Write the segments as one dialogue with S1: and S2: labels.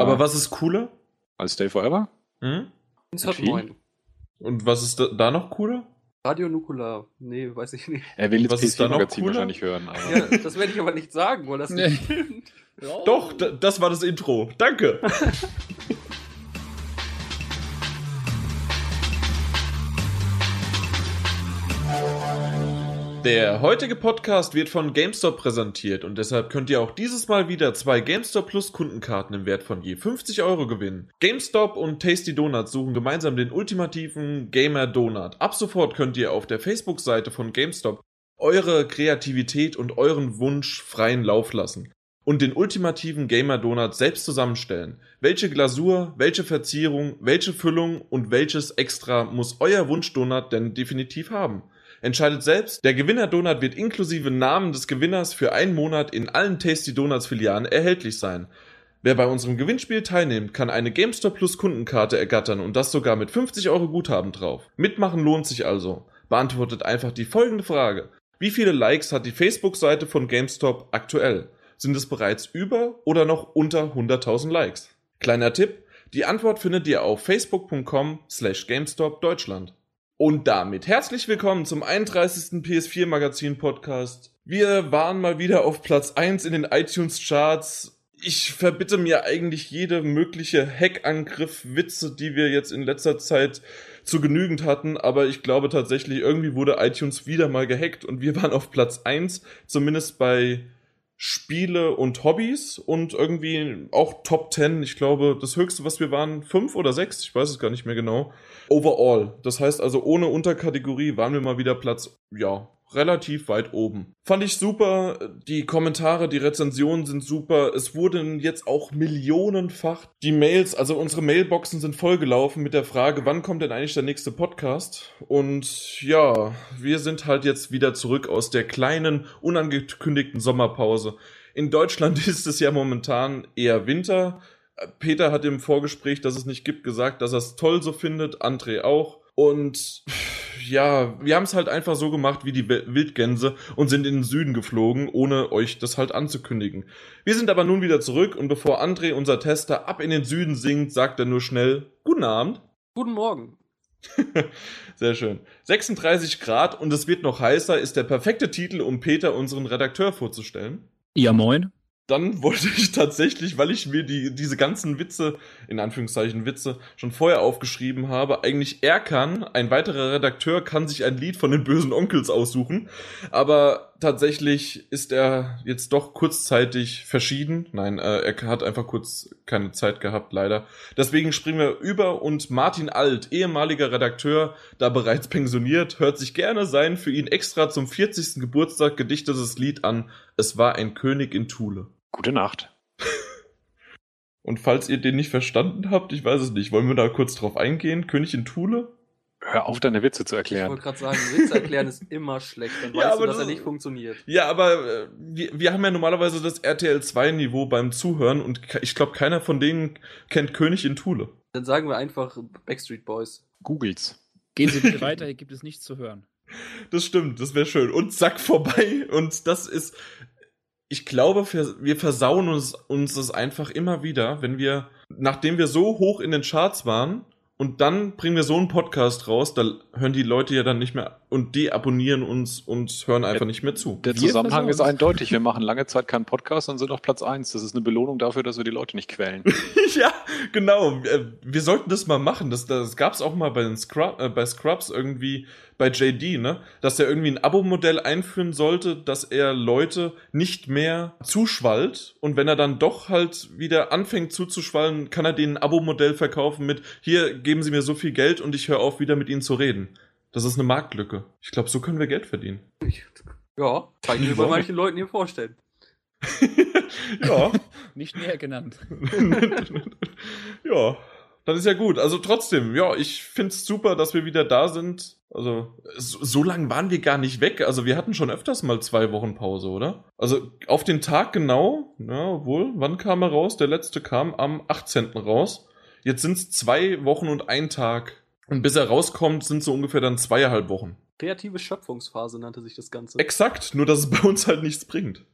S1: Aber was ist cooler?
S2: Als Stay Forever?
S1: Hm?
S3: Insert? 9.
S1: Und was ist da, da noch cooler?
S3: Radio Nukular. Nee, weiß ich nicht.
S2: Er will jetzt
S1: Was ist da noch
S2: PC-Magazin
S1: cooler?
S2: wahrscheinlich hören. Aber
S3: Ja, das werde ich aber nicht sagen, weil das
S4: Nee.
S3: nicht stimmt.
S1: Doch, das war das Intro. Danke. Der heutige Podcast wird von GameStop präsentiert und deshalb könnt ihr auch dieses Mal wieder zwei GameStop Plus Kundenkarten im Wert von je 50 Euro gewinnen. GameStop und Tasty Donuts suchen gemeinsam den ultimativen Gamer Donut. Ab sofort könnt ihr auf der Facebook-Seite von GameStop eure Kreativität und euren Wunsch freien Lauf lassen und den ultimativen Gamer Donut selbst zusammenstellen. Welche Glasur, welche Verzierung, welche Füllung und welches Extra muss euer Wunschdonut denn definitiv haben? Entscheidet selbst. Der Gewinner-Donut wird inklusive Namen des Gewinners für einen Monat in allen Tasty Donuts Filialen erhältlich sein. Wer bei unserem Gewinnspiel teilnimmt, kann eine GameStop Plus Kundenkarte ergattern und das sogar mit 50 Euro Guthaben drauf. Mitmachen lohnt sich also. Beantwortet einfach die folgende Frage. Wie viele Likes hat die Facebook-Seite von GameStop aktuell? Sind es bereits über oder noch unter 100.000 Likes? Kleiner Tipp, die Antwort findet ihr auf facebook.com slash GameStop Deutschland. Und damit herzlich willkommen zum 31. PS4 Magazin Podcast. Wir waren mal wieder auf Platz 1 in den iTunes Charts. Ich verbitte mir eigentlich jede mögliche Hackangriff, Witze, die wir jetzt in letzter Zeit zu genügend hatten, aber ich glaube tatsächlich, irgendwie wurde iTunes wieder mal gehackt und wir waren auf Platz 1, zumindest bei Spiele und Hobbys und irgendwie auch Top 10. Ich glaube, das höchste, was wir waren, fünf oder sechs, ich weiß es gar nicht mehr genau. Overall. Das heißt also, ohne Unterkategorie waren wir mal wieder Platz, ja, relativ weit oben. Fand ich super. Die Kommentare, die Rezensionen sind super. Es wurden jetzt auch millionenfach die Mails, also unsere Mailboxen sind vollgelaufen mit der Frage, wann kommt denn eigentlich der nächste Podcast? Und ja, wir sind halt jetzt wieder zurück aus der kleinen, unangekündigten Sommerpause. In Deutschland ist es ja momentan eher Winter. Peter hat im Vorgespräch, das es nicht gibt, gesagt, dass er es toll so findet, André auch. Und ja, wir haben es halt einfach so gemacht wie die Wi- Wildgänse und sind in den Süden geflogen, ohne euch das halt anzukündigen. Wir sind aber nun wieder zurück und bevor André, unser Tester, ab in den Süden singt, sagt er nur schnell Guten Abend.
S3: Guten Morgen.
S1: Sehr schön. 36 Grad und es wird noch heißer ist der perfekte Titel, um Peter, unseren Redakteur, vorzustellen.
S4: Ja, moin.
S1: Dann wollte ich tatsächlich, weil ich mir die, diese ganzen Witze, in Anführungszeichen Witze, schon vorher aufgeschrieben habe, eigentlich er kann, ein weiterer Redakteur kann sich ein Lied von den bösen Onkels aussuchen, aber tatsächlich ist er jetzt doch kurzzeitig verschieden. Nein, äh, er hat einfach kurz keine Zeit gehabt, leider. Deswegen springen wir über und Martin Alt, ehemaliger Redakteur, da bereits pensioniert, hört sich gerne sein für ihn extra zum 40. Geburtstag gedichtetes Lied an. Es war ein König in Thule.
S2: Gute Nacht.
S1: Und falls ihr den nicht verstanden habt, ich weiß es nicht, wollen wir da kurz drauf eingehen? König in Thule?
S2: Hör auf, deine Witze zu
S3: Ich
S2: erklären.
S3: wollte gerade sagen, Witz erklären ist immer schlecht. Dann
S1: Ja,
S3: weißt
S1: aber
S3: du, dass
S1: das-
S3: er nicht funktioniert.
S1: Ja, aber äh, wir, wir haben ja normalerweise das RTL 2-Niveau beim Zuhören und ich glaube, keiner von denen kennt König in Thule.
S3: Dann sagen wir einfach Backstreet Boys.
S2: Googles.
S4: Gehen Sie bitte weiter, hier gibt es nichts zu hören.
S1: Das stimmt, das wäre schön. Und zack, vorbei. Und das ist. Ich glaube, wir versauen uns, uns das einfach immer wieder, wenn wir, nachdem wir so hoch in den Charts waren, und dann bringen wir so einen Podcast raus, da hören die Leute ja dann nicht mehr und deabonnieren uns und hören einfach nicht mehr zu.
S2: Der
S4: Wir
S2: Zusammenhang ist eindeutig. Wir machen lange Zeit keinen Podcast und sind auf Platz 1. Das ist eine Belohnung dafür, dass wir die Leute nicht quälen.
S1: ja, genau. Äh, Wir sollten das mal machen. Das, das gab es auch mal bei, den Scrub, äh, bei Scrubs irgendwie, bei JD, ne? Dass er irgendwie ein Abo-Modell einführen sollte, dass er Leute nicht mehr zuschwallt. Und wenn er dann doch halt wieder anfängt zuzuschwallen, kann er denen ein Abo-Modell verkaufen mit, hier geben sie mir so viel Geld und ich höre auf, wieder mit ihnen zu reden. Das ist eine Marktlücke. Ich glaube, so können wir Geld verdienen.
S3: Ja, kann ich mir bei manchen Leuten hier vorstellen.
S1: ja.
S4: Nicht näher genannt.
S1: ja, dann ist ja gut. Also trotzdem, ja, ich find's super, dass wir wieder da sind. Also so, so lang waren wir gar nicht weg. Also wir hatten schon öfters mal zwei Wochen Pause, oder? Also auf den Tag genau, ja, wohl, wann kam er raus? Der letzte kam am 18. raus. Jetzt sind's zwei Wochen und ein Tag. Und bis er rauskommt, sind so ungefähr dann zweieinhalb Wochen.
S3: Kreative Schöpfungsphase nannte sich das Ganze.
S1: Exakt, nur dass es bei uns halt nichts bringt.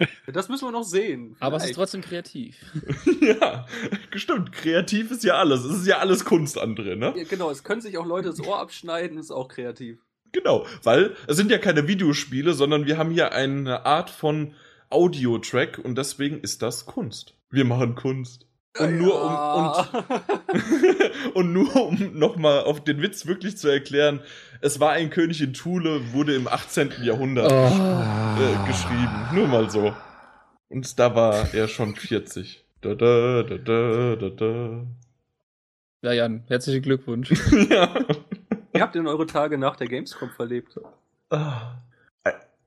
S3: Das müssen wir noch sehen.
S4: Aber es ist
S3: Vielleicht.
S4: trotzdem kreativ.
S1: ja, stimmt. Kreativ ist ja alles. Es ist ja alles Kunst, André, ne?
S3: Ja, genau, es können sich auch Leute das Ohr abschneiden, ist auch kreativ.
S1: Genau, weil es sind ja keine Videospiele, sondern wir haben hier eine Art von Audio-Track und deswegen ist das Kunst. Wir machen Kunst. Und nur um, und, und nur um nochmal auf den Witz wirklich zu erklären, es war ein König in Thule, wurde im 18. Jahrhundert
S4: Oh.
S1: äh, geschrieben. Nur mal so. Und da war er schon 40. Da, da, da, da, da, da.
S4: Ja, Jan, herzlichen Glückwunsch.
S1: ja.
S3: Wie habt ihr denn eure Tage nach der Gamescom verlebt?
S1: Ah,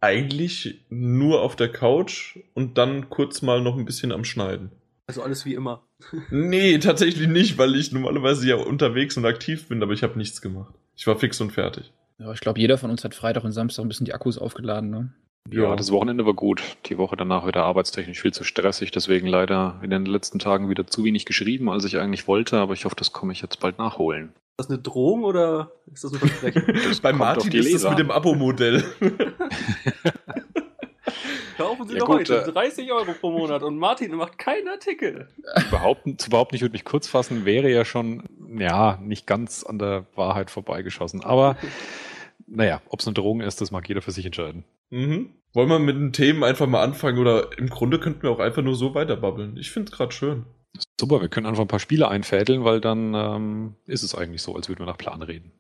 S1: Eigentlich nur auf der Couch und dann kurz mal noch ein bisschen am Schneiden.
S3: Also alles wie immer.
S1: Nee, tatsächlich nicht, weil ich normalerweise ja unterwegs und aktiv bin, aber ich habe nichts gemacht. Ich war fix und fertig.
S4: Ja, ich glaube, jeder von uns hat Freitag und Samstag ein bisschen die Akkus aufgeladen, ne?
S2: Ja, das Wochenende war gut. Die Woche danach wieder arbeitstechnisch viel zu stressig, deswegen leider in den letzten Tagen wieder zu wenig geschrieben, als ich eigentlich wollte, aber ich hoffe, das komme ich jetzt bald nachholen.
S3: Ist das eine Drohung oder ist das ein Versprechen?
S1: Bei Martin ist es
S2: Leser
S1: mit dem Abo-Modell.
S3: Kaufen Sie
S2: Ja,
S3: doch
S2: gut,
S3: heute
S2: äh,
S3: 30 Euro pro Monat und Martin macht keinen Artikel.
S2: Behaupten, zu behaupten, ich würde mich kurz fassen, wäre ja schon, ja, nicht ganz an der Wahrheit vorbeigeschossen. Aber naja, ob es eine Drohung ist, das mag jeder für sich entscheiden.
S1: mhm. Wollen wir mit den Themen einfach mal anfangen oder im Grunde könnten wir auch einfach nur so weiterbabbeln. Ich finde es gerade schön.
S2: Super, wir können einfach ein paar Spiele einfädeln, weil dann ähm, ist es eigentlich so, als würden wir nach Plan reden.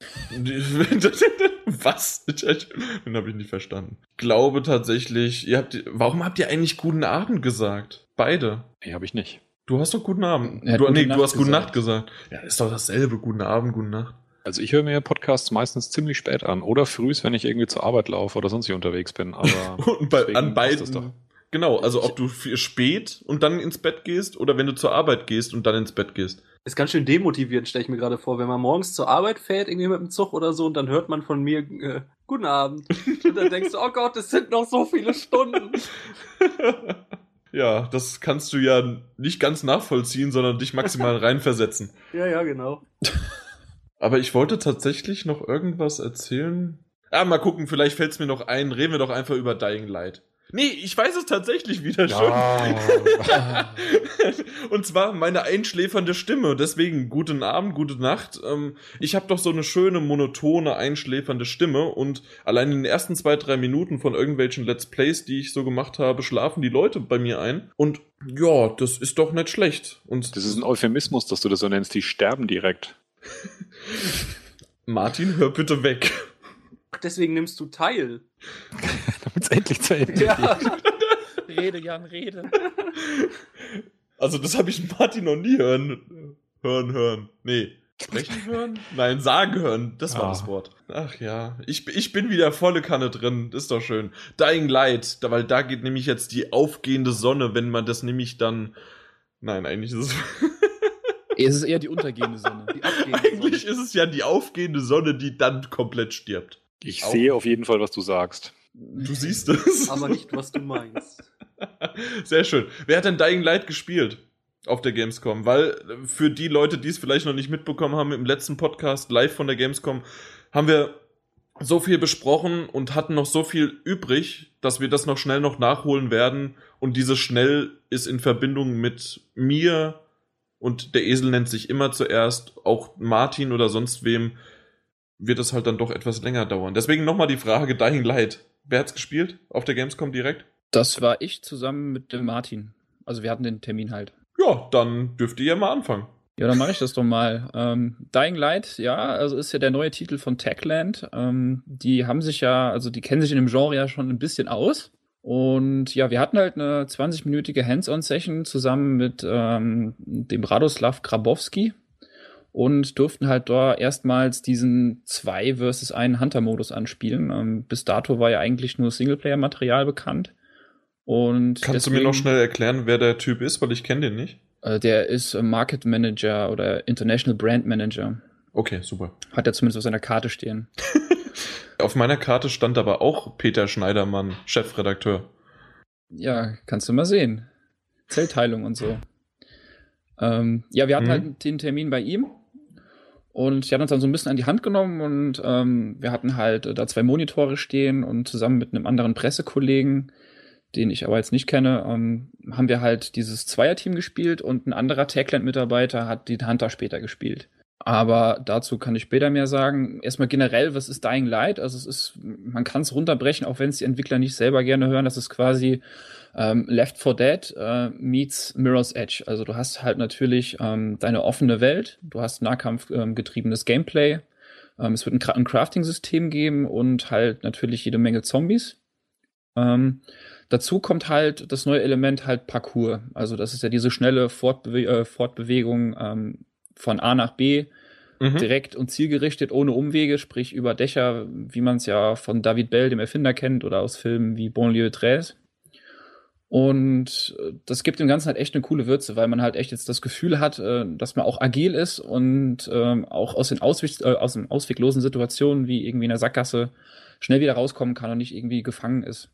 S1: Was? Den habe ich nicht verstanden. Ich glaube tatsächlich, ihr habt, warum habt ihr eigentlich guten Abend gesagt? Beide.
S2: Nee, habe ich nicht.
S1: Du hast doch guten Abend. Du,
S4: gute
S1: nee,
S4: Nacht
S1: du hast gute
S4: gesagt.
S1: Nacht gesagt. Ja, ist doch dasselbe. Guten Abend, guten Nacht.
S2: Also ich höre mir Podcasts meistens ziemlich spät an oder frühs, wenn ich irgendwie zur Arbeit laufe oder sonst hier unterwegs bin. Aber
S1: Und bei, an beiden. Genau, also ob du für spät und dann ins Bett gehst oder wenn du zur Arbeit gehst und dann ins Bett gehst.
S3: Ist ganz schön demotivierend, stelle ich mir gerade vor, wenn man morgens zur Arbeit fährt, irgendwie mit dem Zug oder so, und dann hört man von mir, äh, guten Abend. Und dann denkst du, oh Gott, es sind noch so viele Stunden.
S1: ja, das kannst du ja nicht ganz nachvollziehen, sondern dich maximal reinversetzen.
S3: Ja, ja, genau.
S1: Aber ich wollte tatsächlich noch irgendwas erzählen. Ah, mal gucken, vielleicht fällt es mir noch ein. Reden wir doch einfach über Dying Light. Nee, ich weiß es tatsächlich wieder schon. Und zwar meine einschläfernde Stimme. Deswegen guten Abend, gute Nacht. Ähm, ich habe doch so eine schöne, monotone, einschläfernde Stimme. Und allein in den ersten zwei, drei Minuten von irgendwelchen Let's Plays, die ich so gemacht habe, schlafen die Leute bei mir ein. Und ja, das ist doch nicht schlecht. Und
S2: Das ist ein Euphemismus, dass du das so nennst. Die sterben direkt.
S1: Martin, hör bitte weg.
S3: Ach, deswegen nimmst du teil.
S2: Damit es endlich zu Ende
S3: Ja.
S4: Rede, Jan, rede.
S1: Also, das habe ich Martin noch nie hören. Hören, hören. Nee. Sprechen hören? Nein, sagen hören. Das war
S2: Ah.
S1: das Wort. Ach ja. Ich, ich bin wieder volle Kanne drin. Ist doch schön. Dying Light. Da, weil da geht nämlich jetzt die aufgehende Sonne, wenn man das nämlich dann. Nein, eigentlich ist es.
S4: Es ist eher die untergehende Sonne.
S3: Die abgehende
S1: eigentlich ist es ja die aufgehende Sonne, die dann komplett stirbt.
S2: Ich
S1: Auch-
S2: sehe auf jeden Fall, was du sagst.
S1: Du siehst es.
S3: Aber nicht, was du meinst.
S1: Sehr schön. Wer hat denn Dying Light gespielt? Auf der Gamescom, weil äh, für die Leute, die es vielleicht noch nicht mitbekommen haben, im letzten Podcast live von der Gamescom haben wir so viel besprochen und hatten noch so viel übrig, dass wir das noch schnell noch nachholen werden. Und dieses schnell ist in Verbindung mit mir und der Esel nennt sich immer zuerst, auch Martin oder sonst wem, wird es halt dann doch etwas länger dauern. Deswegen nochmal die Frage Dying Light. Wer hat's gespielt? Auf der Gamescom direkt?
S4: Das war ich zusammen mit dem Martin. Also wir hatten den Termin halt.
S1: Ja, dann dürft ihr ja mal anfangen.
S4: Ja, dann mache ich das doch mal. Ähm, Dying Light, ja, also ist ja der neue Titel von Techland. Ähm, die haben sich ja, also die kennen sich in dem Genre ja schon ein bisschen aus. Und ja, wir hatten halt eine 20-minütige Hands-on-Session zusammen mit ähm, dem Radoslav Grabowski und durften halt da erstmals diesen 2 versus 1 Hunter-Modus anspielen. Ähm, bis dato war ja eigentlich nur Singleplayer-Material bekannt. Und
S1: Kannst du mir
S4: deswegen-
S1: noch schnell erklären, wer der Typ ist, weil ich kenne den nicht?
S4: äh, der ist äh, Market Manager oder International Brand Manager.
S1: Okay, super.
S4: Hat er zumindest auf seiner Karte stehen.
S1: Auf meiner Karte stand aber auch Peter Schneidermann, Chefredakteur.
S4: Ja, kannst du mal sehen. Zellteilung und so. Ähm, ja, wir hatten
S1: Mhm.
S4: halt den Termin bei ihm. Und die hat uns dann so ein bisschen an die Hand genommen und ähm, wir hatten halt äh, da zwei Monitore stehen und zusammen mit einem anderen Pressekollegen den ich aber jetzt nicht kenne, ähm, haben wir halt dieses Zweierteam gespielt und ein anderer Techland-Mitarbeiter hat den Hunter später gespielt. Aber dazu kann ich später mehr sagen. Erstmal generell, was ist Dying Light? Also es ist, man kann es runterbrechen, auch wenn es die Entwickler nicht selber gerne hören. Das ist quasi ähm, Left 4 Dead äh, meets Mirror's Edge. Also du hast halt natürlich ähm, deine offene Welt, du hast Nahkampfgetriebenes ähm, Gameplay, ähm, es wird ein, ein Crafting-System geben und halt natürlich jede Menge Zombies. Ähm, dazu kommt halt das neue Element halt Parkour. Also das ist ja diese schnelle Fortbewe äh, Fortbewegung ähm, von A nach B, mhm. direkt und zielgerichtet, ohne Umwege, sprich über Dächer, wie man es ja von David Bell, dem Erfinder, kennt, oder aus Filmen wie Bonlieu 13. Und äh, das gibt dem Ganzen halt echt eine coole Würze, weil man halt echt jetzt das Gefühl hat, äh, dass man auch agil ist und ähm, auch aus den, Ausweg, äh, aus den ausweglosen Situationen wie irgendwie in der Sackgasse schnell wieder rauskommen kann und nicht irgendwie gefangen ist.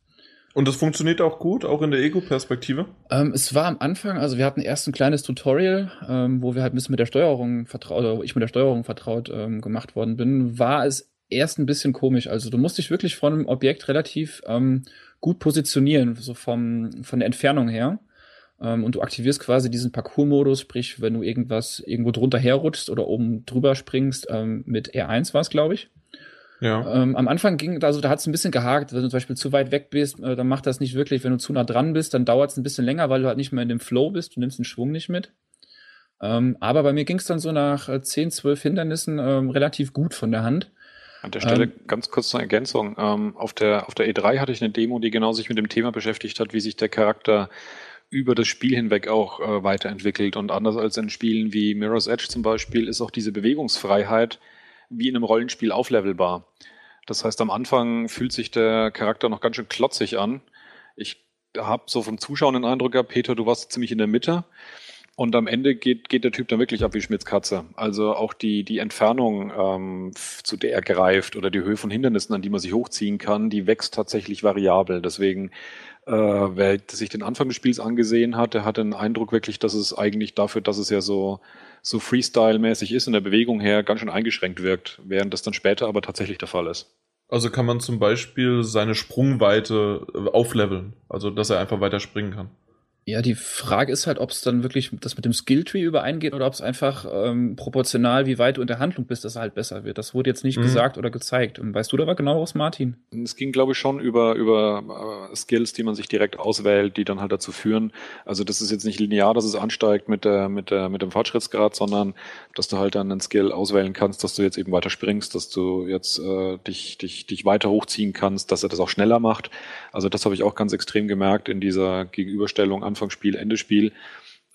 S1: Und das funktioniert auch gut, auch in der Ego-Perspektive?
S4: Ähm, es war am Anfang, also wir hatten erst ein kleines Tutorial, ähm, wo wir halt ein bisschen mit der Steuerung vertraut, oder ich mit der Steuerung vertraut ähm, gemacht worden bin, war es erst ein bisschen komisch. Also du musst dich wirklich von einem Objekt relativ ähm, gut positionieren, so vom, von der Entfernung her. Ähm, und du aktivierst quasi diesen Parcours-Modus, sprich, wenn du irgendwas irgendwo drunter herrutschst oder oben drüber springst, ähm, mit R1 war es, glaube ich. Ja. Ähm, am Anfang ging, also da hat es ein bisschen gehakt, wenn du zum Beispiel zu weit weg bist, äh, dann macht das nicht wirklich. Wenn du zu nah dran bist, dann dauert es ein bisschen länger, weil du halt nicht mehr in dem Flow bist, du nimmst den Schwung nicht mit. Ähm, aber bei mir ging es dann so nach äh, 10, 12 Hindernissen ähm, relativ gut von der Hand.
S2: An der Stelle ähm, ganz kurz eine Ergänzung. Ähm, auf, der, auf der E3 hatte ich eine Demo, die genau sich mit dem Thema beschäftigt hat, wie sich der Charakter über das Spiel hinweg auch äh, weiterentwickelt. Und anders als in Spielen wie Mirror's Edge zum Beispiel ist auch diese Bewegungsfreiheit wie in einem Rollenspiel auflevelbar. Das heißt, am Anfang fühlt sich der Charakter noch ganz schön klotzig an. Ich habe so vom Zuschauen den Eindruck gehabt, Peter, du warst ziemlich in der Mitte. Und am Ende geht, geht der Typ dann wirklich ab wie Schmitz Katze. Also auch die, die Entfernung, ähm, zu der er greift oder die Höhe von Hindernissen, an die man sich hochziehen kann, die wächst tatsächlich variabel. Deswegen, äh, wer sich den Anfang des Spiels angesehen hat, der hat den Eindruck wirklich, dass es eigentlich dafür, dass es ja so, so Freestyle-mäßig ist in der Bewegung her, ganz schön eingeschränkt wirkt, während das dann später aber tatsächlich der Fall ist.
S1: Also kann man zum Beispiel seine Sprungweite äh, aufleveln, also dass er einfach weiter springen kann.
S4: Ja, die Frage ist halt, ob es dann wirklich das mit dem Skilltree übereingeht oder ob es einfach ähm, proportional, wie weit du in der Handlung bist, dass er halt besser wird. Das wurde jetzt nicht mhm. gesagt oder gezeigt. Und weißt du da was genaueres, Martin?
S2: Es ging, glaube ich, schon über, über äh, Skills, die man sich direkt auswählt, die dann halt dazu führen. Also das ist jetzt nicht linear, dass es ansteigt mit, der, mit, der, mit dem Fortschrittsgrad, sondern dass du halt dann einen Skill auswählen kannst, dass du jetzt eben weiter springst, dass du jetzt äh, dich, dich, dich weiter hochziehen kannst, dass er das auch schneller macht. Also das habe ich auch ganz extrem gemerkt in dieser Gegenüberstellung Anfangsspiel, Endespiel,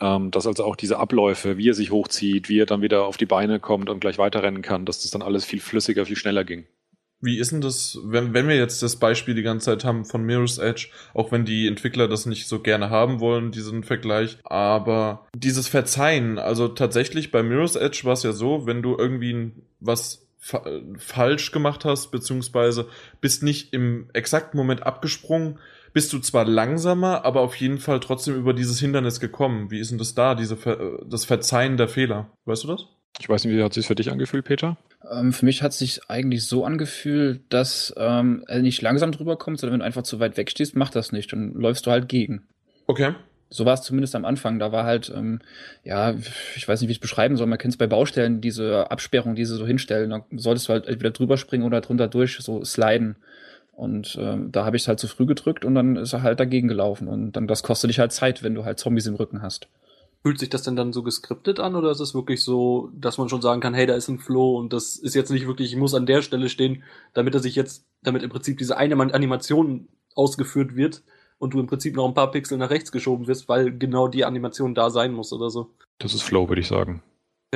S2: ähm, dass also auch diese Abläufe, wie er sich hochzieht, wie er dann wieder auf die Beine kommt und gleich weiterrennen kann, dass das dann alles viel flüssiger, viel schneller ging.
S1: Wie ist denn das, wenn, wenn wir jetzt das Beispiel die ganze Zeit haben von Mirror's Edge, auch wenn die Entwickler das nicht so gerne haben wollen, diesen Vergleich, aber dieses Verzeihen, also tatsächlich bei Mirror's Edge war es ja so, wenn du irgendwie was fa falsch gemacht hast, beziehungsweise bist nicht im exakten Moment abgesprungen, bist du zwar langsamer, aber auf jeden Fall trotzdem über dieses Hindernis gekommen. Wie ist denn das da, diese Ver das Verzeihen der Fehler? Weißt du das?
S2: Ich weiß nicht, wie hat es sich für dich angefühlt, Peter?
S4: Ähm, für mich hat es sich eigentlich so angefühlt, dass ähm, er nicht langsam drüber kommt, sondern wenn du einfach zu weit wegstehst, macht das nicht und läufst du halt gegen.
S1: Okay.
S4: So war es zumindest am Anfang. Da war halt, ähm, ja, ich weiß nicht, wie ich es beschreiben soll. Man kennt es bei Baustellen, diese Absperrung, die sie so hinstellen. Da solltest du halt entweder drüber springen oder drunter durch, so sliden. Und ähm, da habe ich es halt zu früh gedrückt und dann ist er halt dagegen gelaufen. Und dann das kostet dich halt Zeit, wenn du halt Zombies im Rücken hast.
S3: Fühlt sich das denn dann so geskriptet an oder ist es wirklich so, dass man schon sagen kann, hey, da ist ein Flow und das ist jetzt nicht wirklich, ich muss an der Stelle stehen, damit er sich jetzt, damit im Prinzip diese eine Animation ausgeführt wird und du im Prinzip noch ein paar Pixel nach rechts geschoben wirst, weil genau die Animation da sein muss oder so.
S2: Das ist Flow, würde ich sagen.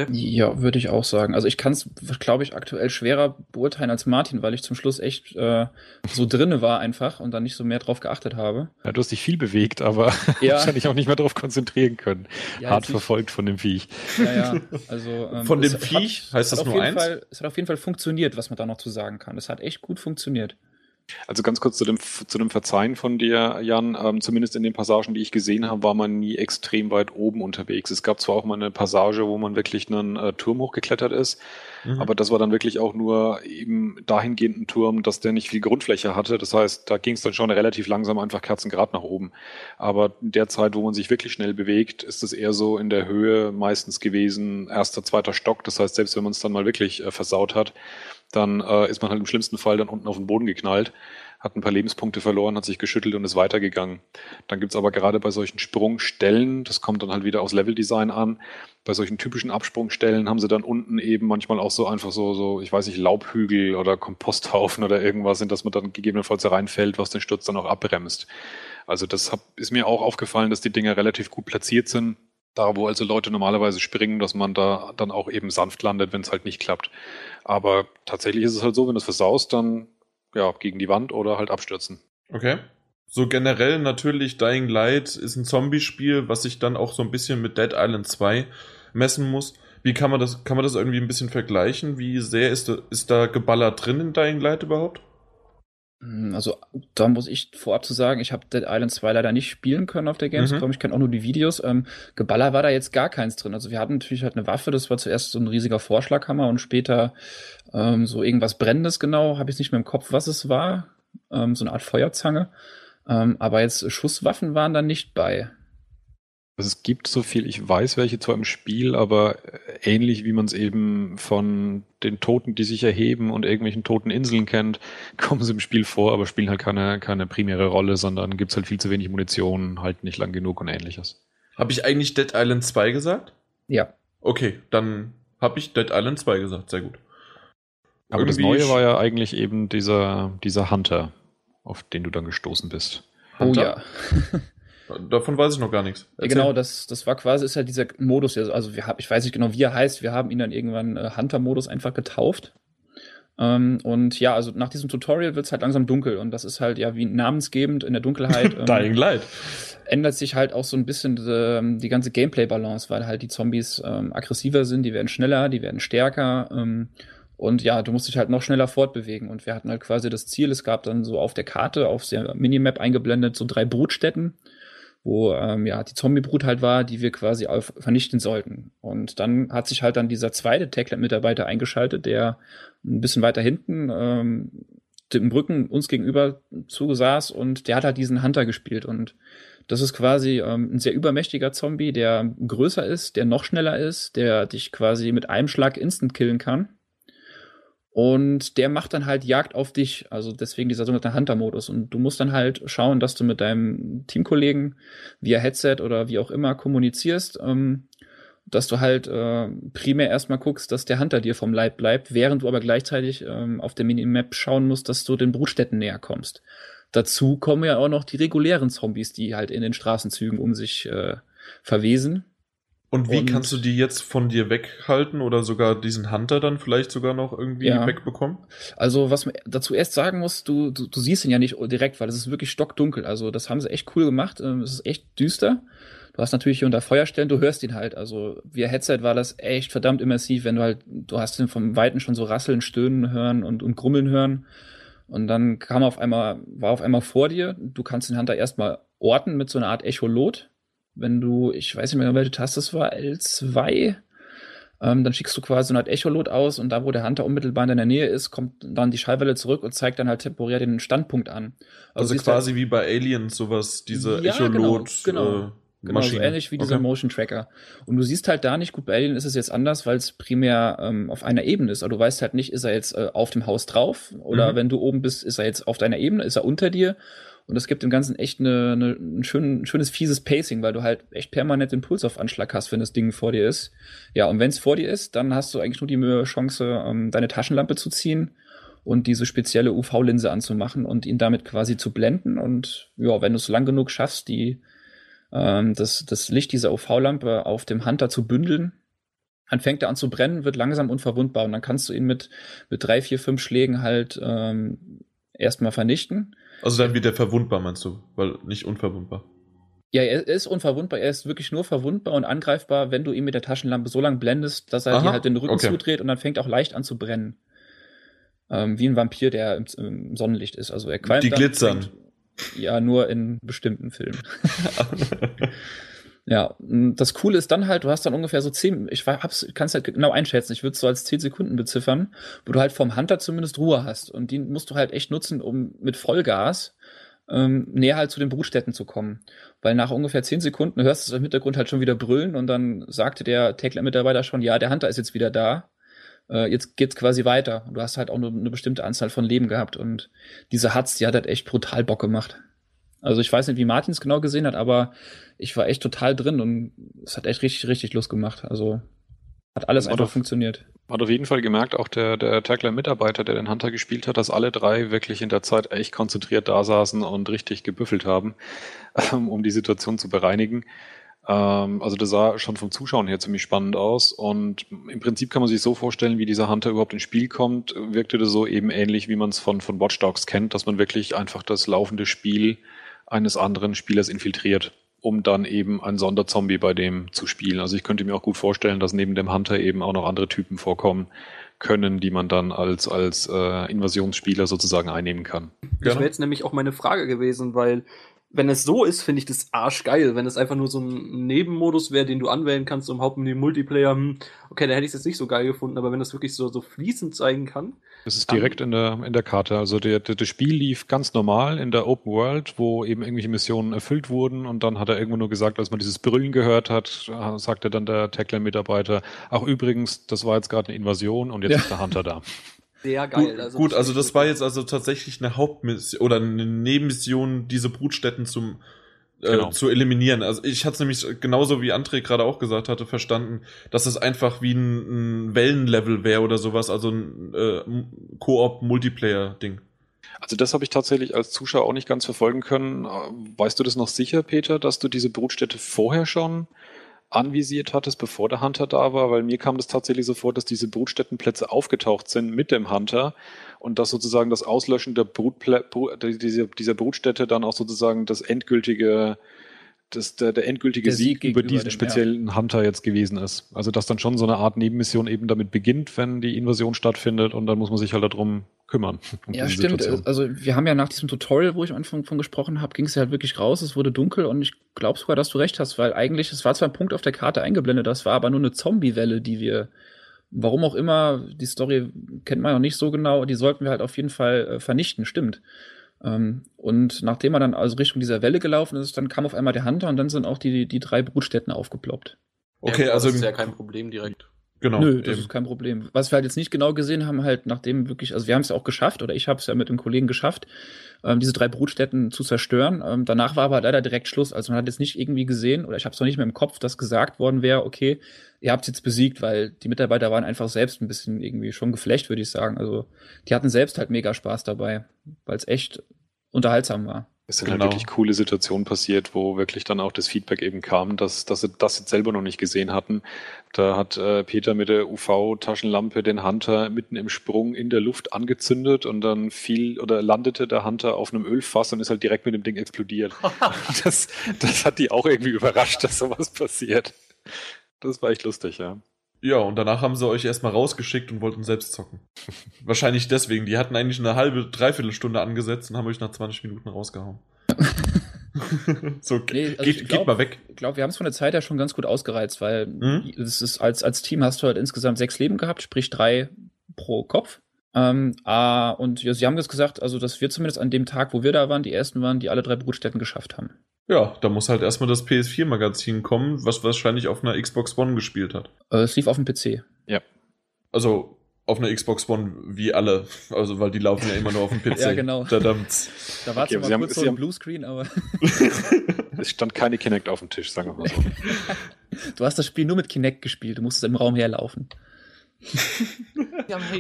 S4: Ja, würde ich auch sagen. Also ich kann es, glaube ich, aktuell schwerer beurteilen als Martin, weil ich zum Schluss echt äh, so drinne war einfach und dann nicht so mehr drauf geachtet habe.
S2: Ja, du hast dich viel bewegt, aber ja. wahrscheinlich auch nicht mehr darauf konzentrieren können. Ja, Hart verfolgt von dem Viech.
S4: Ja, ja. Also
S1: ähm, von dem Viech
S4: hat, heißt das nur eins? Fall, es hat auf jeden Fall funktioniert, was man da noch zu sagen kann. Es hat echt gut funktioniert.
S2: Also ganz kurz zu dem, zu dem Verzeihen von dir, Jan. Ähm, zumindest in den Passagen, die ich gesehen habe, war man nie extrem weit oben unterwegs. Es gab zwar auch mal eine Passage, wo man wirklich einen äh, Turm hochgeklettert ist, mhm. aber das war dann wirklich auch nur eben dahingehend ein Turm, dass der nicht viel Grundfläche hatte. Das heißt, da ging es dann schon relativ langsam einfach kerzengrad nach oben. Aber in der Zeit, wo man sich wirklich schnell bewegt, ist es eher so in der Höhe meistens gewesen, erster, zweiter Stock. Das heißt, selbst wenn man es dann mal wirklich äh, versaut hat, dann äh, ist man halt im schlimmsten Fall dann unten auf den Boden geknallt, hat ein paar Lebenspunkte verloren, hat sich geschüttelt und ist weitergegangen. Dann gibt's aber gerade bei solchen Sprungstellen, das kommt dann halt wieder aus Leveldesign an, bei solchen typischen Absprungstellen haben sie dann unten eben manchmal auch so einfach so, so ich weiß nicht, Laubhügel oder Komposthaufen oder irgendwas, in das man dann gegebenenfalls reinfällt, was den Sturz dann auch abbremst. Also das hab, ist mir auch aufgefallen, dass die Dinger relativ gut platziert sind da, wo also Leute normalerweise springen, dass man da dann auch eben sanft landet, wenn es halt nicht klappt. Aber tatsächlich ist es halt so, wenn du es versaust, dann ja, gegen die Wand oder halt abstürzen.
S1: Okay. So generell natürlich Dying Light ist ein Zombie-Spiel, was sich dann auch so ein bisschen mit Dead Island 2 messen muss. Wie kann man das, kann man das irgendwie ein bisschen vergleichen? Wie sehr ist da, ist da geballert drin in Dying Light überhaupt?
S4: Hm, also da muss ich vorab zu sagen, ich habe Dead Island 2 leider nicht spielen können auf der Gamescom. Mhm. Ich kenne auch nur die Videos. Ähm, Geballer war da jetzt gar keins drin. Also wir hatten natürlich halt eine Waffe, das war zuerst so ein riesiger Vorschlaghammer und später ähm, so irgendwas Brennendes genau. Habe ich nicht mehr im Kopf, was es war. Ähm, so eine Art Feuerzange. Ähm, aber jetzt Schusswaffen waren da nicht bei.
S2: Also es gibt so viel, ich weiß welche zwar im Spiel, aber äh, ähnlich wie man es eben von den Toten, die sich erheben und irgendwelchen toten Inseln kennt, kommen sie im Spiel vor, aber spielen halt keine, keine primäre Rolle, sondern gibt es halt viel zu wenig Munition, halt nicht lang genug und ähnliches.
S1: Habe ich eigentlich Dead Island 2 gesagt?
S4: Ja.
S1: Okay, dann habe ich Dead Island 2 gesagt, sehr gut.
S2: Aber Irgendwie das Neue war ja eigentlich eben dieser, dieser Hunter, auf den du dann gestoßen bist.
S1: Hunter? Oh ja. Davon weiß ich noch gar nichts.
S4: Erzähl. Genau, das, das war quasi, ist halt dieser Modus, also wir haben, ich weiß nicht genau, wie er heißt, wir haben ihn dann irgendwann äh, Hunter-Modus einfach getauft. Ähm, und ja, also nach diesem Tutorial wird es halt langsam dunkel und das ist halt ja wie namensgebend in der Dunkelheit.
S1: Ähm, Dying Light.
S4: Ändert sich halt auch so ein bisschen die, ähm, die ganze Gameplay-Balance, weil halt die Zombies ähm, aggressiver sind, die werden schneller, die werden stärker. Ähm, und ja, du musst dich halt noch schneller fortbewegen. Und wir hatten halt quasi das Ziel, es gab dann so auf der Karte, auf der Minimap eingeblendet, so drei Brutstätten wo ähm, ja die Zombie-Brut halt war, die wir quasi auf, vernichten sollten. Und dann hat sich halt dann dieser zweite Techland-Mitarbeiter eingeschaltet, der ein bisschen weiter hinten ähm, dem Brücken uns gegenüber zusaß und der hat halt diesen Hunter gespielt und das ist quasi ähm, ein sehr übermächtiger Zombie, der größer ist, der noch schneller ist, der dich quasi mit einem Schlag instant killen kann. Und der macht dann halt Jagd auf dich, also deswegen dieser sogenannte Hunter-Modus. Und du musst dann halt schauen, dass du mit deinem Teamkollegen via Headset oder wie auch immer kommunizierst, ähm, dass du halt äh, primär erstmal guckst, dass der Hunter dir vom Leib bleibt, während du aber gleichzeitig ähm, auf der Minimap schauen musst, dass du den Brutstätten näher kommst. Dazu kommen ja auch noch die regulären Zombies, die halt in den Straßenzügen um sich äh, verwesen
S1: und wie und, kannst du die jetzt von dir weghalten oder sogar diesen Hunter dann vielleicht sogar noch irgendwie ja. wegbekommen?
S4: Also, was man dazu erst sagen muss, du, du, du siehst ihn ja nicht direkt, weil es ist wirklich stockdunkel. Also, das haben sie echt cool gemacht. Ähm, es ist echt düster. Du hast natürlich hier unter Feuerstellen, du hörst ihn halt. Also, via Headset war das echt verdammt immersiv, wenn du halt, du hast ihn vom Weiten schon so rasseln, stöhnen hören und, und grummeln hören. Und dann kam auf einmal, war auf einmal vor dir. Du kannst den Hunter erstmal orten mit so einer Art Echolot wenn du, ich weiß nicht mehr, welche Taste es war, L2, ähm, dann schickst du quasi so eine Art Echolot aus und da, wo der Hunter unmittelbar in deiner Nähe ist, kommt dann die Schallwelle zurück und zeigt dann halt temporär den Standpunkt an.
S1: Also, also quasi halt, wie bei Aliens sowas, diese ja, Echolot.
S4: Genau, genau. Äh, Genau, so ähnlich wie dieser okay. Motion Tracker. Und du siehst halt da nicht, gut, bei Alien ist es jetzt anders, weil es primär ähm, auf einer Ebene ist. Aber du weißt halt nicht, ist er jetzt äh, auf dem Haus drauf oder mhm. wenn du oben bist, ist er jetzt auf deiner Ebene, ist er unter dir und es gibt dem Ganzen echt eine, eine, ein, schön, ein schönes, fieses Pacing, weil du halt echt permanent den Puls auf Anschlag hast, wenn das Ding vor dir ist. Ja, und wenn es vor dir ist, dann hast du eigentlich nur die Chance, ähm, deine Taschenlampe zu ziehen und diese spezielle UV-Linse anzumachen und ihn damit quasi zu blenden. Und ja, wenn du es lang genug schaffst, die, ähm, das, das Licht dieser UV-Lampe auf dem Hunter zu bündeln, dann fängt er an zu brennen, wird langsam unverwundbar und dann kannst du ihn mit, mit drei, vier, fünf Schlägen halt ähm, erstmal vernichten.
S1: Also dann wird er verwundbar, meinst du? Weil nicht unverwundbar.
S4: Ja, er ist unverwundbar. Er ist wirklich nur verwundbar und angreifbar, wenn du ihn mit der Taschenlampe so lange blendest, dass er Aha, dir halt den Rücken okay. zudreht und dann fängt auch leicht an zu brennen. Ähm, wie ein Vampir, der im, im Sonnenlicht ist. Also er qualmt
S1: Die glitzern.
S4: trinkt- Ja, nur in bestimmten Filmen. Ja, das Coole ist dann halt, du hast dann ungefähr so zehn, ich hab's, kann's halt genau einschätzen, ich würde so als zehn Sekunden beziffern, wo du halt vom Hunter zumindest Ruhe hast. Und die musst du halt echt nutzen, um mit Vollgas ähm, näher halt zu den Brutstätten zu kommen. Weil nach ungefähr zehn Sekunden hörst du es im Hintergrund halt schon wieder brüllen und dann sagte der Tekler-Mitarbeiter schon, ja, der Hunter ist jetzt wieder da. Äh, jetzt geht's quasi weiter. Und du hast halt auch nur eine bestimmte Anzahl von Leben gehabt. Und diese Hatz, die hat halt echt brutal Bock gemacht. Also ich weiß nicht, wie Martin es genau gesehen hat, aber ich war echt total drin und es hat echt richtig, richtig Lust gemacht. Also hat alles
S2: War
S4: einfach
S2: doch-
S4: funktioniert.
S2: Hat auf jeden Fall gemerkt, auch der, der Tackler-Mitarbeiter, der den Hunter gespielt hat, dass alle drei wirklich in der Zeit echt konzentriert da saßen und richtig gebüffelt haben, ähm, um die Situation zu bereinigen. Ähm, also das sah schon vom Zuschauen her ziemlich spannend aus und im Prinzip kann man sich so vorstellen, wie dieser Hunter überhaupt ins Spiel kommt, wirkte das so eben ähnlich, wie man es von, von Watch Dogs kennt, dass man wirklich einfach das laufende Spiel eines anderen Spielers infiltriert, um dann eben ein Sonderzombie bei dem zu spielen. Also ich könnte mir auch gut vorstellen, dass neben dem Hunter eben auch noch andere Typen vorkommen können, die man dann als, als äh, Invasionsspieler sozusagen einnehmen kann.
S3: Das wäre jetzt nämlich auch meine Frage gewesen, weil wenn es so ist, finde ich das arschgeil. Wenn es einfach nur so ein Nebenmodus wäre, den du anwählen kannst im Hauptmenü Multiplayer, hm, okay, da hätte ich es jetzt nicht so geil gefunden, aber wenn das wirklich so, so fließend zeigen kann,
S2: Das ist direkt in der, in der Karte. Also der, der, das Spiel lief ganz normal in der Open World, wo eben irgendwelche Missionen erfüllt wurden und dann hat er irgendwo nur gesagt, als man dieses Brüllen gehört hat, äh, sagte dann der Tackler-Mitarbeiter, ach übrigens, das war jetzt gerade eine Invasion und jetzt
S4: Ja.
S2: ist der Hunter da.
S3: sehr geil.
S1: Gut, gut, also das war jetzt also tatsächlich eine Hauptmission oder eine Nebenmission, diese Brutstätten zum äh,
S2: Genau.
S1: zu eliminieren. Also ich hatte es nämlich genauso wie André gerade auch gesagt hatte, verstanden, dass es einfach wie ein, ein Wellenlevel wäre oder sowas, also ein äh, Koop-Multiplayer-Ding.
S2: Also das habe ich tatsächlich als Zuschauer auch nicht ganz verfolgen können. Äh, Weißt du das noch sicher, Peter, dass du diese Brutstätte vorher schon anvisiert hattest, bevor der Hunter da war? Weil mir kam das tatsächlich so vor, dass diese Brutstättenplätze aufgetaucht sind mit dem Hunter und dass sozusagen das Auslöschen der Brutplä Bru- dieser, dieser Brutstätte dann auch sozusagen das endgültige das, der, der endgültige
S4: Der
S2: Sieg,
S4: Sieg
S2: über
S4: gegenüber
S2: diesen speziellen Hunter jetzt gewesen ist. Also dass dann schon so eine Art Nebenmission eben damit beginnt, wenn die Invasion stattfindet und dann muss man sich halt darum kümmern. um
S4: Ja, stimmt.
S2: Situation.
S4: Also wir haben ja nach diesem Tutorial, wo ich am Anfang von gesprochen habe, ging es ja halt wirklich raus, es wurde dunkel und ich glaube sogar, dass du recht hast, weil eigentlich, es war zwar ein Punkt auf der Karte eingeblendet, das war aber nur eine Zombie-Welle, die wir, warum auch immer, die Story kennt man noch nicht so genau, die sollten wir halt auf jeden Fall äh, vernichten, stimmt. Ähm, und nachdem man dann also Richtung dieser Welle gelaufen ist, dann kam auf einmal der Hunter und dann sind auch die, die drei Brutstätten aufgeploppt.
S1: Okay,
S3: ja,
S1: also
S3: das ist ja kein Problem direkt.
S1: Genau.
S4: Nö, das
S1: eben.
S4: ist kein Problem. Was wir halt jetzt nicht genau gesehen haben, halt nachdem wirklich, also wir haben es ja auch geschafft, oder ich habe es ja mit einem Kollegen geschafft, ähm, diese drei Brutstätten zu zerstören. Ähm, danach war aber leider direkt Schluss. Also man hat jetzt nicht irgendwie gesehen, oder ich habe es noch nicht mehr im Kopf, dass gesagt worden wäre, okay, ihr habt jetzt besiegt, weil die Mitarbeiter waren einfach selbst ein bisschen irgendwie schon geflecht, würde ich sagen. Also die hatten selbst halt mega Spaß dabei, weil es echt unterhaltsam war.
S2: Es sind
S1: Genau.
S2: halt wirklich coole Situationen passiert, wo wirklich dann auch das Feedback eben kam, dass, dass sie das jetzt selber noch nicht gesehen hatten. Da hat äh, Peter mit der UV-Taschenlampe den Hunter mitten im Sprung in der Luft angezündet und dann fiel oder landete der Hunter auf einem Ölfass und ist halt direkt mit dem Ding explodiert. das, das hat die auch irgendwie überrascht, dass sowas passiert. Das war echt lustig, ja.
S1: Ja, und danach haben sie euch erstmal rausgeschickt und wollten selbst zocken. Wahrscheinlich deswegen. Die hatten eigentlich eine halbe, dreiviertel Stunde angesetzt und haben euch nach 20 Minuten rausgehauen. so,
S4: Nee, also
S1: geht,
S4: glaub-
S1: geht mal weg.
S4: Ich glaube, wir haben es von der Zeit her schon ganz gut ausgereizt, weil
S1: Mhm.
S4: es ist als, als Team hast du halt insgesamt sechs Leben gehabt, sprich drei pro Kopf. Ähm, ah, und ja, sie haben jetzt gesagt, also dass wir zumindest an dem Tag, wo wir da waren, die ersten waren, die alle drei Brutstätten geschafft haben.
S1: Ja, da muss halt erstmal das PS4-Magazin kommen, was wahrscheinlich auf einer Xbox One gespielt hat.
S4: Äh, es lief auf dem PC.
S1: Also auf einer Xbox One wie alle. Also, weil die laufen ja immer nur auf dem PC.
S4: Ja, genau.
S1: Verdammt.
S4: Da war
S2: Okay,
S4: zwar mal
S2: haben-
S4: kurz so ein Bluescreen, aber
S2: Es stand keine Kinect auf dem Tisch, sagen wir mal so.
S4: du hast das Spiel nur mit Kinect gespielt, du musstest im Raum herlaufen.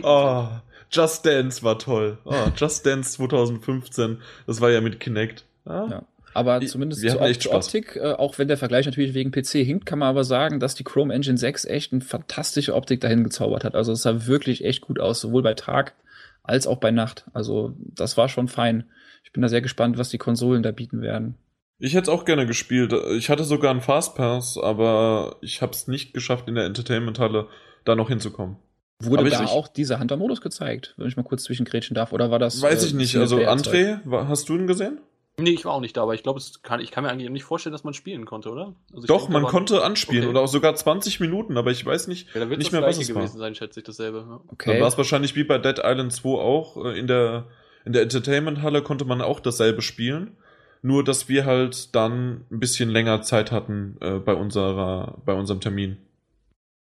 S1: Oh, Just Dance war toll. Oh, Just Dance 2015. Das war ja mit Kinect. Ah,
S4: Ja. Aber zumindest zur. Optik, äh, auch wenn der Vergleich natürlich wegen PC hinkt, kann man aber sagen, dass die Chrome Engine 6 echt eine fantastische Optik dahin gezaubert hat. Also es sah wirklich echt gut aus, sowohl bei Tag als auch bei Nacht. Also das war schon fein. Ich bin da sehr gespannt, was die Konsolen da bieten werden.
S1: Ich hätte es auch gerne gespielt. Ich hatte sogar einen Fastpass, aber ich habe es nicht geschafft, in der Entertainment-Halle da noch hinzukommen.
S4: Wurde da auch dieser Hunter-Modus gezeigt, wenn ich mal kurz zwischengrätschen darf? Oder war das.
S1: Weiß
S4: äh,
S1: ich nicht. Also? André, wa- hast du ihn gesehen?
S3: Nee, ich war auch nicht da, aber ich glaube, ich kann mir eigentlich nicht vorstellen, dass man spielen konnte, oder? Also
S1: Doch,
S3: denke,
S1: man
S3: war-
S1: konnte anspielen
S3: Okay.
S1: oder auch sogar 20 Minuten, aber ich weiß nicht,
S3: Ja, da wird
S1: nicht
S3: das
S1: mehr, was es war.
S3: gewesen sein, schätze ich dasselbe. Ja.
S1: Dann
S4: Okay.
S1: war es wahrscheinlich wie bei Dead Island 2 auch. äh, In der, in der Entertainment-Halle konnte man auch dasselbe spielen. Nur, dass wir halt dann ein bisschen länger Zeit hatten äh, bei, unserer, bei unserem Termin.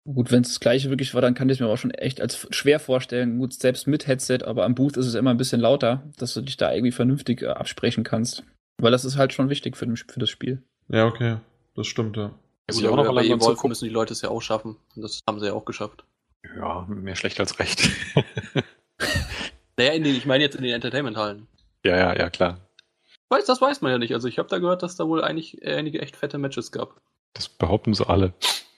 S4: Gut, wenn es das gleiche wirklich war, dann kann ich mir auch schon echt als schwer vorstellen. Gut, selbst mit Headset, aber am Booth ist es immer ein bisschen lauter, dass du dich da irgendwie vernünftig äh, absprechen kannst. Weil das ist halt schon wichtig für, den, für das Spiel.
S1: Ja, okay. Das stimmt, ja.
S3: Gut,
S2: ich auch
S3: aber
S2: noch
S3: bei Evolve
S2: zugucken.
S3: müssen die Leute es ja auch schaffen. Und das haben sie ja auch geschafft.
S2: Ja, mehr schlecht als recht.
S3: Naja, in den, ich meine jetzt in den Entertainment-Hallen.
S2: ja, ja, ja, klar.
S3: Weiß, das weiß man ja nicht. Also ich habe da gehört, dass da wohl eigentlich einige echt fette Matches gab.
S2: Das behaupten sie alle.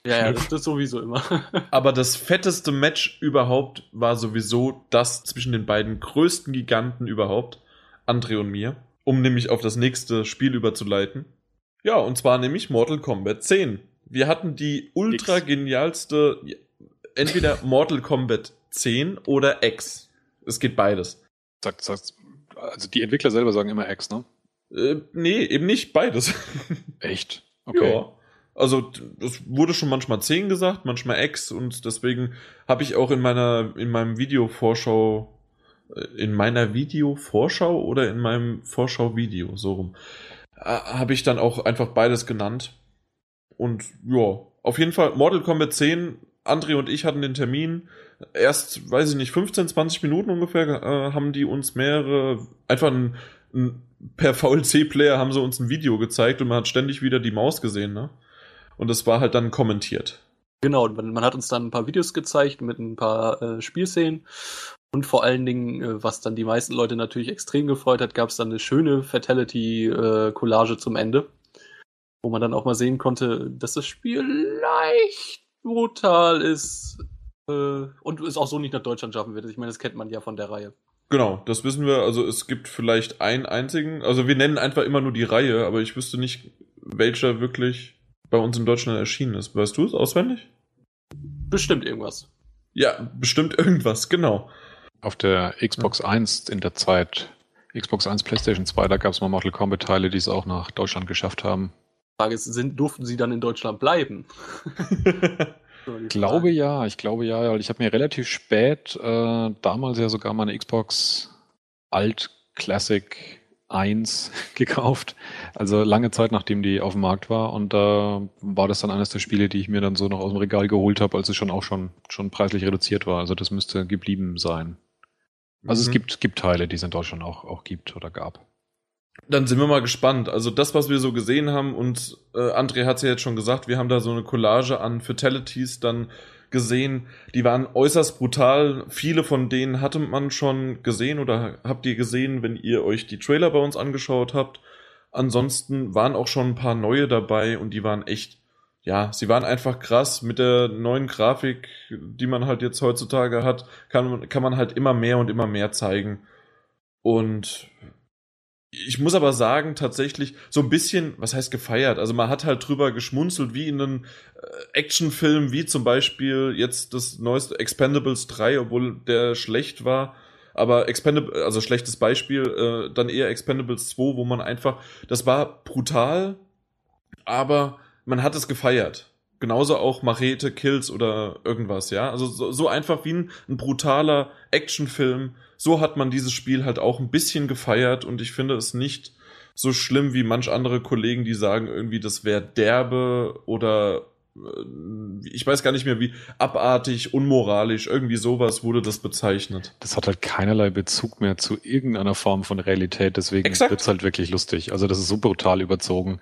S3: Ja, ja, das, das sowieso immer.
S1: Aber das fetteste Match überhaupt war sowieso das zwischen den beiden größten Giganten überhaupt, André und mir, um nämlich auf das nächste Spiel überzuleiten. Ja, und zwar nämlich Mortal Kombat 10. Wir hatten die ultra genialste, entweder Mortal Kombat 10 oder X. Es geht beides.
S2: Sagt, sagt, also die Entwickler selber sagen immer X, ne?
S1: Äh, nee, eben nicht beides.
S2: Echt? Okay.
S1: Ja. Also, es wurde schon manchmal 10 gesagt, manchmal X und deswegen habe ich auch in meiner, in meinem Video-Vorschau, äh, in meiner Video-Vorschau oder in meinem Vorschau-Video, so rum, äh, habe ich dann auch einfach beides genannt. Und ja, auf jeden Fall Mortal Kombat 10, André und ich hatten den Termin. Erst, weiß ich nicht, 15, 20 Minuten ungefähr äh, haben die uns mehrere, einfach ein, ein, per VLC-Player haben sie uns ein Video gezeigt und man hat ständig wieder die Maus gesehen, ne? Und das war halt dann kommentiert.
S3: genau, man, man hat uns dann ein paar Videos gezeigt mit ein paar äh, Spielszenen. Und vor allen Dingen, äh, was dann die meisten Leute natürlich extrem gefreut hat, gab es dann eine schöne Fatality-Collage zum Ende. Wo man dann auch mal sehen konnte, dass das Spiel leicht brutal ist. Äh, und es auch so nicht nach Deutschland schaffen wird. Ich meine, das kennt man ja von der Reihe.
S1: Genau, das wissen wir. Also es gibt vielleicht einen einzigen, also wir nennen einfach immer nur die Reihe, aber ich wüsste nicht, welcher wirklich bei uns in Deutschland erschienen ist. Weißt du es auswendig?
S3: Bestimmt irgendwas.
S1: Ja, bestimmt irgendwas, genau.
S2: Auf der Xbox 1 in der Zeit, Xbox 1, PlayStation 2, da gab es mal Mortal Kombat-Teile, die es auch nach Deutschland geschafft haben.
S3: Die Frage ist, sind, durften sie dann in Deutschland bleiben?
S2: Ich glaube ja, ich glaube ja, weil ich habe mir relativ spät, äh, damals ja sogar meine Xbox Alt Classic 1 gekauft. Also lange Zeit, nachdem die auf dem Markt war. Und da war das dann eines der Spiele, die ich mir dann so noch aus dem Regal geholt habe, als es schon auch schon, schon preislich reduziert war. Also das müsste geblieben sein. Also es
S1: Mhm.
S2: gibt, gibt Teile, die es in Deutschland auch, auch gibt oder gab.
S1: Dann sind wir mal gespannt. Also das, was wir so gesehen haben, und äh, André hat es ja jetzt schon gesagt, wir haben da so eine Collage an Fatalities dann gesehen. Die waren äußerst brutal. Viele von denen hatte man schon gesehen oder habt ihr gesehen, wenn ihr euch die Trailer bei uns angeschaut habt. Ansonsten waren auch schon ein paar neue dabei und die waren echt, ja, sie waren einfach krass. Mit der neuen Grafik, die man halt jetzt heutzutage hat, kann, man- kann man halt immer mehr und immer mehr zeigen. Und ich muss aber sagen, tatsächlich so ein bisschen, was heißt gefeiert? Also man hat halt drüber geschmunzelt, wie in einem äh, Actionfilm, wie zum Beispiel jetzt das neueste Expendables 3, obwohl der schlecht war. Aber Expendables, also schlechtes Beispiel, äh, dann eher Expendables 2, wo man einfach, das war brutal, aber man hat es gefeiert. Genauso auch Machete, Kills oder irgendwas, ja. Also so, so einfach wie ein, ein brutaler Actionfilm. So hat man dieses Spiel halt auch ein bisschen gefeiert und ich finde es nicht so schlimm wie manch andere Kollegen, die sagen irgendwie, das wäre derbe oder ich weiß gar nicht mehr wie abartig, unmoralisch, irgendwie sowas wurde das bezeichnet.
S2: Das hat halt keinerlei Bezug mehr zu irgendeiner Form von Realität, deswegen
S1: Exakt.
S2: wird's halt wirklich lustig. Also das ist so brutal überzogen.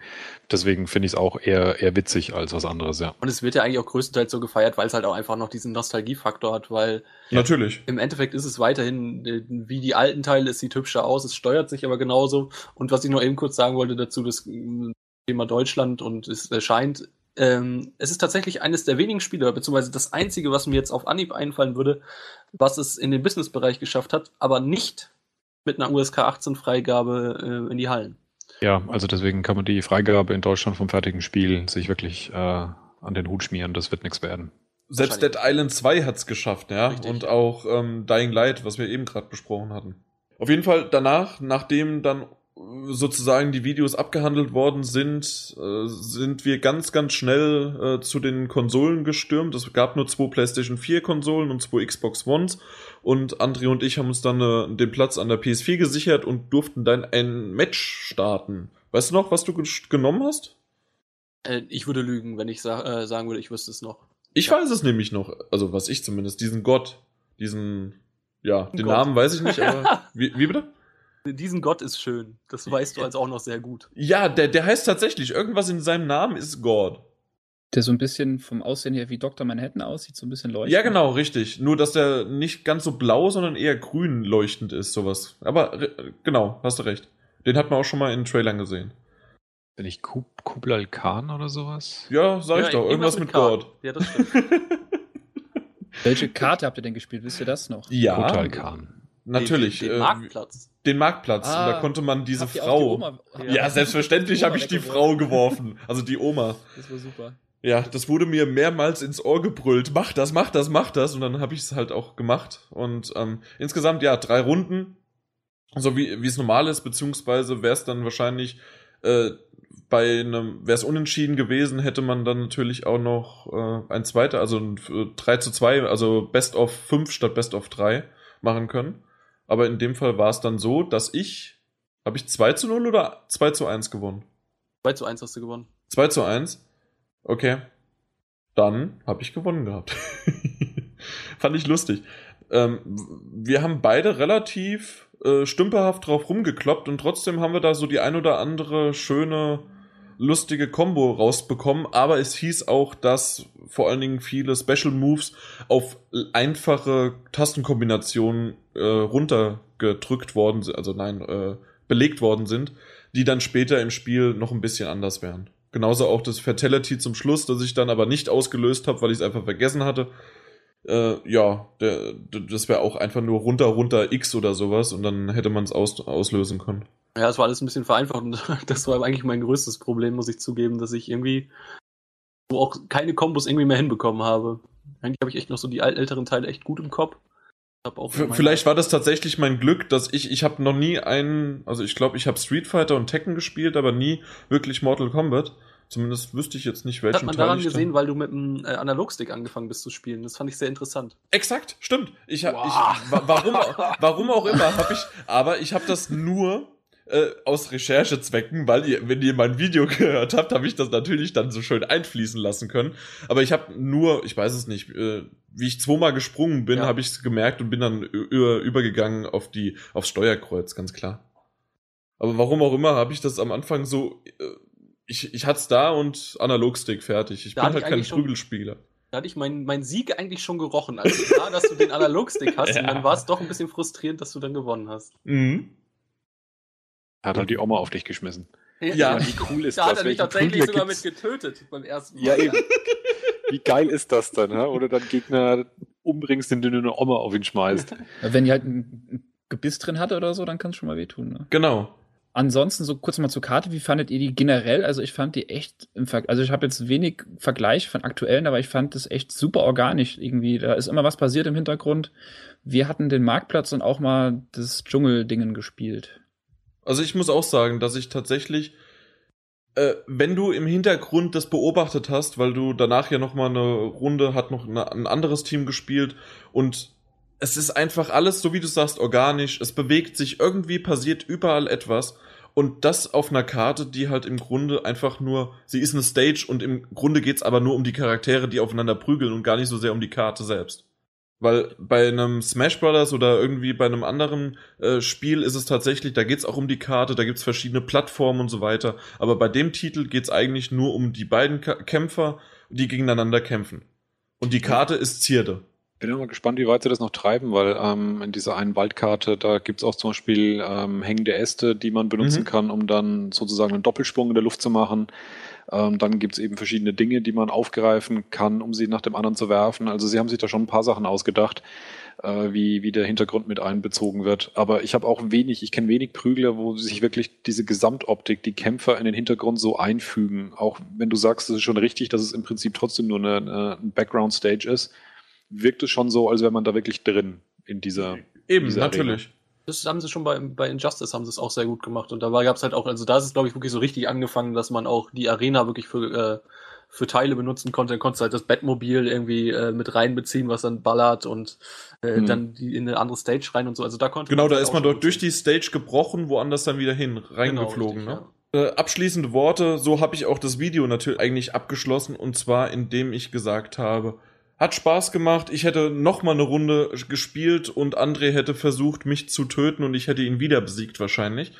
S2: Deswegen finde ich es auch eher, eher witzig als was anderes, ja.
S3: Und es wird ja eigentlich auch größtenteils so gefeiert, weil es halt auch einfach noch diesen Nostalgiefaktor hat, weil
S1: Natürlich.
S3: im Endeffekt ist es weiterhin, äh, wie die alten Teile, es sieht hübscher aus, es steuert sich aber genauso. Und was ich noch eben kurz sagen wollte dazu, das äh, Thema Deutschland und es erscheint, ähm, es ist tatsächlich eines der wenigen Spiele, beziehungsweise das einzige, was mir jetzt auf Anhieb einfallen würde, was es in den Businessbereich geschafft hat, aber nicht mit einer USK 18 Freigabe äh, in die Hallen.
S2: Ja, also deswegen kann man die Freigabe in Deutschland vom fertigen Spiel sich wirklich äh, an den Hut schmieren. Das wird nichts werden.
S1: Selbst Dead Island 2 hat es geschafft, ja.
S3: Richtig.
S1: Und auch ähm, Dying Light, was wir eben gerade besprochen hatten. Auf jeden Fall danach, nachdem dann sozusagen die Videos abgehandelt worden sind, äh, sind wir ganz, ganz schnell äh, zu den Konsolen gestürmt. Es gab nur zwei PlayStation 4 Konsolen und zwei Xbox Ones. Und André und ich haben uns dann äh, den Platz an der PS4 gesichert und durften dann ein Match starten. Weißt du noch, was du ge genommen hast?
S3: Äh, ich würde lügen, wenn ich sa äh, sagen würde, ich wüsste es noch.
S1: Ich weiß es nämlich noch, also was ich zumindest, diesen Gott, diesen, ja, den
S3: Gott.
S1: Namen weiß ich nicht, aber wie, wie bitte?
S3: Diesen Gott ist schön. Das weißt du also auch noch sehr gut.
S1: Ja, der, der heißt tatsächlich, irgendwas in seinem Namen ist God.
S4: Der so ein bisschen vom Aussehen her wie Dr. Manhattan aussieht, so ein bisschen leuchtend.
S1: Ja, genau, richtig. Nur, dass der nicht ganz so blau, sondern eher grün leuchtend ist, sowas. Aber genau, hast du recht. Den hat man auch schon mal in Trailern gesehen.
S2: Bin ich Kub Kublai Khan oder sowas?
S1: Ja, sag ich
S3: Ja,
S1: doch, irgendwas mit. God.
S3: Ja, das stimmt.
S4: Welche Karte habt ihr denn gespielt? Wisst ihr das noch?
S1: Ja,
S2: Kublai Khan.
S1: Natürlich.
S3: Den, den
S1: äh,
S3: Marktplatz.
S1: den Marktplatz.
S4: Ah,
S1: und da konnte man diese Frau.
S4: die
S1: ja,
S4: auch
S1: selbstverständlich habe
S4: Oma
S1: ich die? Frau geworfen. Also die Oma.
S4: Das war super.
S1: Ja, das wurde mir mehrmals ins Ohr gebrüllt. Mach das, mach das, mach das. Und dann habe ich es halt auch gemacht. Und ähm, insgesamt, ja, drei Runden. So wie wie es normal ist, beziehungsweise wäre es dann wahrscheinlich äh, bei einem, wäre es unentschieden gewesen, hätte man dann natürlich auch noch äh, ein zweiter, also ein äh, 3 zu 2, also Best of 5 statt Best of 3 machen können. Aber in dem Fall war es dann so, dass ich, habe ich 2 zu 0 oder 2 zu 1 gewonnen?
S3: 2 zu 1 hast du gewonnen.
S1: 2 zu 1. Okay. Dann habe ich gewonnen gehabt. Fand ich lustig. Ähm, wir haben beide relativ äh, stümperhaft drauf rumgekloppt und trotzdem haben wir da so die ein oder andere schöne, lustige Combo rausbekommen. Aber es hieß auch, dass vor allen Dingen viele Special Moves auf einfache Tastenkombinationen äh, runtergedrückt worden sind, also nein, äh, belegt worden sind, die dann später im Spiel noch ein bisschen anders wären. Genauso auch das Fatality zum Schluss, das ich dann aber nicht ausgelöst habe, weil ich es einfach vergessen hatte. Äh, ja, der, das wäre auch einfach nur runter, runter X oder sowas und dann hätte man es aus, auslösen können.
S3: Ja, es war alles ein bisschen vereinfacht und das war eigentlich mein größtes Problem, muss ich zugeben, dass ich irgendwie so auch keine Kombos irgendwie mehr hinbekommen habe. Eigentlich habe ich echt noch so die älteren Teile echt gut im Kopf.
S1: Vielleicht war das tatsächlich mein Glück, dass ich, ich habe noch nie einen, also ich glaube, ich habe Street Fighter und Tekken gespielt, aber nie wirklich Mortal Kombat. Zumindest wüsste ich jetzt nicht, welchen
S3: hat man
S1: Teil
S3: daran gesehen, weil du mit dem äh, Analogstick angefangen bist zu spielen. Das fand ich sehr interessant.
S1: Exakt, stimmt. Ich
S3: Wow.
S1: ich, wa- warum, warum auch immer habe ich, aber ich habe das nur äh, aus Recherchezwecken, weil ihr, wenn ihr mein Video gehört habt, habe ich das natürlich dann so schön einfließen lassen können. Aber ich habe nur, ich weiß es nicht, äh, wie ich zweimal gesprungen bin,
S3: Ja.
S1: habe ich es gemerkt und bin dann über, übergegangen auf die, aufs Steuerkreuz, ganz klar. Aber warum auch immer, habe ich das am Anfang so, äh, ich, ich hatte es da und Analogstick fertig. Ich
S3: Da
S1: bin halt kein Prügelspieler.
S3: Da hatte ich meinen mein Sieg eigentlich schon gerochen, als ich sah, dass du den Analogstick hast.
S1: Ja.
S3: Und dann war es doch ein bisschen frustrierend, dass du dann gewonnen hast.
S1: Mhm.
S2: Er hat halt die Oma auf dich geschmissen.
S1: Ja.
S2: Wie cool ist
S3: Da hat
S2: das?
S3: er mich tatsächlich
S2: Prügler
S3: sogar
S2: gibt's?
S3: mit getötet beim ersten Mal.
S2: Ja, eben. Wie geil ist das dann, ja? Oder dann Gegner umbringst, indem du eine Oma auf ihn schmeißt.
S4: Wenn die halt ein Gebiss drin hatte oder so, dann kann es schon mal wehtun. Ne?
S1: Genau.
S4: Ansonsten so kurz mal zur Karte, wie fandet ihr die generell? Also ich fand die echt im Ver also ich habe jetzt wenig Vergleich von aktuellen, aber ich fand das echt super organisch irgendwie. Da ist immer was passiert im Hintergrund. Wir hatten den Marktplatz und auch mal das Dschungeldingen gespielt.
S1: Also ich muss auch sagen, dass ich tatsächlich, äh, wenn du im Hintergrund das beobachtet hast, weil du danach ja noch mal eine Runde hat noch eine, ein anderes Team gespielt und es ist einfach alles, so wie du sagst, organisch. Es bewegt sich irgendwie, passiert überall etwas und das auf einer Karte, die halt im Grunde einfach nur, sie ist eine Stage und im Grunde geht's aber nur um die Charaktere, die aufeinander prügeln und gar nicht so sehr um die Karte selbst. Weil bei einem Smash Brothers oder irgendwie bei einem anderen äh, Spiel ist es tatsächlich, da geht's auch um die Karte, da gibt's verschiedene Plattformen und so weiter. Aber bei dem Titel geht's eigentlich nur um die beiden Ka Kämpfer, die gegeneinander kämpfen. Und die Karte ist Zierde.
S2: Bin immer gespannt, wie weit sie das noch treiben, weil ähm, in dieser einen Waldkarte, da gibt's auch zum Beispiel ähm, hängende Äste, die man benutzen
S1: Mhm.
S2: kann, um dann sozusagen einen Doppelsprung in der Luft zu machen. Ähm, dann gibt's eben verschiedene Dinge, die man aufgreifen kann, um sie nach dem anderen zu werfen. Also sie haben sich da schon ein paar Sachen ausgedacht. äh, wie, wie der Hintergrund mit einbezogen wird. Aber ich habe auch wenig, ich kenne wenig Prügler, wo sich wirklich diese Gesamtoptik, die Kämpfer in den Hintergrund so einfügen. Auch wenn du sagst, es ist schon richtig, dass es im Prinzip trotzdem nur eine, eine ein Background-Stage ist, wirkt es schon so, als wäre man da wirklich drin in dieser.
S1: Eben,
S2: dieser
S1: natürlich.
S2: Arena.
S3: Das haben sie schon bei, bei Injustice haben sie es auch sehr gut gemacht. Und da gab es halt auch, also da ist es, glaube ich, wirklich so richtig angefangen, dass man auch die Arena wirklich für, äh, für Teile benutzen konnte. Dann konntest du halt das Batmobil irgendwie äh, mit reinbeziehen, was dann ballert und äh,
S2: Hm.
S3: dann die in eine andere Stage rein und so. Also da konnte
S1: Genau, da
S3: halt
S1: ist man dort durch die Stage gebrochen, woanders dann wieder hin,
S3: Genau,
S1: reingeflogen.
S3: richtig,
S1: ne? Äh, abschließende Worte, so habe ich auch das Video natürlich eigentlich abgeschlossen und zwar indem ich gesagt habe, hat Spaß gemacht, ich hätte noch mal eine Runde gespielt und André hätte versucht, mich zu töten und ich hätte ihn wieder besiegt wahrscheinlich.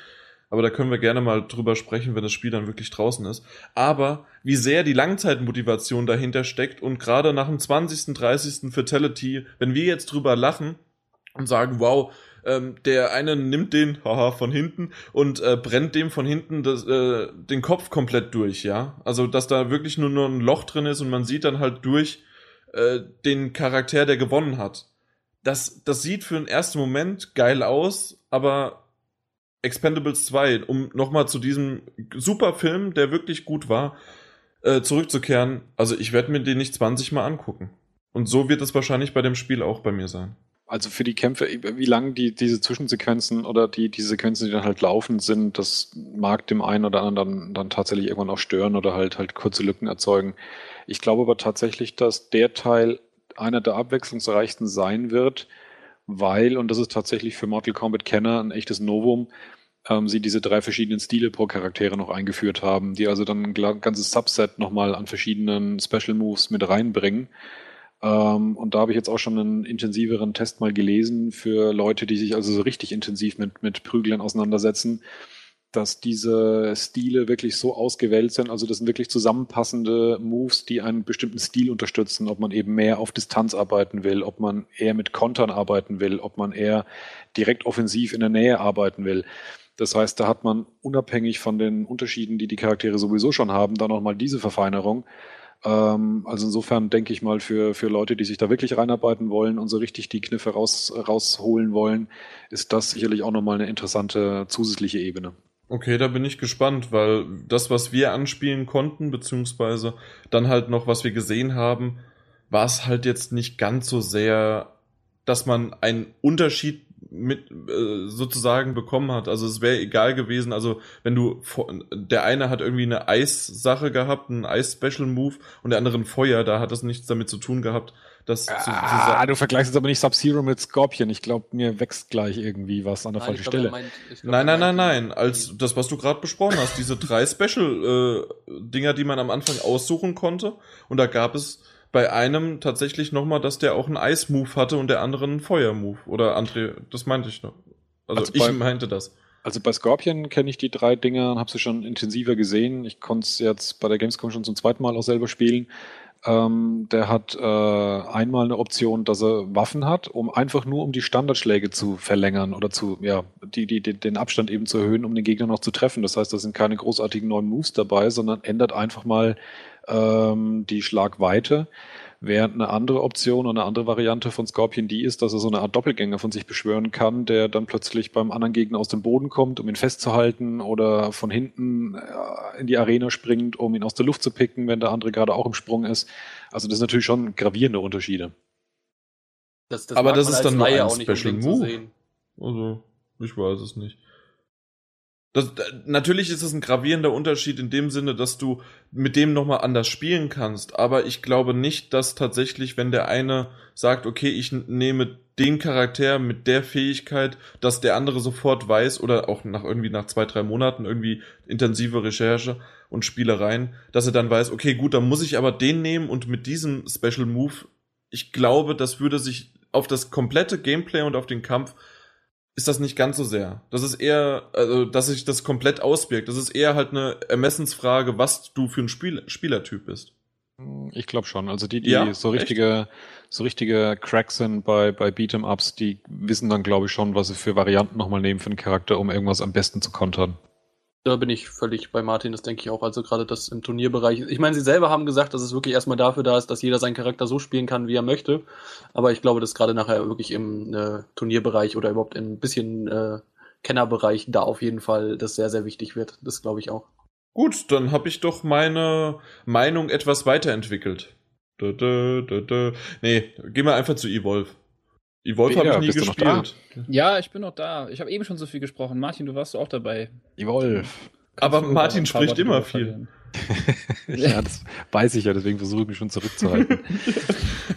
S1: Aber da können wir gerne mal drüber sprechen, wenn das Spiel dann wirklich draußen ist. Aber wie sehr die Langzeitmotivation dahinter steckt und gerade nach dem 20., 30. Fatality, wenn wir jetzt drüber lachen und sagen, wow, ähm, der eine nimmt den haha, von hinten und äh, brennt dem von hinten das, äh, den Kopf komplett durch, ja. Also, dass da wirklich nur, nur ein Loch drin ist und man sieht dann halt durch äh, den Charakter, der gewonnen hat. Das, das sieht für den ersten Moment geil aus, aber Expendables 2, um nochmal zu diesem super Film, der wirklich gut war, äh, zurückzukehren, also ich werde mir den nicht 20 Mal angucken. Und so wird es wahrscheinlich bei dem Spiel auch bei mir sein.
S2: Also für die Kämpfe, wie lang die, diese Zwischensequenzen oder die, die Sequenzen, die dann halt laufen sind, das mag dem einen oder anderen dann, dann tatsächlich irgendwann auch stören oder halt halt kurze Lücken erzeugen. Ich glaube aber tatsächlich, dass der Teil einer der abwechslungsreichsten sein wird, weil, und das ist tatsächlich für Mortal Kombat-Kenner ein echtes Novum, ähm, sie diese drei verschiedenen Stile pro Charaktere noch eingeführt haben, die also dann ein ganzes Subset nochmal an verschiedenen Special Moves mit reinbringen. Ähm, und da habe ich jetzt auch schon einen intensiveren Test mal gelesen für Leute, die sich also so richtig intensiv mit, mit Prüglern auseinandersetzen, dass diese Stile wirklich so ausgewählt sind. Also das sind wirklich zusammenpassende Moves, die einen bestimmten Stil unterstützen, ob man eben mehr auf Distanz arbeiten will, ob man eher mit Kontern arbeiten will, ob man eher direkt offensiv in der Nähe arbeiten will. Das heißt, da hat man unabhängig von den Unterschieden, die die Charaktere sowieso schon haben, dann nochmal diese Verfeinerung. Ähm, also insofern denke ich mal, für, für Leute, die sich da wirklich reinarbeiten wollen und so richtig die Kniffe raus, rausholen wollen, ist das sicherlich auch nochmal eine interessante zusätzliche Ebene.
S1: Okay, da bin ich gespannt, weil das, was wir anspielen konnten, beziehungsweise dann halt noch, was wir gesehen haben, war es halt jetzt nicht ganz so sehr, dass man einen Unterschied mit äh, sozusagen bekommen hat. Also es wäre egal gewesen, also wenn du der eine hat irgendwie eine Eissache gehabt, einen Eis-Special-Move und der andere ein Feuer, da hat das nichts damit zu tun gehabt, das zu, zu
S2: Ah,
S1: sagen.
S2: du vergleichst jetzt aber nicht Sub-Zero mit Scorpion. Ich glaube, mir wächst gleich irgendwie was an der falschen Stelle.
S3: meint- glaub,
S1: Nein, nein, nein, nein. Als das, was du gerade besprochen hast, diese drei Special-Dinger, die man am Anfang aussuchen konnte. Und da gab es bei einem tatsächlich nochmal, dass der auch einen Ice-Move hatte und der andere einen Feuer-Move. Oder André, das meinte ich noch. Also,
S2: Also
S1: ich
S2: bei-
S1: meinte das.
S2: Also bei Scorpion kenne ich die drei Dinger und habe sie schon intensiver gesehen. Ich konnte es jetzt bei der Gamescom schon zum zweiten Mal auch selber spielen. Ähm, der hat äh, einmal eine Option, dass er Waffen hat, um einfach nur um die Standardschläge zu verlängern oder zu, ja, die, die, den Abstand eben zu erhöhen, um den Gegner noch zu treffen. Das heißt, da sind keine großartigen neuen Moves dabei, sondern ändert einfach mal ähm, die Schlagweite. Während eine andere Option und eine andere Variante von Scorpion die ist, dass er so eine Art Doppelgänger von sich beschwören kann, der dann plötzlich beim anderen Gegner aus dem Boden kommt, um ihn festzuhalten oder von hinten äh, in die Arena springt, um ihn aus der Luft zu picken, wenn der andere gerade auch im Sprung ist. Also das sind natürlich schon gravierende Unterschiede.
S3: Das, das
S1: Aber das ist dann nur ein
S3: auch nicht
S1: Special Move. Also, ich weiß es nicht. Das, da- natürlich ist es ein gravierender Unterschied in dem Sinne, dass du mit dem nochmal anders spielen kannst. Aber ich glaube nicht, dass tatsächlich, wenn der eine sagt, okay, ich nehme den Charakter mit der Fähigkeit, dass der andere sofort weiß oder auch nach irgendwie nach zwei, drei Monaten irgendwie intensive Recherche und Spielereien, dass er dann weiß, okay, gut, dann muss ich aber den nehmen und mit diesem Special Move, ich glaube, das würde sich auf das komplette Gameplay und auf den Kampf ist das nicht ganz so sehr. Das ist eher, also, dass sich das komplett auswirkt. Das ist eher halt eine Ermessensfrage, was du für ein Spiel Spielertyp bist.
S2: Ich glaube schon. Also die, die
S1: Ja?
S2: so richtige, so richtige Cracks sind bei, bei Beat'em-Ups, die wissen dann, glaube ich, schon, was sie für Varianten nochmal nehmen für einen Charakter, um irgendwas am besten zu kontern.
S3: Da bin ich völlig bei Martin, das denke ich auch. Also gerade das im Turnierbereich. Ich meine, sie selber haben gesagt, dass es wirklich erstmal dafür da ist, dass jeder seinen Charakter so spielen kann, wie er möchte. Aber ich glaube, dass gerade nachher wirklich im äh, Turnierbereich oder überhaupt ein bisschen äh, Kennerbereich da auf jeden Fall das sehr, sehr wichtig wird. Das glaube ich auch.
S1: Gut, dann habe ich doch meine Meinung etwas weiterentwickelt. Da, da, da, da. Nee, gehen wir einfach zu Evolve. Evolve habe ich nie gespielt.
S4: Ja, ich bin noch da. Ich habe eben schon so viel gesprochen. Martin, du warst auch dabei.
S2: Evolve.
S1: Aber Martin spricht immer viel.
S2: ja, das weiß ich ja, deswegen versuche ich mich schon zurückzuhalten.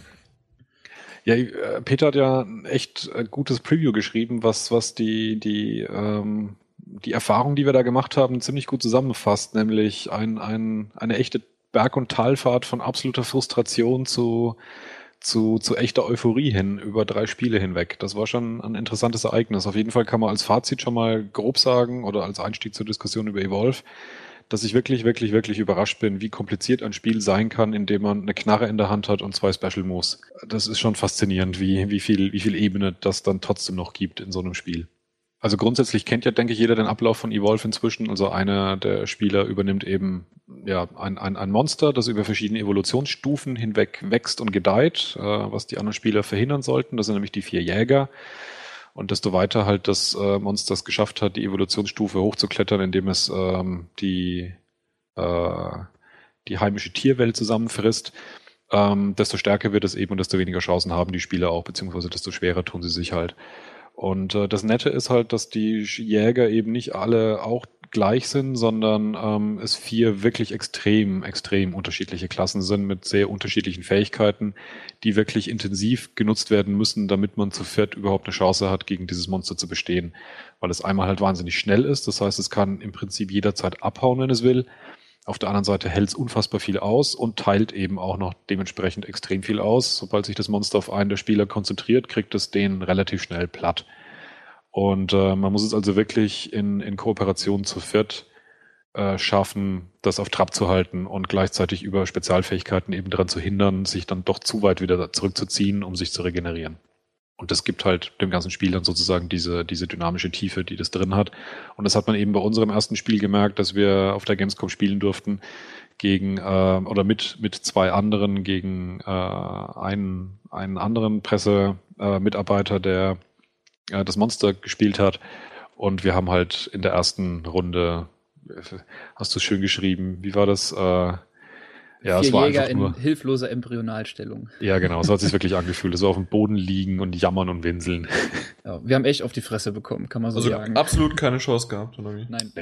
S2: ja, äh, Peter hat ja ein echt äh, gutes Preview geschrieben, was, was die, die, ähm, die Erfahrung, die wir da gemacht haben, ziemlich gut zusammenfasst, nämlich ein, ein, eine echte Berg- und Talfahrt von absoluter Frustration zu, zu, zu echter Euphorie hin über drei Spiele hinweg. Das war schon ein interessantes Ereignis. Auf jeden Fall kann man als Fazit schon mal grob sagen oder als Einstieg zur Diskussion über Evolve, dass ich wirklich, wirklich, wirklich überrascht bin, wie kompliziert ein Spiel sein kann, in dem man eine Knarre in der Hand hat und zwei Special Moves. Das ist schon faszinierend, wie, wie viel, wie viel Ebene das dann trotzdem noch gibt in so einem Spiel. Also grundsätzlich kennt ja, denke ich, jeder den Ablauf von Evolve inzwischen. Also einer der Spieler übernimmt eben ja ein, ein, ein Monster, das über verschiedene Evolutionsstufen hinweg wächst und gedeiht, äh, was die anderen Spieler verhindern sollten. Das sind nämlich die vier Jäger. Und desto weiter halt das äh, Monster es geschafft hat, die Evolutionsstufe hochzuklettern, indem es ähm, die, äh, die heimische Tierwelt zusammenfrisst, ähm, desto stärker wird es eben und desto weniger Chancen haben die Spieler auch, beziehungsweise desto schwerer tun sie sich halt. Und äh, das Nette ist halt, dass die Jäger eben nicht alle auch gleich sind, sondern ähm, es vier wirklich extrem, extrem unterschiedliche Klassen sind mit sehr unterschiedlichen Fähigkeiten, die wirklich intensiv genutzt werden müssen, damit man zu viert überhaupt eine Chance hat, gegen dieses Monster zu bestehen. Weil es einmal halt wahnsinnig schnell ist, das heißt, es kann im Prinzip jederzeit abhauen, wenn es will. Auf der anderen Seite hält es unfassbar viel aus und teilt eben auch noch dementsprechend extrem viel aus. Sobald sich das Monster auf einen der Spieler konzentriert, kriegt es den relativ schnell platt. Und äh, man muss es also wirklich in, in Kooperation zu viert äh, schaffen, das auf Trab zu halten und gleichzeitig über Spezialfähigkeiten eben daran zu hindern, sich dann doch zu weit wieder zurückzuziehen, um sich zu regenerieren. Und das gibt halt dem ganzen Spiel dann sozusagen diese, diese dynamische Tiefe, die das drin hat. Und das hat man eben bei unserem ersten Spiel gemerkt, dass wir auf der Gamescom spielen durften gegen äh, oder mit, mit zwei anderen gegen äh, einen, einen anderen Pressemitarbeiter, äh, der äh, das Monster gespielt hat. Und wir haben halt in der ersten Runde, äh, hast du schön geschrieben, wie war das? Äh, ja,
S4: Vier
S2: es war
S4: Jäger in
S2: nur.
S4: hilfloser Embryonalstellung.
S2: Ja, genau, so hat sich wirklich angefühlt. So auf dem Boden liegen und jammern und winseln.
S4: Ja, wir haben echt auf die Fresse bekommen, kann man so
S1: Also
S4: sagen.
S1: absolut keine Chance gehabt, oder wie?
S4: Nein.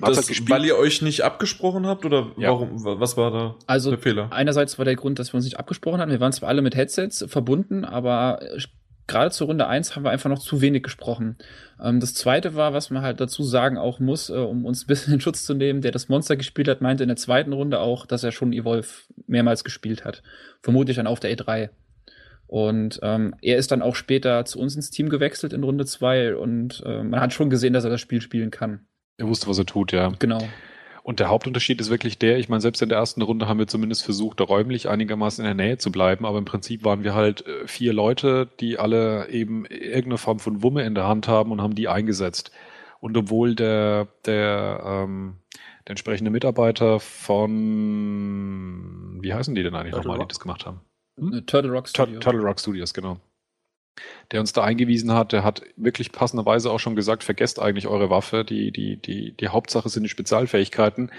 S2: Hat's
S1: Das,
S2: halt gespielt.
S1: weil ihr euch nicht abgesprochen habt oder
S2: Ja.
S1: warum? wa- Was war da
S4: Also
S1: der Fehler?
S4: einerseits war der Grund, dass wir uns nicht abgesprochen hatten. Wir waren zwar alle mit Headsets verbunden, aber gerade zur Runde eins haben wir einfach noch zu wenig gesprochen. Ähm, das zweite war, was man halt dazu sagen auch muss, äh, um uns ein bisschen in Schutz zu nehmen, der das Monster gespielt hat, meinte in der zweiten Runde auch, dass er schon Evolve mehrmals gespielt hat. Vermutlich dann auf der E3. Und ähm, er ist dann auch später zu uns ins Team gewechselt in Runde zwei und äh, man hat schon gesehen, dass er das Spiel spielen kann.
S2: Er wusste, was er tut, ja.
S4: Genau.
S2: Und der Hauptunterschied ist wirklich der, ich meine, selbst in der ersten Runde haben wir zumindest versucht, räumlich einigermaßen in der Nähe zu bleiben, aber im Prinzip waren wir halt äh, vier Leute, die alle eben irgendeine Form von Wumme in der Hand haben und haben die eingesetzt. Und obwohl der, der, ähm, der entsprechende Mitarbeiter von, wie heißen die denn eigentlich
S3: Turtle
S2: nochmal, die das gemacht haben?
S4: Äh, Turtle Rock
S2: Tur-
S4: Studio.
S2: Turtle Rock Studios, genau. Der uns da eingewiesen hat, der hat wirklich passenderweise auch schon gesagt, vergesst eigentlich eure Waffe, die, die, die, die Hauptsache sind die Spezialfähigkeiten.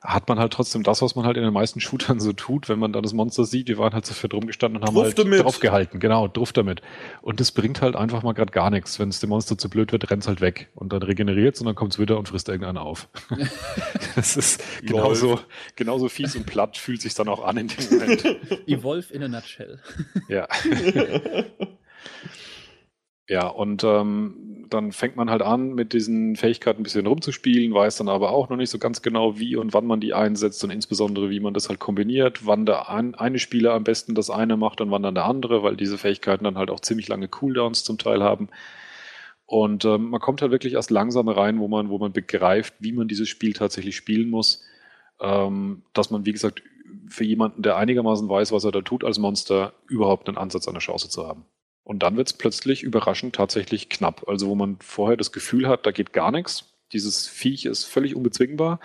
S2: Hat man halt trotzdem das, was man halt in den meisten Shootern so tut, wenn man da das Monster sieht, wir waren halt so für drum gestanden und haben
S1: Druff
S2: halt
S1: damit.
S2: draufgehalten, genau, druff damit. Und das bringt halt einfach mal gerade gar nichts. Wenn es dem Monster zu blöd wird, rennt's halt weg. Und dann regeneriert und dann kommt's wieder und frisst irgendeinen auf. das ist genauso, genauso fies und platt fühlt sich dann auch an in dem Moment.
S4: Evolve in a nutshell.
S2: Ja. ja, und ähm, dann fängt man halt an, mit diesen Fähigkeiten ein bisschen rumzuspielen, weiß dann aber auch noch nicht so ganz genau, wie und wann man die einsetzt und insbesondere, wie man das halt kombiniert, wann der ein, eine Spieler am besten das eine macht und wann dann der andere, weil diese Fähigkeiten dann halt auch ziemlich lange Cooldowns zum Teil haben. Und ähm, man kommt halt wirklich erst langsam rein, wo man, wo man begreift, wie man dieses Spiel tatsächlich spielen muss. Ähm, dass man, wie gesagt, für jemanden, der einigermaßen weiß, was er da tut als Monster, überhaupt einen Ansatz einer Chance zu haben. Und dann wird es plötzlich überraschend tatsächlich knapp. Also wo man vorher das Gefühl hat, da geht gar nichts, dieses Viech ist völlig unbezwingbar,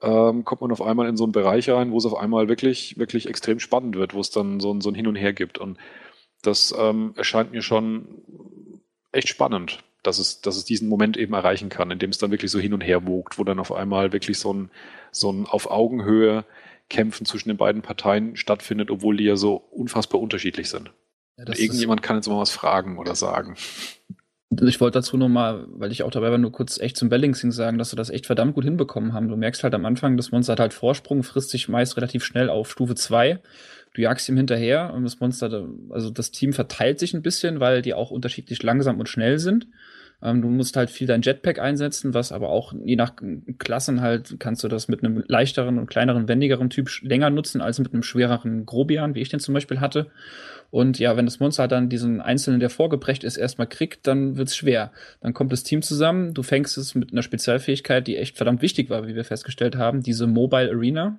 S2: ähm, kommt man auf einmal in so einen Bereich rein, wo es auf einmal wirklich, wirklich extrem spannend wird, wo es dann so ein, so ein Hin und Her gibt. Und das ähm, erscheint mir schon echt spannend, dass es, dass es diesen Moment eben erreichen kann, in dem es dann wirklich so hin und her wogt, wo dann auf einmal wirklich so ein, so ein auf Augenhöhe Kämpfen zwischen den beiden Parteien stattfindet, obwohl die ja so unfassbar unterschiedlich sind. Ja, irgendjemand kann jetzt mal was fragen oder sagen.
S4: Ich wollte dazu nochmal, weil ich auch dabei war, nur kurz echt zum Balancing sagen, dass sie das echt verdammt gut hinbekommen haben. Du merkst halt am Anfang, das Monster hat halt Vorsprung, frisst sich meist relativ schnell auf Stufe 2. Du jagst ihm hinterher und das Monster, also das Team verteilt sich ein bisschen, weil die auch unterschiedlich langsam und schnell sind. Ähm, du musst halt viel dein Jetpack einsetzen, was aber auch je nach Klassen halt kannst du das mit einem leichteren und kleineren, wendigeren Typ länger nutzen als mit einem schwereren Grobian, wie ich den zum Beispiel hatte. Und ja, wenn das Monster dann diesen Einzelnen, der vorgebrecht ist, erstmal kriegt, dann wird's schwer. Dann kommt das Team zusammen, du fängst es mit einer Spezialfähigkeit, die echt verdammt wichtig war, wie wir festgestellt haben, diese Mobile Arena,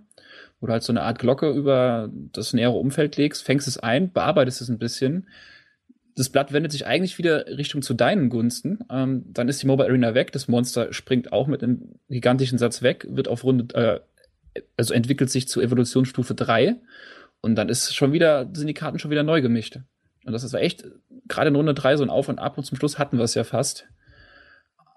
S4: wo du halt so eine Art Glocke über das nähere Umfeld legst, fängst es ein, bearbeitest es ein bisschen, das Blatt wendet sich eigentlich wieder Richtung zu deinen Gunsten. Ähm, dann ist die Mobile Arena weg. Das Monster springt auch mit einem gigantischen Satz weg, wird auf Runde, äh, also entwickelt sich zu Evolutionsstufe 3. Und dann ist schon wieder, sind die Karten schon wieder neu gemischt. Und das ist echt, gerade in Runde 3 so ein Auf und Ab und zum Schluss hatten wir es ja fast.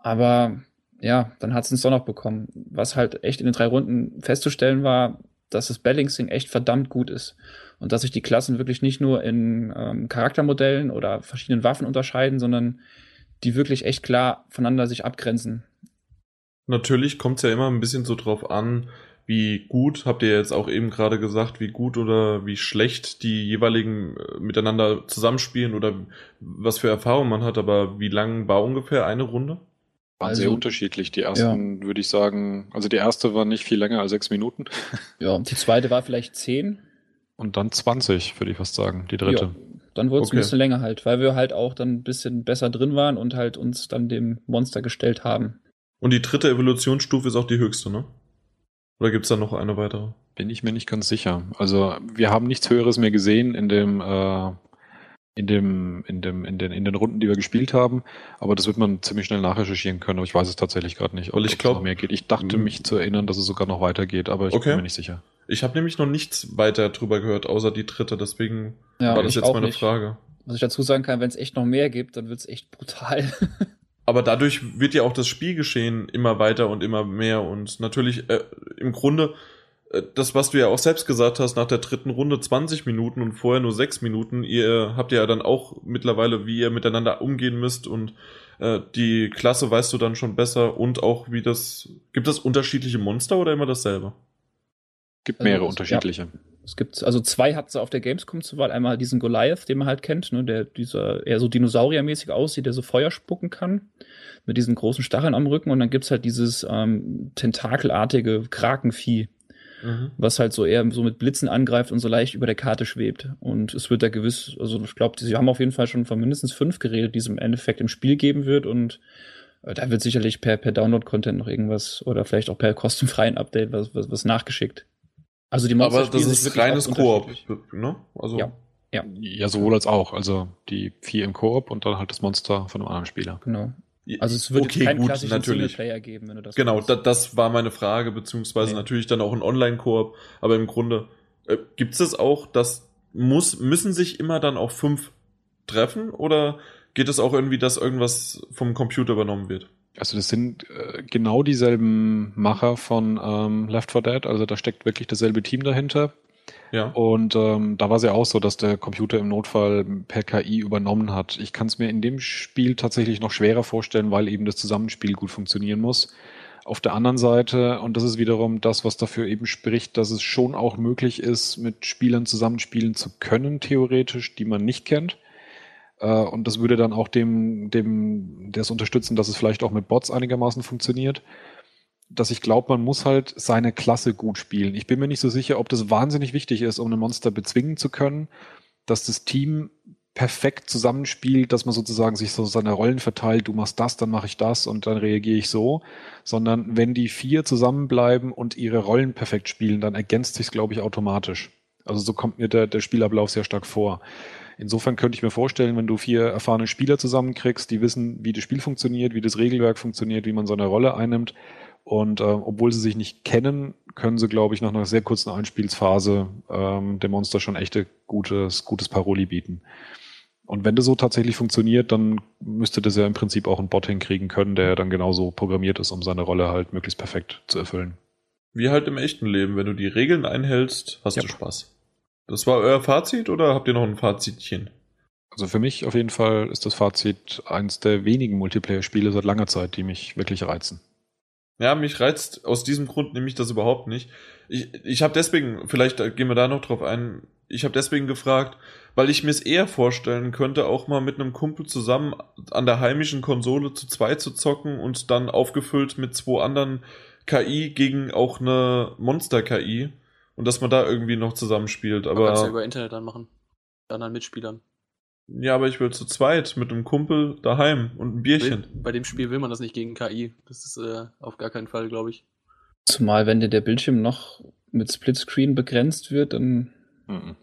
S4: Aber ja, dann hat es uns doch noch bekommen. Was halt echt in den drei Runden festzustellen war, dass das Balancing echt verdammt gut ist und dass sich die Klassen wirklich nicht nur in ähm, Charaktermodellen oder verschiedenen Waffen unterscheiden, sondern die wirklich echt klar voneinander sich abgrenzen.
S1: Natürlich kommt es ja immer ein bisschen so drauf an, wie gut, habt ihr jetzt auch eben gerade gesagt, wie gut oder wie schlecht die jeweiligen äh, miteinander zusammenspielen oder was für Erfahrungen man hat, aber wie lang war ungefähr eine Runde?
S2: Waren also, sehr unterschiedlich. Die ersten, ja. würde ich sagen, also die erste war nicht viel länger als sechs Minuten.
S4: Ja, die zweite war vielleicht zehn.
S2: Und dann 20, würde ich fast sagen, die dritte. Ja,
S4: dann wurde es okay. ein bisschen länger halt, weil wir halt auch dann ein bisschen besser drin waren und halt uns dann dem Monster gestellt haben.
S1: Und die dritte Evolutionsstufe ist auch die höchste, ne? Oder gibt es da noch eine weitere?
S2: Bin ich mir nicht ganz sicher. Also wir haben nichts Höheres mehr gesehen in dem äh, in dem, in dem, in den, in den Runden, die wir gespielt haben. Aber das wird man ziemlich schnell nachrecherchieren können, aber ich weiß es tatsächlich gerade nicht,
S1: ob es noch
S2: mehr geht. Ich dachte mich zu erinnern, dass es sogar noch weitergeht, aber ich okay. bin mir nicht sicher.
S1: Ich habe nämlich noch nichts weiter drüber gehört, außer die dritte, deswegen ja, war das jetzt meine nicht. Frage.
S4: Was ich dazu sagen kann, wenn es echt noch mehr gibt, dann wird es echt brutal.
S1: Aber dadurch wird ja auch das Spielgeschehen immer weiter und immer mehr und natürlich äh, im Grunde äh, das, was du ja auch selbst gesagt hast, nach der dritten Runde 20 Minuten und vorher nur 6 Minuten, ihr habt ja dann auch mittlerweile, wie ihr miteinander umgehen müsst und äh, die Klasse weißt du dann schon besser und auch wie das. Gibt es unterschiedliche Monster oder immer dasselbe?
S2: Gibt mehrere also, unterschiedliche. Ja.
S4: Es gibt, also zwei hat sie auf der Gamescom zur Wahl. Einmal diesen Goliath, den man halt kennt, ne, der dieser eher so dinosauriermäßig aussieht, der so Feuer spucken kann, mit diesen großen Stacheln am Rücken. Und dann gibt's halt dieses ähm, tentakelartige Krakenvieh, mhm. was halt so eher so mit Blitzen angreift und so leicht über der Karte schwebt. Und es wird da gewiss, also ich glaube, sie haben auf jeden Fall schon von mindestens fünf geredet, die es im Endeffekt im Spiel geben wird und äh, da wird sicherlich per, per Download-Content noch irgendwas oder vielleicht auch per kostenfreien Update was, was, was nachgeschickt.
S1: Also die Monster Aber das ist reines Koop, ne?
S2: Also ja. Ja. ja, sowohl als auch. Also die vier im Koop und dann halt das Monster von einem anderen Spieler.
S4: Genau. Also es wird okay, keinen gut, klassischen natürlich. Singleplayer geben, wenn du das
S1: Genau, da, das war meine Frage, beziehungsweise nee. natürlich dann auch ein Online-Koop, aber im Grunde äh, gibt es das auch, dass muss, müssen sich immer dann auch fünf treffen oder geht es auch irgendwie, dass irgendwas vom Computer übernommen wird?
S2: Also das sind äh, genau dieselben Macher von ähm, Left 4 Dead, also da steckt wirklich dasselbe Team dahinter. Ja. Und ähm, da war es ja auch so, dass der Computer im Notfall per KI übernommen hat. Ich kann es mir in dem Spiel tatsächlich noch schwerer vorstellen, weil eben das Zusammenspiel gut funktionieren muss. Auf der anderen Seite, und das ist wiederum das, was dafür eben spricht, dass es schon auch möglich ist, mit Spielern zusammenspielen zu können, theoretisch, die man nicht kennt. Äh, und das würde dann auch dem, dem, das unterstützen, dass es vielleicht auch mit Bots einigermaßen funktioniert dass ich glaube, man muss halt seine Klasse gut spielen. Ich bin mir nicht so sicher, ob das wahnsinnig wichtig ist, um ein Monster bezwingen zu können, dass das Team perfekt zusammenspielt, dass man sozusagen sich so seine Rollen verteilt, du machst das, dann mache ich das und dann reagiere ich so, sondern wenn die vier zusammenbleiben und ihre Rollen perfekt spielen, dann ergänzt sich glaube ich, automatisch. Also so kommt mir der, der Spielablauf sehr stark vor. Insofern könnte ich mir vorstellen, wenn du vier erfahrene Spieler zusammenkriegst, die wissen, wie das Spiel funktioniert, wie das Regelwerk funktioniert, wie man so eine Rolle einnimmt. Und äh, obwohl sie sich nicht kennen, können sie, glaube ich, nach einer sehr kurzen Einspielsphase ähm, dem Monster schon echte gutes, gutes Paroli bieten. Und wenn das so tatsächlich funktioniert, dann müsste das ja im Prinzip auch ein Bot hinkriegen können, der dann genauso programmiert ist, um seine Rolle halt möglichst perfekt zu erfüllen.
S1: Wie halt im echten Leben, wenn du die Regeln einhältst, hast yep. du Spaß. Das war euer Fazit oder habt ihr noch ein Fazitchen?
S2: Also für mich auf jeden Fall ist das Fazit eins der wenigen Multiplayer-Spiele seit langer Zeit, die mich wirklich reizen.
S1: Ja, mich reizt aus diesem Grund nämlich das überhaupt nicht. Ich, ich habe deswegen, vielleicht gehen wir da noch drauf ein, ich habe deswegen gefragt, weil ich mir es eher vorstellen könnte, auch mal mit einem Kumpel zusammen an der heimischen Konsole zu zweit zu zocken und dann aufgefüllt mit zwei anderen KI gegen auch eine Monster-KI und dass man da irgendwie noch zusammenspielt. Aber
S3: kannst ja über Internet dann machen. Mit anderen Mitspielern.
S1: Ja, aber ich will zu zweit mit einem Kumpel daheim und ein Bierchen.
S3: Bei dem Spiel will man das nicht gegen KI. Das ist äh, auf gar keinen Fall, glaube ich.
S4: Zumal, wenn dir der Bildschirm noch mit Splitscreen begrenzt wird, dann.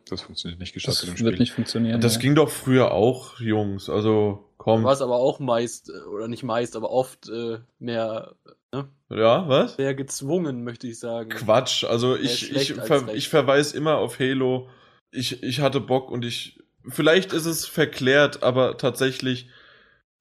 S2: Das funktioniert nicht geschafft
S4: das in dem Spiel. wird nicht funktionieren.
S1: Das ja. ging doch früher auch, Jungs. Also, komm.
S3: Du warst aber auch meist, äh, oder nicht meist, aber oft äh, mehr.
S1: Ne? Ja, was?
S3: Mehr gezwungen, möchte ich sagen.
S1: Quatsch. Also, ich, ich, ver ich verweise immer auf Halo. Ich, ich hatte Bock und ich vielleicht ist es verklärt, aber tatsächlich,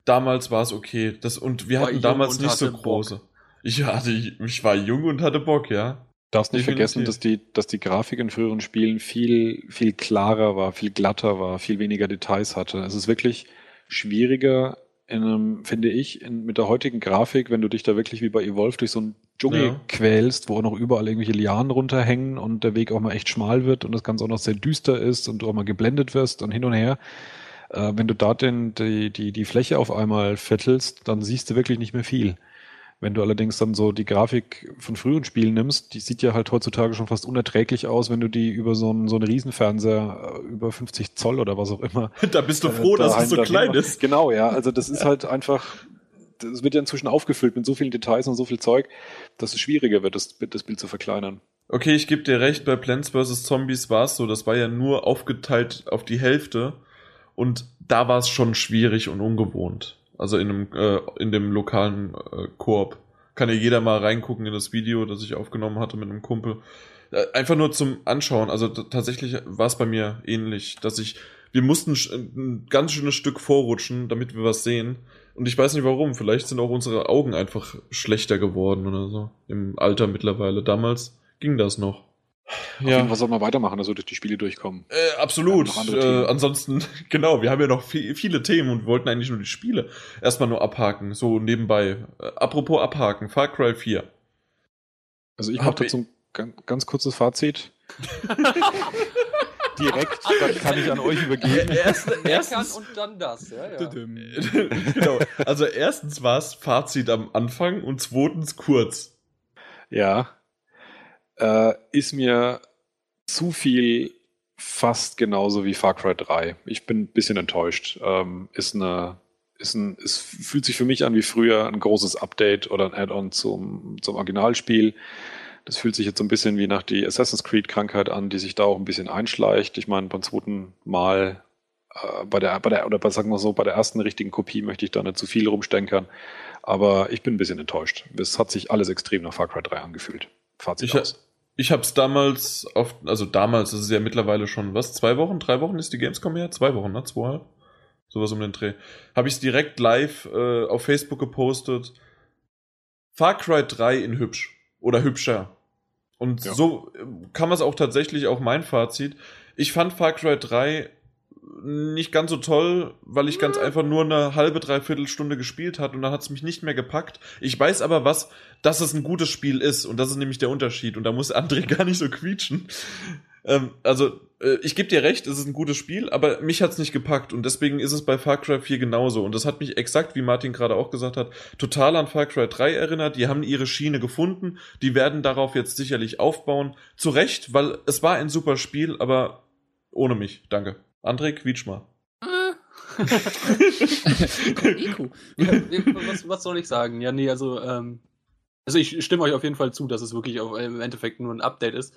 S1: damals war es okay. Das, und wir war hatten damals nicht so große. Bock. Ich hatte, ich war jung und hatte Bock, ja.
S2: Darfst nicht vergessen, dass die, dass die Grafik in früheren Spielen viel, viel klarer war, viel glatter war, viel weniger Details hatte. Es ist wirklich schwieriger, in einem, finde ich, in, mit der heutigen Grafik, wenn du dich da wirklich wie bei Evolve durch so einen Dschungel ja. quälst, wo auch noch überall irgendwelche Lianen runterhängen und der Weg auch mal echt schmal wird und das Ganze auch noch sehr düster ist und du auch mal geblendet wirst und hin und her. Äh, wenn du da den, die, die, die Fläche auf einmal viertelst, dann siehst du wirklich nicht mehr viel. Wenn du allerdings dann so die Grafik von früheren Spielen nimmst, die sieht ja halt heutzutage schon fast unerträglich aus, wenn du die über so einen, so einen Riesenfernseher äh, über 50 Zoll oder was auch immer.
S1: da bist du äh, froh, dass es so klein ist.
S2: Genau, ja. Also das ist halt einfach, das wird ja inzwischen aufgefüllt mit so vielen Details und so viel Zeug, dass es schwieriger wird, das, das Bild zu verkleinern.
S1: Okay, ich gebe dir recht, bei Plants vs. Zombies war es so, das war ja nur aufgeteilt auf die Hälfte und da war es schon schwierig und ungewohnt. Also in, einem, äh, in dem lokalen äh, Koop. Kann ja jeder mal reingucken in das Video, das ich aufgenommen hatte mit einem Kumpel. Äh, einfach nur zum Anschauen. Also tatsächlich war es bei mir ähnlich, dass ich, wir mussten ein ganz schönes Stück vorrutschen, damit wir was sehen. Und ich weiß nicht warum. Vielleicht sind auch unsere Augen einfach schlechter geworden oder so. Im Alter mittlerweile. Damals ging das noch.
S2: Auf ja. jeden Fall soll man weitermachen, also durch die Spiele durchkommen.
S1: Äh, absolut. Äh, ansonsten, genau, wir haben ja noch viel, viele Themen und wir wollten eigentlich nur die Spiele erstmal nur abhaken, so nebenbei. Äh, apropos abhaken, Far Cry 4.
S2: Also ich mache dazu ein ganz, ganz kurzes Fazit. Direkt, dann kann ich an euch übergeben.
S3: Erst, erstens und dann das, ja, ja.
S1: genau. Also erstens war es Fazit am Anfang und zweitens kurz.
S2: Ja, äh, ist mir zu viel fast genauso wie Far Cry 3. Ich bin ein bisschen enttäuscht. Ähm, ist eine, ist ein, es fühlt sich für mich an wie früher ein großes Update oder ein Add-on zum, zum Originalspiel. Das fühlt sich jetzt so ein bisschen wie nach die Assassin's Creed-Krankheit an, die sich da auch ein bisschen einschleicht. Ich meine, beim zweiten Mal, äh, bei der, bei der, oder sagen wir so, bei der ersten richtigen Kopie möchte ich da nicht zu viel rumstenkern. Aber ich bin ein bisschen enttäuscht. Es hat sich alles extrem nach Far Cry 3 angefühlt. Fazit
S1: ich, aus. Ich habe es damals auf, also damals, das ist ja mittlerweile schon, was, zwei Wochen, drei Wochen ist die Gamescom her? Zwei Wochen, ne? Zweieinhalb? Sowas um den Dreh. Habe ich es direkt live äh, auf Facebook gepostet. Far Cry 3 in hübsch. Oder hübscher. Und ja. so äh, kann man es auch tatsächlich auch mein Fazit. Ich fand Far Cry 3 nicht ganz so toll, weil ich ganz einfach nur eine halbe, dreiviertel Stunde gespielt hat und dann hat es mich nicht mehr gepackt. Ich weiß aber was, dass es ein gutes Spiel ist und das ist nämlich der Unterschied und da muss André gar nicht so quietschen. Ähm, also, äh, ich gebe dir recht, es ist ein gutes Spiel, aber mich hat's nicht gepackt und deswegen ist es bei Far Cry 4 genauso und das hat mich exakt, wie Martin gerade auch gesagt hat, total an Far Cry 3 erinnert. Die haben ihre Schiene gefunden, die werden darauf jetzt sicherlich aufbauen. Zu Recht, weil es war ein super Spiel, aber ohne mich. Danke. André, quietsch mal.
S3: Iku. was, was, soll ich sagen? Ja, nee, also, ähm, also ich stimme euch auf jeden Fall zu, dass es wirklich im Endeffekt nur ein Update ist.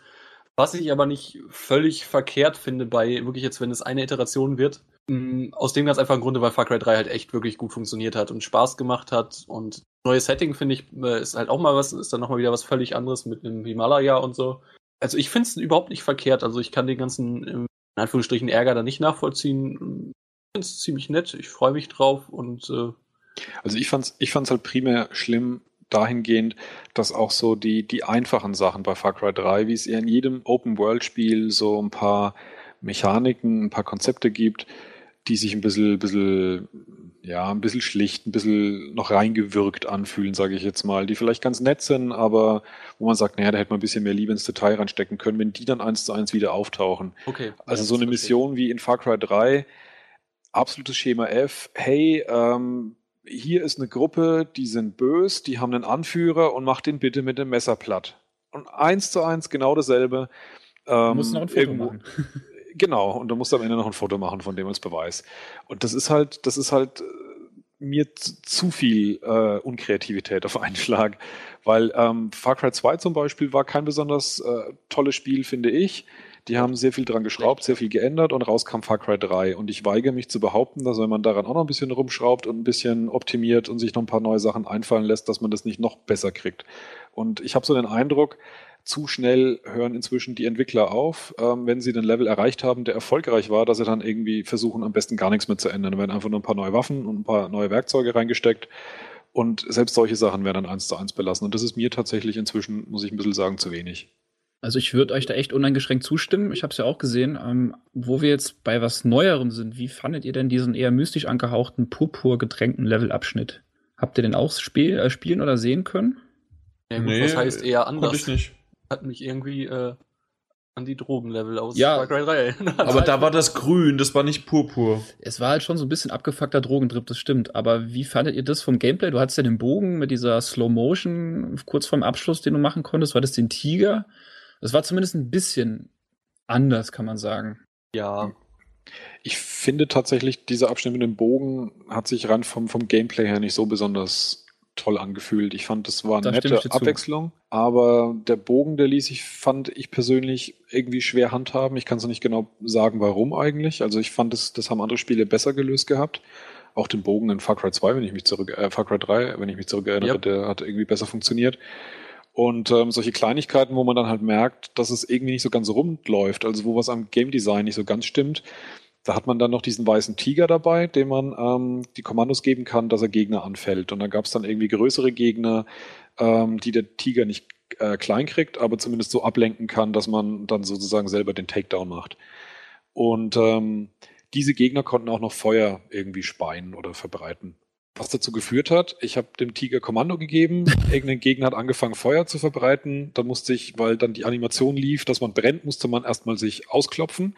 S3: Was ich aber nicht völlig verkehrt finde bei wirklich jetzt, wenn es eine Iteration wird, mh, aus dem ganz einfachen Grunde, weil Far Cry 3 halt echt wirklich gut funktioniert hat und Spaß gemacht hat und neues Setting finde ich äh, ist halt auch mal was, ist dann nochmal wieder was völlig anderes mit dem Himalaya und so. Also ich finde es überhaupt nicht verkehrt. Also ich kann den ganzen in Anführungsstrichen Ärger da nicht nachvollziehen. Ich finde es ziemlich nett. Ich freue mich drauf und äh,
S2: Also ich fand's, ich fand's halt primär schlimm dahingehend, dass auch so die, die einfachen Sachen bei Far Cry 3, wie es ja in jedem Open-World-Spiel so ein paar Mechaniken, ein paar Konzepte gibt, die sich ein bisschen, bisschen, ja, ein bisschen schlicht, ein bisschen noch reingewirkt anfühlen, sage ich jetzt mal, die vielleicht ganz nett sind, aber wo man sagt, naja, da hätte man ein bisschen mehr Liebe ins Detail reinstecken können, wenn die dann eins zu eins wieder auftauchen.
S3: okay.
S2: Also
S3: Ja,
S2: so eine Mission wie in Far Cry 3, absolutes Schema F. Hey, ähm, hier ist eine Gruppe, die sind bös, die haben einen Anführer und macht den bitte mit dem Messer platt. Und eins zu eins genau dasselbe.
S4: Du
S2: Ähm,
S4: musst noch ein Foto
S2: irgendwo-
S4: machen.
S2: Genau, und du musst am Ende noch ein Foto machen von dem als Beweis. Und das ist halt, das ist halt äh, mir zu, viel äh, Unkreativität auf einen Schlag. Weil ähm, Far Cry 2 zum Beispiel war kein besonders äh, tolles Spiel, finde ich. Die haben sehr viel dran geschraubt, sehr viel geändert und rauskam Far Cry 3. Und ich weigere mich zu behaupten, dass wenn man daran auch noch ein bisschen rumschraubt und ein bisschen optimiert und sich noch ein paar neue Sachen einfallen lässt, dass man das nicht noch besser kriegt. Und ich habe so den Eindruck, zu schnell hören inzwischen die Entwickler auf, ähm, wenn sie den Level erreicht haben, der erfolgreich war, dass sie dann irgendwie versuchen, am besten gar nichts mehr zu ändern. Da werden einfach nur ein paar neue Waffen und ein paar neue Werkzeuge reingesteckt. Und selbst solche Sachen werden dann eins zu eins belassen. Und das ist mir tatsächlich inzwischen, muss ich ein bisschen sagen, zu wenig.
S4: Also ich würde euch da echt uneingeschränkt zustimmen. Ich habe es ja auch gesehen. Ähm, wo wir jetzt bei was Neuerem sind, wie fandet ihr denn diesen eher mystisch angehauchten, purpur getränkten Levelabschnitt? Habt ihr den auch spiel äh, spielen oder sehen können?
S3: Ja, gut, was heißt eher
S1: Konnte
S3: anders?
S1: ich nicht.
S3: Hat mich irgendwie äh, an die Drogenlevel aus
S4: Ja.
S3: Far Cry 3 erinnert.
S1: Aber da war das grün, das war nicht purpur.
S4: Es war halt schon so ein bisschen abgefuckter Drogentrip, das stimmt. Aber wie fandet ihr das vom Gameplay? Du hattest ja den Bogen mit dieser Slow Motion kurz vorm Abschluss, den du machen konntest. Du hattest den Tiger. Das war zumindest ein bisschen anders, kann man sagen.
S3: ja,
S2: Ich finde tatsächlich, dieser Abschnitt mit dem Bogen hat sich rein vom, vom Gameplay her nicht so besonders toll angefühlt. Ich fand, das war eine
S4: Da ich
S2: nette
S4: dir zu.
S2: Abwechslung, aber der Bogen, der ließ sich, fand ich persönlich irgendwie schwer handhaben. Ich kann es nicht genau sagen, warum eigentlich. Also ich fand, das, das haben andere Spiele besser gelöst gehabt. Auch den Bogen in Far Cry 2, wenn ich mich zurück, äh, Far Cry 3, wenn ich mich zurück erinnere,
S3: Ja.
S2: der hat irgendwie besser funktioniert. Und ähm, solche Kleinigkeiten, wo man dann halt merkt, dass es irgendwie nicht so ganz rund läuft, also wo was am Game Design nicht so ganz stimmt, da hat man dann noch diesen weißen Tiger dabei, dem man ähm, die Kommandos geben kann, dass er Gegner anfällt. Und dann gab es dann irgendwie größere Gegner, ähm, die der Tiger nicht äh, klein kriegt, aber zumindest so ablenken kann, dass man dann sozusagen selber den Takedown macht. Und ähm, diese Gegner konnten auch noch Feuer irgendwie speien oder verbreiten. Was dazu geführt hat, ich habe dem Tiger Kommando gegeben, irgendein Gegner hat angefangen Feuer zu verbreiten, dann musste ich, weil dann die Animation lief, dass man brennt, musste man erstmal sich ausklopfen,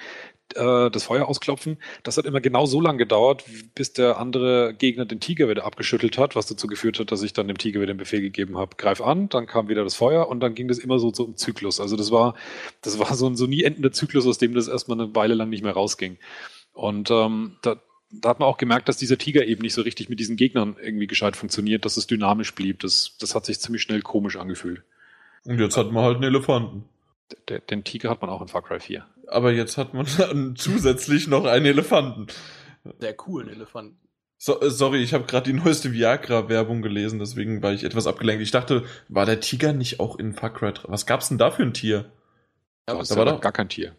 S2: äh, das Feuer ausklopfen. Das hat immer genau so lange gedauert, bis der andere Gegner den Tiger wieder abgeschüttelt hat, was dazu geführt hat, dass ich dann dem Tiger wieder den Befehl gegeben habe, greif an, dann kam wieder das Feuer und dann ging das immer so, so im Zyklus. Also das war, das war so ein so nie endender Zyklus, aus dem das erstmal eine Weile lang nicht mehr rausging. Und ähm, da, da hat man auch gemerkt, dass dieser Tiger eben nicht so richtig mit diesen Gegnern irgendwie gescheit funktioniert, dass es dynamisch blieb. Das, das hat sich ziemlich schnell komisch angefühlt.
S1: Und jetzt hat man halt einen Elefanten.
S2: Der, den Tiger hat man auch in Far Cry 4.
S1: Aber jetzt hat man dann zusätzlich noch einen Elefanten.
S3: sehr coolen Elefanten.
S1: So, äh, sorry, ich habe gerade die neueste Viagra-Werbung gelesen, deswegen war ich etwas abgelenkt. Ich dachte, war der Tiger nicht auch in Far Cry 3? Was gab's denn da für ein Tier?
S2: Ja,
S1: da
S2: war doch- gar kein Tier.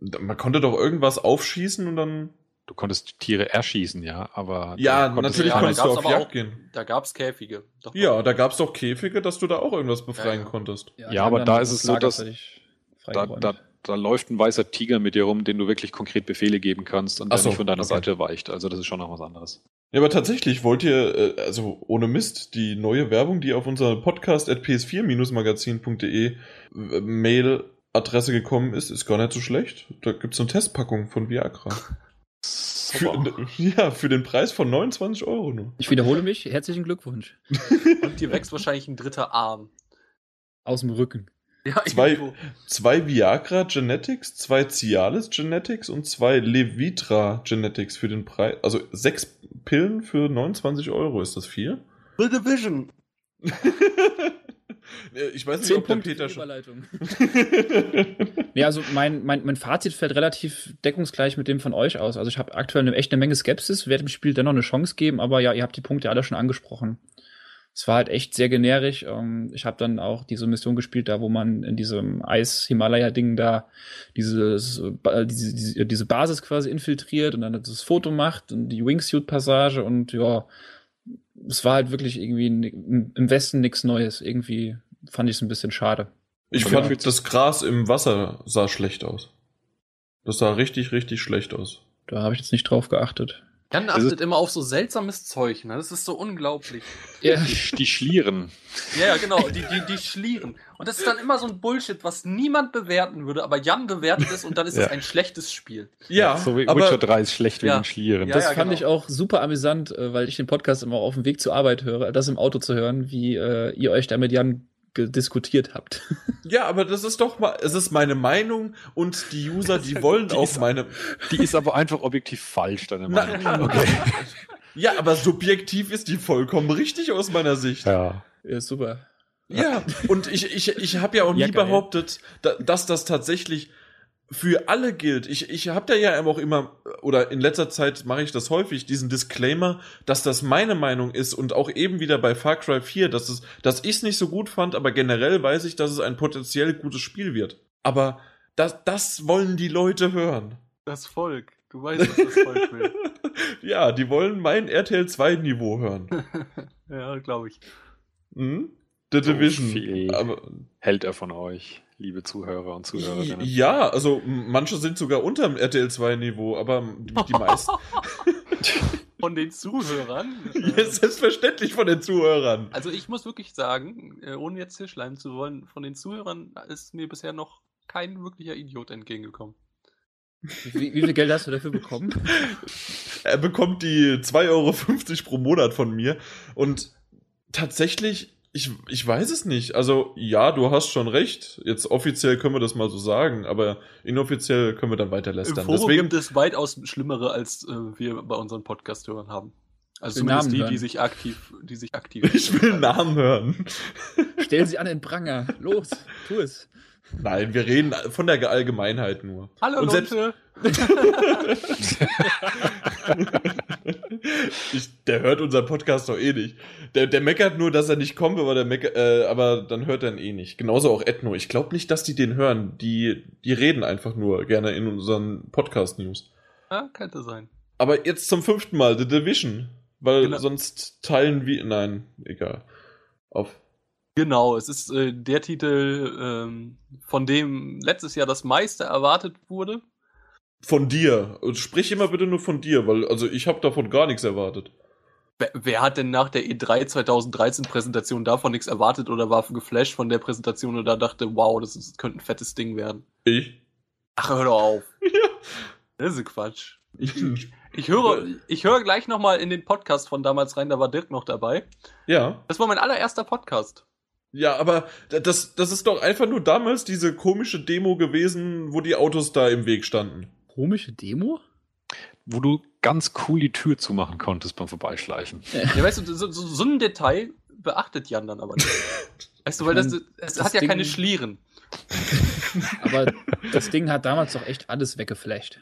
S1: Man konnte doch irgendwas aufschießen und dann.
S2: Du konntest Tiere erschießen, ja, aber
S1: Ja, natürlich
S3: ja,
S1: konntest du auf Jagd
S3: auch-
S1: gehen.
S3: Da gab's Käfige. Doch,
S1: Ja, da gab's doch Käfige, dass du da auch irgendwas befreien
S3: Ja, ja.
S1: konntest.
S2: Ja,
S4: die
S2: aber da ist es so, dass- da, da, da läuft ein weißer Tiger mit dir rum, den du wirklich konkret Befehle geben kannst und
S1: Ach
S2: der
S1: so,
S2: nicht von deiner
S1: okay.
S2: Seite weicht. Also das ist schon noch was anderes.
S1: Ja, aber tatsächlich wollt ihr, äh, also ohne Mist, die neue Werbung, die auf unser Podcast at ps4-magazin.de äh, Mail-Adresse gekommen ist, ist gar nicht so schlecht. Da gibt's eine Testpackung von Viagra. Für, ja, für den Preis von 29 Euro nur.
S4: ich wiederhole mich. Herzlichen Glückwunsch.
S3: Und dir wächst wahrscheinlich ein dritter Arm.
S4: Aus dem Rücken.
S3: Ja,
S1: Zwei-. Zwei Viagra Genetics, zwei Cialis Genetics und zwei Levitra Genetics für den Preis. Also sechs Pillen für 29 Euro. Ist das viel?
S3: The Division.
S1: Äh, Ich weiß nicht,
S4: Zehn
S1: ob der
S4: Punkte
S1: Peter
S4: für die
S1: schon.
S4: Überleitung. nee, also mein, mein, mein Fazit fällt relativ deckungsgleich mit dem von euch aus. Also ich habe aktuell eine, echt eine Menge Skepsis, werde dem Spiel dennoch eine Chance geben, aber ja, ihr habt die Punkte alle schon angesprochen. Es war halt echt sehr generisch. Ähm, Ich habe dann auch diese Mission gespielt, da wo man in diesem Eis-Himalaya-Ding da dieses, äh, diese, diese, diese Basis quasi infiltriert und dann das Foto macht und die Wingsuit-Passage und ja, es war halt wirklich irgendwie im Westen nichts Neues. Irgendwie fand ich es ein bisschen schade.
S1: Ich
S2: der
S1: fand, das Gras im Wasser sah schlecht aus. Das sah richtig, richtig schlecht aus.
S4: Da habe ich jetzt nicht drauf geachtet.
S3: Jan
S2: Es
S3: achtet immer auf so seltsames Zeug, ne? Das ist so unglaublich.
S4: Ja,
S2: Die, Schlieren.
S3: Ja, ja, genau, die, die, die schlieren. Und das ist dann immer so ein Bullshit, was niemand bewerten würde, aber Jan bewertet es und dann ist es
S2: Ja.
S3: ein schlechtes Spiel.
S1: Ja,
S2: so wie
S1: aber
S2: Witcher 3 ist schlecht
S3: Ja.
S2: wegen Schlieren.
S3: Ja,
S4: das
S3: ja,
S4: fand
S3: genau.
S4: ich auch super amüsant, äh, weil ich den Podcast immer auf dem Weg zur Arbeit höre, das im Auto zu hören, wie äh, ihr euch da mit Jan diskutiert habt.
S1: ja, aber das ist doch mal, es ist meine Meinung und die User, die wollen
S2: Die
S1: auch
S2: ist-
S1: meine.
S2: Die ist aber einfach objektiv falsch, deine Meinung.
S1: Na, okay. Ja, aber subjektiv ist die vollkommen richtig aus meiner Sicht.
S2: Ja.
S4: Ja, super.
S1: Ja, und ich, ich, ich habe ja auch nie
S4: Ja, geil.
S1: behauptet, da, dass das tatsächlich für alle gilt. Ich, ich habe da ja auch immer, oder in letzter Zeit mache ich das häufig, diesen Disclaimer, dass das meine Meinung ist und auch eben wieder bei Far Cry 4, dass, es, dass ich es nicht so gut fand, aber generell weiß ich, dass es ein potenziell gutes Spiel wird. Aber das, das wollen die Leute hören.
S3: Das Volk. Du weißt, was das Volk will.
S1: Ja, die wollen mein RTL 2 Niveau hören.
S3: ja, glaube ich.
S1: Hm? The
S2: So
S1: Division.
S2: viel.
S1: Aber,
S2: Hält er von euch, liebe Zuhörer und Zuhörerinnen.
S1: Ja, also manche sind sogar unterm RTL 2 Niveau, aber die die meisten.
S3: Von den Zuhörern.
S1: ja, selbstverständlich von den Zuhörern.
S3: Also ich muss wirklich sagen, äh, ohne jetzt hier schleimen zu wollen, von den Zuhörern ist mir bisher noch kein wirklicher Idiot entgegengekommen.
S4: Wie, wie viel Geld hast du dafür bekommen?
S1: Er bekommt die 2,50 Euro pro Monat von mir. Und tatsächlich, ich, ich weiß es nicht. Also, ja, du hast schon recht. Jetzt offiziell können wir das mal so sagen, aber inoffiziell können wir dann weiter
S3: Im
S1: lästern.
S3: Forum
S1: Deswegen,
S3: gibt es weitaus Schlimmere, als äh, wir bei unseren Podcast-Hörern haben. Also zumindest
S4: Namen
S3: die,
S4: hören.
S3: die sich aktiv, die sich aktiv.
S1: ich will Namen hören.
S4: Stell sie an den Pranger. Los, tu es.
S1: Nein, wir reden von der Allgemeinheit nur.
S3: Hallo
S1: Und
S3: Leute.
S1: ich, der hört unseren Podcast doch eh nicht. Der, der meckert nur, dass er nicht kommt, aber, der meckert, äh, aber dann hört er ihn eh nicht. Genauso auch Ethno. Ich glaube nicht, dass die den hören. Die, die reden einfach nur gerne in unseren Podcast-News.
S3: Ja, könnte sein.
S1: Aber jetzt zum fünften Mal, The Division. Weil
S3: Genau.
S1: sonst teilen wir. Nein, egal. Auf.
S3: Genau, es ist äh, der Titel, ähm, von dem letztes Jahr das meiste erwartet wurde.
S1: Von dir. Sprich immer bitte nur von dir, weil also ich habe davon gar nichts erwartet.
S3: Wer, wer hat denn nach der E E3 2013 Präsentation davon nichts erwartet oder war geflasht von der Präsentation oder dachte, wow, das ist, könnte ein fettes Ding werden?
S1: Ich?
S3: Ach, hör doch auf.
S1: Ja.
S3: Das ist Quatsch. Ich, ich höre, ich höre gleich nochmal in den Podcast von damals rein, da war Dirk noch dabei.
S1: Ja.
S3: Das war mein allererster Podcast.
S1: Ja, aber das, das ist doch einfach nur damals diese komische Demo gewesen, wo die Autos da im Weg standen.
S4: Komische Demo?
S2: Wo du ganz cool die Tür zumachen konntest beim Vorbeischleichen.
S3: Ja, weißt du, so, so, so ein Detail beachtet Jan dann aber nicht. Weißt du, weil das, es
S4: Das
S3: hat ja
S4: Ding-
S3: keine Schlieren.
S4: Aber das Ding hat damals doch echt alles weggeflasht.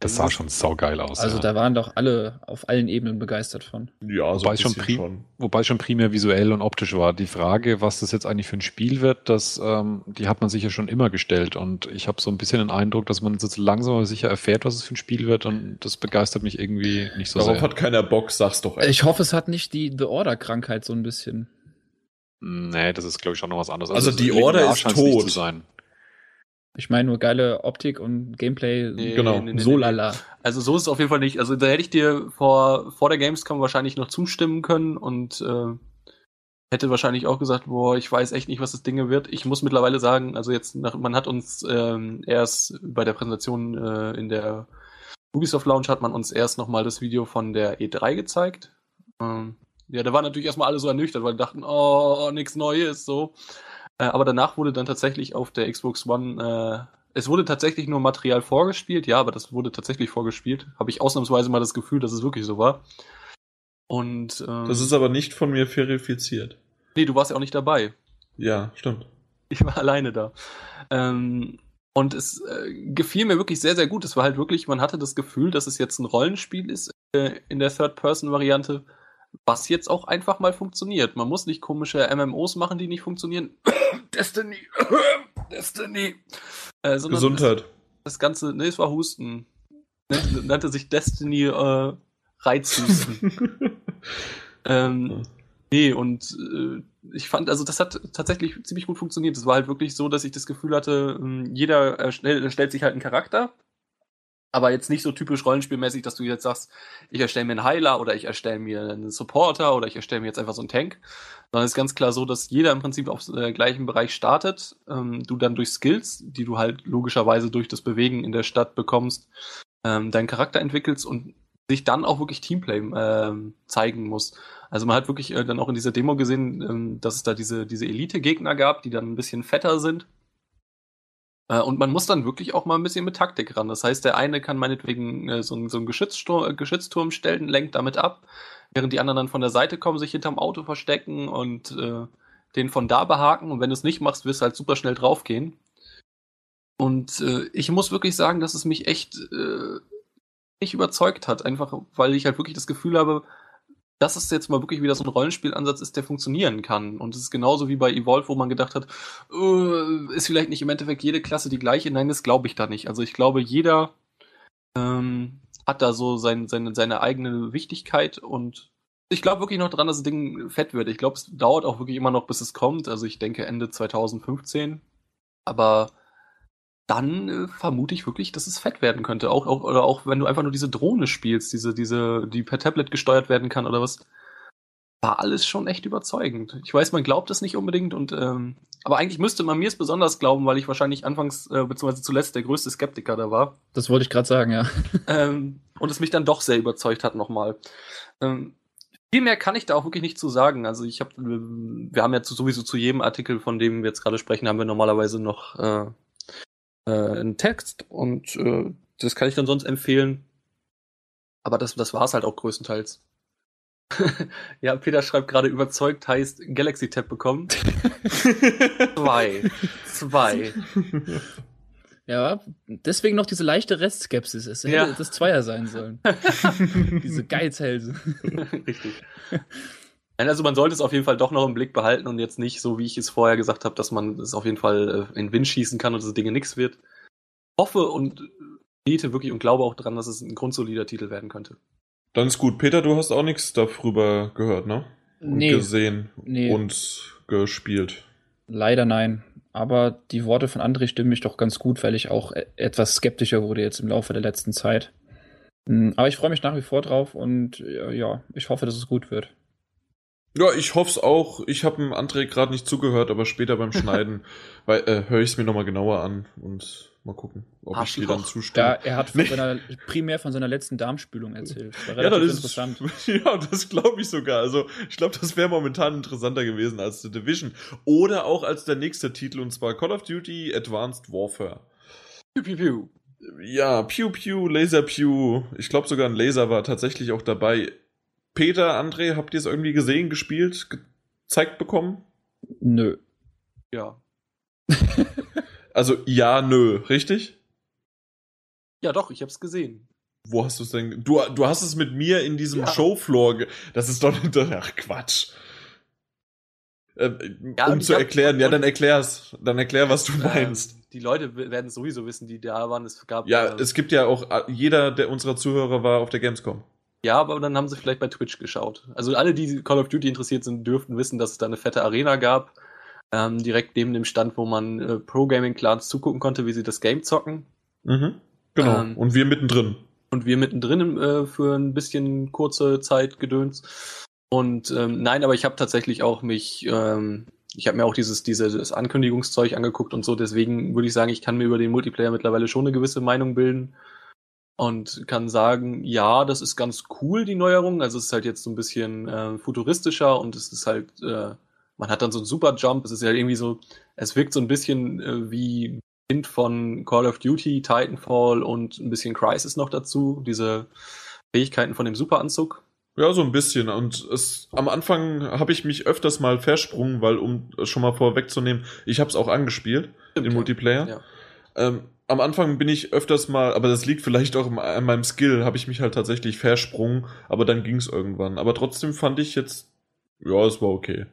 S2: Das sah schon saugeil aus.
S4: Also
S2: ja.
S4: da waren doch alle auf allen Ebenen begeistert von.
S1: Ja, so
S2: Wobei es schon, prim wobei schon primär visuell und optisch war. Die Frage, was das jetzt eigentlich für ein Spiel wird, das, ähm, die hat man sich ja schon immer gestellt. Und ich habe so ein bisschen den Eindruck, dass man jetzt langsam aber sicher erfährt, was es für ein Spiel wird. Und das begeistert mich irgendwie nicht so
S1: Darauf
S2: sehr.
S1: hat keiner Bock, sag's doch.
S4: Ich hoffe, es hat nicht die The Order-Krankheit so ein bisschen.
S2: Nee, das ist, glaube ich, schon noch was anderes.
S1: Also die
S2: linear
S1: Order ist tot.
S2: Zu sein.
S4: Ich meine nur geile Optik und Gameplay.
S3: Nee,
S1: Genau.
S3: nee, nee,
S4: so
S3: nee.
S4: lala.
S3: Also so ist es auf jeden Fall nicht. Also da hätte ich dir vor, vor der Gamescom wahrscheinlich noch zustimmen können und äh, hätte wahrscheinlich auch gesagt, boah, ich weiß echt nicht, was das Ding wird. Ich muss mittlerweile sagen, also jetzt, nach, man hat uns ähm, erst bei der Präsentation äh, in der Ubisoft Lounge hat man uns erst nochmal das Video von der E3 gezeigt. Ähm, ja, da waren natürlich erstmal alle so ernüchtert, weil die dachten, oh, nichts Neues, so. Äh, aber danach wurde dann tatsächlich auf der Xbox One, äh, es wurde tatsächlich nur Material vorgespielt, ja, aber das wurde tatsächlich vorgespielt. Habe ich ausnahmsweise mal das Gefühl, dass es wirklich so war. Und ähm,
S1: Das ist aber nicht von mir verifiziert.
S3: nee, du warst ja auch nicht dabei.
S1: Ja, stimmt.
S3: Ich war alleine da. Ähm, und es äh, gefiel mir wirklich sehr, sehr gut. Es war halt wirklich, man hatte das Gefühl, dass es jetzt ein Rollenspiel ist äh, in der Third-Person-Variante, was jetzt auch einfach mal funktioniert. Man muss nicht komische MMOs machen, die nicht funktionieren. Destiny. Destiny. Äh,
S1: Gesundheit.
S3: Das, das, Ganze, ne, es war Husten. Nannte, nannte sich Destiny äh, Reizhusten. ähm, nee, und äh, ich fand, also das hat tatsächlich ziemlich gut funktioniert. Es war halt wirklich so, dass ich das Gefühl hatte, ähm, jeder erstellt sich halt einen Charakter, aber jetzt nicht so typisch rollenspielmäßig, dass du jetzt sagst, ich erstelle mir einen Heiler oder ich erstelle mir einen Supporter oder ich erstelle mir jetzt einfach so einen Tank. Sondern es ist ganz klar so, dass jeder im Prinzip auf äh, gleichen Bereich startet, ähm, du dann durch Skills, die du halt logischerweise durch das Bewegen in der Stadt bekommst, ähm, deinen Charakter entwickelst und sich dann auch wirklich Teamplay ähm, zeigen muss. Also man hat wirklich äh, dann auch in dieser Demo gesehen, ähm, dass es da diese, diese Elite-Gegner gab, die dann ein bisschen fetter sind. Äh, und man muss dann wirklich auch mal ein bisschen mit Taktik ran. Das heißt, der eine kann meinetwegen äh, so, so einen Geschützturm, äh, Geschützturm stellen, lenkt damit ab, während die anderen dann von der Seite kommen, sich hinterm Auto verstecken und äh, den von da behaken. Und wenn du es nicht machst, wirst du halt super schnell draufgehen. Und äh, ich muss wirklich sagen, dass es mich echt äh, nicht überzeugt hat, einfach weil ich halt wirklich das Gefühl habe, dass es jetzt mal wirklich wieder so ein Rollenspielansatz ist, der funktionieren kann. Und es ist genauso wie bei Evolve, wo man gedacht hat, äh, ist vielleicht nicht im Endeffekt jede Klasse die gleiche. Nein, das glaube ich da nicht. Also ich glaube, jeder ähm, hat da so sein, seine, seine eigene Wichtigkeit und ich glaube wirklich noch dran, dass das Ding fett wird. Ich glaube, es dauert auch wirklich immer noch, bis es kommt. Also ich denke Ende 2015. Aber dann äh, vermute ich wirklich, dass es fett werden könnte. Auch, auch, oder auch wenn du einfach nur diese Drohne spielst, diese, diese, die per Tablet gesteuert werden kann oder was. War alles schon echt überzeugend. Ich weiß, man glaubt es nicht unbedingt und ähm, aber eigentlich müsste man mir es besonders glauben, weil ich wahrscheinlich anfangs äh, bzw. zuletzt der größte Skeptiker da war.
S4: Das wollte ich gerade sagen, ja.
S3: Ähm, und es mich dann doch sehr überzeugt hat nochmal. Ähm, viel mehr kann ich da auch wirklich nicht zu sagen. Also ich habe, wir haben ja zu, sowieso zu jedem Artikel, von dem wir jetzt gerade sprechen, haben wir normalerweise noch äh, äh, einen Text und äh, das kann ich dann sonst empfehlen. Aber das, das war es halt auch größtenteils. ja, Peter schreibt gerade überzeugt heißt Galaxy Tab bekommen. Zwei. Zwei.
S4: Ja, deswegen noch diese leichte Restskepsis. Es hätte ja. das Zweier sein sollen. diese Geizhälse.
S3: Richtig. Also man sollte es auf jeden Fall doch noch im Blick behalten und jetzt nicht, so wie ich es vorher gesagt habe, dass man es auf jeden Fall äh, in den Wind schießen kann und das Dinge nichts wird. Hoffe und bete wirklich und glaube auch dran, dass es ein grundsolider Titel werden könnte.
S1: Dann ist gut. Peter, du hast auch nichts darüber gehört, ne? Und
S4: nee.
S1: gesehen
S4: Nee.
S1: und gespielt.
S4: Leider nein. Aber die Worte von André stimmen mich doch ganz gut, weil ich auch e- etwas skeptischer wurde jetzt im Laufe der letzten Zeit. Hm, Aber ich freue mich nach wie vor drauf und äh, ja, ich hoffe, dass es gut wird.
S1: Ja, ich hoffe es auch. Ich habe dem André gerade nicht zugehört, aber später beim Schneiden weil, äh, höre ich es mir nochmal genauer an und mal gucken, ob ich dir dann zustimme.
S4: Ja, er hat von
S1: Nee.
S4: seiner, primär von seiner letzten Darmspülung erzählt. Das
S1: Ja, das
S4: interessant.
S1: ist, ja, das glaube ich sogar. Also, ich glaube, das wäre momentan interessanter gewesen als The Division. Oder auch als der nächste Titel, und zwar Call of Duty Advanced Warfare.
S3: Piu, piu, piu.
S1: Ja, Pew Pew, Laser Pew. Ich glaube sogar ein Laser war tatsächlich auch dabei. Peter, André, habt ihr es irgendwie gesehen, gespielt, gezeigt bekommen?
S4: Nö.
S3: Ja.
S1: Also ja, nö, richtig?
S3: Ja, doch, ich hab's gesehen.
S1: Wo hast du es denn? Du, du hast es mit mir in diesem
S3: Ja.
S1: Showfloor. ge- Das ist doch nicht. Ach, Quatsch. Ähm,
S3: Ja,
S1: um zu erklären, ja, dann erklär's. Dann erklär, was du meinst.
S3: Ähm, die Leute werden es sowieso wissen, die da waren. Es gab
S1: ja,
S3: äh,
S1: es gibt ja auch, äh, jeder der unserer Zuhörer war auf der Gamescom.
S3: Ja, aber dann haben sie vielleicht bei Twitch geschaut. Also alle, die Call of Duty interessiert sind, dürften wissen, dass es da eine fette Arena gab. Ähm, direkt neben dem Stand, wo man äh, Pro-Gaming-Clans zugucken konnte, wie sie das Game zocken.
S1: Mhm. Genau.
S3: Ähm,
S1: Und wir mittendrin.
S3: Und wir mittendrin äh, für ein bisschen kurze Zeit gedöns. Und ähm, nein, aber ich habe tatsächlich auch mich, ähm, ich habe mir auch dieses, dieses Ankündigungszeug angeguckt und so, deswegen würde ich sagen, ich kann mir über den Multiplayer mittlerweile schon eine gewisse Meinung bilden. Und kann sagen, ja, das ist ganz cool, die Neuerung. Also es ist halt jetzt so ein bisschen äh, futuristischer und es ist halt, äh, man hat dann so einen Super Jump. Es ist ja irgendwie so, es wirkt so ein bisschen äh, wie Kind von Call of Duty, Titanfall und ein bisschen Crisis noch dazu, diese Fähigkeiten von dem Superanzug.
S1: Ja, so ein bisschen. Und es, am Anfang habe ich mich öfters mal versprungen, weil, um es schon mal vorwegzunehmen, ich habe es auch angespielt, den
S3: ja.
S1: Multiplayer.
S3: Ja.
S1: Ähm, am Anfang bin ich öfters mal, aber das liegt vielleicht auch an meinem Skill, habe ich mich halt tatsächlich versprungen, aber dann ging es irgendwann. Aber trotzdem fand ich jetzt, ja, es war okay.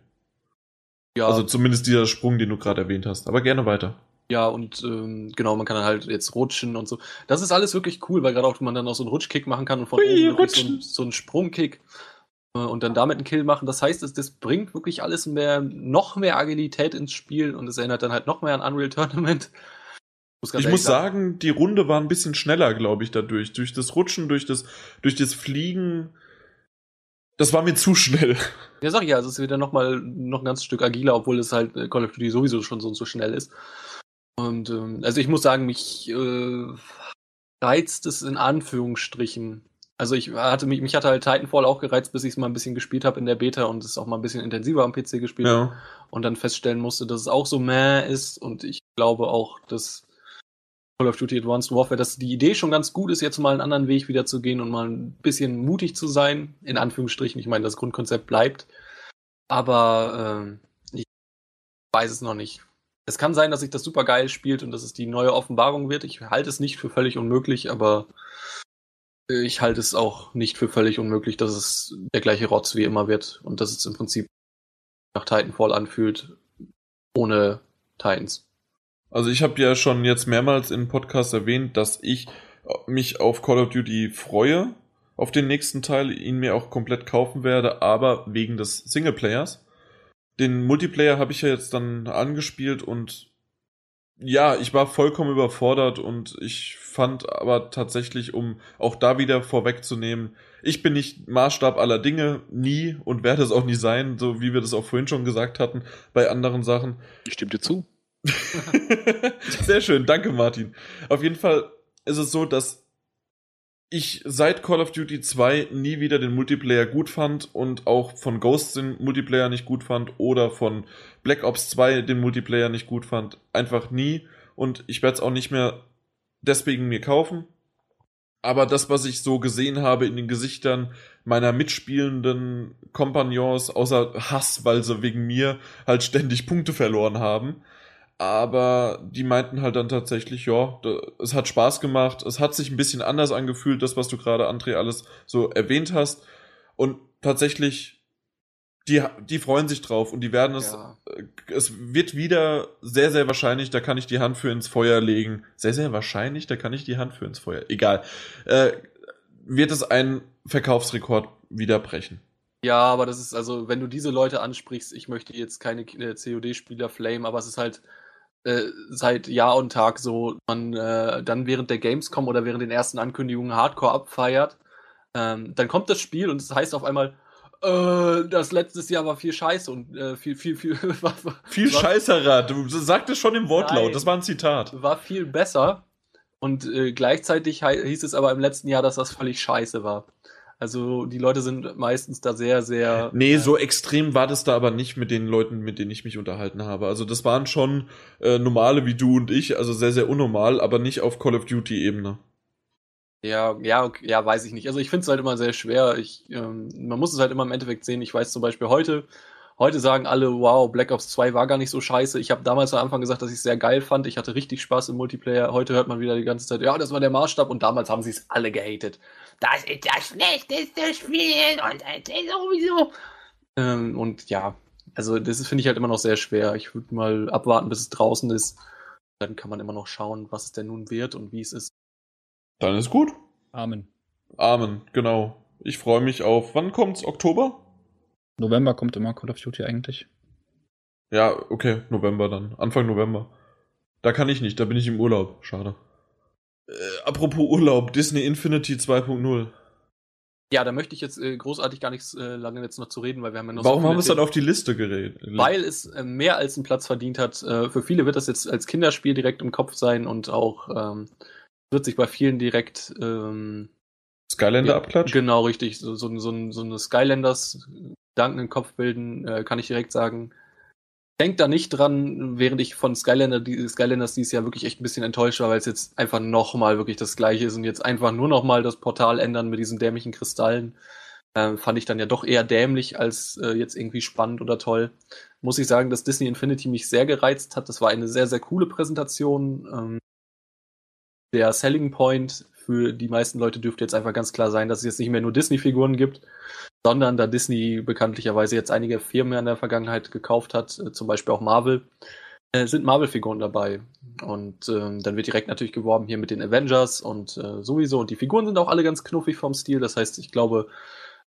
S3: Ja,
S1: Also zumindest dieser Sprung, den du gerade erwähnt hast. Aber gerne weiter.
S3: ja, und ähm, genau, man kann dann halt jetzt rutschen und so. Das ist alles wirklich cool, weil gerade auch man dann auch so einen Rutschkick machen kann und von
S1: Hui,
S3: oben so, ein, so einen Sprungkick äh, und dann damit einen Kill machen. Das heißt, das, das bringt wirklich alles mehr, noch mehr Agilität ins Spiel und es erinnert dann halt noch mehr an Unreal Tournament. Muss
S1: Ich muss sagen, die Runde war ein bisschen schneller, glaube ich, dadurch. Durch das Rutschen, durch das, durch das Fliegen. Das war mir zu schnell.
S3: Ja, sag ich ja, also es ist wieder noch mal noch ein ganzes Stück agiler, obwohl es halt äh, Call of Duty sowieso schon so, so schnell ist. Und ähm, also ich muss sagen, mich äh, reizt es in Anführungsstrichen. Also ich hatte mich, mich hatte halt Titanfall auch gereizt, bis ich es mal ein bisschen gespielt habe in der Beta und es auch mal ein bisschen intensiver am PC gespielt habe
S1: Ja.
S3: und dann feststellen musste, dass es auch so meh ist und ich glaube auch, dass Call of Duty Advanced Warfare, dass die Idee schon ganz gut ist, jetzt mal einen anderen Weg wieder zu gehen und mal ein bisschen mutig zu sein, in Anführungsstrichen. Ich meine, das Grundkonzept bleibt, aber ähm, ich weiß es noch nicht. Es kann sein, dass sich das super geil spielt und dass es die neue Offenbarung wird. Ich halte es nicht für völlig unmöglich, aber ich halte es auch nicht für völlig unmöglich, dass es der gleiche Rotz wie immer wird und dass es im Prinzip nach Titanfall anfühlt, ohne Titans.
S1: Also ich habe ja schon jetzt mehrmals im Podcast erwähnt, dass ich mich auf Call of Duty freue, auf den nächsten Teil, ihn mir auch komplett kaufen werde, aber wegen des Singleplayers. Den Multiplayer habe ich ja jetzt dann angespielt und ja, ich war vollkommen überfordert und ich fand aber tatsächlich, um auch da wieder vorwegzunehmen, ich bin nicht Maßstab aller Dinge, nie und werde es auch nie sein, so wie wir das auch vorhin schon gesagt hatten bei anderen Sachen.
S2: Ich stimme dir zu.
S1: Sehr schön, danke Martin. Auf jeden Fall ist es so, dass ich seit Call of Duty 2 nie wieder den Multiplayer gut fand und auch von Ghosts den Multiplayer nicht gut fand oder von Black Ops 2 den Multiplayer nicht gut fand. Einfach nie. Und ich werde es auch nicht mehr deswegen mir kaufen. Aber das, was ich so gesehen habe in den Gesichtern meiner mitspielenden Kompagnons, außer Hass, weil sie wegen mir halt ständig Punkte verloren haben, aber die meinten halt dann tatsächlich, ja, da, es hat Spaß gemacht, es hat sich ein bisschen anders angefühlt, das, was du gerade, André, alles so erwähnt hast. Und tatsächlich, die, die freuen sich drauf und die werden es,
S3: Ja.
S1: äh, es wird wieder sehr, sehr wahrscheinlich, da kann ich die Hand für ins Feuer legen. Sehr, sehr wahrscheinlich, da kann ich die Hand für ins Feuer. Egal. Äh, wird es einen Verkaufsrekord wieder brechen.
S3: Ja, aber das ist also, wenn du diese Leute ansprichst, ich möchte jetzt keine äh, COD-Spieler flame, aber es ist halt äh, seit Jahr und Tag so, man äh, dann während der Gamescom oder während den ersten Ankündigungen Hardcore abfeiert, ähm, dann kommt das Spiel und es heißt auf einmal, äh, das letztes Jahr war viel Scheiße und äh, viel, viel, viel, war,
S1: Viel
S3: war,
S1: Scheißerer, du sagtest schon im Wortlaut,
S3: Nein.
S1: das war ein Zitat.
S3: war viel besser und äh, gleichzeitig hieß es aber im letzten Jahr, dass das völlig scheiße war. Also die Leute sind meistens da sehr, sehr.
S1: Nee,
S3: äh,
S1: so extrem war das da aber nicht mit den Leuten, mit denen ich mich unterhalten habe. Also das waren schon äh, normale wie du und ich, also sehr, sehr unnormal, aber nicht auf Call of Duty-Ebene.
S3: Ja, ja, okay, ja, weiß ich nicht. Also ich finde es halt immer sehr schwer. Ich, ähm, man muss es halt immer im Endeffekt sehen. Ich weiß zum Beispiel heute, heute sagen alle, wow, Black Ops 2 war gar nicht so scheiße. Ich habe damals am Anfang gesagt, dass ich es sehr geil fand. Ich hatte richtig Spaß im Multiplayer. Heute hört man wieder die ganze Zeit, ja, das war der Maßstab und damals haben sie es alle gehatet. Das ist das schlechteste Spiel und das ist sowieso. Ähm, und ja, also das finde ich halt immer noch sehr schwer. Ich würde mal abwarten, bis es draußen ist. Dann kann man immer noch schauen, was es denn nun wird und wie es ist.
S1: Dann ist gut.
S4: Amen.
S1: Amen, genau. Ich freue mich auf, wann kommt's? Oktober?
S4: November kommt immer Call of Duty eigentlich.
S1: Ja, okay, November dann. Anfang November. Da kann ich nicht, da bin ich im Urlaub. Schade. Äh, apropos Urlaub, Disney Infinity 2.0.
S3: Ja, da möchte ich jetzt äh, großartig gar nichts äh, lange jetzt noch zu reden, weil wir haben ja noch
S1: Warum
S3: so
S1: haben wir es dann auf die Liste geredet?
S3: Weil es äh, mehr als einen Platz verdient hat. Äh, für viele wird das jetzt als Kinderspiel direkt im Kopf sein und auch ähm, wird sich bei vielen direkt ähm,
S1: Skylander
S3: ja,
S1: Abklatsch?
S3: Genau, richtig. So, so, so, so eine Skylanders Gedanken im Kopf bilden, äh, kann ich direkt sagen. Denkt da nicht dran, während ich von Skylander, Skylanders dieses Jahr wirklich echt ein bisschen enttäuscht war, weil es jetzt einfach nochmal wirklich das gleiche ist und jetzt einfach nur nochmal das Portal ändern mit diesen dämlichen Kristallen. äh, fand ich dann ja doch eher dämlich als äh, jetzt irgendwie spannend oder toll. Muss ich sagen, dass Disney Infinity mich sehr gereizt hat. Das war eine sehr, sehr coole Präsentation. Ähm, der Selling Point für die meisten Leute dürfte jetzt einfach ganz klar sein, dass es jetzt nicht mehr nur Disney-Figuren gibt, sondern da Disney bekanntlicherweise jetzt einige Firmen in der Vergangenheit gekauft hat, äh, zum Beispiel auch Marvel, äh, sind Marvel-Figuren dabei. Und ähm, dann wird direkt natürlich geworben hier mit den Avengers und äh, sowieso. Und die Figuren sind auch alle ganz knuffig vom Stil. Das heißt, ich glaube,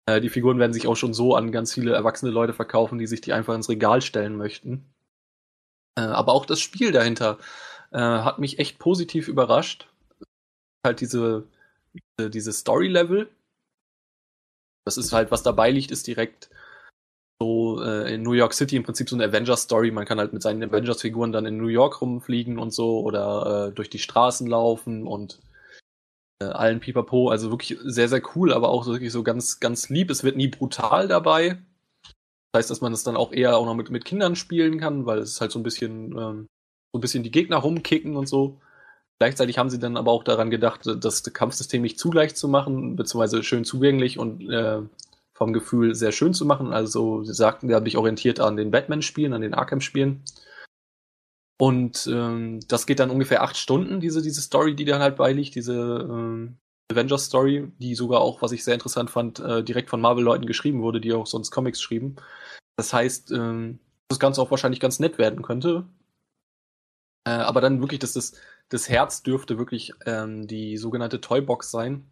S3: äh, die Figuren werden sich auch schon so an ganz viele erwachsene Leute verkaufen, die sich die einfach ins Regal stellen möchten. Äh, aber auch das Spiel dahinter äh, hat mich echt positiv überrascht. Halt diese, diese, diese Story-Level. Das ist halt, was dabei liegt, ist direkt so äh, in New York City im Prinzip so eine Avengers-Story. Man kann halt mit seinen Avengers-Figuren dann in New York rumfliegen und so oder äh, durch die Straßen laufen und äh, allen Pipapo. Also wirklich sehr, sehr cool, aber auch wirklich so ganz, ganz lieb. Es wird nie brutal dabei. Das heißt, dass man es dann auch eher auch noch mit, mit Kindern spielen kann, weil es halt so ein bisschen, ähm, so ein bisschen die Gegner rumkicken und so. Gleichzeitig haben sie dann aber auch daran gedacht, das Kampfsystem nicht zu leicht zu machen, beziehungsweise schön zugänglich und äh, vom Gefühl sehr schön zu machen. Also sie sagten, der hat mich orientiert an den Batman-Spielen, an den Arkham-Spielen. Und ähm, das geht dann ungefähr acht Stunden, diese, diese Story, die dann halt beiliegt, diese ähm, Avengers-Story, die sogar auch, was ich sehr interessant fand, äh, direkt von Marvel-Leuten geschrieben wurde, die auch sonst Comics schrieben. Das heißt, ähm, das Ganze auch wahrscheinlich ganz nett werden könnte. Äh, aber dann wirklich, dass das, das Herz dürfte wirklich ähm, die sogenannte Toybox sein.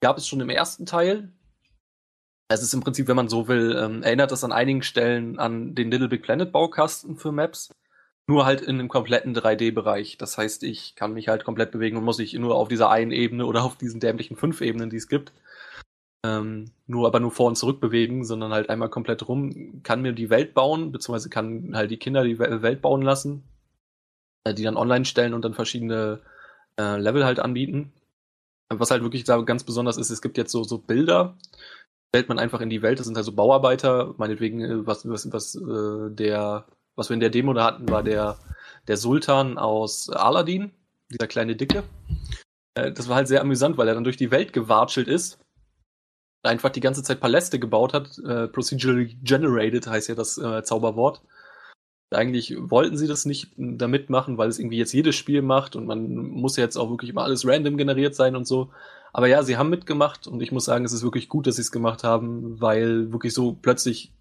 S3: Gab es schon im ersten Teil. Es ist im Prinzip, wenn man so will, ähm, erinnert das an einigen Stellen an den Little Big Planet Baukasten für Maps. Nur halt in einem kompletten 3D-Bereich. Das heißt, ich kann mich halt komplett bewegen und muss nicht nur auf dieser einen Ebene oder auf diesen dämlichen fünf Ebenen, die es gibt, ähm, nur aber nur vor und zurück bewegen, sondern halt einmal komplett rum, kann mir die Welt bauen, beziehungsweise kann halt die Kinder die Welt bauen lassen, die dann online stellen und dann verschiedene äh, Level halt anbieten. Was halt wirklich da ganz besonders ist, es gibt jetzt so, so Bilder, stellt man einfach in die Welt, das sind halt so Bauarbeiter, meinetwegen, äh, was, was, was äh, der was wir in der Demo da hatten, war der, der Sultan aus Aladdin, dieser kleine Dicke. Äh, das war halt sehr amüsant, weil er dann durch die Welt gewatschelt ist, einfach die ganze Zeit Paläste gebaut hat. Äh, procedurally generated heißt ja das äh, Zauberwort. Eigentlich wollten sie das nicht damit machen, weil es irgendwie jetzt jedes Spiel macht und man muss ja jetzt auch wirklich immer alles random generiert sein und so. Aber ja, sie haben mitgemacht und ich muss sagen, es ist wirklich gut, dass sie es gemacht haben, weil wirklich so plötzlich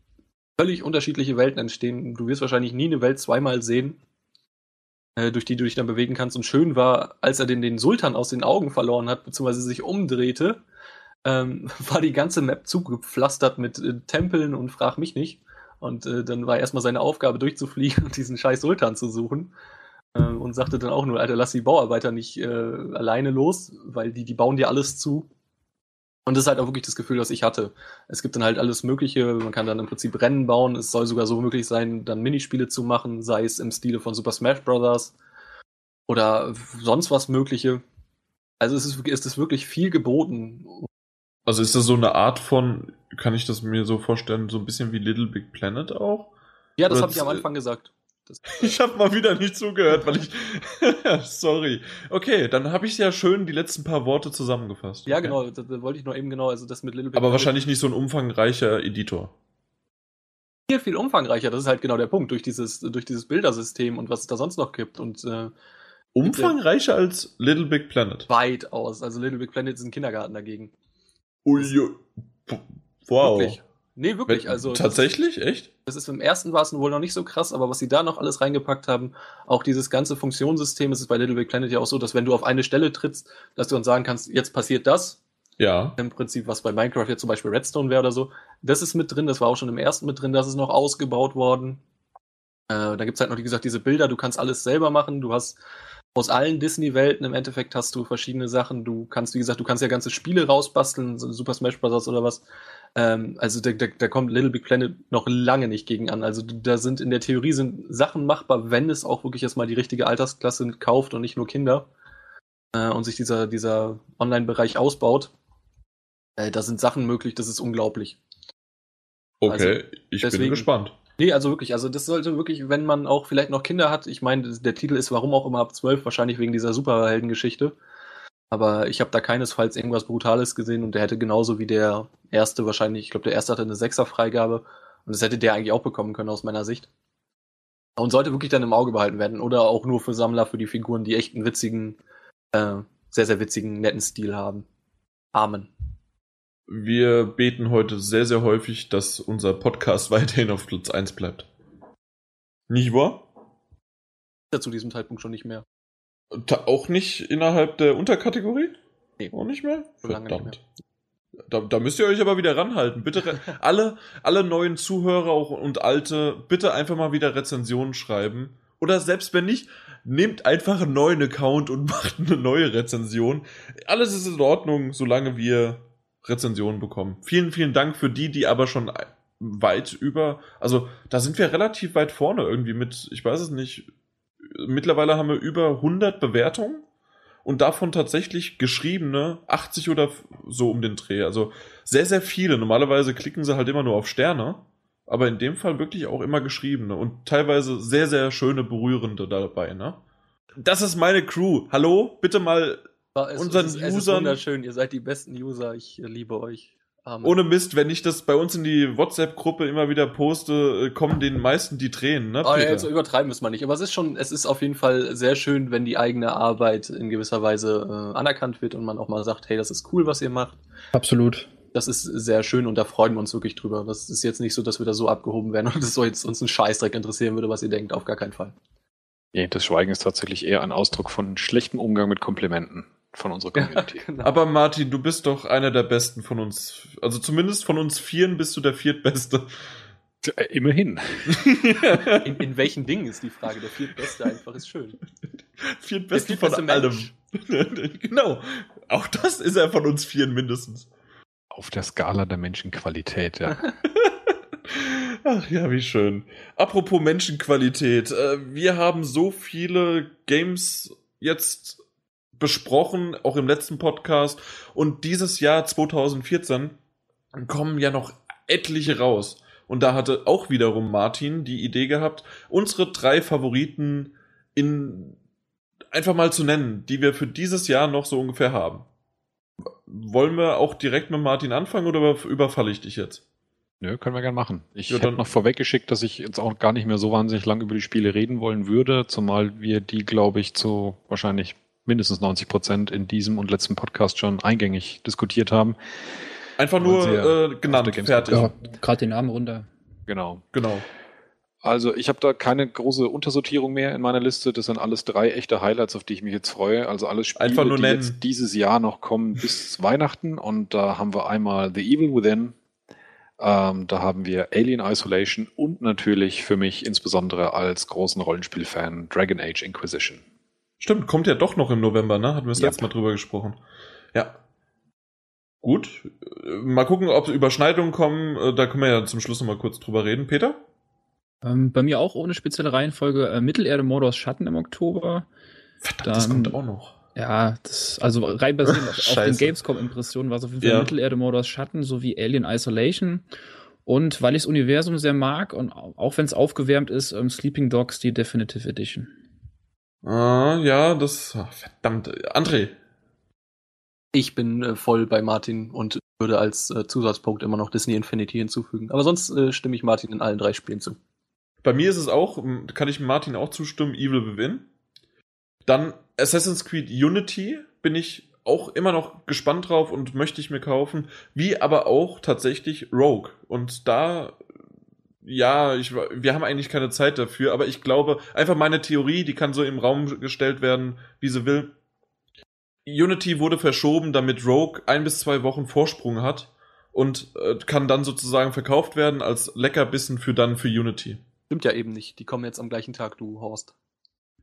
S3: völlig unterschiedliche Welten entstehen. Du wirst wahrscheinlich nie eine Welt zweimal sehen, äh, durch die du dich dann bewegen kannst. Und schön war, als er den, den Sultan aus den Augen verloren hat, beziehungsweise sich umdrehte, ähm, war die ganze Map zugepflastert mit äh, Tempeln und frag mich nicht. Und äh, dann war erstmal seine Aufgabe durchzufliegen und diesen scheiß Sultan zu suchen. Äh, und sagte dann auch nur, Alter, lass die Bauarbeiter nicht äh, alleine los, weil die, die bauen dir alles zu. Und das ist halt auch wirklich das Gefühl, das ich hatte. Es gibt dann halt alles Mögliche. Man kann dann im Prinzip Rennen bauen. Es soll sogar so möglich sein, dann Minispiele zu machen, sei es im Stile von Super Smash Bros. oder sonst was Mögliche. Also es ist, ist es wirklich viel geboten.
S1: Also ist das so eine Art von, kann ich das mir so vorstellen, so ein bisschen wie Little Big Planet auch?
S3: Ja, das habe ich am Anfang gesagt.
S1: Das, ich habe mal wieder nicht zugehört, weil ich. Sorry. Okay, dann habe ich ja schön die letzten paar Worte zusammengefasst.
S3: Ja,
S1: okay.
S3: genau. Da, da, wollte ich nur eben genau, also das mit
S1: Little Big Aber wahrscheinlich nicht so ein umfangreicher Editor.
S3: Viel, viel umfangreicher. Das ist halt genau der Punkt. Durch dieses, durch dieses Bildersystem und was es da sonst noch gibt. Und äh,
S1: Umfangreicher als Little Big Planet.
S3: Weit aus. Also Little Big Planet ist ein Kindergarten dagegen.
S1: Ui, wow.
S3: Wirklich. Nee, wirklich. Also
S1: tatsächlich, echt?
S3: Das ist im ersten war es wohl noch nicht so krass, aber was sie da noch alles reingepackt haben, auch dieses ganze Funktionssystem, es ist bei Little Big Planet ja auch so, dass wenn du auf eine Stelle trittst, dass du dann sagen kannst, jetzt passiert das.
S1: Ja.
S3: Im Prinzip, was bei Minecraft jetzt zum Beispiel Redstone wäre oder so. Das ist mit drin, das war auch schon im ersten mit drin, das ist noch ausgebaut worden. Äh, da gibt's halt noch, wie gesagt, diese Bilder, du kannst alles selber machen, du hast aus allen Disney-Welten im Endeffekt hast du verschiedene Sachen. Du kannst, wie gesagt, du kannst ja ganze Spiele rausbasteln, so Super Smash Bros. oder was. Ähm, also da, da, da kommt Little Big Planet noch lange nicht gegen an. Also da sind in der Theorie sind Sachen machbar, wenn es auch wirklich erstmal die richtige Altersklasse kauft und nicht nur Kinder äh, und sich dieser, dieser Online-Bereich ausbaut. Äh, da sind Sachen möglich, das ist unglaublich.
S1: Okay, also, ich deswegen, bin gespannt.
S3: Nee, also wirklich, also das sollte wirklich, wenn man auch vielleicht noch Kinder hat, ich meine, der Titel ist warum auch immer ab 12, wahrscheinlich wegen dieser Superheldengeschichte. Aber ich habe da keinesfalls irgendwas Brutales gesehen und der hätte genauso wie der erste wahrscheinlich, ich glaube, der erste hatte eine Sechser-Freigabe und das hätte der eigentlich auch bekommen können aus meiner Sicht. Und sollte wirklich dann im Auge behalten werden oder auch nur für Sammler, für die Figuren, die echt einen witzigen, äh, sehr, sehr witzigen, netten Stil haben. Amen.
S1: Wir beten heute sehr, sehr häufig, dass unser Podcast weiterhin auf Platz 1 bleibt. Nicht wahr?
S3: Ja, zu diesem Zeitpunkt schon nicht mehr.
S1: Ta auch nicht innerhalb der Unterkategorie?
S3: Nee.
S1: Auch nicht mehr?
S3: Lange nicht
S1: Verdammt. Da, da müsst ihr euch aber wieder ranhalten. Bitte alle, alle neuen Zuhörer auch und alte, bitte einfach mal wieder Rezensionen schreiben. Oder selbst wenn nicht, nehmt einfach einen neuen Account und macht eine neue Rezension. Alles ist in Ordnung, solange wir Rezensionen bekommen. Vielen, vielen Dank für die, die aber schon weit über, also da sind wir relativ weit vorne irgendwie mit, ich weiß es nicht, mittlerweile haben wir über 100 Bewertungen und davon tatsächlich geschriebene 80 oder so um den Dreh. Also sehr, sehr viele. Normalerweise klicken sie halt immer nur auf Sterne, aber in dem Fall wirklich auch immer geschriebene und teilweise sehr, sehr schöne, berührende dabei, ne? Das ist meine Crew. Hallo, bitte mal
S3: Es,
S1: Unseren
S3: es, ist, es ist
S1: Usern-
S3: wunderschön, ihr seid die besten User, ich liebe euch. Amen.
S1: ohne Mist, wenn ich das bei uns in die WhatsApp-Gruppe immer wieder poste, äh, kommen den meisten die Tränen, ne?
S3: Oh, ja,
S1: Peter?
S3: jetzt übertreiben müssen wir nicht. Aber es ist schon, es ist auf jeden Fall sehr schön, wenn die eigene Arbeit in gewisser Weise äh, anerkannt wird und man auch mal sagt, hey, das ist cool, was ihr macht.
S4: Absolut.
S3: Das ist sehr schön und da freuen wir uns wirklich drüber. Das ist jetzt nicht so, dass wir da so abgehoben werden und es soll jetzt uns einen Scheißdreck interessieren würde, was ihr denkt. Auf gar keinen Fall.
S2: Nee, das Schweigen ist tatsächlich eher ein Ausdruck von schlechtem Umgang mit Komplimenten von unserer Community.
S3: genau.
S1: Aber Martin, du bist doch einer der Besten von uns. Also zumindest von uns Vieren bist du der Viertbeste.
S2: Äh, Immerhin.
S3: in, in welchen Dingen ist die Frage? Der viertbeste einfach ist schön.
S1: Viertbeste
S3: Der
S1: von
S3: viertbeste
S1: allem. Genau. Auch das ist er von uns Vieren mindestens.
S2: Auf der Skala der Menschenqualität, ja.
S1: Ach ja, wie schön. Apropos Menschenqualität. Äh, wir haben so viele Games jetzt besprochen, auch im letzten Podcast. Und dieses Jahr 2014 kommen ja noch etliche raus. Und da hatte auch wiederum Martin die Idee gehabt, unsere drei Favoriten in einfach mal zu nennen, die wir für dieses Jahr noch so ungefähr haben. Wollen wir auch direkt mit Martin anfangen oder über- überfalle ich dich jetzt?
S2: Nö, können wir gern machen. Ich
S1: Ja,
S2: hätte
S1: dann-
S2: noch vorweggeschickt, dass ich jetzt auch gar nicht mehr so wahnsinnig lang über die Spiele reden wollen würde, zumal wir die, glaube ich, zu wahrscheinlich mindestens 90 Prozent in diesem und letzten Podcast schon eingängig diskutiert haben.
S1: Einfach nur äh, genannt, fertig.
S4: Ja, gerade den Namen runter.
S2: Genau.
S1: Genau.
S2: Also ich habe da keine große Untersortierung mehr in meiner Liste. Das sind alles drei echte Highlights, auf die ich mich jetzt freue. Also alles Spiele,
S1: Einfach nur
S2: die
S1: nennen.
S2: jetzt dieses Jahr noch kommen bis Weihnachten. Und da haben wir einmal The Evil Within. Ähm, da haben wir Alien Isolation und natürlich für mich insbesondere als großen Rollenspielfan Dragon Age Inquisition.
S1: Stimmt, kommt ja doch noch im November, ne? Hatten wir das
S2: Ja.
S1: letzte Mal drüber gesprochen. Ja. Gut. Äh, Mal gucken, ob Überschneidungen kommen. Äh, Da können wir ja zum Schluss noch mal kurz drüber reden. Peter?
S4: Ähm, bei mir auch ohne spezielle Reihenfolge äh, Mittelerde Mordors Schatten im Oktober.
S1: Verdammt, das
S4: Dann-
S1: kommt auch noch.
S4: Ja, das, also rein basierend auf, auf den. Gamescom-Impressionen war es auf jeden Fall
S1: Ja.
S4: Mittelerde Mordors Schatten sowie Alien Isolation. Und weil ich das Universum sehr mag und au- auch wenn es aufgewärmt ist, ähm, Sleeping Dogs, die Definitive Edition.
S1: Ah, ja, das. ah, verdammt. André.
S3: Ich bin äh, voll bei Martin und würde als äh, Zusatzpunkt immer noch Disney Infinity hinzufügen. Aber sonst äh, stimme ich Martin in allen drei Spielen zu.
S1: Bei mir ist es auch, kann ich Martin auch zustimmen, Evil Within. Dann Assassin's Creed Unity bin ich auch immer noch gespannt drauf und möchte ich mir kaufen. Wie aber auch tatsächlich Rogue. Und da, ja, ich, wir haben eigentlich keine Zeit dafür, aber ich glaube, einfach meine Theorie, die kann so im Raum gestellt werden, wie sie will. Unity wurde verschoben, damit Rogue ein bis zwei Wochen Vorsprung hat und äh, kann dann sozusagen verkauft werden als Leckerbissen für dann für Unity.
S3: Stimmt ja eben nicht. Die kommen jetzt am gleichen Tag, du Horst.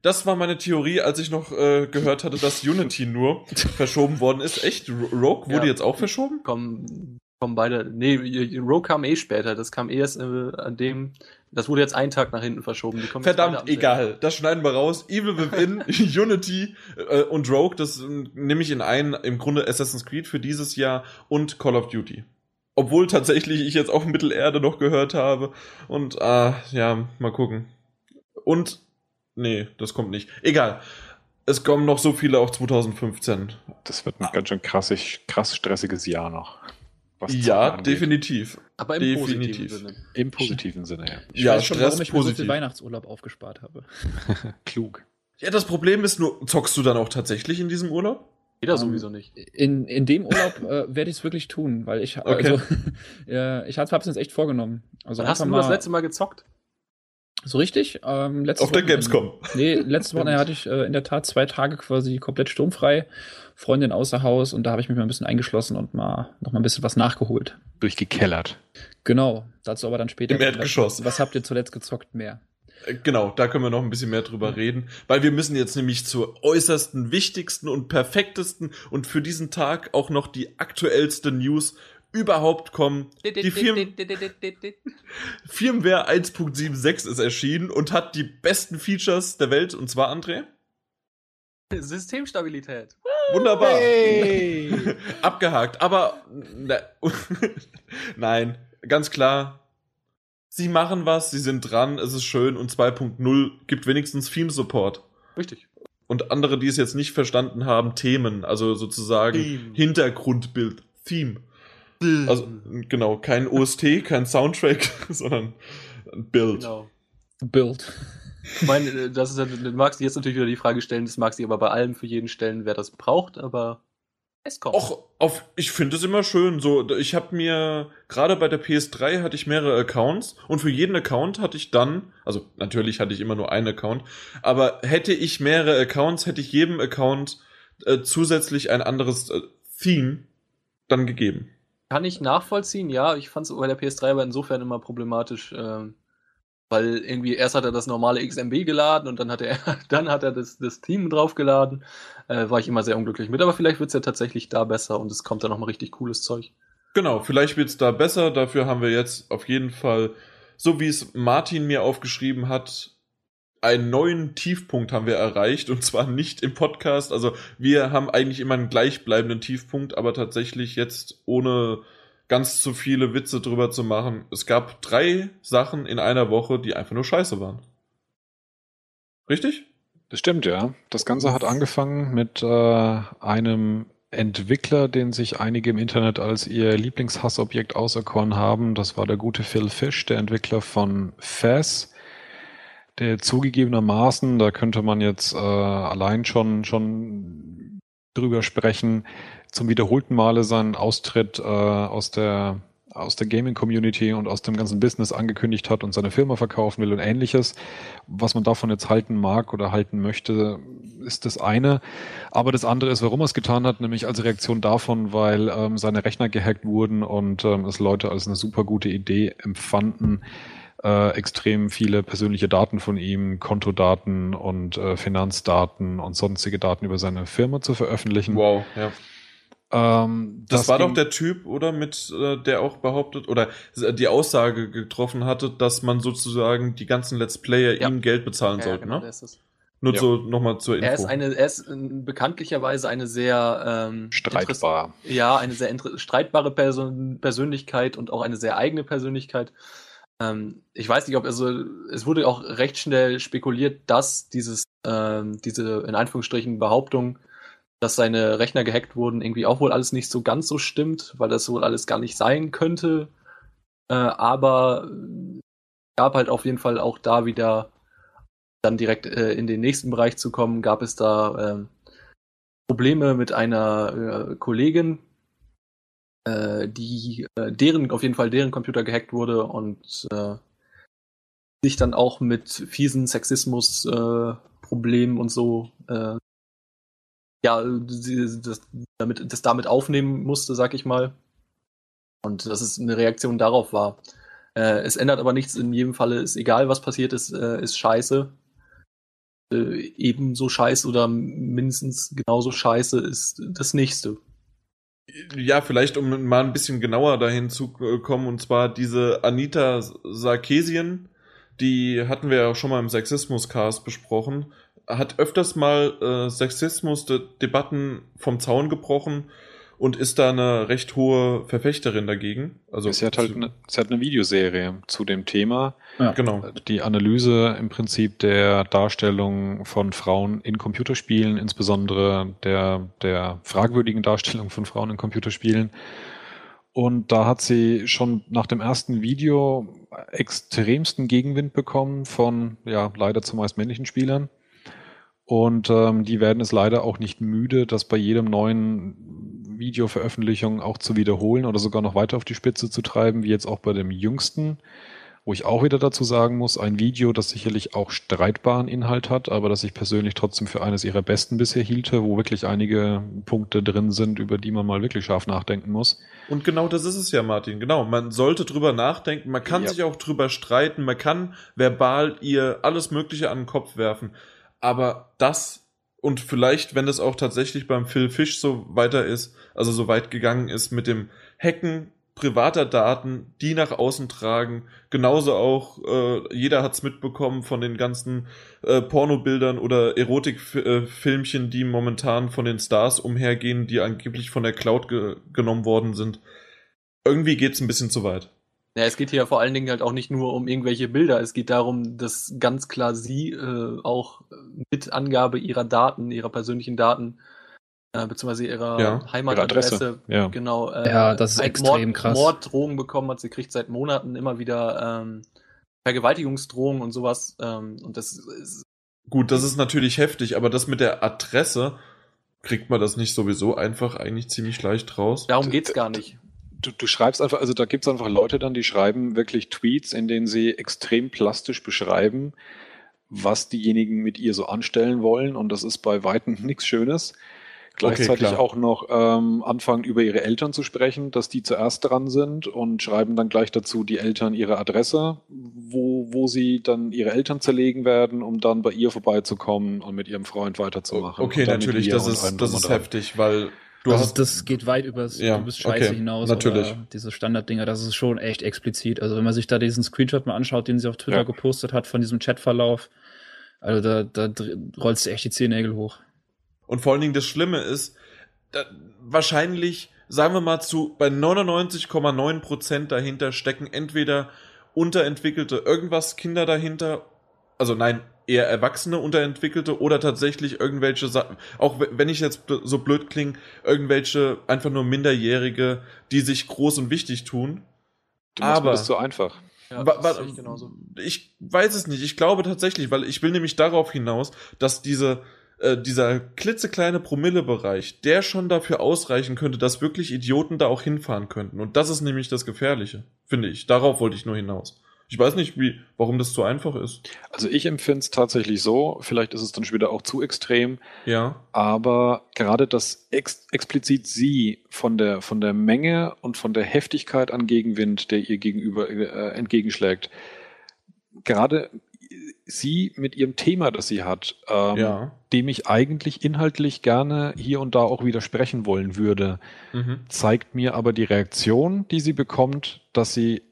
S1: Das war meine Theorie, als ich noch äh, gehört hatte, dass Unity nur verschoben worden ist. Echt? Rogue wurde
S3: Ja.
S1: jetzt auch verschoben?
S3: Kommen, kommen beide. Nee, Rogue kam eh später. Das kam erst äh, an dem. Das wurde jetzt einen Tag nach hinten verschoben.
S1: Verdammt, egal. Das schneiden wir raus. Evil Within, Unity äh, und Rogue, das äh, nehme ich in einen, im Grunde Assassin's Creed für dieses Jahr und Call of Duty. Obwohl tatsächlich ich jetzt auch Mittelerde noch gehört habe. Und, ah, ja, mal gucken. Und, nee, das kommt nicht. Egal. Es kommen noch so viele auch 2015.
S2: Das wird ein ganz schön krassig, krass stressiges Jahr noch. Was
S1: Ja, definitiv.
S3: Aber im
S1: Definitiv.
S3: positiven Sinne.
S2: Im positiven Sinne, ja.
S4: Ich
S1: Ja,
S4: weiß schon,
S1: Stress
S4: warum ich mir so
S1: positiv.
S4: viel Weihnachtsurlaub aufgespart habe.
S2: Klug.
S1: Ja, das Problem ist nur, zockst du dann auch tatsächlich in diesem Urlaub?
S3: Jeder
S4: Ähm,
S3: sowieso nicht.
S4: In, in dem Urlaub äh, werde ich es wirklich tun, weil ich,
S1: Okay.
S4: also, ja, ich habe es jetzt echt vorgenommen. Also
S3: hast du nur das
S4: mal-
S3: letzte Mal gezockt?
S4: So richtig? Ähm, letztes
S1: Auf der
S4: Wochenende.
S1: Gamescom.
S4: Nee, letztes Wochenende hatte ich äh, in der Tat zwei Tage quasi komplett sturmfrei. Freundin außer Haus und da habe ich mich mal ein bisschen eingeschlossen und mal noch mal ein bisschen was nachgeholt.
S2: Durchgekellert.
S4: Genau, dazu aber dann später.
S1: Im Erdgeschoss.
S4: Was habt ihr zuletzt gezockt mehr?
S1: Äh, Genau, da können wir noch ein bisschen mehr drüber reden, weil wir müssen jetzt nämlich zur äußersten, wichtigsten und perfektesten und für diesen Tag auch noch die aktuellste News überhaupt kommen. Die Firmen Firmware 1.76 ist erschienen und hat die besten Features der Welt und zwar André.
S3: Systemstabilität.
S1: Wunderbar. Abgehakt, aber na, nein, ganz klar. Sie machen was, sie sind dran, es ist schön und 2.0 gibt wenigstens Theme Support.
S3: Richtig.
S1: Und andere, die es jetzt nicht verstanden haben, Themen, also sozusagen
S3: Theme.
S1: Hintergrundbild, Theme. Also genau, kein OST, kein Soundtrack, sondern ein Bild.
S3: Genau.
S4: Build.
S3: Ich meine, äh, das ist du magst dir jetzt natürlich wieder die Frage stellen, das magst du aber bei allem für jeden stellen, wer das braucht, aber es kommt.
S1: Och, auf, ich finde es immer schön. So, ich habe mir gerade bei der PS3 hatte ich mehrere Accounts und für jeden Account hatte ich dann, also natürlich hatte ich immer nur einen Account, aber hätte ich mehrere Accounts, hätte ich jedem Account äh, zusätzlich ein anderes äh, Theme dann gegeben.
S3: Kann ich nachvollziehen, ja. Ich fand es bei der PS3 aber insofern immer problematisch, ähm, weil irgendwie erst hat er das normale XMB geladen und dann hat er, dann hat er das, das Team draufgeladen. Äh, war ich immer sehr unglücklich mit, aber vielleicht wird es ja tatsächlich da besser und es kommt dann nochmal richtig cooles Zeug.
S1: Genau, vielleicht wird's da besser. Dafür haben wir jetzt auf jeden Fall, so wie es Martin mir aufgeschrieben hat, einen neuen Tiefpunkt haben wir erreicht und zwar nicht im Podcast. Also wir haben eigentlich immer einen gleichbleibenden Tiefpunkt, aber tatsächlich jetzt ohne ganz zu viele Witze drüber zu machen. Es gab drei Sachen in einer Woche, die einfach nur scheiße waren. Richtig?
S2: Das stimmt, ja. Das Ganze hat angefangen mit äh, einem Entwickler, den sich einige im Internet als ihr Lieblingshassobjekt auserkoren haben. Das war der gute Phil Fish, der Entwickler von Faz. Der zugegebenermaßen, da könnte man jetzt äh, allein schon, schon drüber sprechen, zum wiederholten Male seinen Austritt äh, aus der aus der Gaming-Community und aus dem ganzen Business angekündigt hat und seine Firma verkaufen will und ähnliches. Was man davon jetzt halten mag oder halten möchte, ist das eine. Aber das andere ist, warum er es getan hat, nämlich als Reaktion davon, weil ähm, seine Rechner gehackt wurden und ähm, es Leute als eine super gute Idee empfanden, äh, extrem viele persönliche Daten von ihm, Kontodaten und äh, Finanzdaten und sonstige Daten über seine Firma zu veröffentlichen.
S1: Wow, ja.
S2: Ähm,
S1: Das, war
S2: ging-
S1: doch der Typ, oder mit äh, der auch behauptet oder die Aussage getroffen hatte, dass man sozusagen die ganzen Let's Player
S3: Ja.
S1: ihm Geld bezahlen
S3: Ja,
S1: sollte,
S3: genau,
S1: ne?
S3: der ist es.
S1: Nur
S2: Ja.
S1: so nochmal zur Info.
S3: Er ist eine, er ist äh, bekanntlicherweise eine sehr ähm,
S2: streitbar.
S3: Ja, eine sehr streitbare Person, Persönlichkeit und auch eine sehr eigene Persönlichkeit. Ähm, ich weiß nicht, ob also es wurde auch recht schnell spekuliert, dass dieses ähm, diese in Anführungsstrichen Behauptung, dass seine Rechner gehackt wurden, irgendwie auch wohl alles nicht so ganz so stimmt, weil das wohl alles gar nicht sein könnte. Äh, aber äh, gab halt auf jeden Fall auch da wieder dann direkt äh, in den nächsten Bereich zu kommen, gab es da ähm, Probleme mit einer äh, Kollegin, äh, die äh, deren auf jeden Fall deren Computer gehackt wurde und äh, sich dann auch mit fiesen Sexismus äh, Problemen und so äh, ja das, damit das damit aufnehmen musste, sag ich mal. Und dass es eine Reaktion darauf war. Äh, es ändert aber nichts. In jedem Falle ist egal, was passiert ist, äh, ist scheiße. Äh, ebenso scheiße oder mindestens genauso scheiße ist das nächste.
S1: Ja, vielleicht um mal ein bisschen genauer dahin zu kommen, und zwar diese Anita Sarkeesian, die hatten wir ja auch schon mal im Sexismus-Cast besprochen, hat öfters mal äh, Sexismus-Debatten vom Zaun gebrochen und ist da eine recht hohe Verfechterin dagegen. Also
S2: sie, hat halt eine, sie hat eine Videoserie zu dem Thema.
S4: Ja.
S1: genau.
S2: Die Analyse im Prinzip der Darstellung von Frauen in Computerspielen, insbesondere der, der fragwürdigen Darstellung von Frauen in Computerspielen. Und da hat sie schon nach dem ersten Video extremsten Gegenwind bekommen von, ja, leider zumeist männlichen Spielern. Und ähm, die werden es leider auch nicht müde, das bei jedem neuen Videoveröffentlichung auch zu wiederholen oder sogar noch weiter auf die Spitze zu treiben, wie jetzt auch bei dem jüngsten, wo ich auch wieder dazu sagen muss, ein Video, das sicherlich auch streitbaren Inhalt hat, aber das ich persönlich trotzdem für eines ihrer besten bisher hielte, wo wirklich einige Punkte drin sind, über die man mal wirklich scharf nachdenken muss.
S1: Und genau das ist es ja, Martin. Genau, man sollte drüber nachdenken, man kann ja. sich auch drüber streiten, man kann verbal ihr alles Mögliche an den Kopf werfen. Aber das und vielleicht, wenn es auch tatsächlich beim Phil Fish so weiter ist, also so weit gegangen ist mit dem Hacken privater Daten, die nach außen tragen, genauso auch, äh, jeder hat's mitbekommen von den ganzen äh, Pornobildern oder Erotikfilmchen, die momentan von den Stars umhergehen, die angeblich von der Cloud ge genommen worden sind. Irgendwie geht's ein bisschen zu weit.
S3: Ja, es geht hier vor allen Dingen halt auch nicht nur um irgendwelche Bilder. Es geht darum, dass ganz klar sie äh, auch mit Angabe ihrer Daten, ihrer persönlichen Daten, äh, beziehungsweise ihrer ja, Heimatadresse,
S2: ja.
S3: genau,
S4: äh, ja, das ist extrem
S3: Mord,
S4: krass.
S3: Morddrohungen bekommen hat. Sie kriegt seit Monaten immer wieder ähm, Vergewaltigungsdrohungen und sowas. Ähm, und das ist
S1: gut. Das ist natürlich heftig, aber das mit der Adresse kriegt man das nicht sowieso einfach eigentlich ziemlich leicht raus.
S3: Darum geht's gar nicht
S2: du, du schreibst einfach, also da gibt es einfach Leute dann, die schreiben wirklich Tweets, in denen sie extrem plastisch beschreiben, was diejenigen mit ihr so anstellen wollen. Und das ist bei Weitem nichts Schönes. Gleichzeitig okay, auch noch ähm, anfangen, über ihre Eltern zu sprechen, dass die zuerst dran sind und schreiben dann gleich dazu die Eltern ihre Adresse, wo, wo sie dann ihre Eltern zerlegen werden, um dann bei ihr vorbeizukommen und mit ihrem Freund weiterzumachen.
S1: Okay, natürlich, das ist, das ist heftig, weil
S4: Du also hast, das geht weit übers ja, du bist scheiße okay, hinaus.
S1: Natürlich.
S4: diese Standarddinger, das ist schon echt explizit. Also wenn man sich da diesen Screenshot mal anschaut, den sie auf Twitter ja. gepostet hat von diesem Chatverlauf, also da, da rollst du echt die Zehennägel hoch.
S1: Und vor allen Dingen das Schlimme ist, da, wahrscheinlich, sagen wir mal zu, bei 99,9 Prozent dahinter stecken entweder unterentwickelte irgendwas Kinder dahinter, also nein, eher erwachsene Unterentwickelte oder tatsächlich irgendwelche Sachen, auch wenn ich jetzt so blöd klinge, irgendwelche einfach nur Minderjährige, die sich groß und wichtig tun.
S2: Du aber das so einfach.
S1: Ja, das ich weiß es nicht. Ich glaube tatsächlich, weil ich will nämlich darauf hinaus, dass diese äh, dieser klitzekleine Promillebereich, der schon dafür ausreichen könnte, dass wirklich Idioten da auch hinfahren könnten. Und das ist nämlich das Gefährliche, finde ich. Darauf wollte ich nur hinaus. Ich weiß nicht, wie, warum das zu einfach ist.
S2: Also ich empfinde es tatsächlich so, vielleicht ist es dann schon wieder auch zu extrem.
S1: Ja.
S2: Aber gerade das ex explizit sie von der, von der Menge und von der Heftigkeit an Gegenwind, der ihr gegenüber äh, entgegenschlägt, gerade sie mit ihrem Thema, das sie hat, ähm, ja. dem ich eigentlich inhaltlich gerne hier und da auch widersprechen wollen würde, mhm. zeigt mir aber die Reaktion, die sie bekommt, dass sie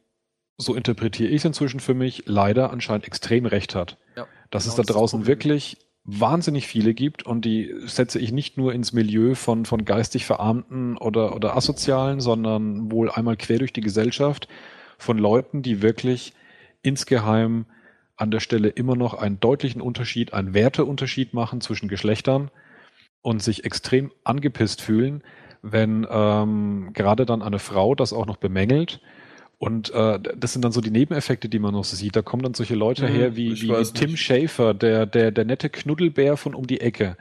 S2: so interpretiere ich es inzwischen für mich, leider anscheinend extrem recht hat. Ja, dass genau es da draußen wirklich wahnsinnig viele gibt und die setze ich nicht nur ins Milieu von, von geistig Verarmten oder, oder Asozialen, sondern wohl einmal quer durch die Gesellschaft von Leuten, die wirklich insgeheim an der Stelle immer noch einen deutlichen Unterschied, einen Werteunterschied machen zwischen Geschlechtern und sich extrem angepisst fühlen, wenn ähm, gerade dann eine Frau das auch noch bemängelt und äh, das sind dann so die Nebeneffekte, die man noch so sieht. Da kommen dann solche Leute mhm, her wie, wie, wie Tim Schafer, der, der, der nette Knuddelbär von um die Ecke,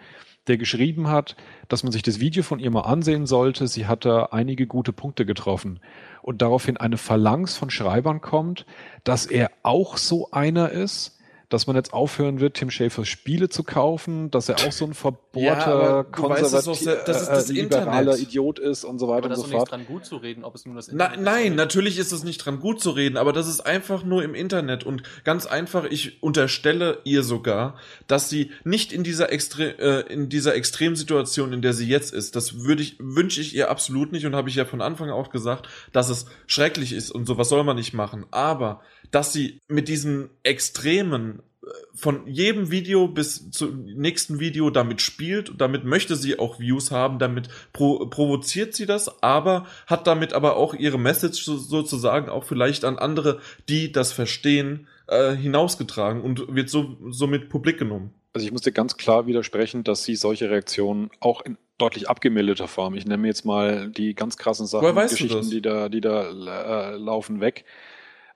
S2: der geschrieben hat, dass man sich das Video von ihr mal ansehen sollte. Sie hat da einige gute Punkte getroffen. Und daraufhin eine Phalanx von Schreibern kommt, dass er auch so einer ist dass man jetzt aufhören wird, Tim Schäfers Spiele zu kaufen, dass er auch so ein verbohrter, ja, konservativer, äh, liberaler Idiot ist und so weiter aber und so fort. Das ist nicht
S3: dran gut zu reden, ob es nur das
S1: Internet Na, Nein, natürlich ist es nicht dran gut zu reden, aber das ist einfach nur im Internet. Und ganz einfach, ich unterstelle ihr sogar, dass sie nicht in dieser Extre äh, in dieser Extremsituation, in der sie jetzt ist, das würde ich wünsche ich ihr absolut nicht und habe ich ja von Anfang auch gesagt, dass es schrecklich ist und sowas soll man nicht machen, aber dass sie mit diesen Extremen äh, von jedem Video bis zum nächsten Video damit spielt, damit möchte sie auch Views haben, damit pro provoziert sie das, aber hat damit aber auch ihre Message sozusagen auch vielleicht an andere, die das verstehen, äh, hinausgetragen und wird so somit publik genommen.
S2: Also ich muss dir ganz klar widersprechen, dass sie solche Reaktionen auch in deutlich abgemilderter Form. Ich nehme jetzt mal die ganz krassen Sachen, Geschichten, die da, die da äh, laufen, weg.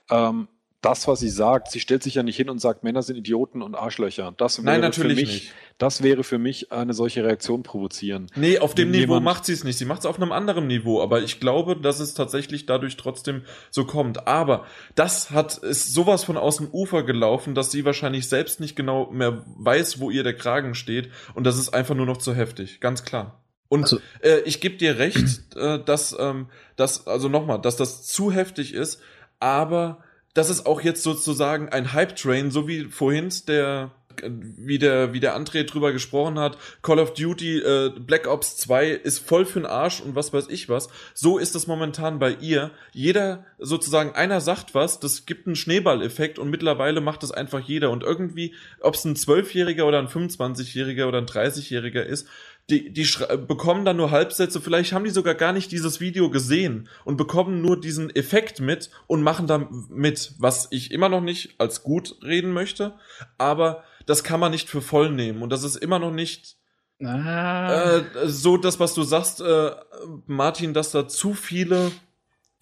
S2: Ähm, das, was sie sagt, sie stellt sich ja nicht hin und sagt, Männer sind Idioten und Arschlöcher. Das wäre
S1: Nein, natürlich
S2: für mich,
S1: nicht.
S2: Das wäre für mich eine solche Reaktion provozieren.
S1: Nee, auf dem Niveau macht sie es nicht. Sie macht es auf einem anderen Niveau, aber ich glaube, dass es tatsächlich dadurch trotzdem so kommt. Aber das hat ist sowas von aus dem Ufer gelaufen, dass sie wahrscheinlich selbst nicht genau mehr weiß, wo ihr der Kragen steht und das ist einfach nur noch zu heftig, ganz klar. Und
S4: Also-
S1: äh, ich gebe dir recht, äh, dass ähm, dass also nochmal, dass das zu heftig ist, aber das ist auch jetzt sozusagen ein Hype-Train, so wie vorhin der wie der, wie der André drüber gesprochen hat, Call of Duty äh, Black Ops 2 ist voll für'n Arsch und was weiß ich was. So ist es momentan bei ihr. Jeder sozusagen, einer sagt was, das gibt einen Schneeballeffekt und mittlerweile macht es einfach jeder. Und irgendwie, ob es ein 12-Jähriger oder ein 25-Jähriger oder ein 30-Jähriger ist, die, die bekommen dann nur Halbsätze, vielleicht haben die sogar gar nicht dieses Video gesehen und bekommen nur diesen Effekt mit und machen dann mit, was ich immer noch nicht als gut reden möchte, aber das kann man nicht für voll nehmen. Und das ist immer noch nicht
S4: Ah,
S1: äh, so das, was du sagst, äh, Martin, dass da zu viele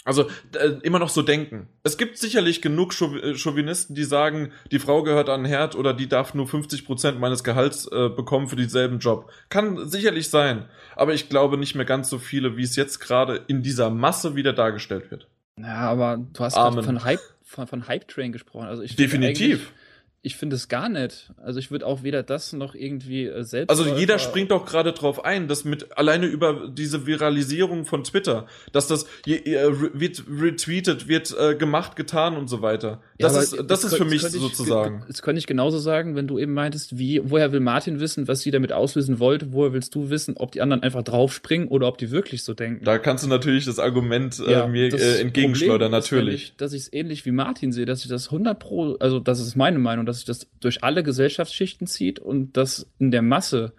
S1: also äh, immer noch so denken. Es gibt sicherlich genug äh, Chauvinisten, die sagen, die Frau gehört an den Herd oder die darf nur 50% meines Gehalts äh, bekommen für denselben Job. Kann sicherlich sein, aber ich glaube nicht mehr ganz so viele, wie es jetzt gerade in dieser Masse wieder dargestellt wird.
S4: ja, aber du hast von Hype, von, von Hype Train gesprochen. Also ich
S1: Definitiv.
S4: Ich finde es gar nicht. Also ich würde auch weder das noch irgendwie äh, selbst.
S1: Also jeder springt doch gerade drauf ein, dass mit alleine über diese Viralisierung von Twitter, dass das äh, wird retweetet, wird äh, gemacht, getan und so weiter. Das
S4: aber
S1: ist das ist für mich sozusagen.
S4: Das könnte ich genauso sagen, wenn du eben meintest, wie, woher will Martin wissen, was sie damit auslösen wollte, woher willst du wissen, ob die anderen einfach draufspringen oder ob die wirklich so denken.
S1: Da kannst du natürlich das Argument äh, mir
S4: das
S1: äh, entgegenschleudern,
S4: Problem ist
S1: natürlich.
S4: nämlich, dass ich es ähnlich wie Martin sehe, dass ich das 100 pro, also das ist meine Meinung, dass sich das durch alle Gesellschaftsschichten zieht und dass in der Masse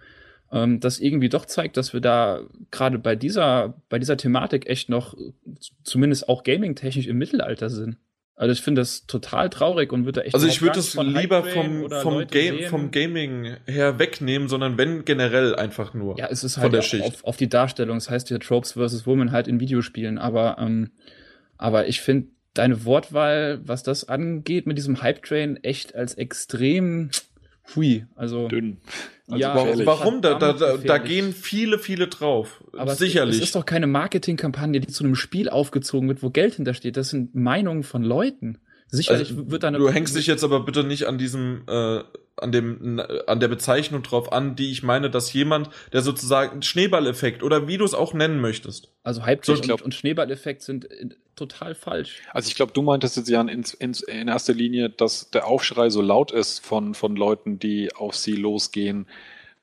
S4: ähm, das irgendwie doch zeigt, dass wir da gerade bei dieser, bei dieser Thematik echt noch, zumindest auch gaming-technisch im Mittelalter sind. Also ich finde das total traurig und würde echt
S1: Also ich würde es lieber vom, vom,
S4: sehen.
S1: vom Gaming her wegnehmen, sondern wenn generell einfach nur.
S4: Ja, es ist halt auf. Auf, die Darstellung. Das heißt ja Tropes versus Women halt in Videospielen. Aber, ähm, aber ich finde deine Wortwahl, was das angeht, mit diesem Hype-Train echt als extrem hui. Also,
S2: Dünn.
S4: Ja,
S1: warum,
S2: gefährlich.
S1: warum? Da, da, da, da gehen viele, viele drauf.
S4: aber es-
S1: Sicherlich.
S4: Es ist doch keine Marketingkampagne, die zu einem Spiel aufgezogen wird, wo Geld hintersteht. Das sind Meinungen von Leuten. Sicherlich
S1: Also,
S4: wird da eine.
S1: Du hängst dich jetzt aber bitte nicht an diesem, äh, an dem, an der Bezeichnung drauf an, die ich meine, dass jemand, der sozusagen Schneeballeffekt oder wie du es auch nennen möchtest.
S4: Also Hype-Train
S2: So,
S4: und, und Schneeballeffekt sind äh, total falsch.
S2: Also ich glaube, du meintest jetzt, Jan, in, in, in erster Linie, dass der Aufschrei so laut ist von, von Leuten, die auf sie losgehen,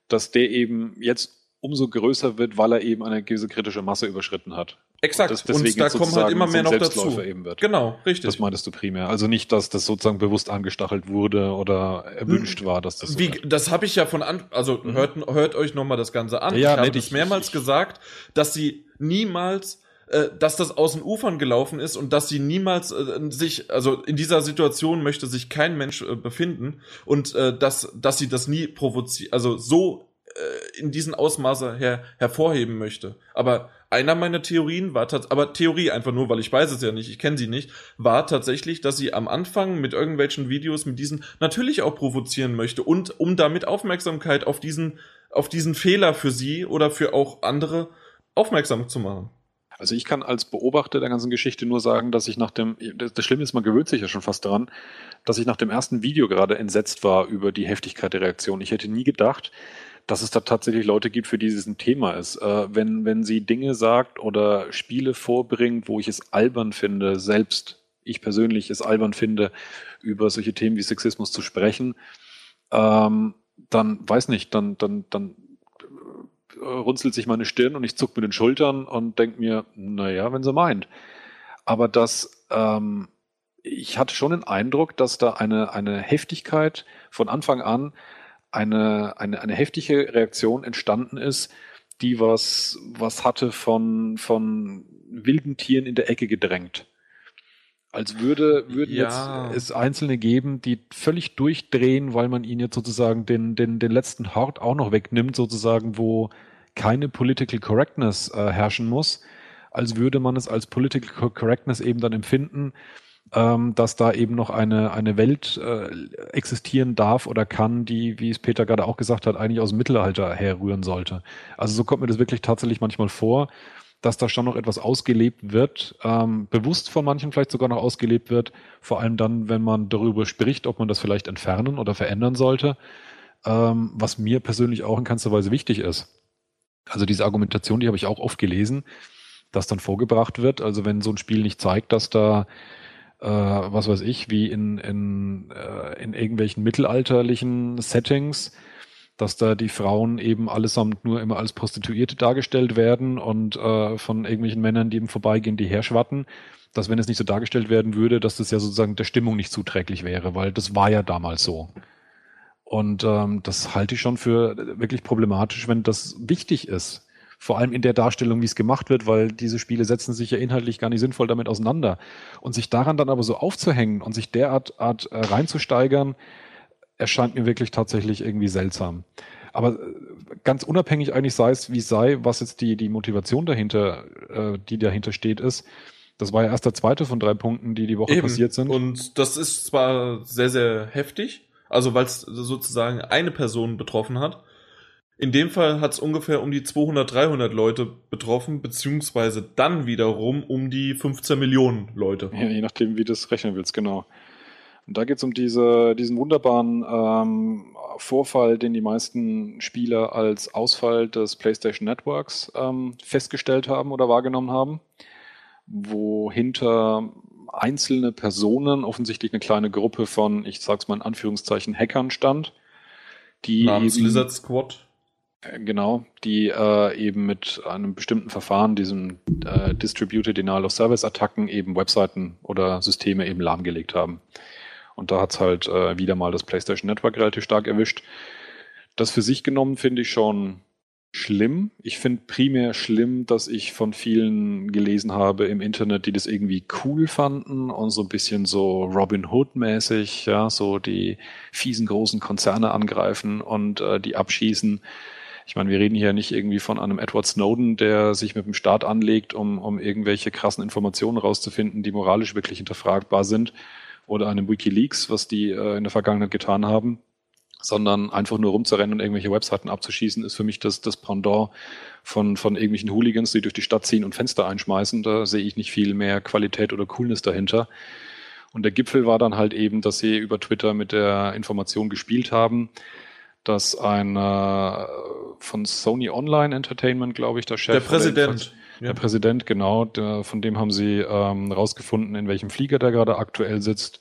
S2: dass der eben jetzt umso größer wird, weil er eben eine gewisse kritische Masse überschritten hat.
S1: Exakt.
S2: Das
S1: Und
S2: deswegen
S1: da kommen halt immer mehr noch dazu.
S2: Eben wird.
S1: Genau, richtig.
S2: Das meintest du primär. Also nicht, dass das sozusagen bewusst angestachelt wurde oder erwünscht war, dass das so
S1: Wie,
S2: wird.
S1: das habe ich ja von an, also
S2: Mhm.
S1: hört, hört euch noch mal das Ganze an.
S2: Ja,
S1: ich habe
S2: nee,
S1: das
S2: ich-
S1: mehrmals
S2: ich-
S1: gesagt, dass sie niemals, äh, dass das aus den Ufern gelaufen ist und dass sie niemals äh, sich, also in dieser Situation möchte sich kein Mensch äh, befinden und äh, dass, dass sie das nie provoziert, also so äh, in diesen Ausmaße her, hervorheben möchte. Aber einer meiner Theorien war tatsächlich, aber Theorie einfach nur, weil ich weiß es ja nicht, ich kenne sie nicht, war tatsächlich, dass sie am Anfang mit irgendwelchen Videos mit diesen natürlich auch provozieren möchte und um damit Aufmerksamkeit auf diesen, auf diesen Fehler für sie oder für auch andere aufmerksam zu machen.
S2: Also ich kann als Beobachter der ganzen Geschichte nur sagen, dass ich nach dem, das, Schlimme ist, man gewöhnt sich ja schon fast daran, dass ich nach dem ersten Video gerade entsetzt war über die Heftigkeit der Reaktion. Ich hätte nie gedacht, dass es da tatsächlich Leute gibt, für die es ein Thema ist. Äh, wenn, wenn sie Dinge sagt oder Spiele vorbringt, wo ich es albern finde, selbst ich persönlich es albern finde, über solche Themen wie Sexismus zu sprechen, ähm, dann weiß nicht, dann, dann, dann äh, runzelt sich meine Stirn und ich zuck mit den Schultern und denke mir, naja, wenn sie meint. Aber das, ähm, ich hatte schon den Eindruck, dass da eine, eine Heftigkeit von Anfang an, eine, eine, eine heftige Reaktion entstanden ist, die was, was hatte von, von wilden Tieren in der Ecke gedrängt. Als würde, würden
S1: Ja.
S2: jetzt es Einzelne geben, die völlig durchdrehen, weil man ihnen jetzt sozusagen den, den, den letzten Hort auch noch wegnimmt, sozusagen, wo keine Political Correctness äh, herrschen muss, als würde man es als Political Correctness eben dann empfinden, ähm, dass da eben noch eine, eine Welt äh, existieren darf oder kann, die, wie es Peter gerade auch gesagt hat, eigentlich aus dem Mittelalter herrühren sollte. Also so kommt mir das wirklich tatsächlich manchmal vor, dass da schon noch etwas ausgelebt wird, ähm, bewusst von manchen vielleicht sogar noch ausgelebt wird, vor allem dann, wenn man darüber spricht, ob man das vielleicht entfernen oder verändern sollte, ähm, was mir persönlich auch in keinster Weise wichtig ist. Also diese Argumentation, die habe ich auch oft gelesen, dass dann vorgebracht wird. Also wenn so ein Spiel nicht zeigt, dass da äh, was weiß ich, wie in, in, äh, in irgendwelchen mittelalterlichen Settings, dass da die Frauen eben allesamt nur immer als Prostituierte dargestellt werden und äh, von irgendwelchen Männern, die eben vorbeigehen, die herschwatten, dass wenn es nicht so dargestellt werden würde, dass das ja sozusagen der Stimmung nicht zuträglich wäre, weil das war ja damals so. Und ähm, das halte ich schon für wirklich problematisch, wenn das wichtig ist vor allem in der Darstellung, wie es gemacht wird, weil diese Spiele setzen sich ja inhaltlich gar nicht sinnvoll damit auseinander. Und sich daran dann aber so aufzuhängen und sich derart Art, äh, reinzusteigern, erscheint mir wirklich tatsächlich irgendwie seltsam. Aber äh, ganz unabhängig eigentlich sei es, wie es sei, was jetzt die, die Motivation dahinter, äh, die dahinter steht, ist, das war ja erst der zweite von drei Punkten, die die Woche Eben. passiert sind.
S1: Und das ist zwar sehr, sehr heftig, also weil es sozusagen eine Person betroffen hat, in dem Fall hat es ungefähr um die 200, 300 Leute betroffen, beziehungsweise dann wiederum um die 15 Millionen Leute.
S2: Ja, je nachdem, wie du das rechnen willst, genau. Und da geht es um diese, diesen wunderbaren ähm, Vorfall, den die meisten Spieler als Ausfall des PlayStation Networks ähm, festgestellt haben oder wahrgenommen haben, wo hinter einzelne Personen, offensichtlich eine kleine Gruppe von, ich sag's mal in Anführungszeichen, Hackern stand,
S1: die Namens eben, Lizard Squad
S2: äh, genau, die äh, eben mit einem bestimmten Verfahren, diesem äh, Distributed Denial of Service Attacken, eben Webseiten oder Systeme eben lahmgelegt haben. Und da hat's halt äh, wieder mal das PlayStation Network relativ stark erwischt. Das für sich genommen finde ich schon schlimm. Ich finde primär schlimm, dass ich von vielen gelesen habe im Internet, die das irgendwie cool fanden und so ein bisschen so Robin Hood-mäßig, ja, so die fiesen großen Konzerne angreifen und äh, die abschießen. Ich meine, wir reden hier nicht irgendwie von einem Edward Snowden, der sich mit dem Staat anlegt, um, um irgendwelche krassen Informationen rauszufinden, die moralisch wirklich hinterfragbar sind, oder einem Wikileaks, was die äh, in der Vergangenheit getan haben, sondern einfach nur rumzurennen und irgendwelche Webseiten abzuschießen, ist für mich das, das Pendant von, von irgendwelchen Hooligans, die durch die Stadt ziehen und Fenster einschmeißen. Da sehe ich nicht viel mehr Qualität oder Coolness dahinter. Und der Gipfel war dann halt eben, dass sie über Twitter mit der Information gespielt haben, dass ein äh, von Sony Online Entertainment, glaube ich, der Chef.
S1: Der Präsident.
S2: Der, ja. Präsident, genau. Der, von dem haben sie ähm, rausgefunden, in welchem Flieger der gerade aktuell sitzt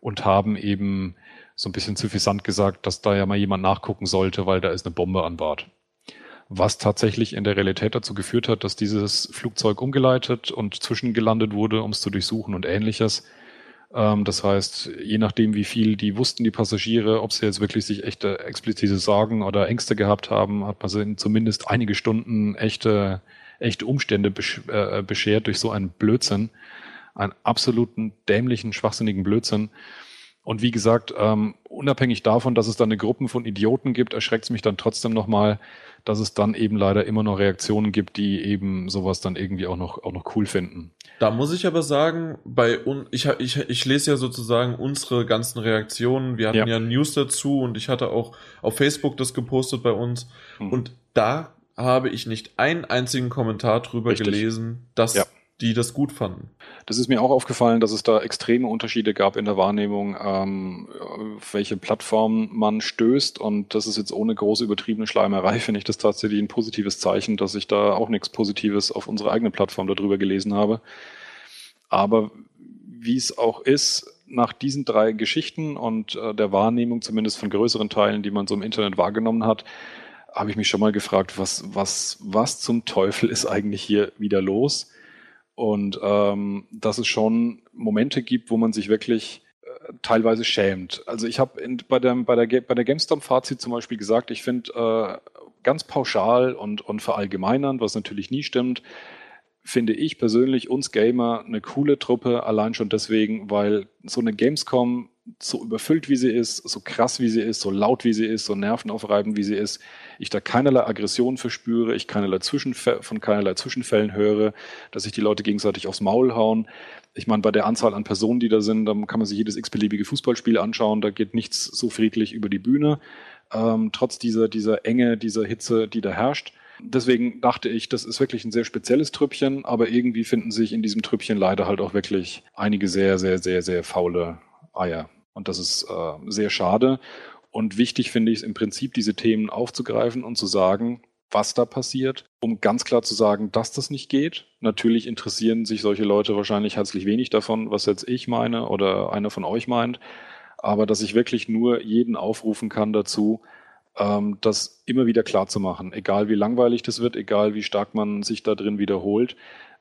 S2: und haben eben so ein bisschen zu suffisant gesagt, dass da ja mal jemand nachgucken sollte, weil da ist eine Bombe an Bord. Was tatsächlich in der Realität dazu geführt hat, dass dieses Flugzeug umgeleitet und zwischengelandet wurde, um es zu durchsuchen und ähnliches. Ähm, das heißt, je nachdem, wie viel die wussten, die Passagiere, ob sie jetzt wirklich sich echte explizite Sorgen oder Ängste gehabt haben, hat man sie zumindest einige Stunden echte, echte Umstände äh, beschert durch so einen Blödsinn. Einen absoluten dämlichen, schwachsinnigen Blödsinn. Und wie gesagt, ähm, unabhängig davon, dass es dann eine Gruppen von Idioten gibt, erschreckt es mich dann trotzdem nochmal, dass es dann eben leider immer noch Reaktionen gibt, die eben sowas dann irgendwie auch noch, auch noch cool finden.
S1: Da muss ich aber sagen, bei un ich, ich, ich lese ja sozusagen unsere ganzen Reaktionen. Wir hatten ja. ja News dazu und ich hatte auch auf Facebook das gepostet bei uns. Mhm. Und da habe ich nicht einen einzigen Kommentar drüber Richtig. gelesen, dass ja die das gut fanden.
S2: Das ist mir auch aufgefallen, dass es da extreme Unterschiede gab in der Wahrnehmung, ähm, auf welche Plattform man stößt. Und das ist jetzt ohne große übertriebene Schleimerei, finde ich das tatsächlich ein positives Zeichen, dass ich da auch nichts Positives auf unserer eigenen Plattform darüber gelesen habe. Aber wie es auch ist, nach diesen drei Geschichten und äh, der Wahrnehmung zumindest von größeren Teilen, die man so im Internet wahrgenommen hat, habe ich mich schon mal gefragt, was, was, was zum Teufel ist eigentlich hier wieder los? Und ähm, dass es schon Momente gibt, wo man sich wirklich äh, teilweise schämt. Also ich habe bei der, bei der, bei der GameStop-Fazit zum Beispiel gesagt, ich finde äh, ganz pauschal und, und verallgemeinern, was natürlich nie stimmt, finde ich persönlich uns Gamer eine coole Truppe, allein schon deswegen, weil so eine Gamescom so überfüllt wie sie ist, so krass wie sie ist, so laut wie sie ist, so nervenaufreibend wie sie ist, ich da keinerlei Aggression verspüre, ich keinerlei Zwischenfä von keinerlei Zwischenfällen höre, dass sich die Leute gegenseitig aufs Maul hauen. Ich meine, bei der Anzahl an Personen, die da sind, dann kann man sich jedes x-beliebige Fußballspiel anschauen, da geht nichts so friedlich über die Bühne, ähm, trotz dieser, dieser Enge, dieser Hitze, die da herrscht. Deswegen dachte ich, das ist wirklich ein sehr spezielles Trüppchen, aber irgendwie finden sich in diesem Trüppchen leider halt auch wirklich einige sehr, sehr, sehr, sehr faule Eier. Und das ist äh, sehr schade. Und wichtig finde ich es im Prinzip, diese Themen aufzugreifen und zu sagen, was da passiert, um ganz klar zu sagen, dass das nicht geht. Natürlich interessieren sich solche Leute wahrscheinlich herzlich wenig davon, was jetzt ich meine oder einer von euch meint. Aber dass ich wirklich nur jeden aufrufen kann dazu, ähm, das immer wieder klar zu machen, egal wie langweilig das wird, egal wie stark man sich da drin wiederholt,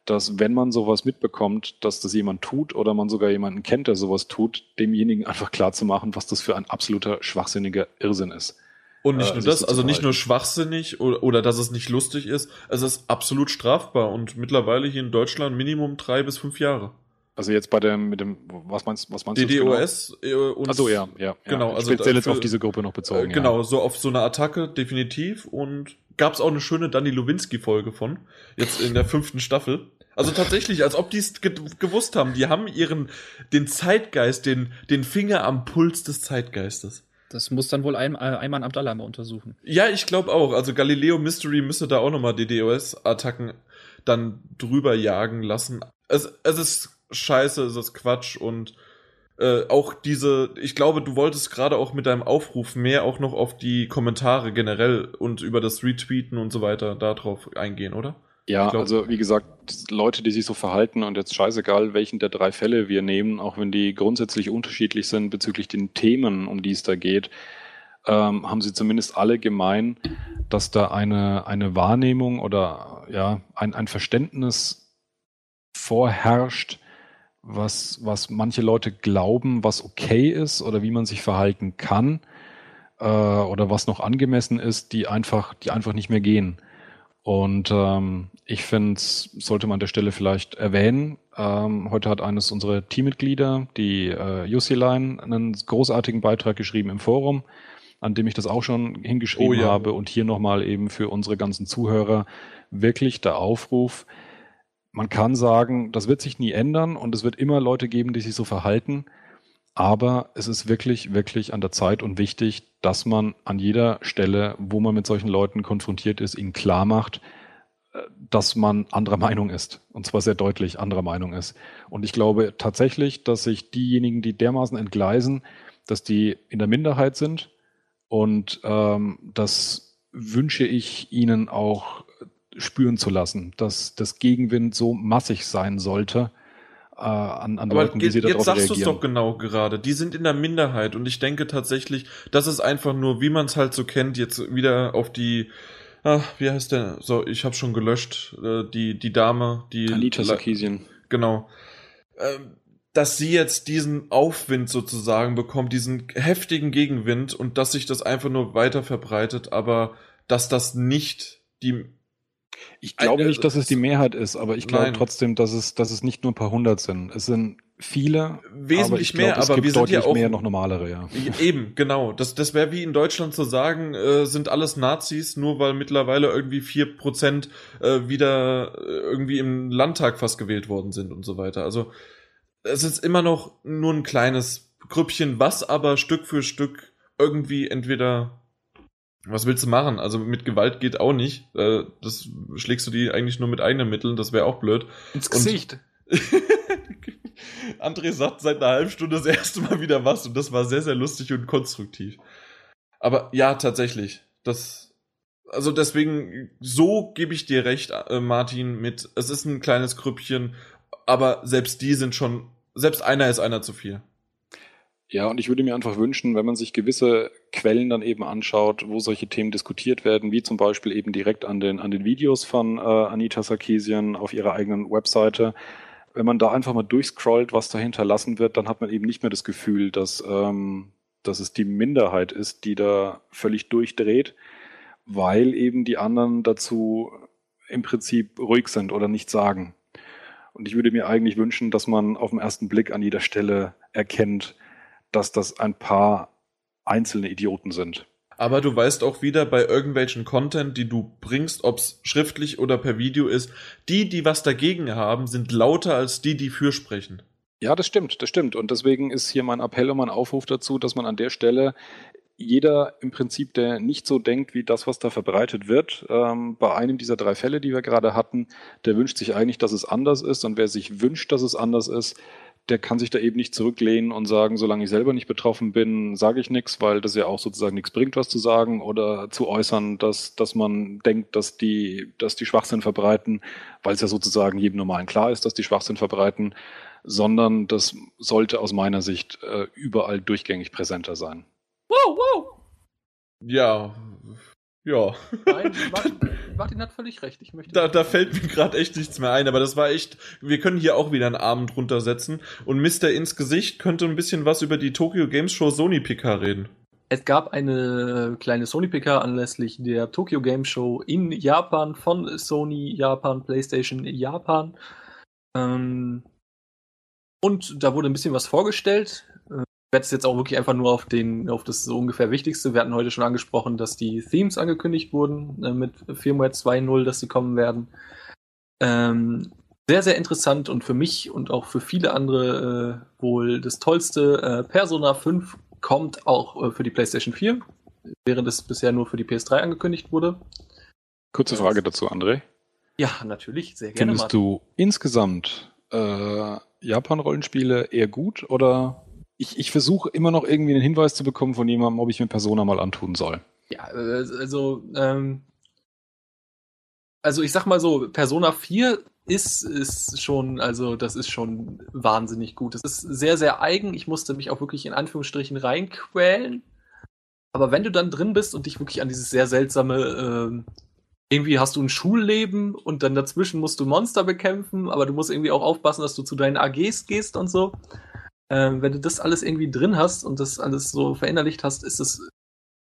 S2: dass wenn man sowas mitbekommt, dass das jemand tut oder man sogar jemanden kennt, der sowas tut, demjenigen einfach klar zu machen, was das für ein absoluter schwachsinniger Irrsinn ist.
S1: Und nicht äh, nur das, also nicht nur schwachsinnig oder, oder dass es nicht lustig ist, es ist absolut strafbar und mittlerweile hier in Deutschland Minimum drei bis fünf Jahre.
S2: Also jetzt bei dem, mit dem, was meinst, was meinst
S1: DDoS
S2: du? DDoS und. Achso, ja, ja.
S1: Genau,
S2: ja.
S1: also.
S2: Speziell jetzt auf diese Gruppe noch bezogen.
S1: Äh, genau, ja. so auf so eine Attacke, definitiv. Und gab es auch eine schöne Danny Lowinski-Folge von, jetzt in der fünften Staffel. Also tatsächlich, als ob die es ge gewusst haben. Die haben ihren, den Zeitgeist, den, den Finger am Puls des Zeitgeistes.
S4: Das muss dann wohl ein, äh, Ayman Abdallah mal untersuchen.
S1: Ja, ich glaube auch. Also Galileo Mystery müsste da auch nochmal DDoS-Attacken dann drüber jagen lassen. Es, es ist scheiße, ist Quatsch und äh, auch diese, ich glaube, du wolltest gerade auch mit deinem Aufruf mehr auch noch auf die Kommentare generell und über das Retweeten und so weiter darauf eingehen, oder?
S2: Ja, also wie gesagt, Leute, die sich so verhalten und jetzt scheißegal, welchen der drei Fälle wir nehmen, auch wenn die grundsätzlich unterschiedlich sind bezüglich den Themen, um die es da geht, ähm, haben sie zumindest alle gemein, dass da eine, eine Wahrnehmung oder ja, ein, ein Verständnis vorherrscht, was, was manche Leute glauben, was okay ist oder wie man sich verhalten kann äh, oder was noch angemessen ist, die einfach, die einfach nicht mehr gehen. Und ähm, ich finde, sollte man an der Stelle vielleicht erwähnen, ähm, heute hat eines unserer Teammitglieder, die äh, Jussilein, einen großartigen Beitrag geschrieben im Forum, an dem ich das auch schon hingeschrieben oh, ja. habe und hier nochmal eben für unsere ganzen Zuhörer wirklich der Aufruf, man kann sagen, das wird sich nie ändern und es wird immer Leute geben, die sich so verhalten. Aber es ist wirklich, wirklich an der Zeit und wichtig, dass man an jeder Stelle, wo man mit solchen Leuten konfrontiert ist, ihnen klar macht, äh, dass man anderer Meinung ist. Und zwar sehr deutlich anderer Meinung ist. Und ich glaube tatsächlich, dass sich diejenigen, die dermaßen entgleisen, dass die in der Minderheit sind. Und ähm, das wünsche ich ihnen auch spüren zu lassen, dass das Gegenwind so massig sein sollte äh, an, an
S1: Aber Leuten, wie sie darauf Jetzt sagst du es doch genau gerade. Die sind in der Minderheit und ich denke tatsächlich, das ist einfach nur, wie man es halt so kennt, jetzt wieder auf die Ach, wie heißt der? So, ich habe schon gelöscht. Äh, die, die Dame, die.
S2: Anita Sarkeesian.
S1: Genau. Ähm, dass sie jetzt diesen Aufwind sozusagen bekommt, diesen heftigen Gegenwind und dass sich das einfach nur weiter verbreitet, aber dass das nicht die
S2: ich glaube nicht, dass es die Mehrheit ist, aber ich glaube trotzdem, dass es, dass es nicht nur ein paar hundert sind. Es sind viele,
S1: wesentlich
S2: aber
S1: mehr,
S2: glaub,
S1: aber wir sind ja auch
S2: mehr noch normalere, ja.
S1: Eben, genau. Das, das wäre wie in Deutschland zu sagen, äh, sind alles Nazis, nur weil mittlerweile irgendwie vier Prozent äh, wieder äh, irgendwie im Landtag fast gewählt worden sind und so weiter. Also es ist immer noch nur ein kleines Grüppchen, was aber Stück für Stück irgendwie entweder was willst du machen? Also mit Gewalt geht auch nicht. Äh, das schlägst du die eigentlich nur mit eigenen Mitteln, das wäre auch blöd.
S3: Ins Gesicht.
S1: André sagt seit einer halben Stunde das erste Mal wieder was und das war sehr, sehr lustig und konstruktiv. Aber ja, tatsächlich. Das, also deswegen, so gebe ich dir recht, äh, Martin, mit, es ist ein kleines Grüppchen, aber selbst die sind schon, selbst einer ist einer zu viel.
S2: Ja, und ich würde mir einfach wünschen, wenn man sich gewisse Quellen dann eben anschaut, wo solche Themen diskutiert werden, wie zum Beispiel eben direkt an den, an den Videos von äh, Anita Sarkeesian auf ihrer eigenen Webseite, wenn man da einfach mal durchscrollt, was da hinterlassen wird, dann hat man eben nicht mehr das Gefühl, dass, ähm, dass es die Minderheit ist, die da völlig durchdreht, weil eben die anderen dazu im Prinzip ruhig sind oder nichts sagen. Und ich würde mir eigentlich wünschen, dass man auf den ersten Blick an jeder Stelle erkennt, dass das ein paar einzelne Idioten sind.
S1: Aber du weißt auch wieder bei irgendwelchen Content, die du bringst, ob's schriftlich oder per Video ist, die, die was dagegen haben, sind lauter als die, die fürsprechen.
S2: Ja, das stimmt, das stimmt. Und deswegen ist hier mein Appell und mein Aufruf dazu, dass man an der Stelle jeder im Prinzip, der nicht so denkt wie das, was da verbreitet wird, ähm, bei einem dieser drei Fälle, die wir gerade hatten, der wünscht sich eigentlich, dass es anders ist. Und wer sich wünscht, dass es anders ist, der kann sich da eben nicht zurücklehnen und sagen, solange ich selber nicht betroffen bin, sage ich nichts, weil das ja auch sozusagen nichts bringt, was zu sagen oder zu äußern, dass, dass man denkt, dass die, dass die Schwachsinn verbreiten, weil es ja sozusagen jedem Normalen klar ist, dass die Schwachsinn verbreiten, sondern das sollte aus meiner Sicht äh, überall durchgängig präsenter sein.
S3: Wow, wow!
S1: Ja, ja.
S3: Nein, Martin, hat völlig recht. Ich möchte
S1: Da, da fällt mir gerade echt nichts mehr ein, aber das war echt. Wir können hier auch wieder einen Arm drunter setzen und Mr. ins Gesicht könnte ein bisschen was über die Tokyo Games Show Sony PK reden.
S3: Es gab eine kleine Sony PK anlässlich der Tokyo Game Show in Japan von Sony Japan, PlayStation Japan. Ähm, und da wurde ein bisschen was vorgestellt. Ich werde es jetzt auch wirklich einfach nur auf, den, auf das so ungefähr Wichtigste. Wir hatten heute schon angesprochen, dass die Themes angekündigt wurden äh, mit Firmware 2.0, dass sie kommen werden. Ähm, sehr, sehr interessant und für mich und auch für viele andere äh, wohl das Tollste. Äh, Persona 5 kommt auch äh, für die PlayStation 4, während es bisher nur für die PS3 angekündigt wurde.
S2: Kurze Frage dazu, André.
S3: Ja, natürlich, sehr gerne.
S2: Findest du insgesamt äh, Japan-Rollenspiele eher gut oder ich, ich versuche immer noch irgendwie einen Hinweis zu bekommen von jemandem, ob ich mir Persona mal antun soll.
S3: Ja, äh, also, ähm, also ich sag mal so, Persona 4 ist, ist schon, also das ist schon wahnsinnig gut. Es ist sehr, sehr eigen. Ich musste mich auch wirklich in Anführungsstrichen reinquälen. Aber wenn du dann drin bist und dich wirklich an dieses sehr seltsame, ähm, irgendwie hast du ein Schulleben und dann dazwischen musst du Monster bekämpfen, aber du musst irgendwie auch aufpassen, dass du zu deinen AGs gehst und so. Ähm, wenn du das alles irgendwie drin hast und das alles so verinnerlicht hast, ist es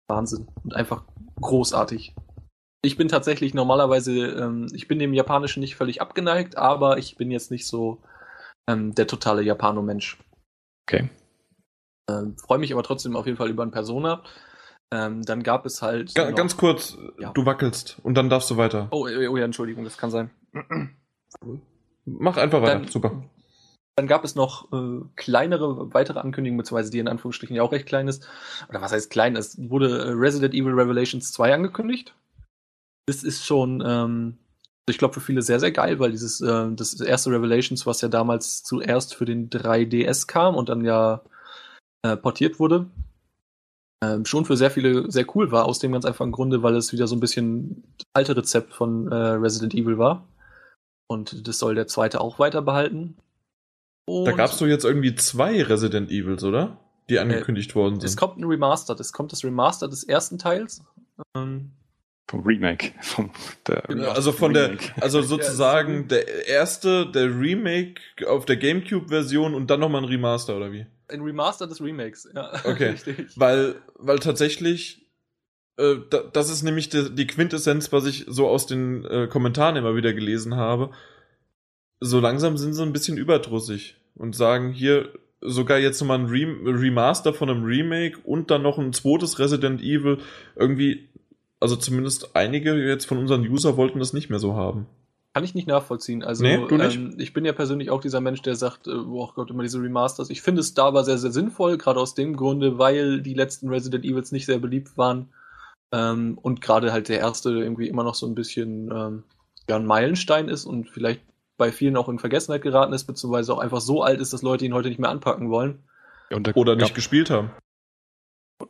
S3: Wahnsinn und einfach großartig. Ich bin tatsächlich normalerweise, ähm, ich bin dem Japanischen nicht völlig abgeneigt, aber ich bin jetzt nicht so ähm, der totale Japano-Mensch.
S2: Okay.
S3: Ähm, Freue mich aber trotzdem auf jeden Fall über ein Persona. Ähm, dann gab es halt.
S1: Ga
S3: noch-
S1: ganz kurz,
S3: Ja.
S1: du wackelst und dann darfst du weiter.
S3: Oh, oh ja, Entschuldigung, das kann sein.
S1: Mach einfach weiter.
S3: Dann-
S1: Super.
S3: Dann gab es noch äh, kleinere, weitere Ankündigungen, beziehungsweise die in Anführungsstrichen ja auch recht klein ist. Oder was heißt klein? Es wurde äh, Resident Evil Revelations 2 angekündigt. Das ist schon, ähm, ich glaube, für viele sehr, sehr geil, weil dieses, äh, das erste Revelations, was ja damals zuerst für den 3DS kam und dann ja äh, portiert wurde, ähm, schon für sehr viele sehr cool war, aus dem ganz einfachen Grunde, weil es wieder so ein bisschen das alte Rezept von äh, Resident Evil war. Und das soll der zweite auch weiter behalten.
S1: Da
S3: Und
S1: gab's doch jetzt irgendwie zwei Resident Evils, oder? Die angekündigt worden
S3: es
S1: sind.
S3: kommt ein Remastered. Es kommt das Remaster des ersten Teils. Ähm,
S2: Vom Remake. Vom, der
S3: Genau,
S1: Also von der,
S2: Remake.
S1: also sozusagen der erste, der Remake auf der Gamecube-Version und dann nochmal ein Remaster, oder wie?
S3: ein Remaster des Remakes. Ja,
S1: Okay.
S3: richtig.
S1: Weil, weil tatsächlich, äh, da, das ist nämlich die, die Quintessenz, was ich so aus den äh, Kommentaren immer wieder gelesen habe. So langsam sind sie ein bisschen überdrüssig und sagen hier sogar jetzt nochmal ein Rem Remaster von einem Remake und dann noch ein zweites Resident Evil. Irgendwie, also zumindest einige jetzt von unseren User wollten das nicht mehr so haben.
S3: Kann ich nicht nachvollziehen. Also,
S1: Nee, du nicht?
S3: Ähm, ich bin ja persönlich auch dieser Mensch, der sagt, äh, oh Gott, immer diese Remasters. Ich finde es da aber sehr, sehr sinnvoll, gerade aus dem Grunde, weil die letzten Resident Evils nicht sehr beliebt waren. Ähm, und gerade halt der erste irgendwie immer noch so ein bisschen ähm, ja, ein Meilenstein ist und vielleicht bei vielen auch in Vergessenheit geraten ist, beziehungsweise auch einfach so alt ist, dass Leute ihn heute nicht mehr anpacken wollen.
S2: Da
S1: Oder nicht gespielt haben.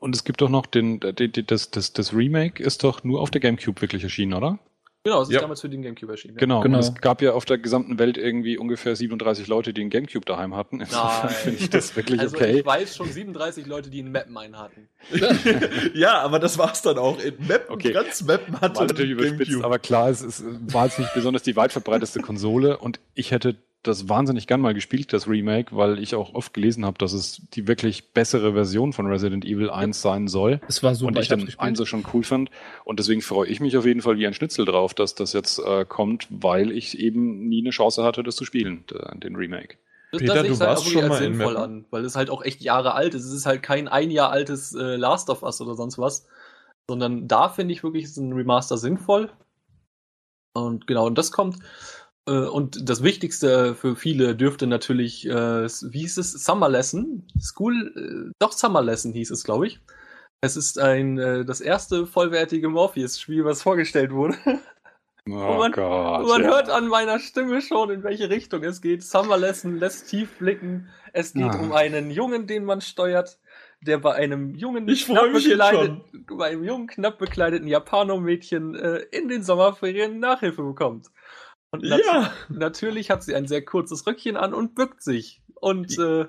S2: Und es gibt doch noch den, den das, das, das Remake ist doch nur auf der Gamecube wirklich erschienen, oder?
S3: Genau, es ist
S1: Ja.
S3: damals für den Gamecube erschienen. ja.
S2: Genau.
S4: Genau.
S2: Und es gab ja auf der gesamten Welt irgendwie ungefähr 37 Leute, die einen Gamecube daheim hatten. Insofern
S3: Nein.
S2: finde ich das wirklich
S3: also
S2: okay.
S3: ich weiß schon 37 Leute, die einen Mappen einen hatten.
S1: ja, aber das war's dann auch. In Mappen,
S2: Okay.
S1: ganz Mappen hatte
S2: War natürlich überspitzt,
S1: Gamecube.
S2: aber klar, es ist, war jetzt nicht besonders die weit verbreiteste Konsole und ich hätte das wahnsinnig gern mal gespielt, das Remake, weil ich auch oft gelesen habe, dass es die wirklich bessere Version von Resident Evil 1 sein soll.
S4: Es war super.
S2: und ich
S4: hab's
S2: dann
S4: gespielt.
S2: eins so schon cool fand. Und deswegen freue ich mich auf jeden Fall wie ein Schnitzel drauf, dass das jetzt äh, kommt, weil ich eben nie eine Chance hatte, das zu spielen, den Remake.
S3: Das,
S1: Peter,
S3: das
S1: du
S3: ich halt
S1: warst
S3: wirklich
S1: schon mal in
S3: sinnvoll
S1: Meppen?
S3: an, weil es halt auch echt Jahre alt ist. Es ist halt kein ein Jahr altes äh, Last of Us oder sonst was, sondern da finde ich wirklich ist ein Remaster sinnvoll. Und genau, und das kommt. Äh, und das Wichtigste für viele dürfte natürlich, äh, wie hieß es, Summer Lesson? School, äh, doch Summer Lesson hieß es, glaube ich. Es ist ein das erste vollwertige Morpheus-Spiel, was vorgestellt wurde.
S2: Oh
S3: man-
S2: Gott.
S3: Man
S2: ja.
S3: hört an meiner Stimme schon, in welche Richtung es geht. Summer Lesson lässt tief blicken. Es geht
S2: Ah.
S3: um einen Jungen, den man steuert, der bei einem jungen,
S1: jetzt
S3: bekleideten- bei einem jungen, knapp bekleideten Japano-Mädchen äh, in den Sommerferien Nachhilfe bekommt. Und nat
S1: Ja,
S3: natürlich hat sie ein sehr kurzes Röckchen an und bückt sich. Und äh,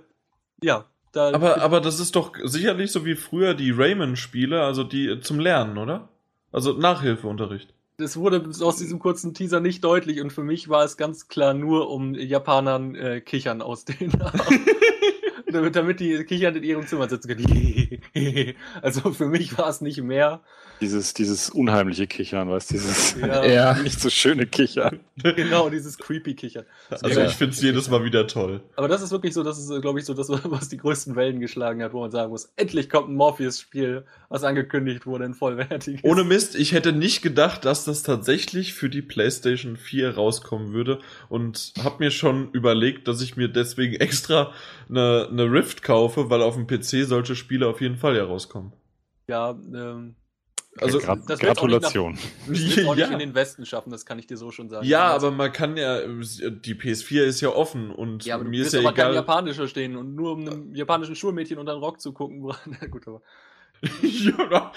S3: ja, da
S1: aber, aber das ist doch sicherlich so wie früher die Rayman-Spiele, also die zum Lernen, oder? Also Nachhilfeunterricht.
S3: das wurde aus diesem kurzen Teaser nicht deutlich und für mich war es ganz klar nur um Japanern äh, kichern aus den damit, damit die kichernd in ihrem Zimmer sitzen können. also für mich war es nicht mehr.
S2: Dieses, dieses unheimliche Kichern, weißt du, dieses
S3: Ja,
S4: Ja.
S2: nicht so schöne Kichern.
S3: Genau, dieses creepy Kichern.
S1: Also
S3: Ja.
S1: ich finde es jedes Mal wieder toll.
S3: Aber das ist wirklich so, das ist, glaube ich, so das, was die größten Wellen geschlagen hat, wo man sagen muss, endlich kommt ein Morpheus-Spiel, was angekündigt wurde, ein vollwertiges.
S1: Ohne Mist, ich hätte nicht gedacht, dass das tatsächlich für die PlayStation 4 rauskommen würde und habe mir schon überlegt, dass ich mir deswegen extra eine, eine Rift kaufe, weil auf dem PC solche Spiele auf jeden Fall ja rauskommen.
S3: Ja, ähm,
S1: Also
S2: Gra
S3: das
S2: Gratulation.
S3: das wird auch nicht
S1: ja.
S3: in den Westen schaffen, das kann ich dir so schon sagen.
S1: ja, aber man kann ja, die PS4 ist ja offen und
S3: Ja, aber du
S1: mir ist ja
S3: aber kein
S1: egal.
S3: Japanischer stehen und nur um einem japanischen Schulmädchen unter den Rock zu gucken. gut, aber.
S1: ja,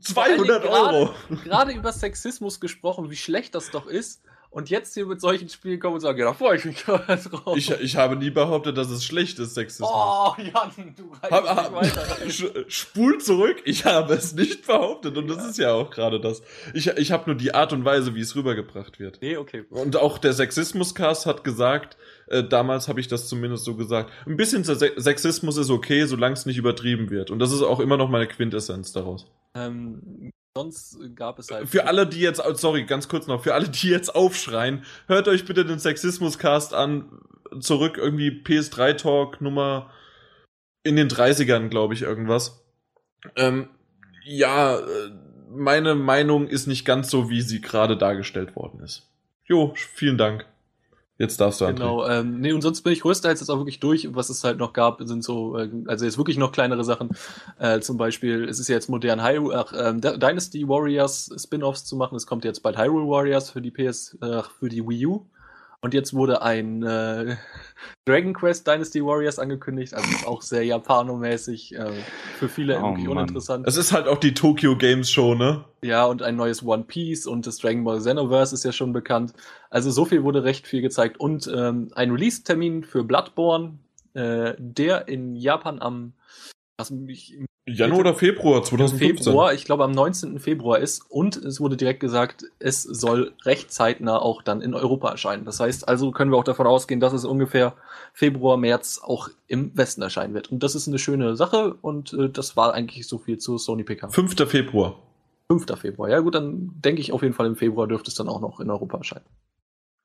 S1: 200
S3: Vor allen Dingen
S1: Euro.
S3: Gerade über Sexismus gesprochen, wie schlecht das doch ist. Und jetzt hier mit solchen Spielen kommen und sagen, ja, da freue ich mich drauf.
S1: Ich, ich habe nie behauptet, dass es schlecht ist, Sexismus.
S3: oh, Jan, du reißt
S1: Hab, hab,
S3: weiter.
S1: spul zurück, ich habe es nicht behauptet und das ist ja auch gerade das. Ich, ich habe nur die Art und Weise, wie es rübergebracht wird.
S3: Nee, okay.
S1: Und auch der Sexismus-Cast hat gesagt, äh, damals habe ich das zumindest so gesagt, ein bisschen Se Sexismus ist okay, solange es nicht übertrieben wird. Und das ist auch immer noch meine Quintessenz daraus.
S3: Ähm, sonst gab es halt.
S1: Für alle, die jetzt, sorry, ganz kurz noch, für alle, die jetzt aufschreien, hört euch bitte den Sexismus-Cast an, zurück irgendwie PS3-Talk Nummer in den 30ern, glaube ich, irgendwas. Ähm, ja, äh, meine Meinung ist nicht ganz so, wie sie gerade dargestellt worden ist. Jo, vielen Dank. Jetzt darfst du, André.
S3: Genau, ähm, nee, und sonst bin ich größtenteils jetzt auch wirklich durch. Was es halt noch gab, sind so, äh, also jetzt wirklich noch kleinere Sachen. Äh, zum Beispiel, es ist jetzt modern Hyrule, ach, ähm, Dynasty Warriors Spin-offs zu machen. Es kommt jetzt bald Hyrule Warriors für die PS, äh, für die Wii U. Und jetzt wurde ein äh, Dragon Quest Dynasty Warriors angekündigt, also ist auch sehr japanomäßig, äh, für viele
S2: Oh, Mann.
S3: uninteressant.
S1: Es ist halt auch die Tokyo Games Show, ne?
S3: Ja, und ein neues One Piece und das Dragon Ball Xenoverse ist ja schon bekannt. Also so viel wurde recht viel gezeigt. Und ähm, ein Release-Termin für Bloodborne, äh, der in Japan am was mich
S1: Januar oder Februar 2015.
S3: Februar, ich glaube am 19. Februar ist. Und es wurde direkt gesagt, es soll recht zeitnah auch dann in Europa erscheinen. Das heißt, also können wir auch davon ausgehen, dass es ungefähr Februar, März auch im Westen erscheinen wird. Und das ist eine schöne Sache und äh, das war eigentlich so viel zu Sony PK.
S1: 5. Februar.
S3: 5. Februar. Ja gut, dann denke ich auf jeden Fall im Februar dürfte es dann auch noch in Europa erscheinen.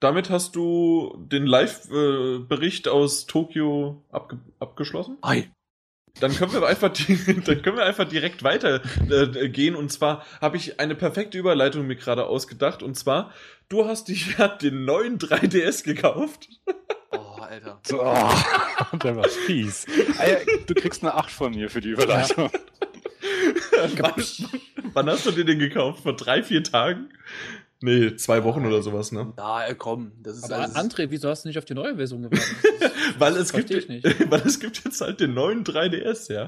S1: Damit hast du den Live-Bericht aus Tokio abge abgeschlossen?
S3: Ei.
S1: Dann können wir einfach, die, dann können wir einfach direkt weiter äh, gehen. Und zwar habe ich eine perfekte Überleitung mir gerade ausgedacht. Und zwar, du hast dich ja den neuen 3DS gekauft.
S3: Oh, Alter.
S2: So, oh, der war fies. Ey, du kriegst eine 8 von mir für die Überleitung.
S1: wann, wann hast du dir den gekauft? Vor drei, vier Tagen? Nee, zwei Wochen oder sowas, ne?
S3: Na, komm, das ist
S4: Aber
S3: alles.
S4: André, wieso hast du nicht auf die neue Version gewartet?
S1: Weil es gibt,
S4: verstehe ich nicht.
S1: weil es gibt jetzt halt den neuen 3DS, ja.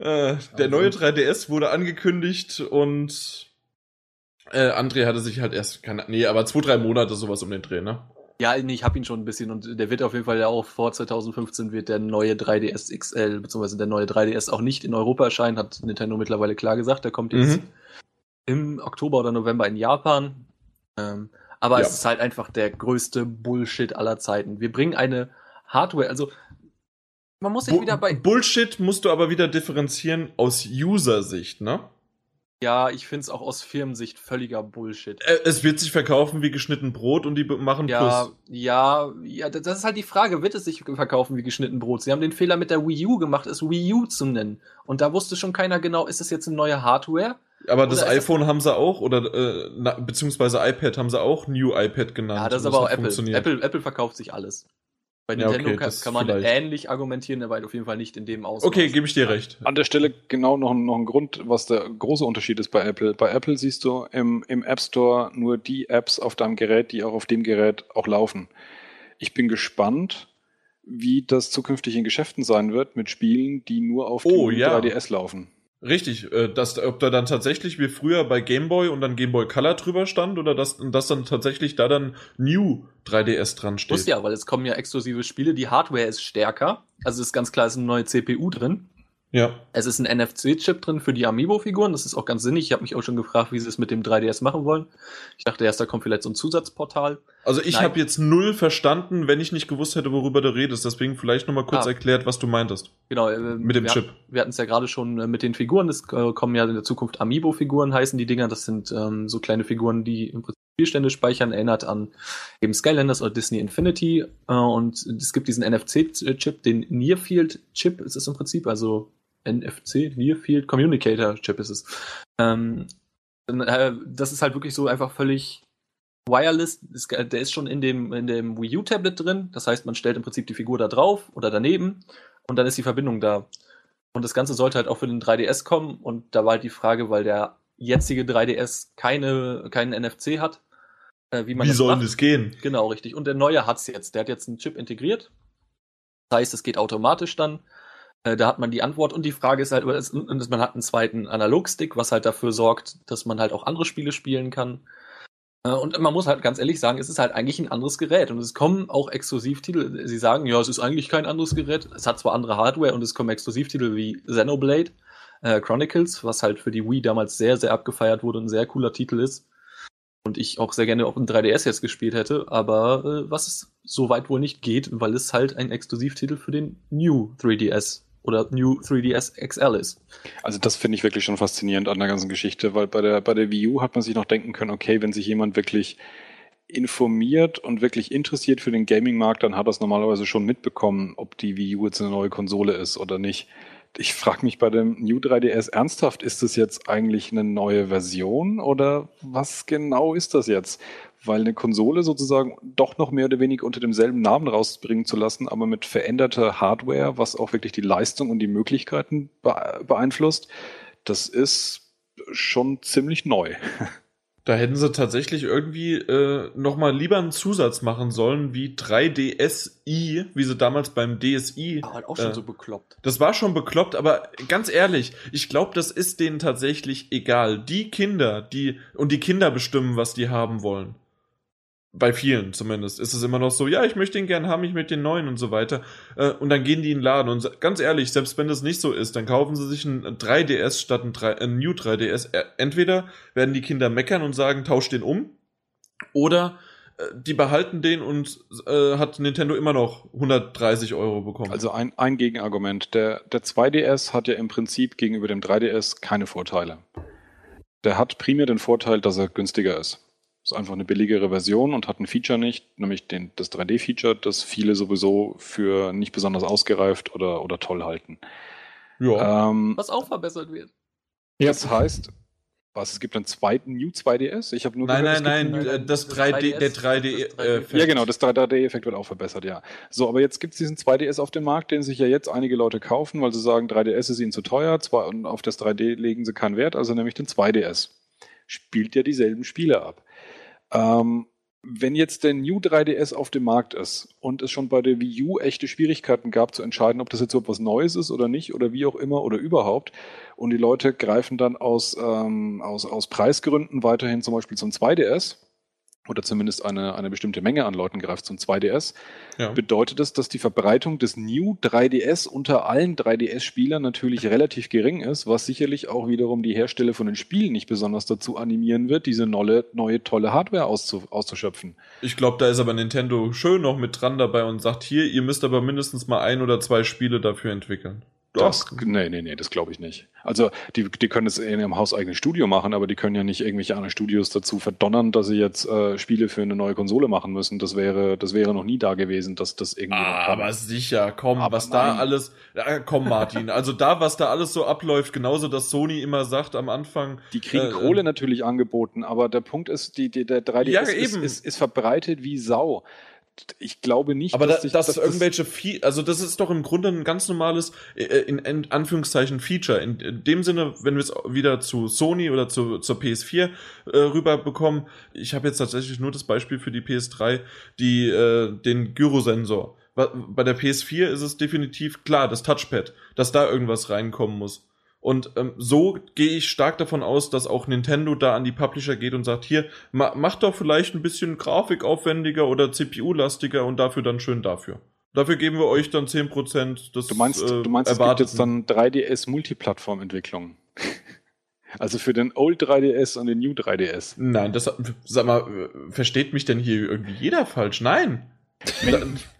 S1: Äh, der
S4: Also.
S1: neue 3DS wurde angekündigt und äh, André hatte sich halt erst, keine, nee, aber zwei, drei Monate sowas um den Dreh, ne?
S3: Ja, nee, ich hab ihn schon ein bisschen und der wird auf jeden Fall ja auch vor 2015 wird der neue 3DS XL beziehungsweise der neue 3DS auch nicht in Europa erscheinen, hat Nintendo mittlerweile klar gesagt. Der kommt jetzt
S1: Mhm.
S3: im Oktober oder November in Japan. Ähm, aber
S1: Ja.
S3: es ist halt einfach der größte Bullshit aller Zeiten. Wir bringen eine Hardware, also man muss sich
S1: Bu
S3: wieder bei
S1: Bullshit musst du aber wieder differenzieren aus User-Sicht, ne?
S3: Ja, ich finde es auch aus Firmensicht völliger Bullshit.
S1: Äh, Es wird sich verkaufen wie geschnitten Brot und die machen
S3: Ja,
S1: Plus.
S3: ja, ja, das ist halt die Frage, wird es sich verkaufen wie geschnitten Brot? Sie haben den Fehler mit der Wii U gemacht, es Wii U zu nennen. Und da wusste schon keiner genau, ist es jetzt eine neue Hardware?
S1: Aber das
S3: Oder das-
S1: iPhone haben sie auch, oder äh, na, beziehungsweise iPad haben sie auch New iPad genannt.
S3: Ja, das ist aber auch Apple. Apple. Apple verkauft sich alles. Bei
S1: Ja,
S3: Nintendo
S1: okay,
S3: kann,
S1: das
S3: kann man
S1: vielleicht.
S3: ähnlich argumentieren, aber auf jeden Fall nicht in dem Ausmaß.
S1: Okay, gebe ich dir recht.
S2: An der Stelle genau noch, noch ein Grund, was der große Unterschied ist bei Apple. Bei Apple siehst du im, im App Store nur die Apps auf deinem Gerät, die auch auf dem Gerät auch laufen. Ich bin gespannt, wie das zukünftig in Geschäften sein wird mit Spielen, die nur auf
S1: Oh,
S2: dem
S1: ja.
S2: 3DS laufen.
S1: Richtig, äh, dass, ob da dann tatsächlich wie früher bei Game Boy und dann Game Boy Color drüber stand oder dass, dass dann tatsächlich da dann New 3DS dran steht.
S3: Muss ja, weil es kommen ja exklusive Spiele. Die Hardware ist stärker. Also ist ganz klar, ist eine neue CPU drin.
S1: Ja.
S3: Es ist ein NFC-Chip drin für die Amiibo-Figuren. Das ist auch ganz sinnig. Ich habe mich auch schon gefragt, wie sie es mit dem 3DS machen wollen. Ich dachte erst, da kommt vielleicht so ein Zusatzportal.
S1: Also ich habe jetzt null verstanden, wenn ich nicht gewusst hätte, worüber du redest. Deswegen vielleicht nochmal kurz
S3: Ah.
S1: erklärt, was du meintest.
S3: Genau. äh,
S1: Mit dem
S3: wir,
S1: Chip.
S3: Wir hatten es ja gerade schon äh, mit den Figuren. Es äh, kommen ja in der Zukunft Amiibo-Figuren, heißen die Dinger. Das sind ähm, so kleine Figuren, die im Prinzip Spielstände speichern, erinnert an eben Skylanders oder Disney Infinity. Äh, und es gibt diesen NFC-Chip, den Nearfield-Chip ist es im Prinzip, also NFC, Nearfield Communicator Chip ist es. Ähm, äh, das ist halt wirklich so einfach völlig wireless. Ist, ge- der ist schon in dem, in dem Wii U Tablet drin. Das heißt, man stellt im Prinzip die Figur da drauf oder daneben und dann ist die Verbindung da. Und das Ganze sollte halt auch für den 3DS kommen. Und da war halt die Frage, weil der jetzige 3DS keine, keinen NFC hat, äh, wie man
S1: Wie
S3: das
S1: soll
S3: macht.
S1: das gehen?
S3: Genau, richtig. Und der neue hat's jetzt. Der hat jetzt einen Chip integriert. Das heißt, es geht automatisch dann. Äh, da hat man die Antwort und die Frage ist halt, man hat einen zweiten Analogstick, was halt dafür sorgt, dass man halt auch andere Spiele spielen kann. Äh, Und man muss halt ganz ehrlich sagen, es ist halt eigentlich ein anderes Gerät. Und es kommen auch Exklusivtitel. Sie sagen, ja, es ist eigentlich kein anderes Gerät. Es hat zwar andere Hardware und es kommen Exklusivtitel wie Xenoblade äh, Chronicles, was halt für die Wii damals sehr, sehr abgefeiert wurde und ein sehr cooler Titel ist und ich auch sehr gerne auf dem 3DS jetzt gespielt hätte, aber äh, was es soweit wohl nicht geht, weil es halt ein Exklusivtitel für den New 3DS oder New 3DS XL ist.
S2: Also das finde ich wirklich schon faszinierend an der ganzen Geschichte, weil bei der, bei der Wii U hat man sich noch denken können, okay, wenn sich jemand wirklich informiert und wirklich interessiert für den Gaming-Markt, dann hat er es normalerweise schon mitbekommen, ob die Wii U jetzt eine neue Konsole ist oder nicht. Ich frage mich bei dem New 3DS ernsthaft, ist das jetzt eigentlich eine neue Version oder was genau ist das jetzt? Weil eine Konsole sozusagen doch noch mehr oder weniger unter demselben Namen rausbringen zu lassen, aber mit veränderter Hardware, was auch wirklich die Leistung und die Möglichkeiten be beeinflusst, das ist schon ziemlich neu.
S1: Da hätten sie tatsächlich irgendwie äh, nochmal lieber einen Zusatz machen sollen, wie 3DSi, wie sie damals beim DSi.
S3: Aber halt auch schon
S1: äh,
S3: so bekloppt.
S1: Das war schon bekloppt, aber ganz ehrlich, ich glaube, das ist denen tatsächlich egal. Die Kinder, die und die Kinder bestimmen, was die haben wollen. Bei vielen zumindest ist es immer noch so, ja, ich möchte ihn gern haben, ich möchte den neuen und so weiter. Äh, Und dann gehen die in den Laden und ganz ehrlich, selbst wenn das nicht so ist, dann kaufen sie sich ein 3DS statt ein, 3, ein New 3DS. Äh, Entweder werden die Kinder meckern und sagen, tausch den um, oder äh, die behalten den und äh, hat Nintendo immer noch 130 Euro bekommen.
S2: Also ein, ein Gegenargument. Der, der 2DS hat ja im Prinzip gegenüber dem 3DS keine Vorteile. Der hat primär den Vorteil, dass er günstiger ist. Ist einfach eine billigere Version und hat ein Feature nicht, nämlich den, das 3D-Feature, das viele sowieso für nicht besonders ausgereift oder, oder toll halten.
S1: ja.
S2: Ähm,
S3: Was auch verbessert wird.
S2: Das heißt, was, es gibt einen zweiten New 2DS? Ich habe nur
S1: Nein,
S2: gehört,
S1: nein,
S2: es gibt
S1: nein,
S2: einen-
S1: das
S3: das
S1: 3D, der
S3: 3DS,
S1: 3D,
S3: das 3D.
S1: äh,
S2: Ja, genau, das 3D-Effekt wird auch verbessert, ja. So, aber jetzt gibt es diesen 2DS auf dem Markt, den sich ja jetzt einige Leute kaufen, weil sie sagen, 3DS ist ihnen zu teuer, zwar und auf das 3D legen sie keinen Wert, also nämlich den 2DS. Spielt ja dieselben Spiele ab. Ähm, wenn jetzt der New 3DS auf dem Markt ist und es schon bei der Wii U echte Schwierigkeiten gab zu entscheiden, ob das jetzt so etwas Neues ist oder nicht oder wie auch immer oder überhaupt und die Leute greifen dann aus, ähm, aus, aus Preisgründen weiterhin zum Beispiel zum 2DS oder zumindest eine, eine bestimmte Menge an Leuten greift zum 2DS,
S1: Ja.
S2: bedeutet das, dass die Verbreitung des New 3DS unter allen 3DS-Spielern natürlich relativ gering ist, was sicherlich auch wiederum die Hersteller von den Spielen nicht besonders dazu animieren wird, diese neue, neue tolle Hardware auszu, auszuschöpfen.
S1: Ich glaube, da ist aber Nintendo schön noch mit dran dabei und sagt, hier, ihr müsst aber mindestens mal ein oder zwei Spiele dafür entwickeln.
S2: Das, nee, nee, nee, das glaube ich nicht. Also die, die können es in ihrem hauseigenen Studio machen, aber die können ja nicht irgendwelche anderen Studios dazu verdonnern, dass sie jetzt äh, Spiele für eine neue Konsole machen müssen. Das wäre, das wäre noch nie da gewesen, dass das irgendwie.
S1: Ah, aber sicher, komm, aber was nein. da alles. Äh, komm, Martin, also da, was da alles so abläuft, genauso, dass Sony immer sagt am Anfang.
S2: Die kriegen äh, Kohle natürlich angeboten, aber der Punkt ist, die, die der 3DS ja, ist, ist, ist verbreitet wie Sau ich glaube nicht,
S1: aber dass, da, dass, dass irgendwelche Fe also das ist doch im Grunde ein ganz normales äh, in, in Anführungszeichen Feature in, in dem Sinne, wenn wir es wieder zu Sony oder zu, zur PS4 äh, rüber bekommen. Ich habe jetzt tatsächlich nur das Beispiel für die PS3, die äh, den Gyrosensor. Bei der PS4 ist es definitiv klar, das Touchpad, dass da irgendwas reinkommen muss. Und ähm, so gehe ich stark davon aus, dass auch Nintendo da an die Publisher geht und sagt, hier, ma macht doch vielleicht ein bisschen grafikaufwendiger oder CPU-lastiger und dafür dann schön dafür. Dafür geben wir euch dann 10% des
S2: Du meinst, äh, du meinst es gibt jetzt dann 3DS Multiplattform-Entwicklung? Also für den Old 3DS und den New 3DS.
S1: Nein, das sag mal, versteht mich denn hier irgendwie jeder falsch? Nein.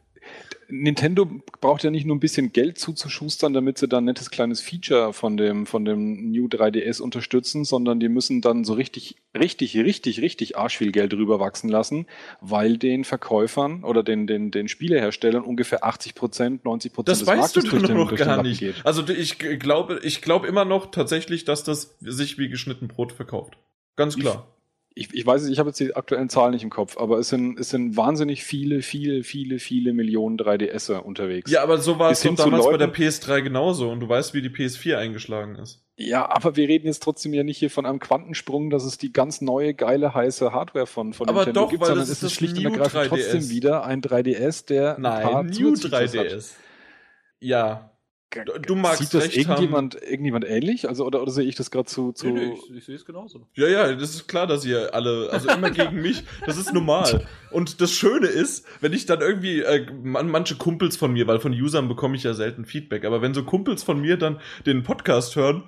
S2: Nintendo braucht ja nicht nur ein bisschen Geld zuzuschustern, damit sie dann ein nettes kleines Feature von dem, von dem New 3DS unterstützen, sondern die müssen dann so richtig, richtig, richtig, richtig arsch viel Geld drüber wachsen lassen, weil den Verkäufern oder den, den, den Spieleherstellern ungefähr 80 Prozent, 90 Prozent
S1: des Marktes Das weißt du doch noch gar nicht. Geht. Also ich glaube, ich glaube immer noch tatsächlich, dass das sich wie geschnitten Brot verkauft. Ganz klar
S2: ich, ich weiß, ich habe jetzt die aktuellen Zahlen nicht im Kopf, aber es sind, es sind wahnsinnig viele, viele, viele, viele Millionen 3DS unterwegs.
S1: Ja, aber so war es doch damals Leuten, bei der PS3 genauso und du weißt, wie die PS4 eingeschlagen ist.
S2: Ja, aber wir reden jetzt trotzdem ja nicht hier von einem Quantensprung, dass es die ganz neue, geile, heiße Hardware von, von
S1: aber Nintendo doch, gibt, sondern
S2: es ist schlicht und ergreifend trotzdem wieder ein 3DS, der
S1: Nein, ein paar New 3DS. Hat. Ja,
S2: Du magst Sieht das irgendjemand, haben. irgendjemand ähnlich? Also, oder, oder sehe ich das gerade zu, zu. Nee,
S3: nee, ich, ich sehe es genauso.
S1: Ja, ja, das ist klar, dass ihr alle, also immer gegen mich, das ist normal. Und das Schöne ist, wenn ich dann irgendwie, äh, manche Kumpels von mir, weil von Usern bekomme ich ja selten Feedback, aber wenn so Kumpels von mir dann den Podcast hören,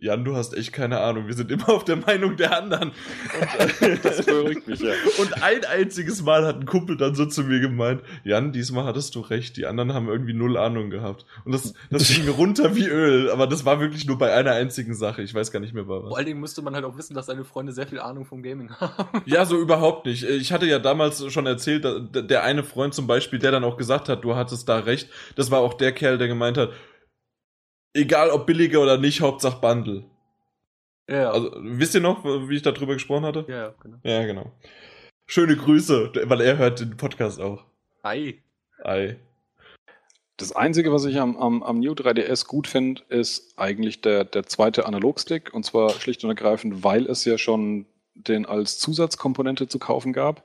S1: Jan, du hast echt keine Ahnung. Wir sind immer auf der Meinung der anderen. Und, das beruhigt mich ja. Und ein einziges Mal hat ein Kumpel dann so zu mir gemeint, Jan, diesmal hattest du recht. Die anderen haben irgendwie null Ahnung gehabt. Und das, das ging runter wie Öl. Aber das war wirklich nur bei einer einzigen Sache. Ich weiß gar nicht mehr bei was.
S3: Vor allen Dingen müsste man halt auch wissen, dass deine Freunde sehr viel Ahnung vom Gaming haben.
S1: Ja, so überhaupt nicht. Ich hatte ja damals schon erzählt, der eine Freund zum Beispiel, der dann auch gesagt hat, du hattest da recht. Das war auch der Kerl, der gemeint hat, egal ob billiger oder nicht, Hauptsache Bundle. Ja. Also, wisst ihr noch, wie ich darüber gesprochen hatte?
S3: Ja, genau.
S1: Ja, genau. Schöne Grüße, weil er hört den Podcast auch.
S3: Ei.
S1: Ei.
S2: Das Einzige, was ich am, am, am New 3DS gut finde, ist eigentlich der, der zweite Analogstick. Und zwar schlicht und ergreifend, weil es ja schon den als Zusatzkomponente zu kaufen gab.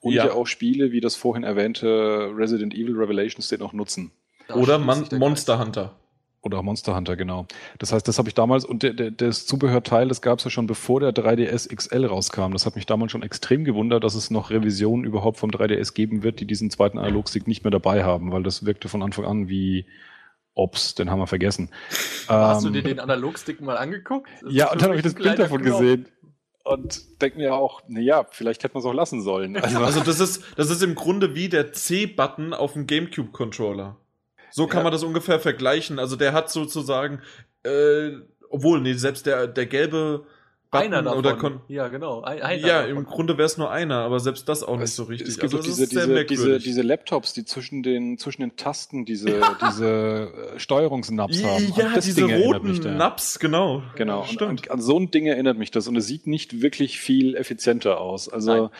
S2: Und ja, ja auch Spiele wie das vorhin erwähnte Resident Evil Revelations den auch nutzen.
S1: Oder Man Monster Hunter.
S2: Oder Monster Hunter, genau. Das heißt, das habe ich damals, und der, der, das Zubehörteil, das gab es ja schon bevor der 3DS XL rauskam. Das hat mich damals schon extrem gewundert, dass es noch Revisionen überhaupt vom 3DS geben wird, die diesen zweiten Analogstick nicht mehr dabei haben, weil das wirkte von Anfang an wie Ops, den haben wir vergessen.
S3: Hast ähm, du dir den Analogstick mal angeguckt?
S2: ja, und dann habe ich das Bild davon Knopf. gesehen und denke mir auch, naja, vielleicht hätte man es auch lassen sollen.
S1: Also, also das ist, das ist im Grunde wie der C-Button auf dem GameCube-Controller. So kann ja. man das ungefähr vergleichen. Also der hat sozusagen, äh, obwohl, nee, selbst der, der gelbe
S3: Button einer davon. Oder
S1: kon
S3: ja, genau.
S1: Ein, ja, davon. im Grunde wäre es nur einer, aber selbst das auch es, nicht so richtig.
S2: Es gibt also, diese, diese, diese, diese Laptops, die zwischen den, zwischen den Tasten diese, ja. diese äh, Steuerungsnaps haben.
S1: Ja, diese Ding roten Naps, genau.
S2: Genau. Ja, und, und, an so ein Ding erinnert mich das und es sieht nicht wirklich viel effizienter aus. Also Nein.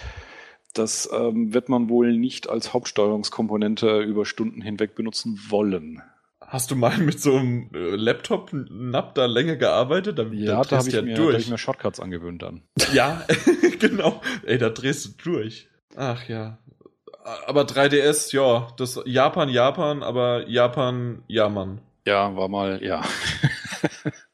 S2: Das ähm, wird man wohl nicht als Hauptsteuerungskomponente über Stunden hinweg benutzen wollen.
S1: Hast du mal mit so einem äh, Laptop-Nap da länger gearbeitet?
S2: Da, ja, da habe ich, ja mir, hab ich mir Shortcuts angewöhnt dann.
S1: Ja, genau. Ey, da drehst du durch. Ach ja. Aber 3DS, ja, das Japan, Japan, aber Japan, ja, Mann.
S2: Ja, war mal, ja.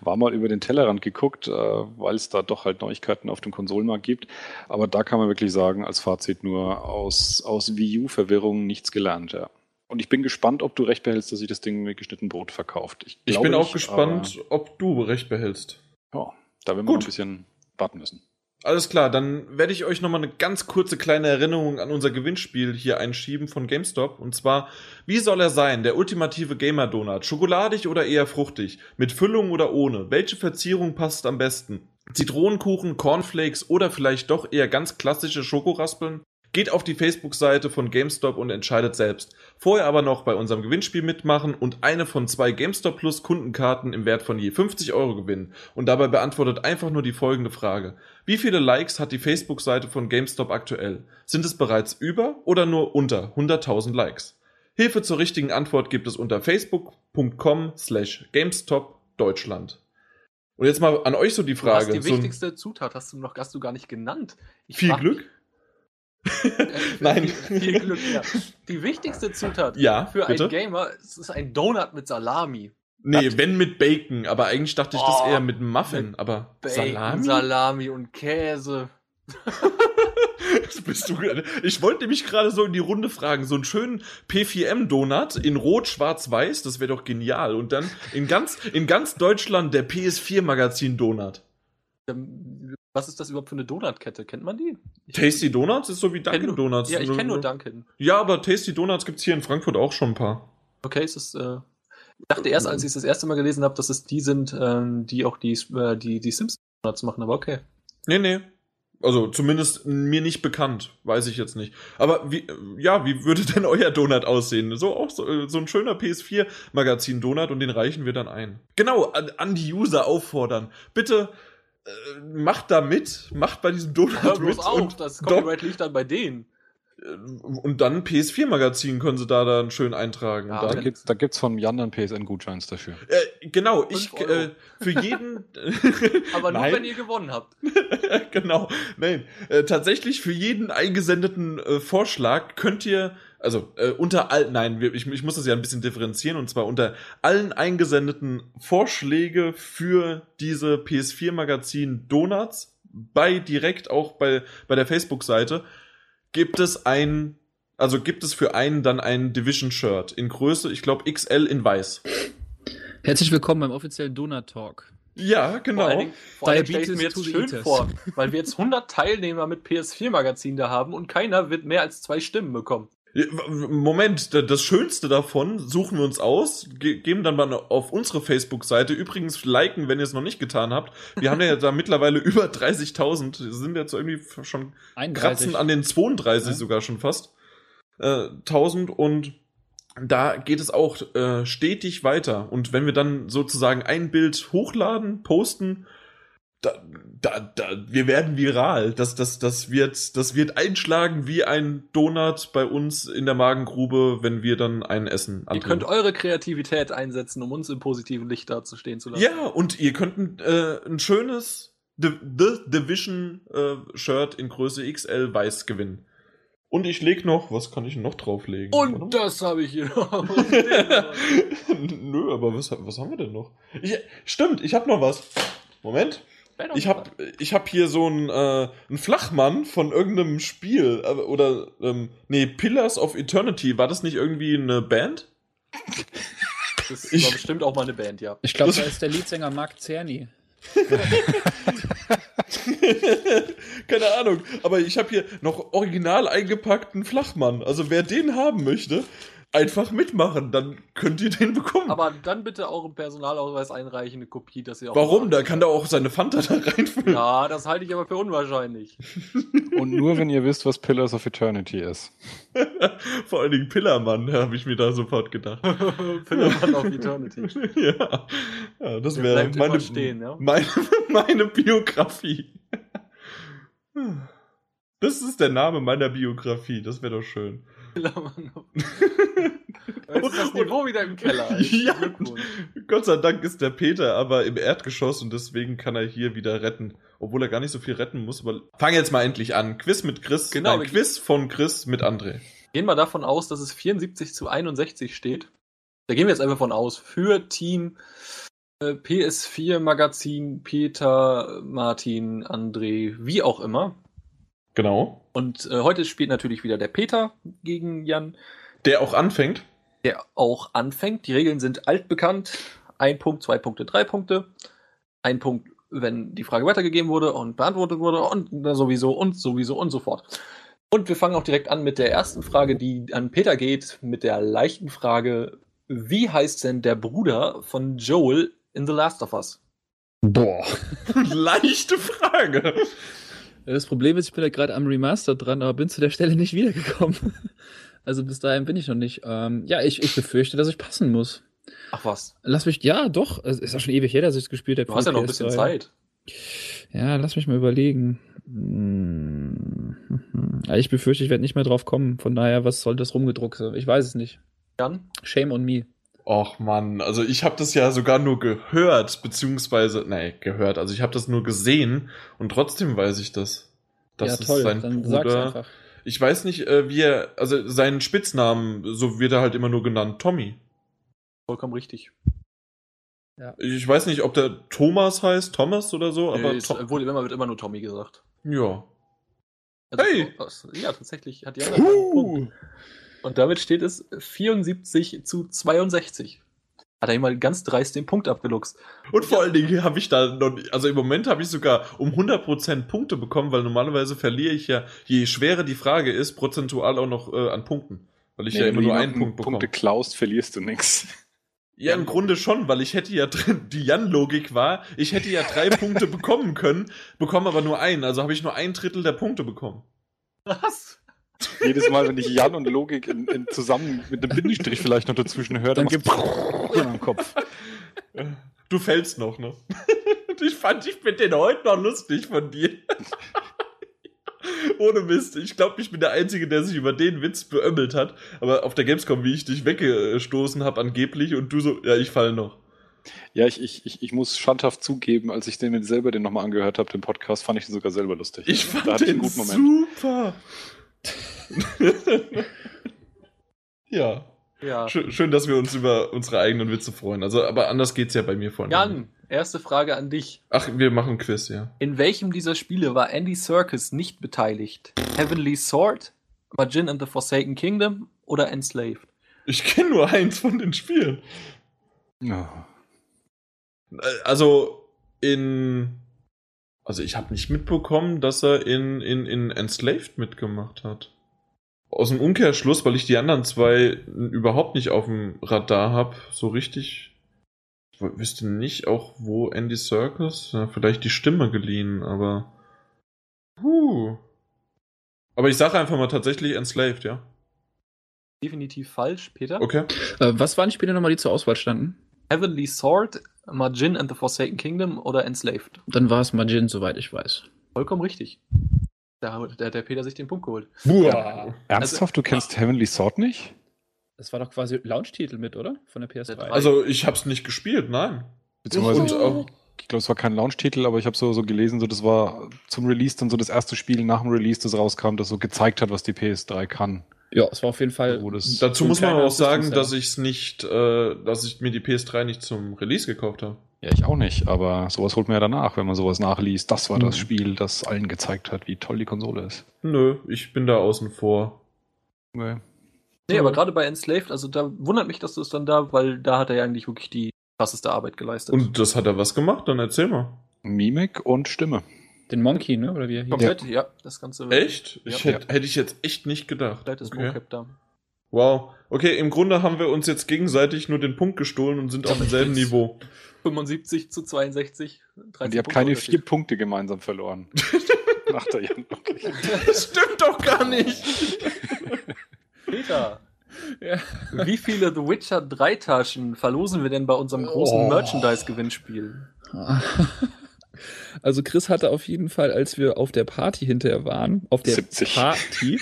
S2: war mal über den Tellerrand geguckt, äh, weil es da doch halt Neuigkeiten auf dem Konsolenmarkt gibt. Aber da kann man wirklich sagen, als Fazit nur aus, aus Wii U-Verwirrung nichts gelernt, ja. Und ich bin gespannt, ob du recht behältst, dass sich das Ding mit geschnitten Brot verkauft.
S1: Ich, ich bin auch nicht, gespannt, ob du recht behältst.
S2: Ja, da werden wir noch ein bisschen warten müssen.
S1: Alles klar, dann werde ich euch nochmal eine ganz kurze kleine Erinnerung an unser Gewinnspiel hier einschieben von GameStop. Und zwar, wie soll er sein, der ultimative Gamer-Donut? Schokoladig oder eher fruchtig? Mit Füllung oder ohne? Welche Verzierung passt am besten? Zitronenkuchen, Cornflakes oder vielleicht doch eher ganz klassische Schokoraspeln? Geht auf die Facebook-Seite von GameStop und entscheidet selbst. Vorher aber noch bei unserem Gewinnspiel mitmachen und eine von zwei GameStop Plus Kundenkarten im Wert von je 50 Euro gewinnen. Und dabei beantwortet einfach nur die folgende Frage. Wie viele Likes hat die Facebook-Seite von GameStop aktuell? Sind es bereits über oder nur unter 100.000 Likes? Hilfe zur richtigen Antwort gibt es unter facebook.com slash GameStop Deutschland. Und jetzt mal an euch so die Frage.
S3: Du hast die
S1: so
S3: wichtigste Zutat hast du noch hast du gar nicht genannt. Ich
S1: viel Glück?
S3: mich-
S1: Nein.
S3: Viel, viel Glück, ja. Die wichtigste Zutat
S1: Ja,
S3: für
S1: bitte?
S3: einen Gamer ist ein Donut mit Salami.
S1: Nee, wenn mit Bacon, aber eigentlich dachte ich das
S3: Oh,
S1: eher mit Muffin, aber
S3: Bacon,
S1: Salami?
S3: Salami und Käse.
S1: Das bist du. Ich wollte nämlich gerade so in die Runde fragen, so einen schönen P4M-Donut in Rot, Schwarz, Weiß, das wäre doch genial. Und dann in ganz, in ganz Deutschland der PS4-Magazin-Donut.
S3: Ähm, Was ist das überhaupt für eine Donutkette? Kennt man die? Ich
S1: Tasty Donuts ist so wie
S3: kenn
S1: Dunkin'
S3: nur-
S1: Donuts.
S3: Ja, ich kenne nur Dunkin'.
S1: Ja, aber Tasty Donuts gibt's hier in Frankfurt auch schon ein paar.
S3: Okay, es ist. Äh, ich dachte erst, als ich es das erste Mal gelesen habe, dass es die sind, ähm, die auch die, äh, die, die Simpsons Donuts machen, aber okay.
S1: Nee, nee. Also zumindest mir nicht bekannt, weiß ich jetzt nicht. Aber wie, ja, wie würde denn euer Donut aussehen? So auch so, äh, so ein schöner PS4-Magazin-Donut und den reichen wir dann ein. Genau, an, an die User auffordern. Bitte äh, macht da mit, macht bei diesem Donut
S3: Hör
S1: mit
S3: auf,
S1: und,
S3: das Copyright liegt dann bei denen.
S1: äh, und dann PS4-Magazin können sie da dann schön eintragen.
S3: Ja,
S1: und
S2: Da
S1: dann,
S2: gibt's, da gibt's von Jan dann PSN-Gutscheins dafür.
S1: äh, genau, ich äh, für jeden.
S3: Aber nur,
S1: Nein.
S3: wenn ihr gewonnen habt.
S1: genau. Nein, äh, tatsächlich für jeden eingesendeten äh, Vorschlag könnt ihr, also äh, unter all, nein, wir, ich, ich muss das ja ein bisschen differenzieren und zwar unter allen eingesendeten Vorschläge für diese PS4 Magazin Donuts bei direkt auch bei bei der Facebook Seite gibt es ein also gibt es für einen dann ein Division Shirt in Größe, ich glaube XL in weiß.
S4: Herzlich willkommen beim offiziellen Donut Talk.
S1: Ja, genau.
S3: Vor allen Dingen, vor allen Dingen stell ich
S4: Diabetes
S3: mir jetzt schön
S4: eaters.
S3: vor, weil wir jetzt 100 Teilnehmer mit PS4-Magazin da haben und keiner wird mehr als zwei Stimmen bekommen.
S1: Moment, da- das Schönste davon suchen wir uns aus, ge geben dann mal auf unsere Facebook-Seite. Übrigens liken, wenn ihr es noch nicht getan habt. Wir haben ja da mittlerweile über 30.000, Wir sind jetzt irgendwie schon
S4: 31.
S1: kratzen an den 32
S4: Ja.
S1: sogar schon fast. Äh, 1000 und da geht es auch äh, stetig weiter. Und wenn wir dann sozusagen ein Bild hochladen, posten, da, da, da, wir werden viral. Das, das, das, wird, das wird einschlagen wie ein Donut bei uns in der Magengrube, wenn wir dann ein Essen
S3: Ihr könnt eure Kreativität einsetzen, um uns im positiven Licht dazustehen zu lassen.
S1: Ja, und ihr könnt ein, äh, ein schönes The, The Division äh, Shirt in Größe XL weiß gewinnen. Und ich leg noch, was kann ich noch drauflegen?
S3: Und das habe ich hier noch.
S1: Nö, aber was, was haben wir denn noch? Ich, stimmt, ich habe noch was. Moment. Ich hab, ich hab hier so einen, äh, einen Flachmann von irgendeinem Spiel. aber- Oder, ähm, nee, Pillars of Eternity. War das nicht irgendwie eine Band?
S3: Das
S1: ich-
S3: war bestimmt auch mal eine Band, ja.
S4: Ich glaube, da ist der Leadsänger Mark Cerny.
S1: Keine Ahnung. Aber ich habe hier noch original eingepackten Flachmann. Also wer den haben möchte, einfach mitmachen. Dann könnt ihr den bekommen.
S3: Aber dann bitte auch im Personalausweis einreichen, eine Kopie, dass ihr auch.
S1: Warum? Da kann der auch seine Fanta da reinfüllen.
S3: Ja, das halte ich aber für unwahrscheinlich.
S2: Und nur wenn ihr wisst, was Pillars of Eternity ist.
S1: Vor allen Dingen Pillermann, habe ich mir da sofort gedacht.
S3: Pillermann auf Eternity.
S1: ja. ja, das wäre meine,
S3: stehen, ja?
S1: meine, meine Biografie. Das ist der Name meiner Biografie. Das wäre doch schön.
S3: Jetzt ist das Niveau wieder im Keller.
S1: Ja. Gott sei Dank ist der Peter aber im Erdgeschoss und deswegen kann er hier wieder retten. Obwohl er gar nicht so viel retten muss. Aber fang jetzt mal endlich an. Quiz mit Chris.
S3: Genau,
S1: Nein, Quiz von Chris mit André.
S3: Gehen wir davon aus, dass es 74 zu 61 steht. Da gehen wir jetzt einfach von aus. Für Team äh, PS4 Magazin, Peter, Martin, André, wie auch immer.
S1: Genau.
S3: Und äh, heute spielt natürlich wieder der Peter gegen Jan,
S1: Der auch anfängt.
S3: der auch anfängt. Die Regeln sind altbekannt. Ein Punkt, zwei Punkte, drei Punkte. Ein Punkt wenn die Frage weitergegeben wurde und beantwortet wurde und sowieso und sowieso und so fort. Und wir fangen auch direkt an mit der ersten Frage, die an Peter geht, mit der leichten Frage, wie heißt denn der Bruder von Joel in The Last of Us?
S4: Boah.
S1: Leichte Frage.
S4: Das Problem ist, ich bin ja gerade am Remaster dran, aber bin zu der Stelle nicht wiedergekommen. Also bis dahin bin ich noch nicht. Ähm, ja, ich, ich befürchte, dass ich passen muss.
S3: Ach was.
S4: Lass mich, ja, doch. Es ist ja schon ewig her, dass ich es gespielt habe.
S3: Du hast ja noch ein bisschen
S4: PS3.
S3: Zeit.
S4: Ja, lass mich mal überlegen. Hm. Ich befürchte, ich werde nicht mehr drauf kommen. Von daher, was soll das rumgedruckte? Ich weiß es nicht.
S3: Jan?
S4: Shame on me.
S1: Och Mann, also ich habe das ja sogar nur gehört, beziehungsweise, nee, gehört, also ich habe das nur gesehen und trotzdem weiß ich das. Das
S4: ja, toll.
S1: ist sein
S4: Dann sag's
S1: Bruder.
S4: einfach.
S1: Ich weiß nicht, äh, wie er, also seinen Spitznamen, so wird er halt immer nur genannt, Tommy.
S3: Vollkommen richtig.
S1: Ich weiß nicht, ob der Thomas heißt, Thomas oder so, aber
S3: Nee, es
S1: Tom-
S3: wurde immer, wird immer nur Tommy gesagt.
S1: ja.
S3: Also,
S1: Hey!
S3: aus- Ja, tatsächlich hat einen Punkt. Und damit steht es 74 zu 62. Hat er ihm mal ganz dreist den Punkt abgeluchst.
S1: Und vor allen Dingen habe ich da noch, also im Moment habe ich sogar um 100% Punkte bekommen, weil normalerweise verliere ich ja, je schwerer die Frage ist, prozentual auch noch äh, an Punkten. Weil ich ja
S2: wenn
S1: immer nur einen Punkt bekomme.
S2: Punkte klaust, verlierst du nichts.
S1: Ja, im Grunde schon, weil ich hätte ja drin, die Jan-Logik war, ich hätte ja drei Punkte bekommen können, bekomme aber nur einen, also habe ich nur ein Drittel der Punkte bekommen.
S3: Was?
S2: Jedes Mal, wenn ich Jan und Logik in, in zusammen mit einem Bindestrich vielleicht noch dazwischen höre, dann,
S4: Dann
S2: gibt's am Kopf.
S1: Du fällst noch, ne? Ich fand, ich finde den heute noch lustig von dir. Ohne Mist. Ich glaube, ich bin der Einzige, der sich über den Witz beömmelt hat. Aber auf der Gamescom, wie ich dich weggestoßen habe, angeblich, und du so, ja, ich fall noch.
S2: Ja, ich, ich, ich, ich muss schandhaft zugeben, als ich den selber den nochmal angehört habe, den Podcast, fand ich den sogar selber lustig.
S1: Ich
S2: da
S1: fand
S2: ich
S1: den
S2: einen guten Moment.
S1: super. ja.
S3: Ja.
S1: Schön, schön, dass wir uns über unsere eigenen Witze freuen. Also, aber anders geht's ja bei mir von.
S3: Jan, erste Frage an dich.
S1: Ach, wir machen ein Quiz, ja.
S3: In welchem dieser Spiele war Andy Serkis nicht beteiligt? Heavenly Sword, Majin and the Forsaken Kingdom oder Enslaved?
S1: Ich kenne nur eins von den Spielen.
S2: Ja.
S1: Äh, Also in. Also ich habe nicht mitbekommen, dass er in, in, in Enslaved mitgemacht hat. Aus dem Umkehrschluss, weil ich die anderen zwei überhaupt nicht auf dem Radar habe, so richtig. Ich wüsste nicht auch, wo Andy Serkis, ja, vielleicht die Stimme geliehen, aber. Puh. Aber ich sage einfach mal tatsächlich Enslaved, ja.
S3: Definitiv falsch, Peter.
S1: Okay.
S4: Äh, was waren die Spiele nochmal, die zur Auswahl standen?
S3: Heavenly Sword, Majin and the Forsaken Kingdom oder Enslaved?
S4: Dann war es Majin, soweit ich weiß.
S3: Vollkommen richtig. Da hat der, der Peter sich den Punkt geholt.
S1: Buah.
S2: Ernsthaft, du kennst Heavenly Sword nicht?
S4: Das war doch quasi Launch-Titel mit, oder? Von der PS3.
S3: Der
S1: Also ich hab's nicht gespielt, nein.
S2: Beziehungsweise,
S1: Und auch,
S2: ich glaube, es war kein Launch-Titel, aber ich habe so, so gelesen, so das war zum Release dann so das erste Spiel nach dem Release, das rauskam, das so gezeigt hat, was die PS3 kann.
S4: Ja, es war auf jeden Fall.
S2: Das,
S1: Dazu muss man auch sagen, dass ich's nicht, äh, dass ich mir die PS3 nicht zum Release gekauft habe.
S2: ja, ich auch nicht, aber sowas holt man ja danach, wenn man sowas nachliest. Das war das
S1: Mhm.
S2: Spiel, das allen gezeigt hat, wie toll die Konsole ist.
S1: Nö, ich bin da außen vor.
S2: Okay.
S3: Nee, aber gerade bei Enslaved, also da wundert mich, dass du es dann da, weil da hat er ja eigentlich wirklich die krasseste Arbeit geleistet.
S1: Und das hat er was gemacht? Dann erzähl mal.
S2: Mimik und Stimme.
S4: Den Monkey, ne? Oder wie er hieß.
S3: komplett, ja. das Ganze.
S1: Echt? Ich
S3: Ja.
S1: hätte hätte ich jetzt echt nicht gedacht.
S3: Komplettes
S1: Okay.
S3: Mocap da.
S1: Wow. Okay, im Grunde haben wir uns jetzt gegenseitig nur den Punkt gestohlen und sind auf demselben. Niveau.
S3: 75 zu 62. 13
S2: Und ihr habt keine vier Punkte gemeinsam verloren. Nach der Jan. Okay.
S1: Das stimmt doch gar nicht.
S3: Peter,
S4: Ja.
S3: wie viele The Witcher 3 Taschen verlosen wir denn bei unserem großen
S1: Oh.
S3: Merchandise-Gewinnspiel?
S4: Also Chris hatte auf jeden Fall, als wir auf der Party hinterher waren, auf der
S2: 70.
S4: Party,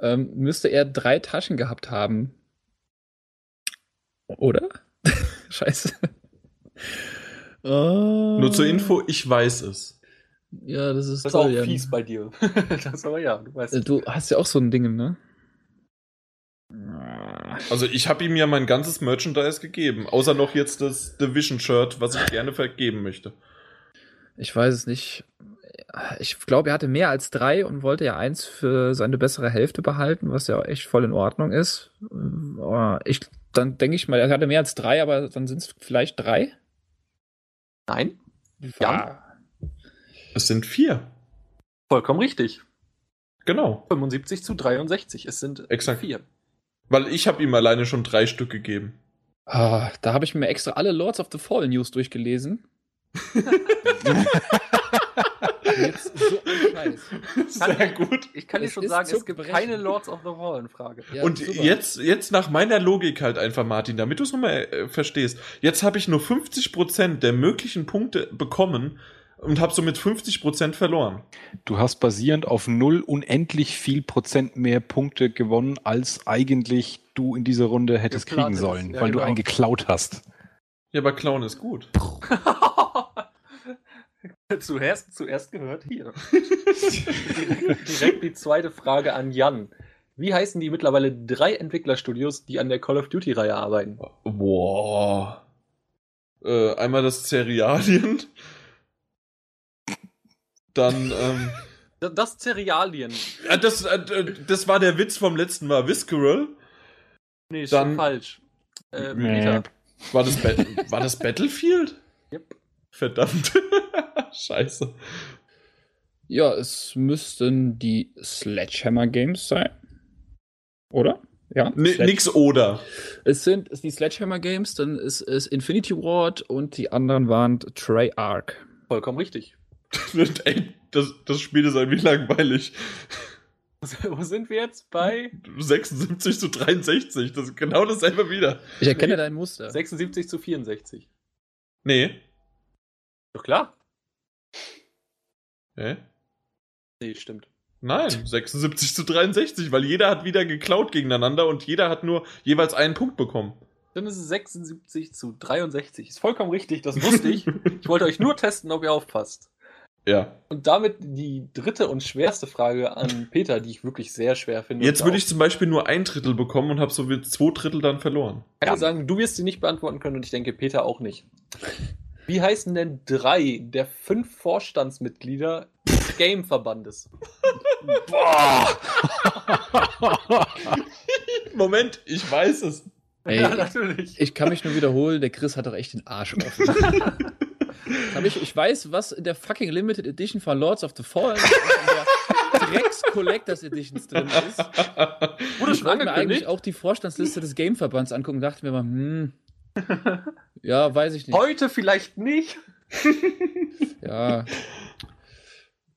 S4: ähm, müsste er drei Taschen gehabt haben. Oder? Scheiße. Oh.
S1: Nur zur Info, ich weiß es.
S4: Ja, das ist
S3: Das ist
S4: toll,
S3: auch
S4: Jan.
S3: fies bei dir. das aber ja, du weißt.
S4: Äh, Du hast ja auch so ein Ding, ne?
S1: Also ich habe ihm ja mein ganzes Merchandise gegeben, außer noch jetzt das Division-Shirt, was ich gerne vergeben möchte.
S4: Ich weiß es nicht. Ich glaube, er hatte mehr als drei und wollte ja eins für seine bessere Hälfte behalten, was ja echt voll in Ordnung ist. Aber Ich, dann denke ich mal, er hatte mehr als drei, aber dann sind es vielleicht drei.
S3: Nein, Ja.
S1: Es sind vier.
S3: Vollkommen richtig.
S1: Genau.
S3: 75 zu 63. Es sind
S1: Exakt.
S3: vier.
S1: Weil ich habe ihm alleine schon drei Stück gegeben.
S4: Ah, da habe ich mir extra alle Lords of the Fallen News durchgelesen. Jetzt so ein Scheiß.
S1: Sehr gut.
S3: Ich kann dir schon sagen, es gibt
S4: brechen.
S3: keine Lords of the Fallen Frage.
S4: Ja,
S1: Und
S4: super.
S1: jetzt, jetzt nach meiner Logik halt einfach, Martin, damit du es nochmal äh, verstehst. Jetzt habe ich nur 50% der möglichen Punkte bekommen und habe somit 50% verloren.
S2: Du hast basierend auf null unendlich viel Prozent mehr Punkte gewonnen, als eigentlich du in dieser Runde hättest
S3: Geplant
S2: kriegen sollen,
S3: Ja,
S2: weil du
S3: genau.
S2: einen geklaut hast.
S1: Ja, aber Clown ist gut.
S3: zuerst, zuerst gehört hier. direkt, direkt die zweite Frage an Jan. Wie heißen die mittlerweile drei Entwicklerstudios, die an der Call of Duty-Reihe arbeiten?
S1: Boah. Äh, einmal das Cerealien. Dann, ähm,
S3: Das, Cerealien.
S1: ja, das, äh, das war der Witz vom letzten Mal. Visceral.
S3: Nee, ist
S1: Dann-
S3: schon falsch. Äh,
S2: Nee.
S1: War das, war das Battlefield?
S3: Yep.
S1: Verdammt. Scheiße.
S4: Ja, es müssten die Sledgehammer Games sein. Oder? Ja.
S1: Nee,
S4: Sledge-
S1: nix oder.
S4: Es sind es die Sledgehammer Games, dann ist es Infinity Ward und die anderen waren Treyarch.
S3: Vollkommen richtig.
S1: Ey, das, das Spiel ist irgendwie langweilig.
S3: Wo sind wir jetzt? Bei
S1: 76 zu 63. Das ist genau dasselbe wieder.
S4: Ich erkenne dein Muster.
S3: 76 zu 64.
S1: Nee.
S3: Doch klar.
S1: Hä?
S3: Nee, stimmt.
S1: Nein, 76 zu 63, weil jeder hat wieder geklaut gegeneinander und jeder hat nur jeweils einen Punkt bekommen.
S3: Dann ist es 76 zu 63. Ist vollkommen richtig, das wusste ich. Ich wollte euch nur testen, ob ihr aufpasst.
S1: Ja.
S3: Und damit die dritte und schwerste Frage an Peter, die ich wirklich sehr schwer finde.
S1: Jetzt würde ich zum Beispiel nur ein Drittel bekommen und habe so wie zwei Drittel dann verloren.
S3: Ich kann dir sagen, du wirst sie nicht beantworten können und ich denke Peter auch nicht. Wie heißen denn drei der fünf Vorstandsmitglieder des Game-Verbandes?
S1: Moment, ich weiß es.
S4: Ey,
S3: ja, natürlich.
S4: Ich kann mich nur wiederholen, der Chris hat doch echt den Arsch offen. Hab ich, ich weiß, was in der fucking Limited Edition von Lords of the Fallen und in der Drecks Collectors Editions drin ist.
S3: Wurde
S4: Ich wollte mir eigentlich auch die Vorstandsliste des Gameverbands angucken und dachte mir mal, hm, ja, weiß ich nicht.
S3: Heute vielleicht nicht.
S4: Ja,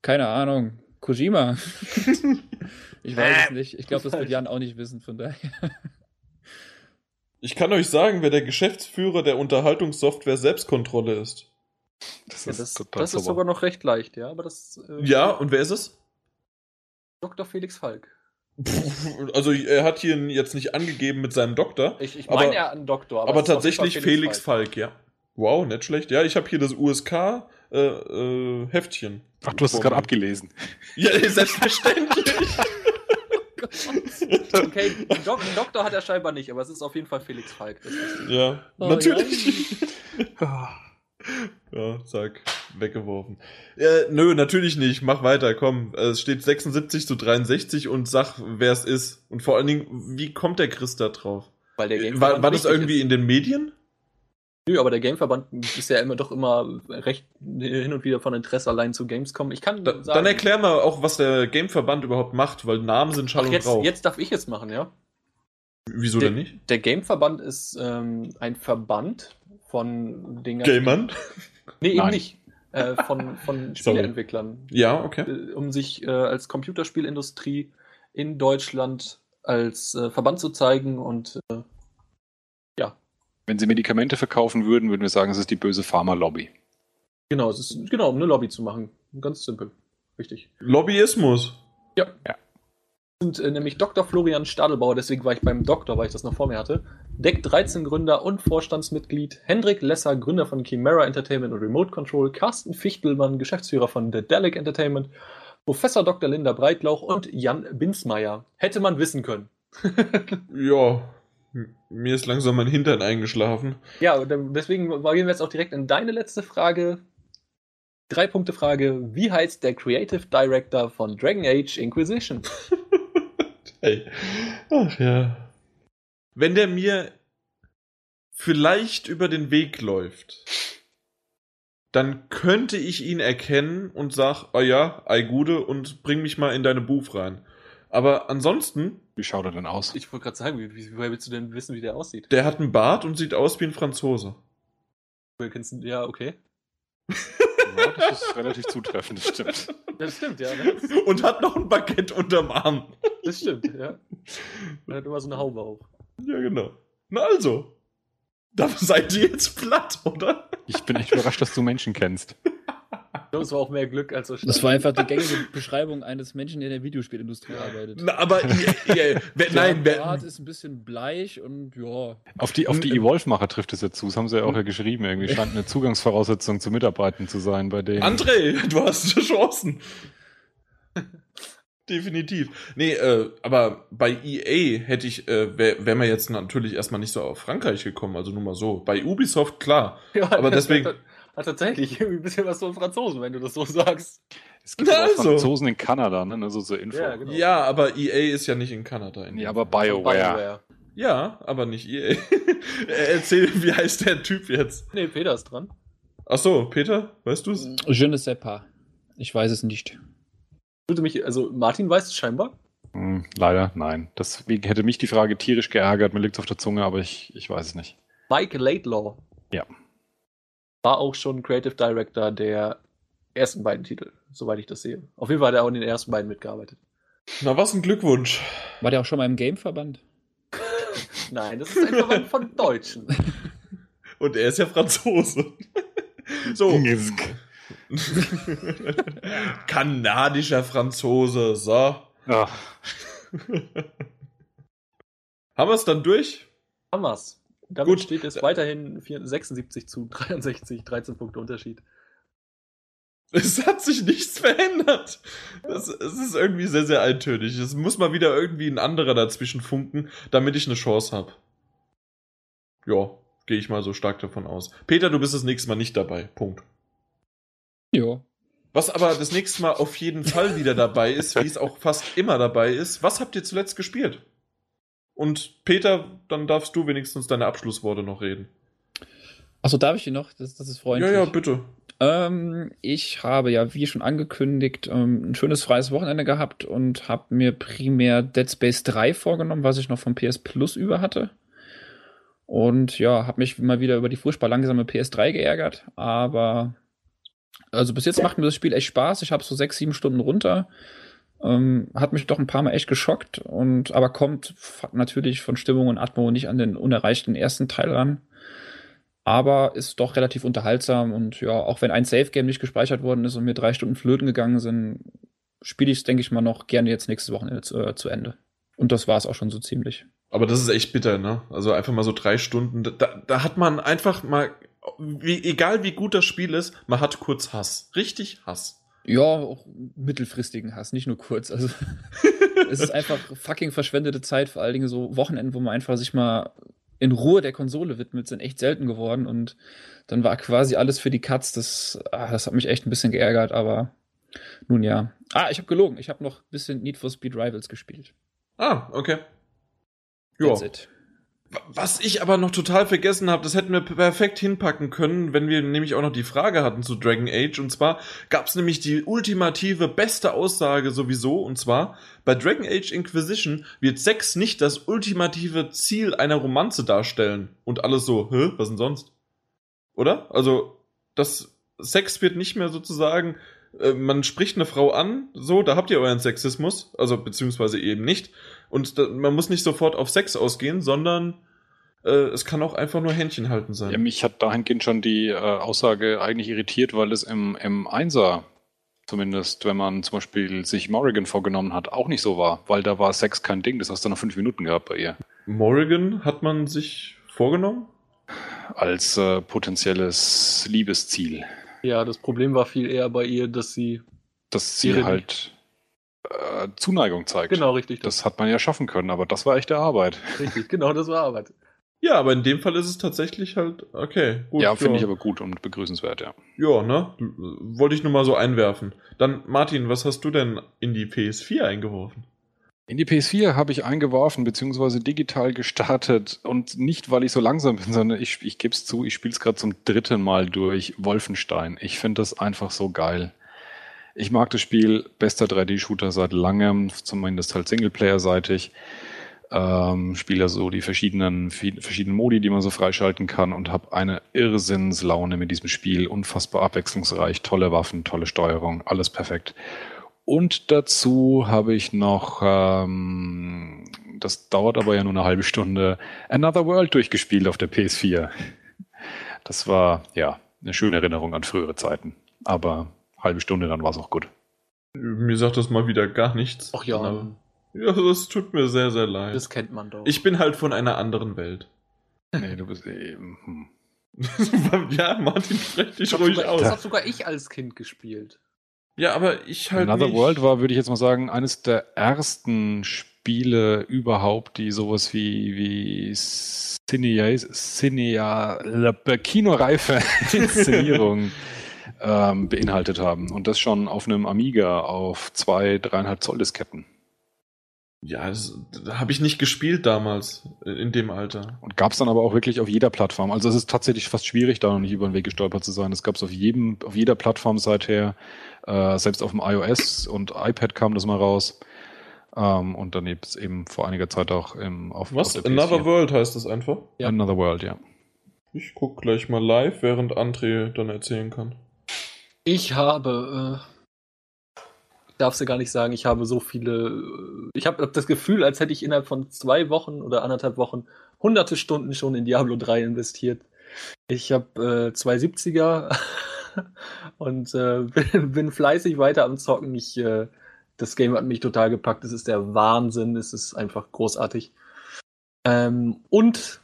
S4: keine Ahnung. Kojima. Ich weiß es nicht. Ich glaube, das wird Jan auch nicht wissen, von daher.
S1: Ich kann euch sagen, wer der Geschäftsführer der Unterhaltungssoftware Selbstkontrolle ist.
S2: Das
S3: Ja,
S2: ist
S3: das
S2: total
S3: das ist sogar noch recht leicht, ja. Aber das. Äh,
S1: Ja, und wer ist es?
S3: Dr. Felix Falk.
S1: Pff, Also er hat hier jetzt nicht angegeben mit seinem Doktor,
S3: Ich, ich
S1: Aber-
S3: meine ja einen Doktor.
S1: aber,
S3: jeden
S1: tatsächlich
S3: Fall
S1: Felix, Falk. ja. Wow, nicht schlecht. Ja, ich habe hier das USK äh, äh, Heftchen.
S2: Ach, du hast es gerade abgelesen.
S1: Ja, selbstverständlich.
S3: Okay, einen, Dok einen Doktor hat er scheinbar nicht, aber es ist auf jeden Fall Felix Falk. Das ist richtig.
S1: ja,
S4: Oh,
S1: natürlich. Ja, zack, weggeworfen. Ja, nö, natürlich nicht. Mach weiter, komm. Es steht 76 zu 63 und sag, wer es ist. Und vor allen Dingen, wie kommt der Chris da drauf?
S3: Weil der
S1: War,
S3: Gameverband
S1: war das irgendwie
S3: ist.
S1: in den Medien?
S3: Nö, aber der Gameverband ist ja immer doch immer recht hin und wieder von Interesse allein zu Gamescom. Ich kann
S1: Da,
S3: sagen,
S1: dann erklär mal auch, was der Gameverband überhaupt macht, weil Namen sind
S3: jetzt,
S1: Rauch.
S3: jetzt darf ich es machen, ja.
S1: Wieso
S3: der,
S1: denn nicht?
S3: Der Gameverband ist ähm, ein Verband von den ganzen-
S1: Gamern?
S3: Nee, eben
S2: Nein.
S3: nicht. Äh, von, von Spieleentwicklern.
S1: Ja, okay.
S3: Äh, um sich äh, als Computerspielindustrie in Deutschland als äh, Verband zu zeigen und äh,
S2: Wenn sie Medikamente verkaufen würden, würden wir sagen, es ist die böse Pharma-Lobby.
S3: genau, es ist genau, um eine Lobby zu machen. Ganz simpel. Richtig.
S1: Lobbyismus.
S3: Ja. Sind äh, nämlich Dr. Florian Stadelbauer, deswegen war ich beim Doktor, weil ich das noch vor mir hatte. Deck 13 Gründer und Vorstandsmitglied, Hendrik Lesser, Gründer von Chimera Entertainment und Remote Control, Carsten Fichtelmann, Geschäftsführer von The Delic Entertainment, Professor Dr. Linda Breitlauch und Jan Binsmeier. Hätte man wissen können.
S1: Ja. Mir ist langsam mein Hintern eingeschlafen.
S3: ja, dann- deswegen gehen wir jetzt auch direkt in deine letzte Frage. Drei Punkte Frage. Wie heißt der Creative Director von Dragon Age Inquisition?
S1: Hey. Ach ja. Wenn der mir vielleicht über den Weg läuft, dann könnte ich ihn erkennen und sag, oh ja, ei Gude und bring mich mal in deine Booth rein. Aber ansonsten,
S2: Wie schaut er denn aus?
S3: Ich wollte gerade sagen, wie, wie, woher willst du denn wissen, wie der aussieht?
S1: der hat einen Bart und sieht aus wie ein Franzose.
S3: Ja, okay.
S2: Ja, das ist relativ zutreffend, das stimmt.
S3: Das stimmt, ja. ne? Das,
S1: Und hat noch ein Baguette unterm Arm.
S3: Das stimmt, ja. Er hat immer so eine Haube auf.
S1: Ja, genau. Na also. Da seid ihr jetzt platt, oder?
S2: Ich bin echt überrascht, dass du Menschen kennst.
S3: Ich glaube, es war auch mehr Glück als so
S4: Das war einfach die gängige Beschreibung eines Menschen, der in der Videospielindustrie arbeitet.
S1: Na, aber ihr, ihr, wer, nein,
S4: der
S1: wer,
S4: Bart ist ein bisschen bleich und ja.
S2: Auf die, auf die Evolve-Macher trifft es ja zu. Das haben sie ja auch ja geschrieben. Irgendwie scheint eine Zugangsvoraussetzung zu Mitarbeiten zu sein bei denen.
S1: André, du hast Chancen. Definitiv. Nee, äh, aber bei EA hätte ich, äh, wäre wär man jetzt natürlich erstmal nicht so auf Frankreich gekommen, also nur mal so. Bei Ubisoft, klar.
S3: Ja,
S1: Aber
S3: das
S1: deswegen-
S3: Hat, hat tatsächlich irgendwie ein bisschen was von Franzosen, wenn du das so sagst.
S2: Es gibt ja auch
S1: Also.
S2: Franzosen in Kanada, ne? Also so Info.
S3: Ja, genau.
S1: Ja, aber EA ist ja nicht in Kanada. In
S2: Ja, aber BioWare.
S1: ja, aber nicht EA. Erzähl, wie heißt der Typ jetzt?
S3: Nee, Peter ist dran.
S1: Ach so, Peter, weißt du's?
S4: Je ne sais pas. Ich weiß es nicht.
S3: Würde mich, also Martin weiß es scheinbar.
S2: Hm, leider, nein. Deswegen hätte mich die Frage tierisch geärgert. Mir liegt's auf der Zunge, aber ich, ich weiß es nicht.
S3: Mike Laidlaw.
S2: Ja.
S3: War auch schon Creative Director der ersten beiden Titel, soweit ich das sehe. Auf jeden Fall hat er auch in den ersten beiden mitgearbeitet.
S1: Na, was ein Glückwunsch.
S4: War der auch schon mal im Gameverband?
S3: Nein, das ist ein Verband von Deutschen.
S1: Und er ist ja Franzose. so. Kanadischer Franzose, so.
S2: Ja,
S1: Haben wir es dann durch?
S3: Hammers. Damit
S1: Gut.
S3: steht es weiterhin 4 76 zu 63, 13 Punkte Unterschied.
S1: Es hat sich nichts verändert. Es, es ist irgendwie sehr, sehr eintönig. Es muss mal wieder irgendwie ein anderer dazwischen funken, damit ich eine Chance habe. Ja, gehe ich mal so stark davon aus. Peter, du bist das nächste Mal nicht dabei. Punkt.
S4: Ja.
S1: Was aber das nächste Mal auf jeden Fall wieder dabei ist, wie es auch fast immer dabei ist, was habt ihr zuletzt gespielt? Und Peter, dann darfst du wenigstens deine Abschlussworte noch reden.
S4: Achso, darf ich die noch? Das, das ist freundlich.
S1: Ja, ja, bitte.
S4: Ähm, ich habe ja, wie schon angekündigt, ähm, ein schönes freies Wochenende gehabt und habe mir primär Dead Space 3 vorgenommen, was ich noch vom PS Plus über hatte. Und ja, habe mich mal wieder über die furchtbar langsame PS3 geärgert, aber also bis jetzt macht mir das Spiel echt Spaß. Ich habe so sechs, sieben Stunden runter. Ähm, hat mich doch ein paar Mal echt geschockt und aber kommt natürlich von Stimmung und Atmo nicht an den unerreichten ersten Teil ran aber ist doch relativ unterhaltsam und ja, auch wenn ein Safe-Game nicht gespeichert worden ist und mir drei Stunden flöten gegangen sind, spiele ich es, denke ich mal, noch gerne jetzt nächstes Wochenende zu, äh, zu Ende. Und das war es auch schon so ziemlich.
S1: Aber das ist echt bitter, ne? Also einfach mal so drei Stunden. Da, da hat man einfach mal, wie, egal wie gut das Spiel ist, man hat kurz Hass. Richtig Hass.
S4: Ja, auch mittelfristigen Hass, nicht nur kurz. Also es ist einfach fucking verschwendete Zeit, vor allen Dingen so Wochenenden, wo man einfach sich mal in Ruhe der Konsole widmet, sind echt selten geworden und dann war quasi alles für die Katz. Das, ah, das hat mich echt ein bisschen geärgert, aber nun ja. Ah, ich habe gelogen. Ich habe noch ein bisschen Need for Speed Rivals gespielt.
S1: Ah, okay. Ja. Was ich aber noch total vergessen habe, das hätten wir perfekt hinpacken können, wenn wir nämlich auch noch die Frage hatten zu Dragon Age. Und zwar gab es nämlich die ultimative beste Aussage sowieso. Und zwar, bei Dragon Age Inquisition wird Sex nicht das ultimative Ziel einer Romanze darstellen. Und alles so, hä, was denn sonst? Oder? Also, das Sex wird nicht mehr sozusagen, äh, man spricht eine Frau an, so, da habt ihr euren Sexismus, also beziehungsweise eben nicht. Und da, man muss nicht sofort auf Sex ausgehen, sondern äh, es kann auch einfach nur Händchen halten sein.
S2: Ja, mich hat dahingehend schon die äh, Aussage eigentlich irritiert, weil es im, im Einser, zumindest wenn man zum Beispiel sich Morrigan vorgenommen hat, auch nicht so war, weil da war Sex kein Ding, das hast du noch fünf Minuten gehabt bei ihr.
S1: Morrigan hat man sich vorgenommen?
S2: Als äh, potenzielles Liebesziel.
S3: Ja, das Problem war viel eher bei ihr, dass sie.
S2: Dass sie
S3: Ihre-
S2: halt äh, Zuneigung zeigt.
S3: Genau, richtig. Das,
S2: Das hat man ja schaffen können, aber das war echte Arbeit.
S3: richtig, genau, das war Arbeit.
S1: Ja, aber in dem Fall ist es tatsächlich halt, okay, gut.
S2: ja, finde ich aber gut und begrüßenswert, ja.
S1: Ja, ne? Wollte ich nur mal so einwerfen. Dann, Martin, was hast du denn in die PS4 eingeworfen?
S2: In die PS4 habe ich eingeworfen, beziehungsweise digital gestartet. Und nicht, weil ich so langsam bin, sondern ich, ich gebe es zu, ich spiele es gerade zum dritten Mal durch. Wolfenstein. Ich finde das einfach so geil. Ich mag das Spiel, bester 3D-Shooter seit langem, zumindest halt Singleplayer-seitig. Ähm, spiele so die verschiedenen, verschiedenen Modi, die man so freischalten kann und habe eine Irrsinnslaune mit diesem Spiel. Unfassbar abwechslungsreich, tolle Waffen, tolle Steuerung, alles perfekt. Und dazu habe ich noch, ähm, das dauert aber ja nur eine halbe Stunde, Another World durchgespielt auf der PS4. Das war, ja, eine schöne Erinnerung an frühere Zeiten. Aber halbe Stunde, dann war es auch gut.
S1: Mir sagt das mal wieder gar nichts.
S3: Ach ja.
S1: Ja, das tut mir sehr, sehr leid.
S3: Das kennt man doch.
S1: Ich bin halt von einer anderen Welt.
S2: Nee, du bist eben. Hm.
S1: ja, Martin, sprech dich ruhig
S3: sogar,
S1: aus.
S3: Das habe sogar ich als Kind gespielt.
S1: Ja, aber ich halt.
S2: Another
S1: nicht.
S2: World war, würde ich jetzt mal sagen, eines der ersten Spiele überhaupt, die sowas wie, wie Cinea, Cinea, Kinoreife Inszenierung ähm, beinhaltet haben. Und das schon auf einem Amiga auf zwei, dreieinhalb Zoll Disketten.
S1: Ja, das, das habe ich nicht gespielt damals, in dem Alter.
S2: Und gab es dann aber auch wirklich auf jeder Plattform. Also es ist tatsächlich fast schwierig, da noch nicht über den Weg gestolpert zu sein. Es gab es auf jedem, auf jeder Plattform seither. Äh, selbst auf dem iOS und iPad kam das mal raus. Ähm, und dann eben vor einiger Zeit auch im, auf,
S1: Was?
S2: auf der
S1: Another
S2: PS4.
S1: World heißt das einfach?
S3: Ja.
S2: Another World, ja.
S1: Ich guck gleich mal live, während André dann erzählen kann.
S3: Ich habe, äh, ich darf sie gar nicht sagen, ich habe so viele, äh, ich habe das Gefühl, als hätte ich innerhalb von zwei Wochen oder anderthalb Wochen hunderte Stunden schon in Diablo 3 investiert. Ich habe äh, zwei 70er und äh, bin, bin fleißig weiter am Zocken. Ich, äh, das Game hat mich total gepackt. Es ist der Wahnsinn. Es ist einfach großartig. Ähm, und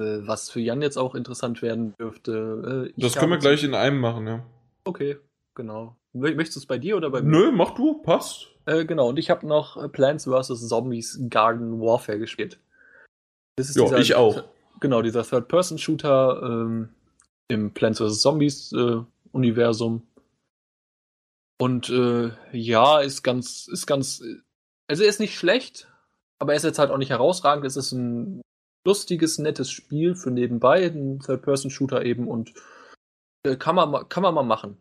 S3: äh, was für Jan jetzt auch interessant werden dürfte. Äh,
S1: Das können wir gleich in einem machen, ja.
S3: Okay, genau. Mö- Möchtest du es bei dir oder bei mir?
S1: Nö, mach du, passt.
S3: Äh, genau, und ich habe noch äh, Plants vs. Zombies Garden Warfare gespielt. Das ist
S1: Ja, ich auch.
S3: Genau, dieser Third-Person-Shooter ähm, im Plants vs. Zombies äh. Und äh, ja, ist ganz, ist ganz, also er ist nicht schlecht, aber er ist jetzt halt auch nicht herausragend. Es ist ein lustiges, nettes Spiel für nebenbei, ein Third-Person-Shooter eben und kann man, ma- kann man mal machen.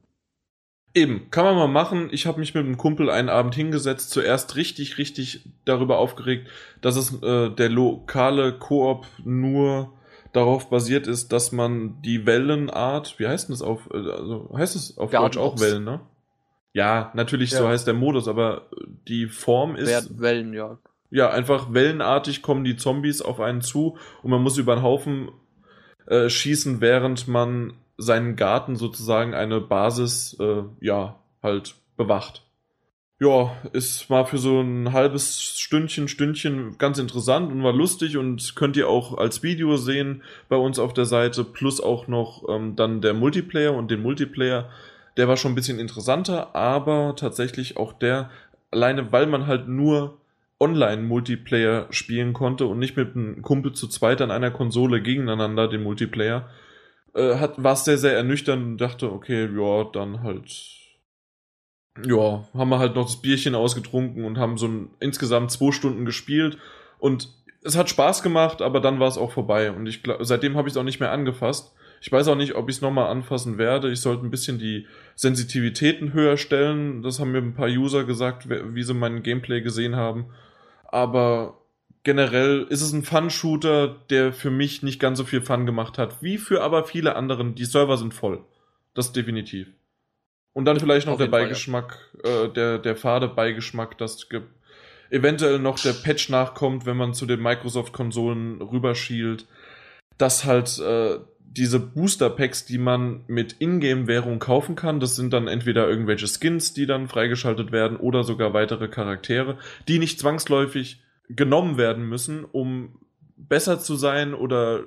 S1: Eben, kann man mal machen. Ich habe mich mit einem Kumpel einen Abend hingesetzt, zuerst richtig, richtig darüber aufgeregt, dass es äh, der lokale Koop nur darauf basiert ist, dass man die Wellenart, wie heißt denn das auf, äh, also heißt es auf
S3: Garden
S1: Deutsch auch
S3: Ops.
S1: Wellen, ne? Ja, natürlich, so
S3: Ja.
S1: heißt der Modus, aber die Form ist,
S3: Wellen, ja.
S1: ja, einfach wellenartig kommen die Zombies auf einen zu und man muss über einen Haufen äh, schießen, während man seinen Garten sozusagen eine Basis, äh, ja, halt bewacht. Ja, ist mal für so ein halbes Stündchen, Stündchen ganz interessant und war lustig und könnt ihr auch als Video sehen bei uns auf der Seite, plus auch noch ähm, dann der Multiplayer und den Multiplayer, der war schon ein bisschen interessanter, aber tatsächlich auch der, alleine weil man halt nur Online-Multiplayer spielen konnte und nicht mit einem Kumpel zu zweit an einer Konsole gegeneinander den Multiplayer, äh, hat, war es sehr, sehr ernüchternd und dachte, okay, ja, dann halt, ja, haben wir halt noch das Bierchen ausgetrunken und haben so ein, insgesamt zwei Stunden gespielt und es hat Spaß gemacht, aber dann war es auch vorbei und ich glaub, seitdem habe ich es auch nicht mehr angefasst. Ich weiß auch nicht, ob ich es nochmal anfassen werde. Ich sollte ein bisschen die Sensitivitäten höher stellen. Das haben mir ein paar User gesagt, wie sie mein Gameplay gesehen haben. Aber generell ist es ein Fun-Shooter, der für mich nicht ganz so viel Fun gemacht hat, wie für aber viele anderen. Die Server sind voll. Das definitiv. Und dann vielleicht noch
S3: Auf
S1: der
S3: jeden Fall, ja.
S1: Beigeschmack, äh, der, der fade Beigeschmack, dass eventuell noch der Patch nachkommt, wenn man zu den Microsoft-Konsolen rüberschielt, dass halt äh, diese Booster-Packs, die man mit Ingame-Währung kaufen kann, das sind dann entweder irgendwelche Skins, die dann freigeschaltet werden, oder sogar weitere Charaktere, die nicht zwangsläufig genommen werden müssen, um besser zu sein oder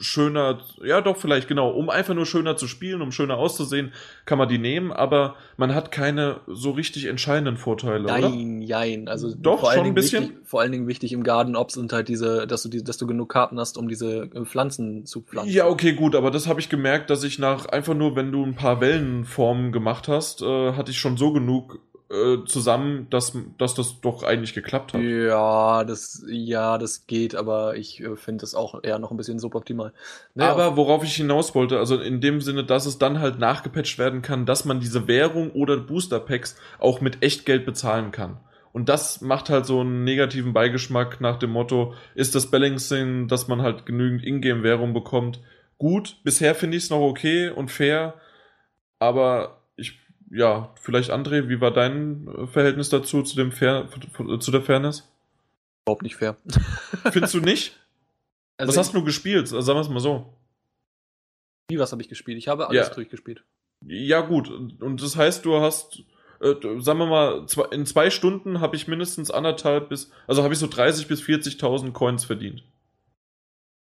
S1: schöner, ja doch vielleicht genau, um einfach nur schöner zu spielen, um schöner auszusehen, kann man die nehmen, aber man hat keine so richtig entscheidenden Vorteile, oder?
S3: Jein, jein. Also
S1: Doch,
S3: vor allen
S1: schon ein
S3: Dingen
S1: bisschen.
S3: Wichtig, vor allen Dingen wichtig im Garden Ops sind halt diese, dass du die, dass du genug Karten hast, um diese äh, Pflanzen zu pflanzen.
S1: Ja, okay, gut, aber das habe ich gemerkt, dass ich nach einfach nur, wenn du ein paar Wellenformen gemacht hast, äh, hatte ich schon so genug äh, zusammen, dass, dass das doch eigentlich geklappt hat.
S3: Ja, das, ja, das geht, aber ich äh, finde das auch eher noch ein bisschen suboptimal.
S1: Naja, aber worauf ich hinaus wollte, also in dem Sinne, dass es dann halt nachgepatcht werden kann, dass man diese Währung oder Booster Packs auch mit Echtgeld bezahlen kann. Und das macht halt so einen negativen Beigeschmack nach dem Motto, ist das Balancing, dass man halt genügend Ingame-Währung bekommt, gut. Bisher finde ich es noch okay und fair, aber ich, ja, vielleicht André, wie war dein äh, Verhältnis dazu, zu dem Fair, zu der Fairness?
S3: Überhaupt nicht fair.
S1: Findest du nicht? Also was hast du gespielt? Also sagen wir es mal so.
S3: Wie was habe ich gespielt? Ich habe alles ja. durchgespielt.
S1: Ja, gut. Und das heißt, du hast äh, sagen wir mal, in zwei Stunden habe ich mindestens anderthalb bis, also habe ich so 30 bis 40.000 Coins verdient.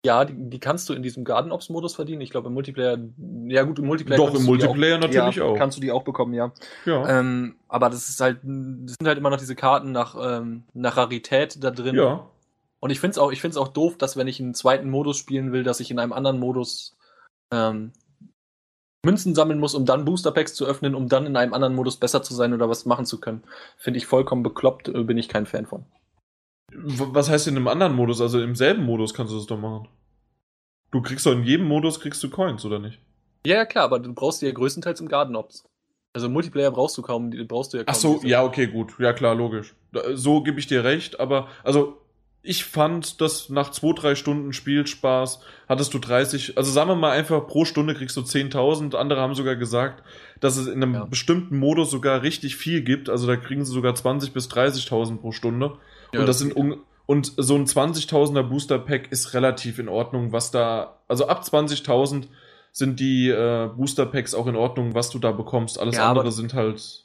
S3: Ja, die, die, kannst du in diesem Garden Ops Modus verdienen. Ich glaube im Multiplayer, ja gut, im Multiplayer.
S1: Doch, im Multiplayer
S3: auch,
S1: natürlich
S3: ja,
S1: auch.
S3: Kannst du die auch bekommen, ja.
S1: Ja.
S3: Ähm, aber das ist halt, das sind halt immer noch diese Karten nach, ähm, nach Rarität da drin.
S1: Ja.
S3: Und ich finde es auch, ich find's auch doof, dass wenn ich einen zweiten Modus spielen will, dass ich in einem anderen Modus ähm, Münzen sammeln muss, um dann Booster Packs zu öffnen, um dann in einem anderen Modus besser zu sein oder was machen zu können. Finde ich vollkommen bekloppt, äh, bin ich kein Fan von.
S1: Was heißt in einem anderen Modus? Also im selben Modus kannst du das doch machen. Du kriegst doch in jedem Modus kriegst du Coins, oder nicht?
S3: Ja, ja klar, aber du brauchst die ja größtenteils im Garden Ops. Also Multiplayer brauchst du kaum, brauchst du ja kaum.
S1: Ach so, ja, okay, gut. Ja, klar, logisch. So gebe ich dir recht, aber also ich fand, dass nach zwei, drei Stunden Spielspaß hattest du 30, also sagen wir mal einfach pro Stunde kriegst du 10.000. Andere haben sogar gesagt, dass es in einem ja. bestimmten Modus sogar richtig viel gibt. Also da kriegen sie sogar 20 bis 30.000 pro Stunde. Ja, und das, das sind un und so ein 20.000er Booster Pack ist relativ in Ordnung, was da, also ab 20.000 sind die äh, Booster Packs auch in Ordnung, was du da bekommst. Alles ja, andere sind halt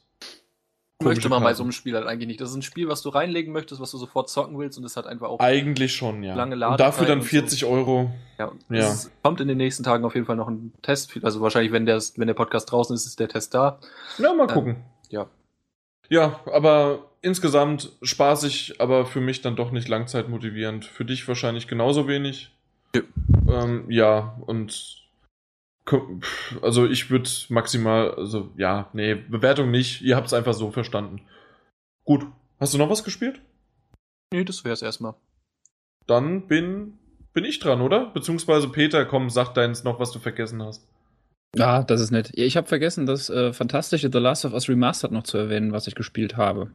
S3: möchte man bei so einem Spiel halt eigentlich nicht. Das ist ein Spiel, was du reinlegen möchtest, was du sofort zocken willst und das hat einfach auch
S1: eigentlich schon, ja.
S3: Lange Ladezeit
S1: und dafür dann 40 so. Euro.
S3: Ja, ja. Es kommt in den nächsten Tagen auf jeden Fall noch ein Test, also wahrscheinlich, wenn der, wenn der Podcast draußen ist, ist der Test da.
S1: Ja, mal gucken. Ähm,
S3: ja.
S1: Ja, aber insgesamt spaßig, aber für mich dann doch nicht langzeitmotivierend. Für dich wahrscheinlich genauso wenig.
S3: Ja,
S1: ähm, ja und also ich würde maximal, also ja, nee, Bewertung nicht. Ihr habt es einfach so verstanden. Gut. Hast du noch was gespielt?
S3: Nee, das wäre es erstmal.
S1: Dann bin, bin ich dran, oder? Beziehungsweise Peter, komm, sag deins noch, was du vergessen hast.
S4: Ja, das ist nett. Ich habe vergessen, das äh, fantastische The Last of Us Remastered noch zu erwähnen, was ich gespielt habe.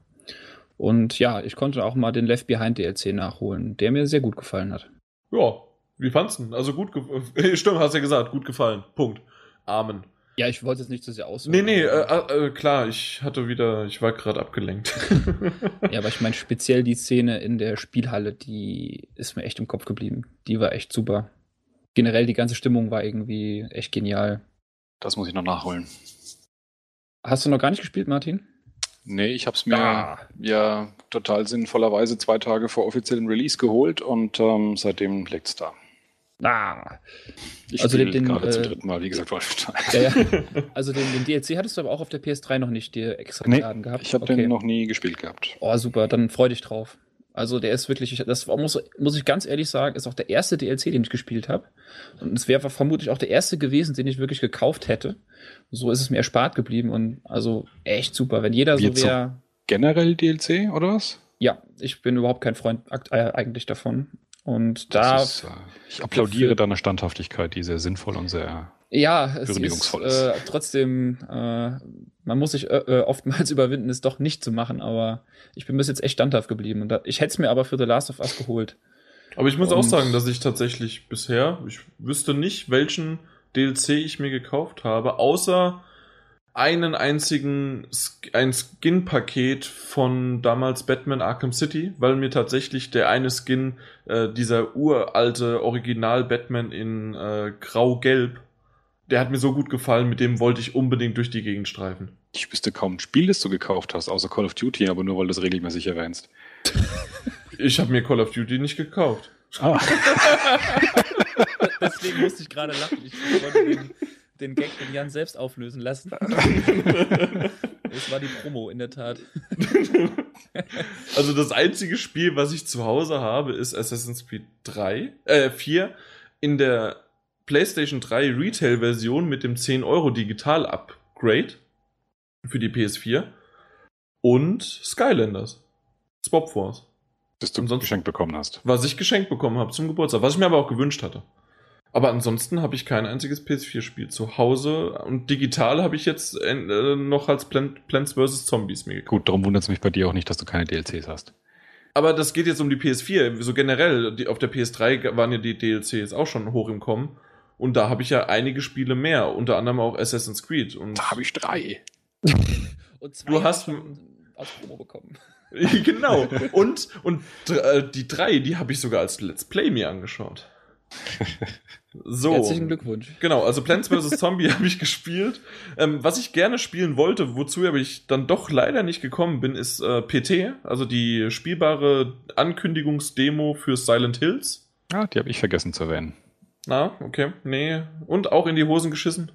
S4: Und ja, ich konnte auch mal den Left Behind DLC nachholen, der mir sehr gut gefallen hat.
S1: Ja, wie fandst du Also gut, stimmt, hast ja gesagt, gut gefallen. Punkt. Amen.
S4: Ja, ich wollte es nicht zu sehr aus.
S1: Nee, nee, äh, äh, klar, ich hatte wieder, ich war gerade abgelenkt.
S4: ja, aber ich meine speziell die Szene in der Spielhalle, die ist mir echt im Kopf geblieben. Die war echt super. Generell die ganze Stimmung war irgendwie echt genial.
S2: Das muss ich noch nachholen.
S4: Hast du noch gar nicht gespielt, Martin?
S2: Nee, ich habe es mir ah. ja total sinnvollerweise zwei Tage vor offiziellem Release geholt und ähm, seitdem liegt's da.
S4: Ah.
S2: Ich also den, den gerade äh, zum dritten Mal, wie gesagt, Wolfenstein.
S4: Ja, ja. Also den, den, DLC hattest du aber auch auf der PS3 noch nicht dir extra nee, geladen gehabt?
S2: ich habe okay. den noch nie gespielt gehabt.
S4: Oh, super, dann freu dich drauf. Also der ist wirklich, das muss, muss ich ganz ehrlich sagen, ist auch der erste DLC, den ich gespielt habe. Und es wäre vermutlich auch der erste gewesen, den ich wirklich gekauft hätte. So ist es mir erspart geblieben und also echt super. Wenn jeder Wie so wäre.
S2: Generell DLC oder was?
S4: Ja, ich bin überhaupt kein Freund äh, eigentlich davon. Und da. Ist, äh,
S2: ich applaudiere deiner Standhaftigkeit, die sehr sinnvoll und sehr
S4: ja, es ist äh, trotzdem, äh, man muss sich äh, äh, oftmals überwinden, es doch nicht zu machen, aber ich bin bis jetzt echt standhaft geblieben. Und da, ich hätte es mir aber für The Last of Us geholt.
S1: Aber ich muss und auch sagen, dass ich tatsächlich bisher, ich wüsste nicht, welchen DLC ich mir gekauft habe, außer einen einzigen ein Skin-Paket von damals Batman Arkham City, weil mir tatsächlich der eine Skin, äh, dieser uralte Original Batman in äh, Grau-Gelb, der hat mir so gut gefallen, mit dem wollte ich unbedingt durch die Gegend streifen.
S2: Ich wüsste kaum ein Spiel, das du gekauft hast, außer Call of Duty, aber nur weil du es regelmäßig erwähnst.
S1: ich habe mir Call of Duty nicht gekauft.
S4: Ah. Deswegen musste ich gerade lachen. Ich wollte den, den Gag den Jan selbst auflösen lassen. Es war die Promo, in der Tat.
S1: Also das einzige Spiel, was ich zu Hause habe, ist Assassin's Creed 3, äh, 4 in der PlayStation 3 Retail-Version mit dem 10 Euro Digital-Upgrade für die PS4. und Skylanders. Swap Force.
S2: Das du
S1: Ansonsten-
S2: geschenkt bekommen hast.
S1: Was ich geschenkt bekommen habe zum Geburtstag, was ich mir aber auch gewünscht hatte. Aber ansonsten habe ich kein einziges PS4-Spiel zu Hause und digital habe ich jetzt äh, noch als Plan Plants vs. Zombies mir gekauft.
S2: Gut, darum wundert es mich bei dir auch nicht, dass du keine DLCs hast.
S1: Aber das geht jetzt um die PS4. So generell, die, auf der PS3 waren ja die DLCs auch schon hoch im Kommen. Und da habe ich ja einige Spiele mehr, unter anderem auch Assassin's Creed. Und
S2: Da habe ich drei.
S4: Und zwei
S1: Du hast-
S4: als Promo bekommen.
S1: genau. Und, und äh, die drei, die habe ich sogar als Let's Play mir angeschaut. So.
S4: Herzlichen Glückwunsch.
S1: Genau, also Plants vs. Zombie habe ich gespielt. Ähm, was ich gerne spielen wollte, wozu aber ich dann doch leider nicht gekommen bin, ist äh, PT, also die spielbare Ankündigungsdemo für Silent Hills.
S2: Ja, die habe ich vergessen zu erwähnen.
S1: Na, okay, nee. Und auch in die Hosen geschissen?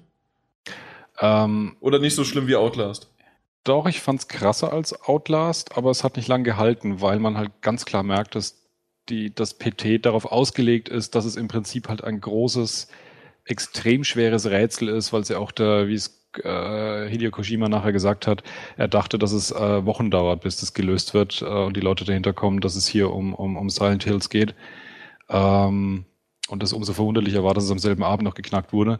S2: Ähm,
S1: Oder nicht so schlimm wie Outlast?
S2: Doch, ich fand's krasser als Outlast, aber es hat nicht lang gehalten, weil man halt ganz klar merkt, dass die, das PT darauf ausgelegt ist, dass es im Prinzip halt ein großes, extrem schweres Rätsel ist, weil es ja auch der, wie es äh, Hideo Kojima nachher gesagt hat, er dachte, dass es äh, Wochen dauert, bis das gelöst wird äh, und die Leute dahinter kommen, dass es hier um, um, um Silent Hills geht. Ähm, und das umso verwunderlicher war, dass es am selben Abend noch geknackt wurde.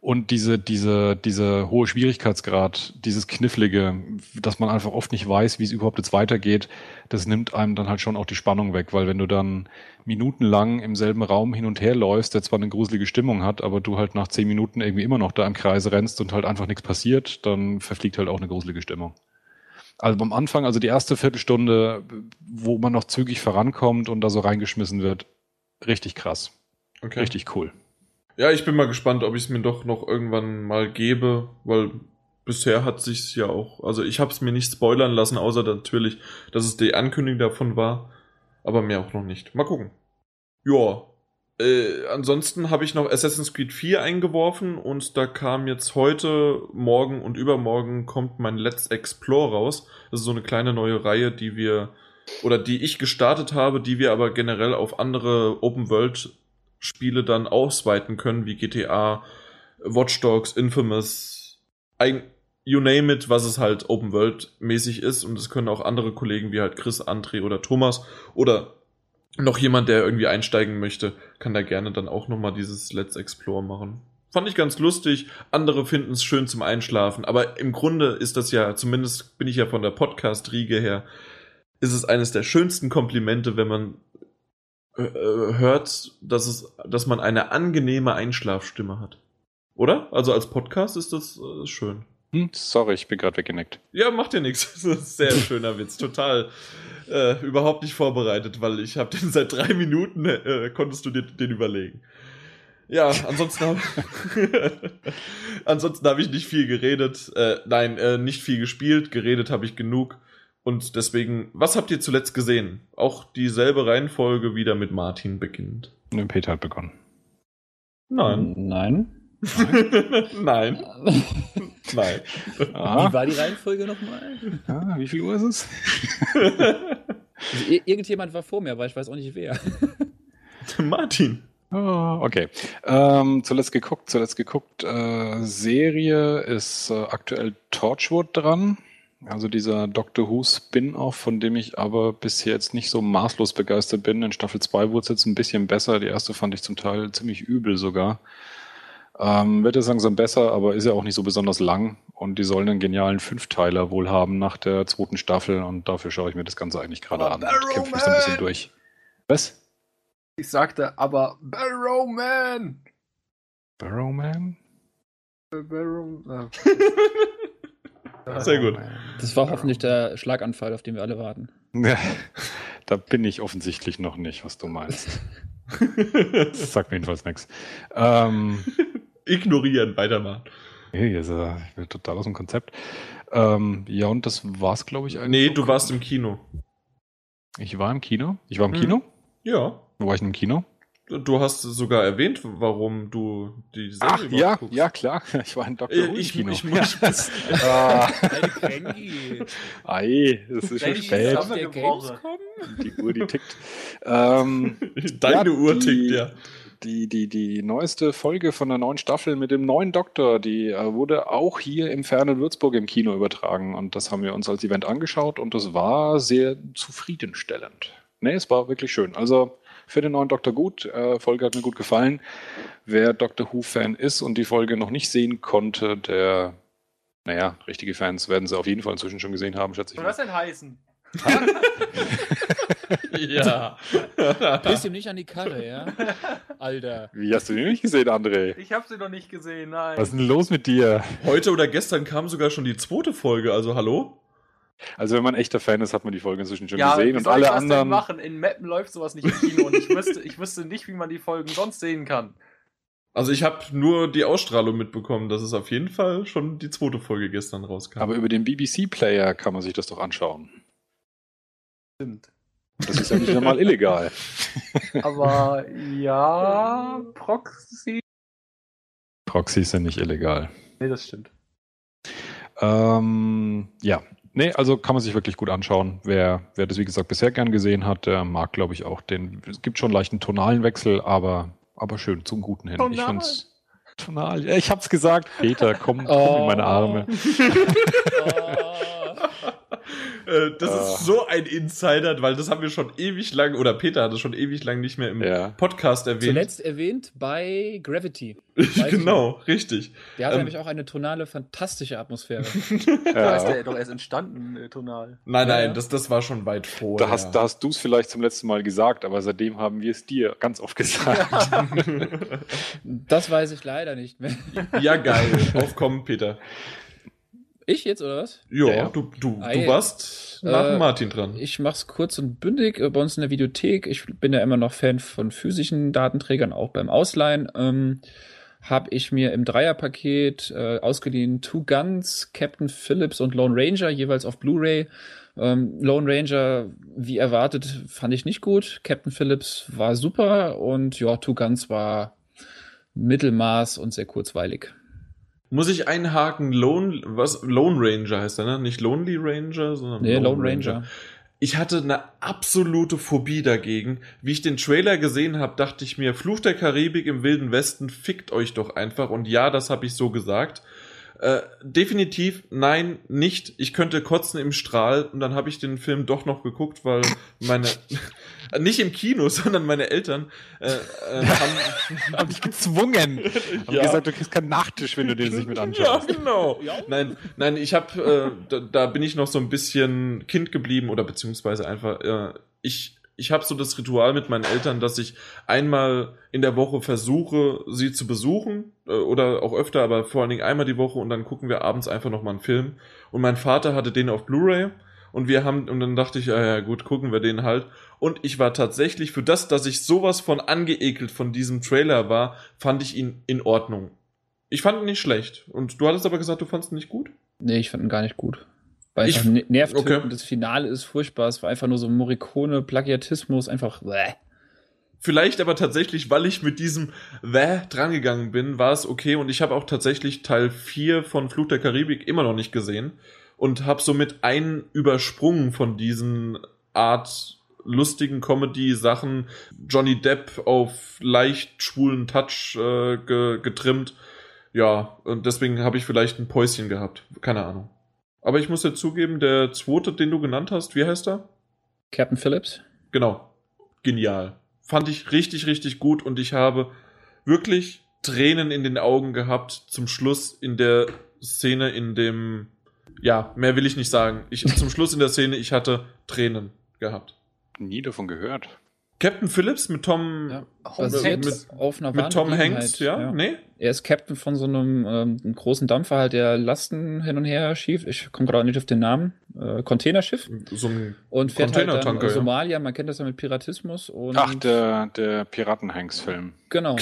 S2: Und diese, diese, diese hohe Schwierigkeitsgrad, dieses Knifflige, dass man einfach oft nicht weiß, wie es überhaupt jetzt weitergeht, das nimmt einem dann halt schon auch die Spannung weg, weil wenn du dann minutenlang im selben Raum hin und her läufst, der zwar eine gruselige Stimmung hat, aber du halt nach zehn Minuten irgendwie immer noch da im Kreis rennst und halt einfach nichts passiert, dann verfliegt halt auch eine gruselige Stimmung. Also am Anfang, also die erste Viertelstunde, wo man noch zügig vorankommt und da so reingeschmissen wird, richtig krass.
S1: Okay.
S2: Richtig cool.
S1: Ja, ich bin mal gespannt, ob ich es mir doch noch irgendwann mal gebe, weil bisher hat sich's ja auch, also ich habe es mir nicht spoilern lassen, außer natürlich, dass es die Ankündigung davon war, aber mehr auch noch nicht. Mal gucken. Ja. Äh, ansonsten habe ich noch Assassin's Creed 4 eingeworfen und da kam jetzt heute, morgen und übermorgen kommt mein Let's Explore raus. Das ist so eine kleine neue Reihe, die wir oder die ich gestartet habe, die wir aber generell auf andere Open World Spiele dann ausweiten können, wie GTA, Watch Dogs, Infamous, ein, you name it, was es halt Open World mäßig ist. Und es können auch andere Kollegen wie halt Chris, André oder Thomas oder noch jemand, der irgendwie einsteigen möchte, kann da gerne dann auch nochmal dieses Let's Explore machen. Fand ich ganz lustig. Andere finden es schön zum Einschlafen. Aber im Grunde ist das ja, zumindest bin ich ja von der Podcast-Riege her, ist es eines der schönsten Komplimente, wenn man hört, dass es, dass man eine angenehme Einschlafstimme hat. Oder? Also als Podcast ist das äh, schön.
S2: Hm, sorry, ich bin gerade weggenickt.
S1: Ja, macht ja nichts. Das ist ein sehr schöner Witz. Total äh, überhaupt nicht vorbereitet, weil ich habe den seit drei Minuten, äh, konntest du dir den überlegen. Ja, ansonsten habe ansonsten habe ich nicht viel geredet. Äh, nein, äh, nicht viel gespielt. Geredet habe ich genug. Und deswegen, was habt ihr zuletzt gesehen? Auch dieselbe Reihenfolge wieder mit Martin beginnt.
S2: Ne, Peter hat begonnen.
S1: Nein.
S4: Nein.
S1: Nein. Nein.
S4: Wie war die Reihenfolge nochmal?
S2: Ah, wie viel Uhr ist es?
S4: Also, ir- irgendjemand war vor mir, aber ich weiß auch nicht wer.
S1: Martin.
S2: Oh, okay. Ähm, zuletzt geguckt, zuletzt geguckt. Äh, Serie ist äh, aktuell Torchwood dran. Also dieser Doctor Who Spin-off, von dem ich aber bisher jetzt nicht so maßlos begeistert bin. In Staffel 2 wurde es jetzt ein bisschen besser. Die erste fand ich zum Teil ziemlich übel sogar. Ähm, wird jetzt langsam besser, aber ist ja auch nicht so besonders lang. Und die sollen einen genialen Fünfteiler wohl haben nach der zweiten Staffel. Und dafür schaue ich mir das Ganze eigentlich gerade
S3: Aber
S2: an und kämpfe mich so ein bisschen
S3: Barrowman!
S2: durch. Was?
S3: Ich sagte aber Barrowman!
S2: Barrowman?
S3: Barrow, äh,
S1: Sehr gut.
S4: Das war hoffentlich der Schlaganfall, auf den wir alle warten.
S2: Ja, da bin ich offensichtlich noch nicht, was du meinst. Das sagt mir jedenfalls nichts. Ähm,
S1: Ignorieren, weitermachen.
S2: jetzt, äh, ich bin total aus dem Konzept. Ähm, ja, und das war's, glaube ich. eigentlich
S1: Nee, du warst im Kino.
S2: Ich war im Kino. Ich war im
S1: Mhm.
S2: Kino.
S1: Ja.
S2: Wo war ich denn im Kino?
S1: Du hast sogar erwähnt, warum du die Serie
S2: Ach, ja,
S1: guckst.
S2: ja, klar. Ich war in Dr.
S1: Äh,
S2: Who im
S1: Ich,
S2: Kino.
S1: ich, ich, ich,
S2: ah, ei, es ist schon spät. Die Uhr, die tickt. Ähm,
S1: Deine
S2: Ja,
S1: Uhr
S2: die-
S1: tickt, ja.
S2: die, die, die neueste Folge von der neuen Staffel mit dem neuen Doktor, die äh, wurde auch hier im fernen Würzburg im Kino übertragen. Und das haben wir uns als Event angeschaut und das war sehr zufriedenstellend. Nee, es war wirklich schön. Also für den neuen Doktor gut. Äh, Folge hat mir gut gefallen. Wer Doctor Who-Fan ist und die Folge noch nicht sehen konnte, der, naja, richtige Fans werden sie auf jeden Fall inzwischen schon gesehen haben, schätze ich.
S5: Was denn heißen?
S1: ja.
S4: Piss ihm nicht an die Karre, ja? Alter.
S2: Wie hast du den nicht gesehen, André?
S5: Ich habe sie noch nicht gesehen, nein.
S2: Was ist denn los mit dir?
S1: Heute oder gestern kam sogar schon die zweite Folge, also hallo?
S2: Also wenn man echter Fan ist, hat man die Folge inzwischen schon
S5: ja,
S2: gesehen und alle anderen.
S5: machen? In Mappen läuft sowas nicht im Kino und ich wüsste, ich wüsste nicht, wie man die Folgen sonst sehen kann.
S1: Also ich habe nur die Ausstrahlung mitbekommen, dass es auf jeden Fall schon die zweite Folge gestern rauskam.
S2: Aber über den BBC-Player kann man sich das doch anschauen.
S5: Stimmt.
S2: Das ist ja nicht einmal illegal.
S5: Aber ja, Proxy.
S2: Proxys sind nicht illegal.
S5: Nee, das stimmt.
S2: Ähm, ja. Nee, also kann man sich wirklich gut anschauen. Wer, wer das, wie gesagt, bisher gern gesehen hat, der mag, glaube ich, auch den. Es gibt schon leicht einen tonalen Wechsel, aber, aber schön zum Guten hin. Ich
S5: Tonal?
S2: find's. Tonal. Ja, ich hab's gesagt. Peter, komm, komm in meine Arme.
S1: Äh, das
S2: Ah.
S1: ist so ein Insider, weil das haben wir schon ewig lang, oder Peter hat es schon ewig lang nicht mehr im
S2: Ja.
S1: Podcast erwähnt.
S4: Zuletzt erwähnt bei Gravity.
S1: Genau, richtig.
S4: Der hat
S1: Ähm,
S4: nämlich auch eine tonale, fantastische Atmosphäre.
S5: Da ist
S2: Ja.
S5: der doch erst entstanden, äh, tonal.
S1: Nein,
S4: Ja,
S1: nein,
S4: ja.
S1: das, das war schon weit vorher.
S2: Da hast, da hast du es vielleicht zum letzten Mal gesagt, aber seitdem haben wir es dir ganz oft gesagt.
S4: Das weiß ich leider nicht mehr.
S1: ja, geil. Aufkommen, Peter.
S4: Ich jetzt, oder was?
S1: Jo,
S2: Ja, ja.
S1: du, du,
S4: Ei,
S1: du warst nach
S4: äh,
S1: Martin dran.
S4: Ich mach's kurz und bündig äh, bei uns in der Videothek. Ich bin ja immer noch Fan von physischen Datenträgern, auch beim Ausleihen. Ähm, habe ich mir im Dreierpaket äh, ausgeliehen Two Guns, Captain Phillips und Lone Ranger, jeweils auf Blu-ray. Ähm, Lone Ranger, wie erwartet, fand ich nicht gut. Captain Phillips war super und ja, Two Guns war Mittelmaß und sehr kurzweilig.
S1: Muss ich einhaken, Lone, was, Lone Ranger heißt er, ne? Nicht Lonely Ranger, sondern
S4: Nee, Lone Ranger.
S1: Ich hatte eine absolute Phobie dagegen. Wie ich den Trailer gesehen habe, dachte ich mir, Fluch der Karibik im Wilden Westen, fickt euch doch einfach. Und ja, das habe ich so gesagt. Äh, definitiv nein, nicht. Ich könnte kotzen im Strahl und dann habe ich den Film doch noch geguckt, weil meine nicht im Kino, sondern meine Eltern äh, äh, haben
S2: Hab dich gezwungen. Hab
S1: Ja.
S2: gesagt, du kriegst keinen Nachtisch, wenn du den nicht mit
S1: ja,
S2: anschaust.
S1: genau. Nein, nein, ich habe, äh, da, da bin ich noch so ein bisschen Kind geblieben oder beziehungsweise einfach, äh, ich, ich habe so das Ritual mit meinen Eltern, dass ich einmal in der Woche versuche, sie zu besuchen äh, oder auch öfter, aber vor allen Dingen einmal die Woche und dann gucken wir abends einfach noch mal einen Film. Und mein Vater hatte den auf Blu-ray und wir haben und dann dachte ich, ah ja gut, gucken wir den halt. Und ich war tatsächlich für das, dass ich sowas von angeekelt von diesem Trailer war, fand ich ihn in Ordnung. Ich fand ihn nicht schlecht. Und du hattest aber gesagt, du fandest ihn nicht gut?
S4: Nee, ich fand ihn gar nicht gut. Weil
S1: Ich-
S4: einfach ne- nervtötend.
S1: okay.
S4: Das Finale ist furchtbar. Es war einfach nur so Morricone, Plagiatismus, einfach. Bäh.
S1: Vielleicht aber tatsächlich, weil ich mit diesem Wäh drangegangen bin, war es okay. Und ich habe auch tatsächlich Teil 4 von Fluch der Karibik immer noch nicht gesehen. Und habe somit einen übersprungen von diesen Art lustigen Comedy-Sachen. Johnny Depp auf leicht schwulen Touch äh, ge getrimmt. Ja, und deswegen habe ich vielleicht ein Päuschen gehabt. Keine Ahnung. Aber ich muss dir zugeben, der zweite, den du genannt hast, wie heißt er?
S4: Captain Phillips.
S1: Genau. Genial. Fand ich richtig, richtig gut und ich habe wirklich Tränen in den Augen gehabt zum Schluss in der Szene, in dem, ja, mehr will ich nicht sagen. Ich, zum Schluss in der Szene, ich hatte Tränen gehabt.
S2: Nie davon gehört.
S1: Captain Phillips mit Tom,
S4: Ja.
S1: mit,
S4: Basiert
S1: mit,
S4: auf einer
S1: mit Tom Hanks,
S4: Begebenheit,
S1: ja? Nee?
S4: Er ist Captain von so einem, ähm, großen Dampfer, halt, der Lasten hin und her schiebt. Ich komme gerade nicht auf den Namen. Äh, Containerschiff.
S1: So ein,
S4: Und fährt halt dann äh,
S1: ja.
S4: Somalia. Man kennt das ja mit Piratismus. Und
S2: Ach, der, der Piraten-Hanks-Film.
S4: Genau.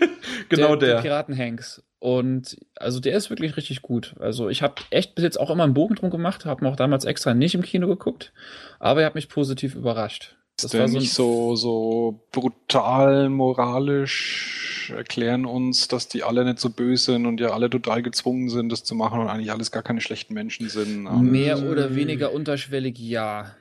S1: genau der.
S4: der Piraten Hanks. Und also der ist wirklich richtig gut. Also ich habe echt bis jetzt auch immer einen Bogen drum gemacht, habe auch damals extra nicht im Kino geguckt, aber er hat mich positiv überrascht.
S2: Ist der
S4: ein-
S2: nicht so, so brutal moralisch erklären uns, dass die alle nicht so böse sind und ja alle total gezwungen sind, das zu machen und eigentlich alles gar keine schlechten Menschen sind.
S4: Mehr oder weniger unterschwellig, ja.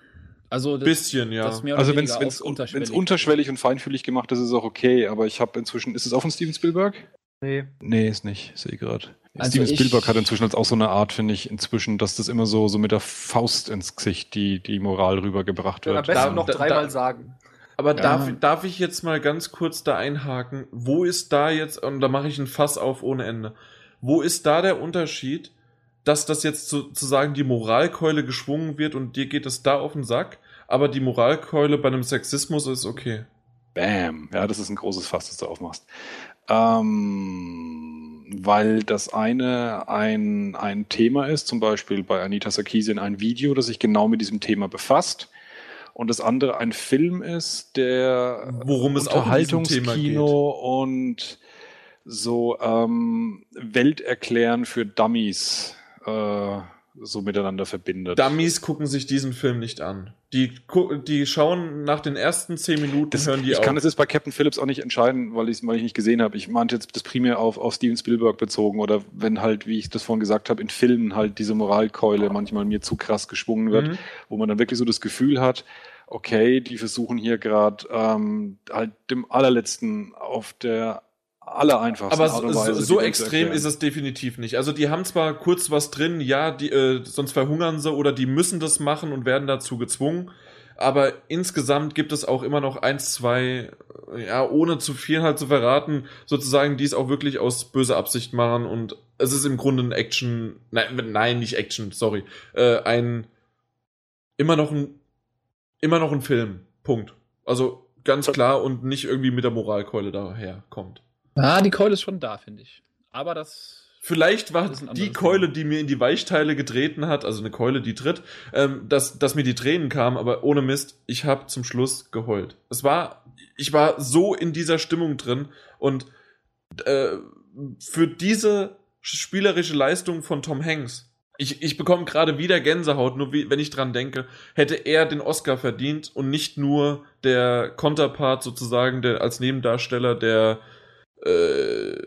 S4: Also das,
S1: Bisschen, ja.
S4: das ist mehr oder
S2: Also wenn es
S4: unterschwellig.
S2: unterschwellig und feinfühlig gemacht ist, ist es auch okay, aber ich habe inzwischen, ist es auch von Steven Spielberg?
S5: Nee.
S2: Nee, ist nicht, sehe gerade.
S4: Also
S2: Steven
S4: ich-
S2: Spielberg hat inzwischen als auch so eine Art, finde ich, inzwischen, dass das immer so, so mit der Faust ins Gesicht die, die Moral rübergebracht
S5: Am
S2: wird.
S5: besten
S1: Da-
S5: noch
S1: da-
S5: dreimal
S1: da-
S5: sagen.
S1: Aber
S4: Ja.
S1: darf, darf ich jetzt mal ganz kurz da einhaken? Wo ist da jetzt, und da mache ich ein Fass auf ohne Ende, wo ist da der Unterschied, dass das jetzt sozusagen die Moralkeule geschwungen wird und dir geht es da auf den Sack, aber die Moralkeule bei einem Sexismus ist okay?
S2: Bam. Ja, das ist ein großes Fass, das du aufmachst. Ähm, weil das eine ein, ein Thema ist, zum Beispiel bei Anita Sarkeesian ein Video, das sich genau mit diesem Thema befasst. Und das andere ein Film ist, der
S1: Worum es auch
S2: Unterhaltungskino und so ähm, Welt erklären für Dummies äh, so miteinander verbindet.
S1: Dummies gucken sich diesen Film nicht an. Die, die schauen nach den ersten zehn Minuten,
S2: Das,
S1: hören die
S2: ich
S1: auf.
S2: kann es jetzt bei Captain Phillips auch nicht entscheiden, weil, ich nicht gesehen habe. Ich meinte jetzt das primär auf, auf Steven Spielberg bezogen oder wenn halt, wie ich das vorhin gesagt habe, in Filmen halt diese Moralkeule manchmal mir zu krass geschwungen wird,
S1: Mhm.
S2: wo man dann wirklich so das Gefühl hat, okay, die versuchen hier gerade ähm, halt dem allerletzten auf der allereinfachsten
S1: Aber
S2: Art
S1: so,
S2: Weise
S1: so, extrem ist es definitiv nicht. Also die haben zwar kurz was drin, ja, die, äh, sonst verhungern sie oder die müssen das machen und werden dazu gezwungen. Aber insgesamt gibt es auch immer noch eins, zwei, ja, ohne zu viel halt zu verraten, sozusagen, die es auch wirklich aus böser Absicht machen und es ist im Grunde ein Action, nein, nein, nicht Action, sorry, äh, ein, immer noch ein, immer noch ein Film, Punkt. Also ganz klar und nicht irgendwie mit der Moralkeule daher kommt.
S4: Ah, die Keule ist schon da, finde ich. Aber das.
S1: Vielleicht war
S4: Das
S1: die Keule, die mir in die Weichteile getreten hat, also eine Keule, die tritt, ähm, dass, dass mir die Tränen kamen, aber ohne Mist, ich habe zum Schluss geheult. Es war, ich war so in dieser Stimmung drin und äh, für diese spielerische Leistung von Tom Hanks, ich, ich bekomme gerade wieder Gänsehaut, nur wie, wenn ich dran denke, hätte er den Oscar verdient und nicht nur der Konterpart sozusagen, der als Nebendarsteller der äh,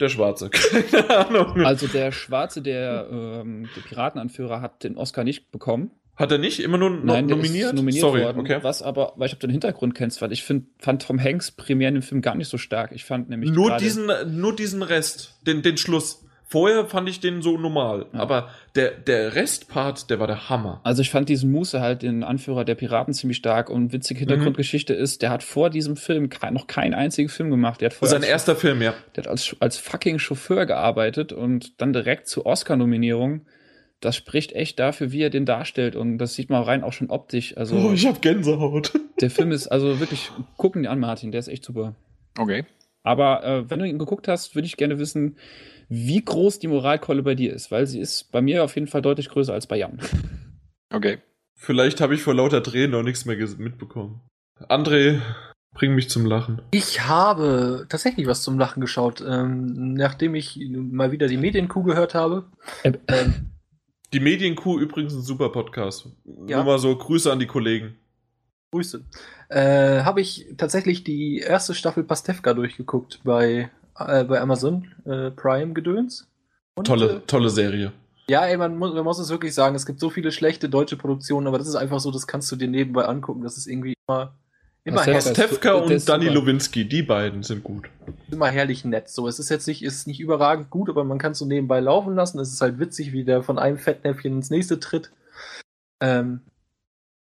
S1: der Schwarze. Keine Ahnung.
S4: Also der Schwarze, der, ähm, der Piratenanführer, hat den Oscar nicht bekommen.
S1: Hat er nicht? Immer nur no
S4: Nein,
S1: nominiert?
S4: nominiert
S1: Sorry,
S4: worden.
S1: okay.
S4: Was aber, weil ich ob du den Hintergrund kennst, weil ich find, fand Tom Hanks primär in dem Film gar nicht so stark. Ich fand nämlich
S1: Nur diesen, nur diesen Rest, den, den Schluss. Vorher fand ich den so normal.
S4: Ja.
S1: Aber der, der Restpart, der war der Hammer.
S4: Also ich fand diesen Muße halt, den Anführer der Piraten, ziemlich stark. Und witzige
S1: Mhm.
S4: Hintergrundgeschichte ist, der hat vor diesem Film noch keinen einzigen Film gemacht. Der hat vorher
S1: Sein
S4: als,
S1: erster Film, ja.
S4: der hat als, als fucking Chauffeur gearbeitet und dann direkt zur Oscar-Nominierung. Das spricht echt dafür, wie er den darstellt. Und das sieht man rein auch schon optisch. Also
S1: Oh, ich hab Gänsehaut.
S4: der Film ist also wirklich, gucken die an, Martin, der ist echt super.
S2: Okay.
S4: Aber äh, wenn du ihn geguckt hast, würde ich gerne wissen, wie groß die Moralkeule bei dir ist, weil sie ist bei mir auf jeden Fall deutlich größer als bei Jan.
S2: Okay.
S1: Vielleicht habe ich vor lauter Tränen noch nichts mehr mitbekommen. André, bring mich zum Lachen.
S5: Ich habe tatsächlich was zum Lachen geschaut, ähm, nachdem ich mal wieder die Medienkuh gehört habe.
S4: Äh,
S5: Ähm,
S1: Die Medienkuh übrigens ein super Podcast.
S5: Ja.
S1: Nur mal so Grüße an die Kollegen.
S5: Grüße. Äh, habe ich tatsächlich die erste Staffel Pastewka durchgeguckt bei, äh, bei Amazon äh, Prime Gedöns. Und,
S1: Tolle,
S5: Äh,
S1: tolle Serie.
S5: ja, ey, man muss, man muss es wirklich sagen, es gibt so viele schlechte deutsche Produktionen, aber das ist einfach so, das kannst du dir nebenbei angucken. Das ist irgendwie immer, immer,
S4: Pastewka
S5: her
S4: ist-
S1: Stefka und Danny. Lowinski, die beiden sind gut.
S5: immer herrlich nett. So, es ist jetzt nicht, ist nicht überragend gut, aber man kann es so nebenbei laufen lassen. Es ist halt witzig, wie der von einem Fettnäpfchen ins nächste tritt. Ähm,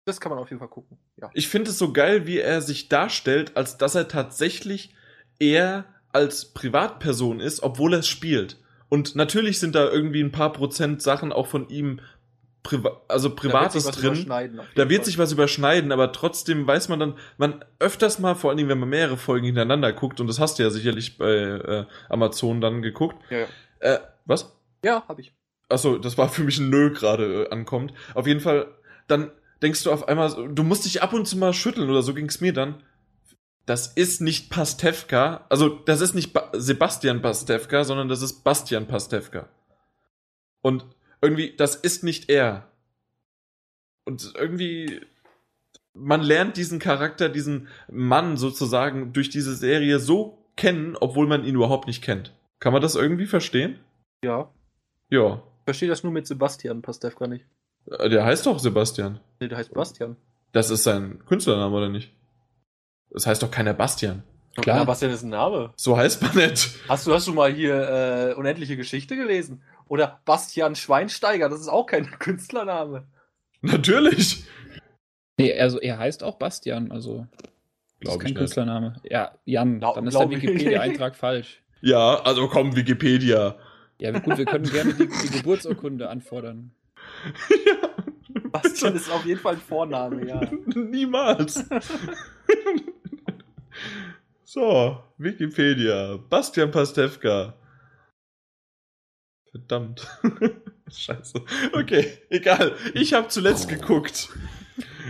S5: das kann man auf jeden Fall gucken. Ja.
S1: Ich finde es so geil, wie er sich darstellt, als dass er tatsächlich eher als Privatperson ist, obwohl er es spielt. Und natürlich sind da irgendwie ein paar Prozent Sachen auch von ihm, priva also Privates
S5: Da wird sich was
S1: drin. Da wird
S5: Fall.
S1: sich was überschneiden, aber trotzdem weiß man dann, man öfters mal, vor allen Dingen, wenn man mehrere Folgen hintereinander guckt, und das hast du ja sicherlich bei äh, Amazon dann geguckt.
S5: Ja, ja.
S1: Äh, was?
S5: ja habe ich.
S1: Achso, das war für mich ein Nö gerade äh, ankommt. Auf jeden Fall, dann denkst du auf einmal, du musst dich ab und zu mal schütteln oder so ging's mir dann. Das ist nicht Pastewka, also das ist nicht ba Sebastian Pastewka, sondern das ist Bastian Pastewka. Und irgendwie, das ist nicht er. Und irgendwie, man lernt diesen Charakter, diesen Mann sozusagen durch diese Serie so kennen, obwohl man ihn überhaupt nicht kennt. Kann man das irgendwie verstehen?
S5: Ja.
S1: Ja.
S5: Ich verstehe das nur mit Sebastian Pastewka nicht.
S1: Äh, Der heißt doch Sebastian.
S5: Nee, der heißt Bastian.
S1: Das ist sein Künstlername, oder nicht? Das heißt doch keiner Bastian.
S3: Klar.
S5: Ja, Bastian ist ein Name.
S1: So heißt man nicht.
S5: Hast du, hast du mal hier äh, Unendliche Geschichte gelesen? Oder Bastian Schweinsteiger, das ist auch kein Künstlername.
S1: Natürlich.
S4: Nee, also er heißt auch Bastian, also das ist
S1: Glaube
S4: kein
S1: ich nicht.
S4: Künstlername. Ja, Jan,
S5: Glaub-
S4: dann ist der. Wikipedia-Eintrag falsch.
S1: Ja, also komm, Wikipedia.
S4: Ja, gut, wir können gerne die, die Geburtsurkunde anfordern.
S5: Bastian ist auf jeden Fall ein Vorname, ja.
S1: Niemals. so, Wikipedia. Bastian Pastewka. Verdammt. Scheiße. Okay, egal. Ich habe zuletzt geguckt.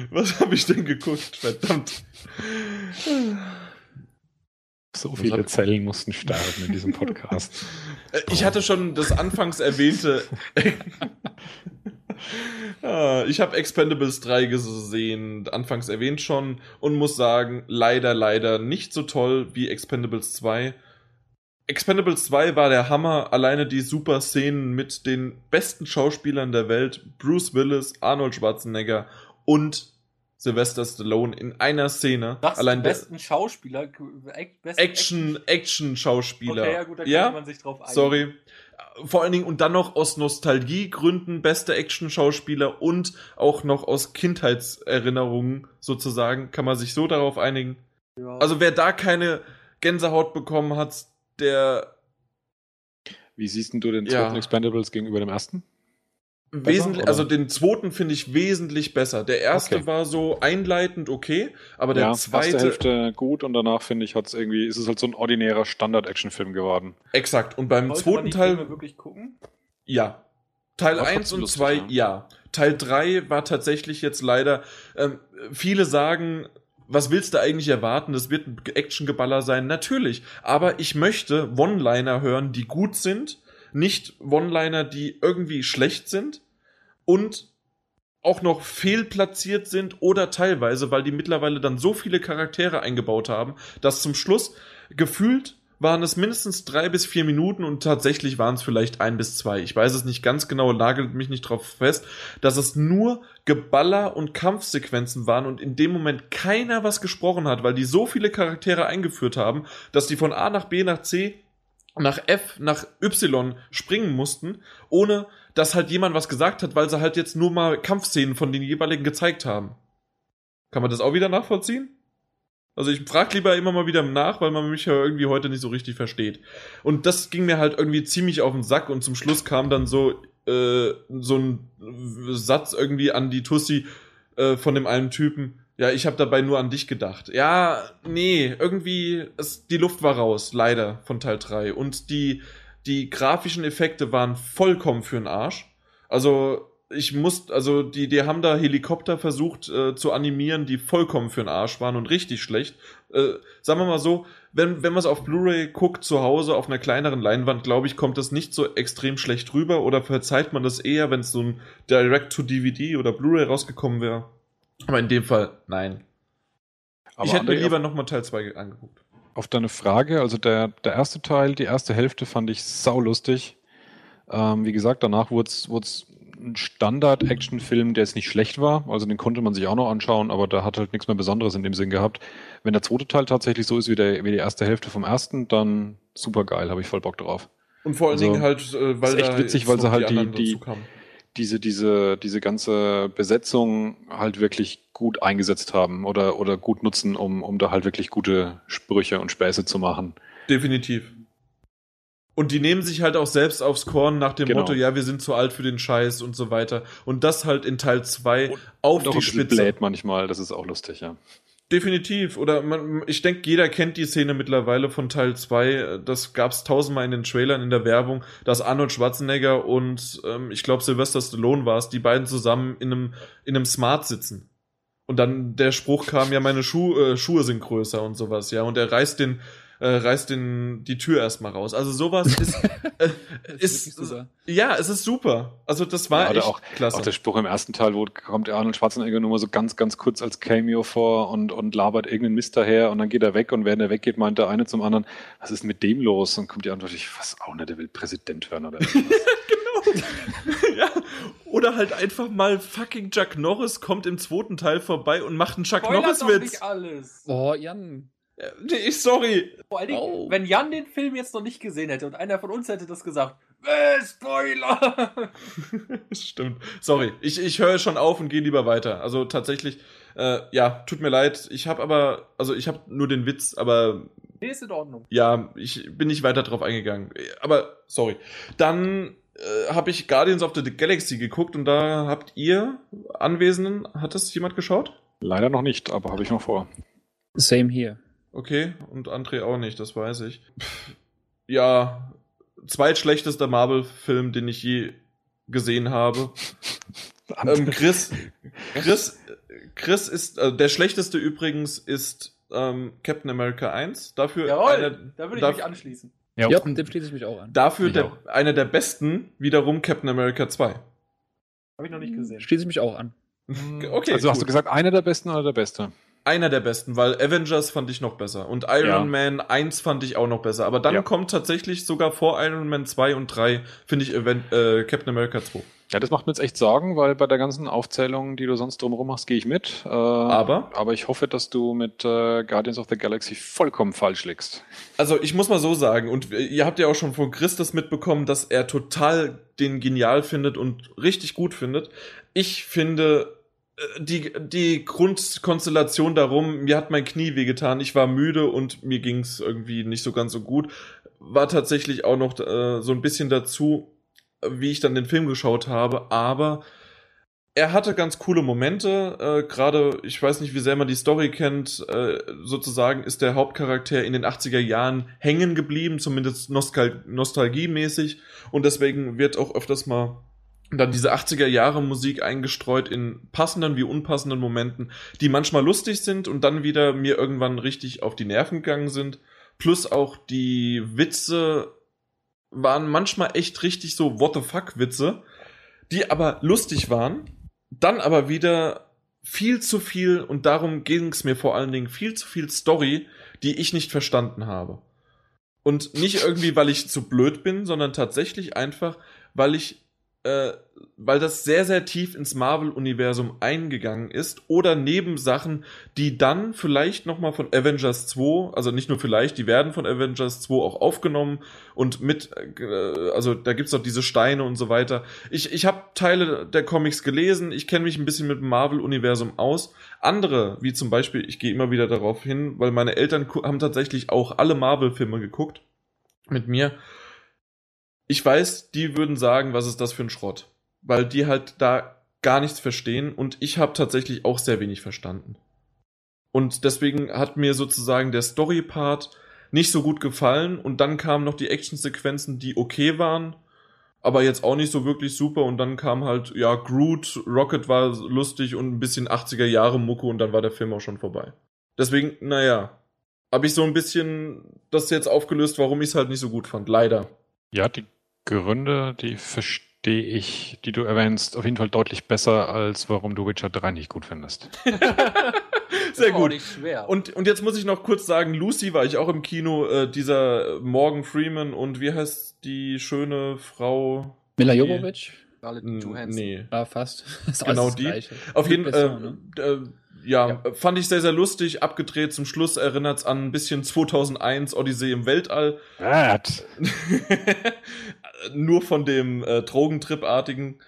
S1: Was habe ich denn geguckt? Verdammt.
S2: So viele Zellen mussten sterben in diesem Podcast.
S1: Äh, Ich hatte schon das anfangs erwähnte. Ah, ich habe Expendables 3 gesehen, anfangs erwähnt schon, und muss sagen, leider, leider nicht so toll wie Expendables 2. Expendables 2 war der Hammer, alleine die super Szenen mit den besten Schauspielern der Welt, Bruce Willis, Arnold Schwarzenegger und Sylvester Stallone in einer Szene.
S5: Das
S1: Allein
S5: besten Schauspieler, besten
S1: Action, Action-Schauspieler.
S5: Okay, ja gut, da
S1: ja?
S5: man sich drauf einigen.
S1: Sorry. Vor allen Dingen und dann noch aus Nostalgiegründen beste Action-Schauspieler und auch noch aus Kindheitserinnerungen sozusagen. Kann man sich so darauf einigen?
S5: Ja.
S1: Also wer da keine Gänsehaut bekommen hat, der
S2: Wie siehst denn du den
S1: Ja.
S2: zweiten Expendables gegenüber dem ersten?
S1: Wesentlich,
S2: oder?
S1: also den zweiten finde ich wesentlich besser. Der erste
S2: Okay.
S1: war so einleitend okay, aber der
S2: ja, erste
S1: zweite,
S2: Hälfte gut und danach finde ich, hat's irgendwie, ist es halt so ein ordinärer Standard-Action-Film geworden.
S1: exakt. Und beim
S5: Sollte man
S1: zweiten
S5: die
S1: Teil
S5: Filme wirklich gucken?
S1: Ja. Teil
S2: War
S1: 1
S2: trotzdem
S1: und
S2: lustig,
S1: 2,
S2: ja.
S1: ja. Teil 3 war tatsächlich jetzt leider. Ähm, viele sagen, was willst du eigentlich erwarten? Das wird ein Actiongeballer sein. Natürlich. Aber ich möchte One-Liner hören, die gut sind. Nicht One-Liner, die irgendwie schlecht sind. Und auch noch fehlplatziert sind oder teilweise, weil die mittlerweile dann so viele Charaktere eingebaut haben, dass zum Schluss gefühlt waren es mindestens drei bis vier Minuten und tatsächlich waren es vielleicht ein bis zwei. Ich weiß es nicht ganz genau, nagelt mich nicht drauf fest, dass es nur Geballer und Kampfsequenzen waren und in dem Moment keiner was gesprochen hat, weil die so viele Charaktere eingeführt haben, dass die von A nach B nach C nach F nach Y springen mussten, ohne dass halt jemand was gesagt hat, weil sie halt jetzt nur mal Kampfszenen von den jeweiligen gezeigt haben. Kann man das auch wieder nachvollziehen? Also ich frage lieber immer mal wieder nach, weil man mich ja irgendwie heute nicht so richtig versteht. Und das ging mir halt irgendwie ziemlich auf den Sack und zum Schluss kam dann so, äh, so ein Satz irgendwie an die Tussi äh, von dem einen Typen. Ja, ich habe dabei nur an dich gedacht. Ja, nee, irgendwie, es, die Luft war raus, leider, von Teil 3. Und die, die grafischen Effekte waren vollkommen für den Arsch. Also, ich muss, also die, die haben da Helikopter versucht äh, zu animieren, die vollkommen für den Arsch waren und richtig schlecht. Äh, sagen wir mal so, wenn, wenn man es auf Blu-ray guckt, zu Hause auf einer kleineren Leinwand, glaube ich, kommt das nicht so extrem schlecht rüber oder verzeiht man das eher, wenn es so ein Direct-to-DVD oder Blu-ray rausgekommen wäre. Aber in dem Fall, nein.
S2: Aber
S1: ich hätte mir lieber nochmal Teil 2 angeguckt.
S2: Auf deine Frage, also der, der erste Teil, die erste Hälfte fand ich saulustig. Ähm, wie gesagt, danach wurde es ein Standard-Action-Film, der jetzt nicht schlecht war. Also den konnte man sich auch noch anschauen, aber da hat halt nichts mehr Besonderes in dem Sinn gehabt. Wenn der zweite Teil tatsächlich so ist wie, der, wie die erste Hälfte vom ersten, dann super geil, habe ich voll Bock drauf.
S1: Und vor allen
S2: Also,
S1: Dingen halt, äh, weil
S2: ist echt witzig, weil sie halt die- die-. Diese, diese, diese ganze Besetzung halt wirklich gut eingesetzt haben oder, oder gut nutzen, um, um da halt wirklich gute Sprüche und Späße zu machen.
S1: Definitiv. Und die nehmen sich halt auch selbst aufs Korn nach dem
S2: Genau.
S1: Motto, ja, wir sind zu alt für den Scheiß und so weiter. Und das halt in Teil 2
S2: Und-
S1: auf
S2: Und auch
S1: die Spitze.
S2: blöd manchmal, das ist auch lustig, ja.
S1: Definitiv. Oder man, ich denke, jeder kennt die Szene mittlerweile von Teil 2. Das gab's tausendmal in den Trailern, in der Werbung, dass Arnold Schwarzenegger und ähm, ich glaube Sylvester Stallone war es, die beiden zusammen in einem, in einem Smart sitzen. Und dann der Spruch kam, ja, meine Schuh, äh, Schuhe sind größer und sowas, ja. Und er reißt den, äh, reißt den, die Tür erstmal raus. Also sowas ist, äh, ist,
S4: super.
S1: ja, es ist super. Also das war
S2: Ja,
S1: echt
S2: auch-
S1: klasse.
S2: Auch der Spruch im ersten Teil, wo kommt der Arnold Schwarzenegger nur mal so ganz, ganz kurz als Cameo vor und, und labert irgendeinen Mist daher und dann geht er weg und während er weggeht, meint der eine zum anderen, was ist mit dem los? Und kommt die Antwort, ich weiß auch nicht, der will Präsident hören oder irgendwas.
S1: ja, oder halt einfach mal fucking Chuck Norris kommt im zweiten Teil vorbei und macht einen Chuck Norris-Witz.
S5: alles.
S4: Boah, Jan.
S1: Äh, Nee, sorry.
S5: Vor allen Dingen,
S4: Oh.
S5: wenn Jan den Film jetzt noch nicht gesehen hätte und einer von uns hätte das gesagt, äh, Spoiler!
S1: Stimmt. Sorry, ich, ich höre schon auf und gehe lieber weiter. Also tatsächlich, äh, ja, tut mir leid. Ich habe aber, also ich habe nur den Witz, aber
S5: nee, ist in Ordnung.
S1: ja, ich bin nicht weiter drauf eingegangen. Aber sorry. Dann äh, habe ich Guardians of the Galaxy geguckt und da habt ihr Anwesenden, hat das jemand geschaut?
S2: Leider noch nicht, aber habe ich noch vor.
S4: Same here.
S1: Okay, und André auch nicht, das weiß ich. Pff, ja, zweitschlechtester Marvel-Film, den ich je gesehen habe. Ähm, Chris, Chris, Chris ist, äh, der schlechteste übrigens ist ähm, Captain America 1. Dafür
S5: Jawohl,
S1: einer,
S5: da würde ich
S1: darf-
S5: mich anschließen.
S2: ja.
S4: Ja, dem schließe ich mich auch an.
S1: dafür der,
S2: auch.
S1: einer der besten wiederum Captain America 2.
S5: Habe ich noch nicht gesehen.
S4: Schließe ich mich auch an.
S1: Okay,
S2: also hast du
S1: gut.
S2: gesagt, einer der besten oder der beste?
S1: Einer der besten, weil Avengers fand ich noch besser und Iron
S2: Ja.
S1: Man 1 fand ich auch noch besser. Aber dann
S2: Ja.
S1: kommt tatsächlich sogar vor Iron Man 2 und 3, finde ich Aven äh, Captain America 2.
S2: Ja, das macht mir jetzt echt Sorgen, weil bei der ganzen Aufzählung, die du sonst drumherum machst, gehe ich mit. Äh,
S1: Aber?
S2: Aber ich hoffe, dass du mit äh, Guardians of the Galaxy vollkommen falsch liegst.
S1: Also ich muss mal so sagen, und ihr habt ja auch schon von Chris das mitbekommen, dass er total den genial findet und richtig gut findet. Ich finde äh, die, die Grundkonstellation darum, mir hat mein Knie wehgetan, ich war müde und mir ging's irgendwie nicht so ganz so gut, war tatsächlich auch noch äh, so ein bisschen dazu, wie ich dann den Film geschaut habe, aber er hatte ganz coole Momente, äh, gerade, ich weiß nicht, wie sehr man die Story kennt, äh, sozusagen ist der Hauptcharakter in den 80er Jahren hängen geblieben, zumindest nostal nostalgiemäßig und deswegen wird auch öfters mal dann diese 80er Jahre Musik eingestreut in passenden wie unpassenden Momenten, die manchmal lustig sind und dann wieder mir irgendwann richtig auf die Nerven gegangen sind. Plus auch die Witze waren manchmal echt richtig so What the fuck Witze, die aber lustig waren, dann aber wieder viel zu viel und darum ging es mir vor allen Dingen viel zu viel Story, die ich nicht verstanden habe. Und nicht irgendwie, weil ich zu blöd bin, sondern tatsächlich einfach, weil ich äh, weil das sehr, sehr tief ins Marvel-Universum eingegangen ist oder Nebensachen, die dann vielleicht nochmal von Avengers 2, also nicht nur vielleicht, die werden von Avengers 2 auch aufgenommen und mit, äh, also da gibt's doch diese Steine und so weiter. Ich, ich habe Teile der Comics gelesen, ich kenne mich ein bisschen mit dem Marvel-Universum aus. Andere, wie zum Beispiel, ich gehe immer wieder darauf hin, weil meine Eltern haben tatsächlich auch alle Marvel-Filme geguckt mit mir. Ich weiß, die würden sagen, was ist das für ein Schrott, weil die halt da gar nichts verstehen und ich habe tatsächlich auch sehr wenig verstanden. Und deswegen hat mir sozusagen der Story-Part nicht so gut gefallen und dann kamen noch die Actionsequenzen, die okay waren, aber jetzt auch nicht so wirklich super und dann kam halt, ja, Groot, Rocket war lustig und ein bisschen 80er Jahre Mucke und dann war der Film auch schon vorbei. Deswegen, naja, habe ich so ein bisschen das jetzt aufgelöst, warum ich es halt nicht so gut fand, leider.
S2: Ja, die Gründe, die verstehe ich, die du erwähnst, auf jeden Fall deutlich besser, als warum du Witcher 3 nicht gut findest.
S1: Sehr gut. Und, und jetzt muss ich noch kurz sagen, Lucy war ich auch im Kino, äh, dieser Morgan Freeman und wie heißt die schöne Frau?
S4: Mila Jovovich?
S5: Scarlett Johansson.
S1: Nee.
S4: Ja, fast.
S1: Genau die.
S4: Gleiche.
S1: Auf jeden Fall,
S4: ne?
S1: äh, äh, ja, fand ich sehr, sehr lustig, abgedreht zum Schluss, erinnert's an ein bisschen 2001 Odyssee im Weltall. Nur von dem äh, Drogentrip-artigen.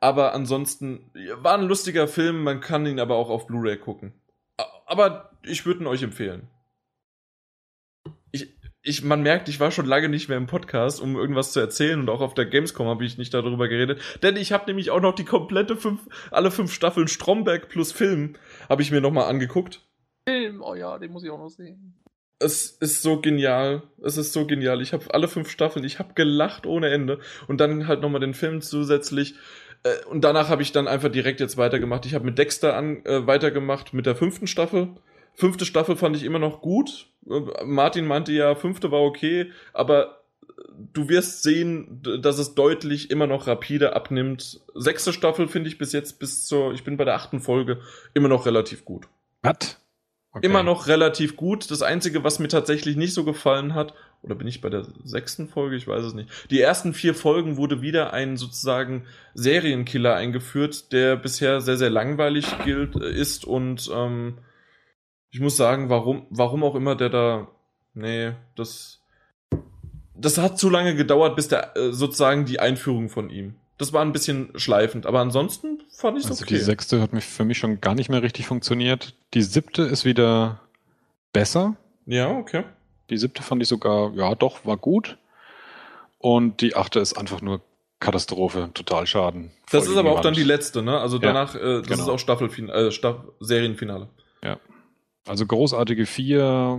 S1: Aber ansonsten war ein lustiger Film, man kann ihn aber auch auf Blu-ray gucken. Aber ich würde ihn euch empfehlen. Ich, man merkt, ich war schon lange nicht mehr im Podcast, um irgendwas zu erzählen und auch auf der Gamescom habe ich nicht darüber geredet, denn ich habe nämlich auch noch die komplette fünf, alle fünf Staffeln Stromberg plus Film habe ich mir nochmal angeguckt.
S5: Film, oh ja, den muss ich auch noch sehen.
S1: Es ist so genial. Es ist so genial. Ich habe alle fünf Staffeln, ich habe gelacht ohne Ende. Und dann halt nochmal den Film zusätzlich. Äh, Und danach habe ich dann einfach direkt jetzt weitergemacht. Ich habe mit Dexter an, äh, weitergemacht mit der fünften Staffel. Fünfte Staffel fand ich immer noch gut. Martin meinte ja, fünfte war okay, aber du wirst sehen, dass es deutlich immer noch rapide abnimmt. Sechste Staffel finde ich bis jetzt, bis zur, ich bin bei der achten Folge, immer noch relativ gut
S2: What? Okay.
S1: immer noch relativ gut. Das Einzige, was mir tatsächlich nicht so gefallen hat, oder bin ich bei der sechsten Folge? Ich weiß es nicht. Die ersten vier Folgen wurde wieder ein sozusagen Serienkiller eingeführt, der bisher sehr, sehr langweilig gilt, äh, ist und ähm, ich muss sagen, warum, warum auch immer der da. Nee, das. Das hat zu lange gedauert, bis der äh, sozusagen die Einführung von ihm. Das war ein bisschen schleifend, aber ansonsten fand ich es
S2: Also
S1: okay.
S2: die sechste hat mich für mich schon gar nicht mehr richtig funktioniert. Die siebte ist wieder besser.
S1: ja, okay.
S2: Die siebte fand ich sogar, ja doch, war gut. Und die achte ist einfach nur Katastrophe, total Schaden.
S1: Das ist aber auch dann die letzte, ne? Also
S2: Ja,
S1: danach, äh, das
S2: genau.
S1: ist auch Staffelfin äh, Staff Serienfinale.
S2: Also großartige vier,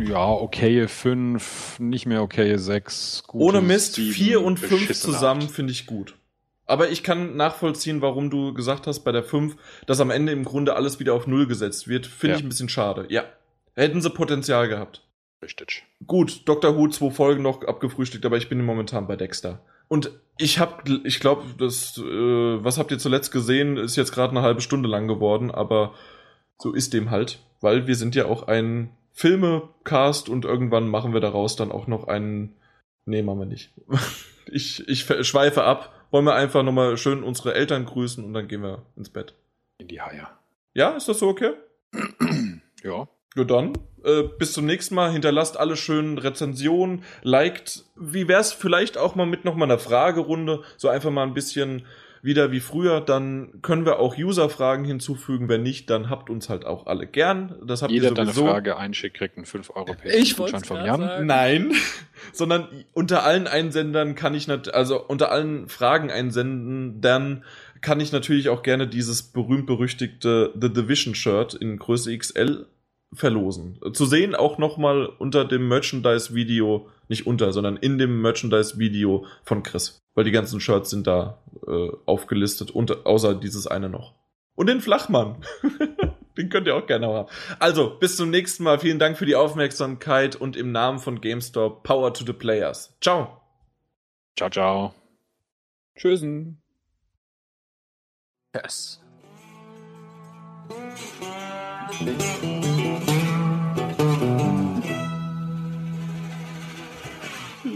S2: ja, okaye fünf, nicht mehr okaye sechs.
S1: Ohne Mist,
S2: sieben,
S1: vier und fünf zusammen finde ich gut. Aber ich kann nachvollziehen, warum du gesagt hast bei der 5, dass am Ende im Grunde alles wieder auf Null gesetzt wird. Finde
S2: Ja.
S1: ich ein bisschen schade. Ja. Hätten sie Potenzial gehabt.
S2: Richtig.
S1: Gut, Dr. Who zwei Folgen noch abgefrühstückt, aber ich bin momentan bei Dexter. Und ich hab, ich glaube, das, äh, was habt ihr zuletzt gesehen, ist jetzt gerade eine halbe Stunde lang geworden, aber so ist dem halt, weil wir sind ja auch ein Filmecast und irgendwann machen wir daraus dann auch noch einen, nee, machen wir nicht. Ich, ich schweife ab, wollen wir einfach nochmal schön unsere Eltern grüßen und dann gehen wir ins Bett.
S2: In die Haie.
S1: Ja, ist das so okay?
S2: Ja.
S1: Gut, dann. Äh, bis zum nächsten Mal. Hinterlasst alle schönen Rezensionen. Liked. Wie wär's vielleicht auch mal mit nochmal einer Fragerunde? So einfach mal ein bisschen wieder wie früher. Dann können wir auch User-Fragen hinzufügen. Wenn nicht, dann habt uns halt auch alle gern. Das habt
S2: Jeder,
S1: ihr
S2: der eine
S1: sowieso.
S2: Frage einschickt, kriegt einen 5 Euro
S4: Ich
S2: Gutschein von Jan.
S4: sagen.
S1: Nein, sondern unter allen Einsendern kann ich nicht, also unter allen Fragen einsenden, dann kann ich natürlich auch gerne dieses berühmt-berüchtigte The Division Shirt in Größe XL verlosen. Zu sehen auch nochmal unter dem Merchandise-Video, nicht unter, sondern in dem Merchandise-Video von Chris. Weil die ganzen Shirts sind da äh, aufgelistet, und, außer dieses eine noch. Und den Flachmann. den könnt ihr auch gerne haben. Also, bis zum nächsten Mal. Vielen Dank für die Aufmerksamkeit und im Namen von GameStop, Power to the Players. Ciao.
S2: Ciao, ciao.
S4: Tschüssen.
S5: Yes.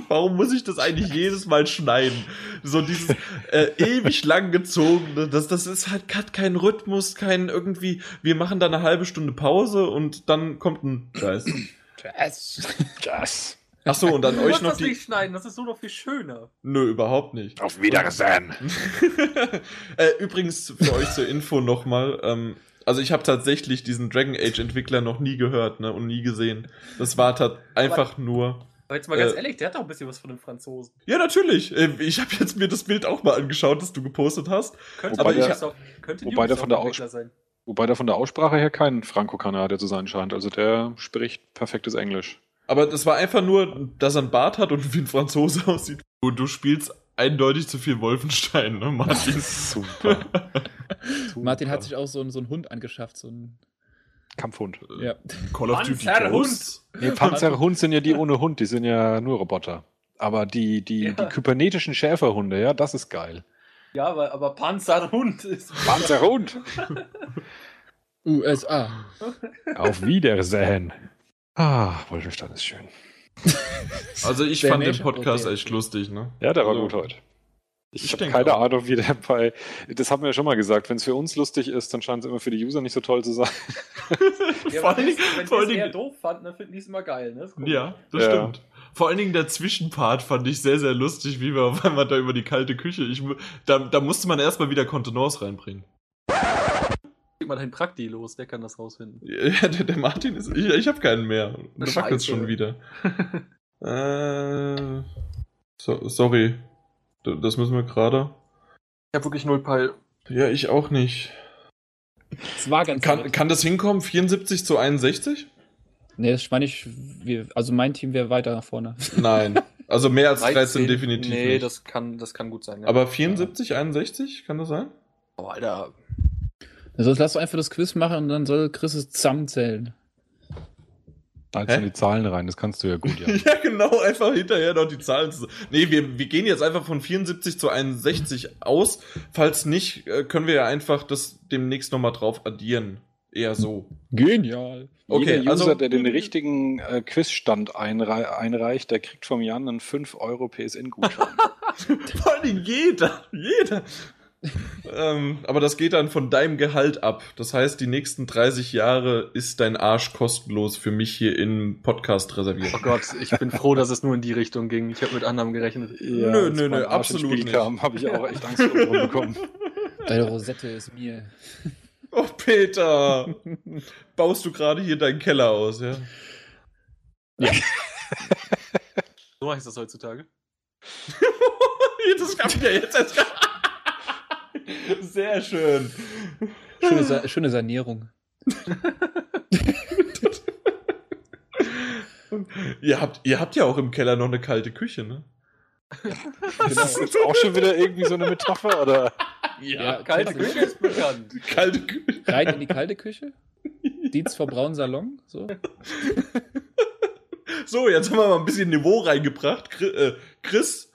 S1: Warum muss ich das eigentlich jedes Mal schneiden? So dieses äh, ewig lang gezogene, das, das ist halt hat keinen Rhythmus, kein irgendwie, wir machen da eine halbe Stunde Pause und dann kommt ein Scheiß.
S2: Yes.
S1: Ach so, und dann
S5: Du
S1: euch noch
S5: das
S1: die.
S5: nicht schneiden, das ist so noch viel schöner.
S1: Nö, überhaupt nicht.
S2: Auf Wiedersehen.
S1: äh, übrigens für euch zur Info nochmal, ähm, also ich habe tatsächlich diesen Dragon Age Entwickler noch nie gehört, ne, und nie gesehen. Das war einfach nur.
S5: Aber jetzt mal ganz
S1: Äh,
S5: ehrlich, der hat doch ein bisschen was von den Franzosen.
S1: Ja, natürlich. Äh, Ich habe jetzt mir das Bild auch mal angeschaut, das du gepostet hast.
S5: Könnte
S2: Wobei
S1: der-
S5: Ubisoft- könnte
S2: wobei der von der
S5: Ubisoft-Entwickler sein.
S2: Wobei der von der Aussprache her kein Franco-Kanadier zu sein scheint. Also der spricht perfektes Englisch.
S1: Aber das war einfach nur, dass er einen Bart hat und wie ein Franzose aussieht. Du, du spielst eindeutig zu viel Wolfenstein, ne, Martin?
S2: Super.
S4: Martin hat sich auch so, einen- so einen Hund angeschafft. So einen,
S2: Kampfhund.
S4: ja.
S1: Call of Duty
S5: Panzerhund.
S1: Ghosts.
S2: Nee, Panzerhund sind ja die ohne Hund, die sind ja nur Roboter. Aber die, die,
S5: Ja.
S2: die kybernetischen Schäferhunde, ja, das ist geil.
S5: Ja, aber, aber Panzerhund ist.
S2: Panzerhund!
S4: USA.
S2: Auf Wiedersehen. Ah, Wolfenstein ist schön.
S1: Also ich
S4: Der
S1: fand den
S4: Nation
S1: Podcast
S4: Protest.
S1: echt lustig, ne?
S2: Ja, der war
S1: Also,
S2: gut heute. Ich,
S1: ich
S2: habe keine
S1: auch.
S2: Ahnung, wie der bei. Das haben wir ja schon mal gesagt. Wenn es für uns lustig ist, dann scheint es immer für die User nicht so toll zu sein.
S5: Ja,
S1: Vor allen
S5: wenn
S1: Dingen-
S5: die
S1: vor allen
S5: es eher doof fanden, dann finden die es immer geil, ne? Das.
S1: Ja, das
S2: Ja.
S1: stimmt. Vor allen Dingen der Zwischenpart fand ich sehr, sehr lustig, wie wir auf einmal da über die kalte Küche. Ich, da, da musste man erstmal wieder Kontenance reinbringen.
S5: Schick mal deinen Prakti los, der kann das rausfinden.
S1: Ja, der, der Martin ist. Ich, ich habe keinen mehr. Der
S5: Scheiße.
S1: wackelt schon wieder. äh, so, sorry. Das müssen wir gerade.
S5: Ich habe wirklich null Peil.
S1: Ja, ich auch nicht.
S4: Es war ganz
S1: Kann, kann das hinkommen? 74 zu 61?
S4: Nee, das meine ich, wir, also mein Team wäre weiter nach vorne.
S1: Nein. Also mehr als 13,
S5: 13,
S1: definitiv
S5: Nee,
S1: nicht.
S5: das kann, das kann gut sein. Ja.
S1: Aber 74, 61? Kann das sein?
S5: oh, Alter.
S4: Also lass doch einfach das Quiz machen und dann soll Chris es zusammenzählen.
S1: Hä?
S2: in die Zahlen rein, das kannst du ja gut, ja.
S1: Ja, genau, einfach hinterher noch die Zahlen zu. Nee, wir, wir gehen jetzt einfach von 74 zu 61 aus. Falls nicht, äh, können wir ja einfach das demnächst nochmal drauf addieren. eher so.
S4: Genial.
S1: Okay,
S2: Jeder User,
S1: also-
S2: der den richtigen äh, Quizstand einrei einreicht, der kriegt vom Jan einen 5 Euro PSN-Gutschein.
S1: Vor allem jeder, jeder. Ähm, aber das geht dann von deinem Gehalt ab. Das heißt, die nächsten 30 Jahre ist dein Arsch kostenlos für mich hier im Podcast reserviert.
S3: Oh Gott, ich bin froh, dass es nur in die Richtung ging. Ich habe mit anderem gerechnet.
S1: Nö,
S2: als
S1: nö, nö,
S2: ins
S1: absolut nicht.
S2: habe ich auch echt Angst drum bekommen.
S4: Deine Rosette ist mir.
S1: Oh, Peter! Baust du gerade hier deinen Keller aus, ja?
S3: So heißt das heutzutage.
S1: das kam ja jetzt erst. Sehr schön.
S4: Schöne, Sa schöne Sanierung.
S1: Ihr habt, ihr habt ja auch im Keller noch eine kalte Küche, ne?
S2: Das ist jetzt auch schon wieder irgendwie so eine Metapher, oder?
S4: Ja,
S3: Kalte
S4: kennst du
S3: Küche ist bekannt.
S1: Kalte Küche.
S4: Rein in die kalte Küche? Dienst vor braunen Salon? So?
S1: So, jetzt haben wir mal ein bisschen Niveau reingebracht. Äh, Chris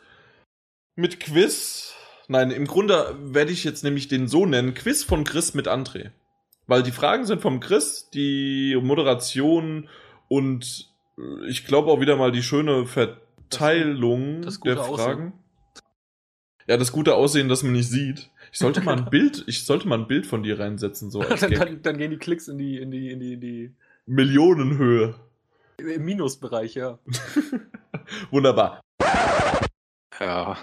S1: mit Quiz. Nein, im Grunde werde ich jetzt nämlich den so nennen: Quiz von Chris mit André. Weil die Fragen sind vom Chris, die Moderation und äh, ich glaube auch wieder mal die schöne Verteilung
S3: Das- das gute
S1: der
S3: Aussehen.
S1: Fragen. Ja, das gute Aussehen, das man nicht sieht. Ich sollte mal ein Bild, ich sollte mal ein Bild von dir reinsetzen, so als
S3: dann, dann, dann gehen die Klicks in die, in die, in die, in die
S1: Millionenhöhe.
S3: im Minusbereich, ja.
S1: Wunderbar.
S2: Ja.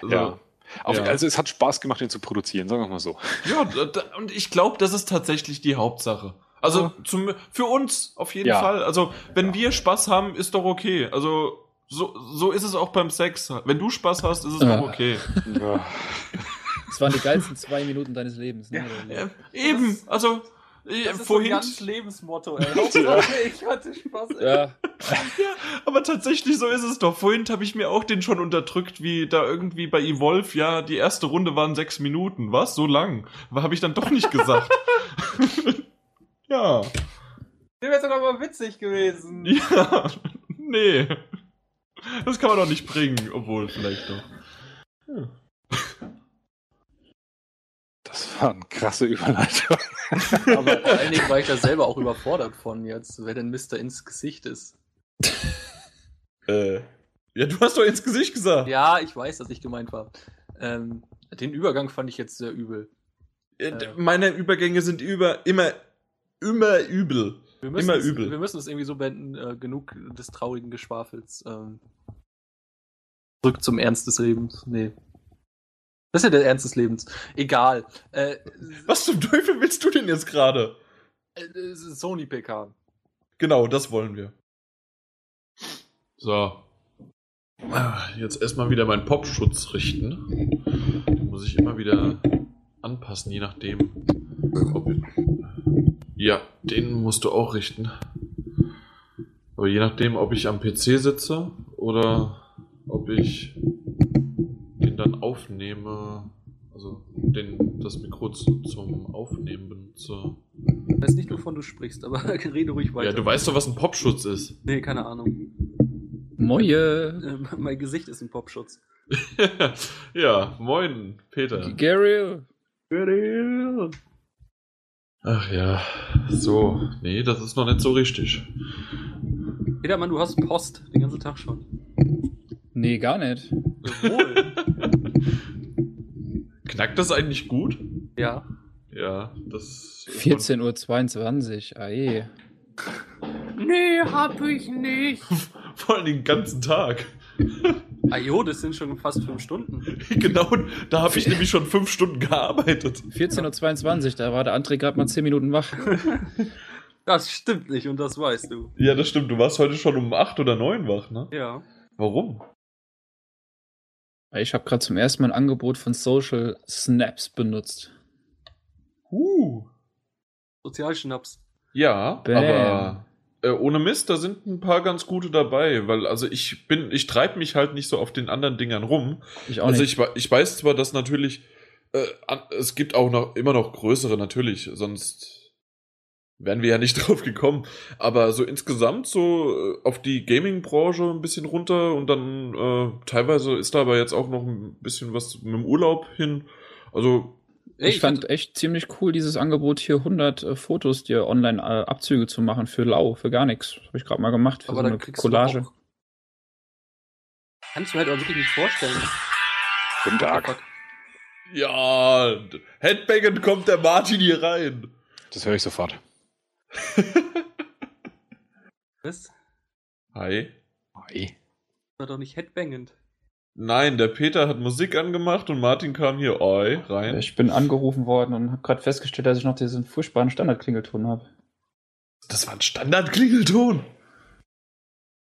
S1: So.
S2: ja. Auf,
S1: ja.
S2: Also es hat Spaß gemacht, den zu produzieren, sagen wir mal so.
S1: Ja, da- da- und ich glaube, das ist tatsächlich die Hauptsache. Also zum, für uns auf jeden
S2: Ja.
S1: Fall. Also wenn wir Spaß haben, ist doch okay. Also so, so ist es auch beim Sex. Wenn du Spaß hast, ist es
S4: Ja.
S1: doch okay.
S2: Ja.
S4: Das waren die geilsten zwei Minuten deines Lebens. Ne?
S1: Ja, eben, also
S3: Das ist
S1: vorhin.
S3: so Jans Lebensmotto, ey. Ich hatte Spaß, ey.
S4: Ja,
S1: ja, aber tatsächlich so ist es doch. Vorhin habe ich mir auch den schon unterdrückt, wie da irgendwie bei Evolve, ja, die erste Runde waren sechs Minuten. Was? So lang? Habe ich dann doch nicht gesagt. ja.
S3: Der wäre sogar mal witzig gewesen.
S1: Ja, nee. Das kann man doch nicht bringen, obwohl vielleicht doch. Ja.
S2: Das war eine krasse Überleitung.
S3: Aber vor allen Dingen war ich da selber auch überfordert von jetzt, wer denn Mr. ins Gesicht ist.
S1: Äh, ja, du hast doch ins Gesicht gesagt.
S3: Ja, ich weiß, dass ich gemeint war. Ähm, den Übergang fand ich jetzt sehr übel.
S1: Äh, d- Meine Übergänge sind über immer, immer übel.
S3: Wir müssen
S1: Immer
S3: es,
S1: übel.
S3: Wir müssen es irgendwie so beenden, äh, genug des traurigen Geschwafels. Ähm, zurück zum Ernst des Lebens. Nee. Das ist ja der Ernst des Lebens. Egal. Äh,
S1: Was zum Teufel willst du denn jetzt gerade?
S3: äh, Sony PK.
S1: Genau, das wollen wir. So. Ah, Jetzt erstmal wieder meinen Popschutz richten. Den muss ich immer wieder anpassen, je nachdem. Ob ja, den musst du auch richten. Aber je nachdem, ob ich am PC sitze oder ob ich den dann aufnehme, also den, das Mikro zu, zum Aufnehmen benutze.
S3: Ich weiß nicht, wovon du sprichst, aber rede ruhig weiter.
S1: Ja, du weißt doch, was ein Popschutz ist.
S3: Nee, keine Ahnung.
S4: Moje.
S3: Ähm, mein Gesicht ist ein Popschutz.
S1: ja, moin, Peter.
S4: Gary.
S1: Ach ja, so. Nee, das ist noch nicht so richtig.
S3: Petermann, du hast Post den ganzen Tag schon.
S4: Nee, gar nicht.
S3: Wohl.
S1: Knackt das eigentlich gut?
S3: ja.
S1: Ja, das.
S4: 14.22 Uhr. Aye.
S3: Nee, hab ich nicht.
S1: Vor allem den ganzen Tag.
S3: Ajo, das sind schon fast fünf Stunden.
S1: genau, da habe ich nämlich schon fünf Stunden gearbeitet.
S4: 14.22 Uhr, da war der André gerade mal 10 Minuten wach.
S3: Das stimmt nicht und das weißt du.
S1: Ja, das stimmt. Du warst heute schon um acht oder neun wach, ne?
S3: Ja.
S1: Warum?
S4: Ich habe gerade zum ersten Mal ein Angebot von Social Snaps benutzt.
S1: Uh.
S3: Sozialschnaps.
S1: Ja,
S4: Bam.
S1: aber äh, ohne Mist, da sind ein paar ganz gute dabei, weil also ich bin, ich treibe mich halt nicht so auf den anderen Dingern rum.
S4: Ich auch
S1: also
S4: nicht.
S1: ich, ich weiß zwar, dass natürlich äh, an, es gibt auch noch immer noch größere natürlich, sonst wären wir ja nicht drauf gekommen. Aber so insgesamt so äh, auf die Gaming-Branche ein bisschen runter und dann äh, teilweise ist da aber jetzt auch noch ein bisschen was mit dem Urlaub hin. Also
S3: Ey,
S4: ich fand echt ziemlich cool dieses Angebot hier 100 äh, Fotos dir online äh, Abzüge zu machen für lau, für gar nichts. Habe ich gerade mal gemacht für
S3: aber
S4: so eine
S3: kriegst
S4: Collage.
S3: du Kannst du halt auch wirklich nicht vorstellen.
S2: Guten Tag.
S1: Ja, Headbangend kommt der Martin hier rein.
S2: Das höre ich sofort.
S3: Was?
S1: Hi.
S2: Hey.
S3: War doch nicht headbangend.
S1: Nein, der Peter hat Musik angemacht und Martin kam hier oi rein.
S4: Ich bin angerufen worden und habe gerade festgestellt, dass ich noch diesen furchtbaren Standardklingelton habe.
S1: Das war ein Standardklingelton.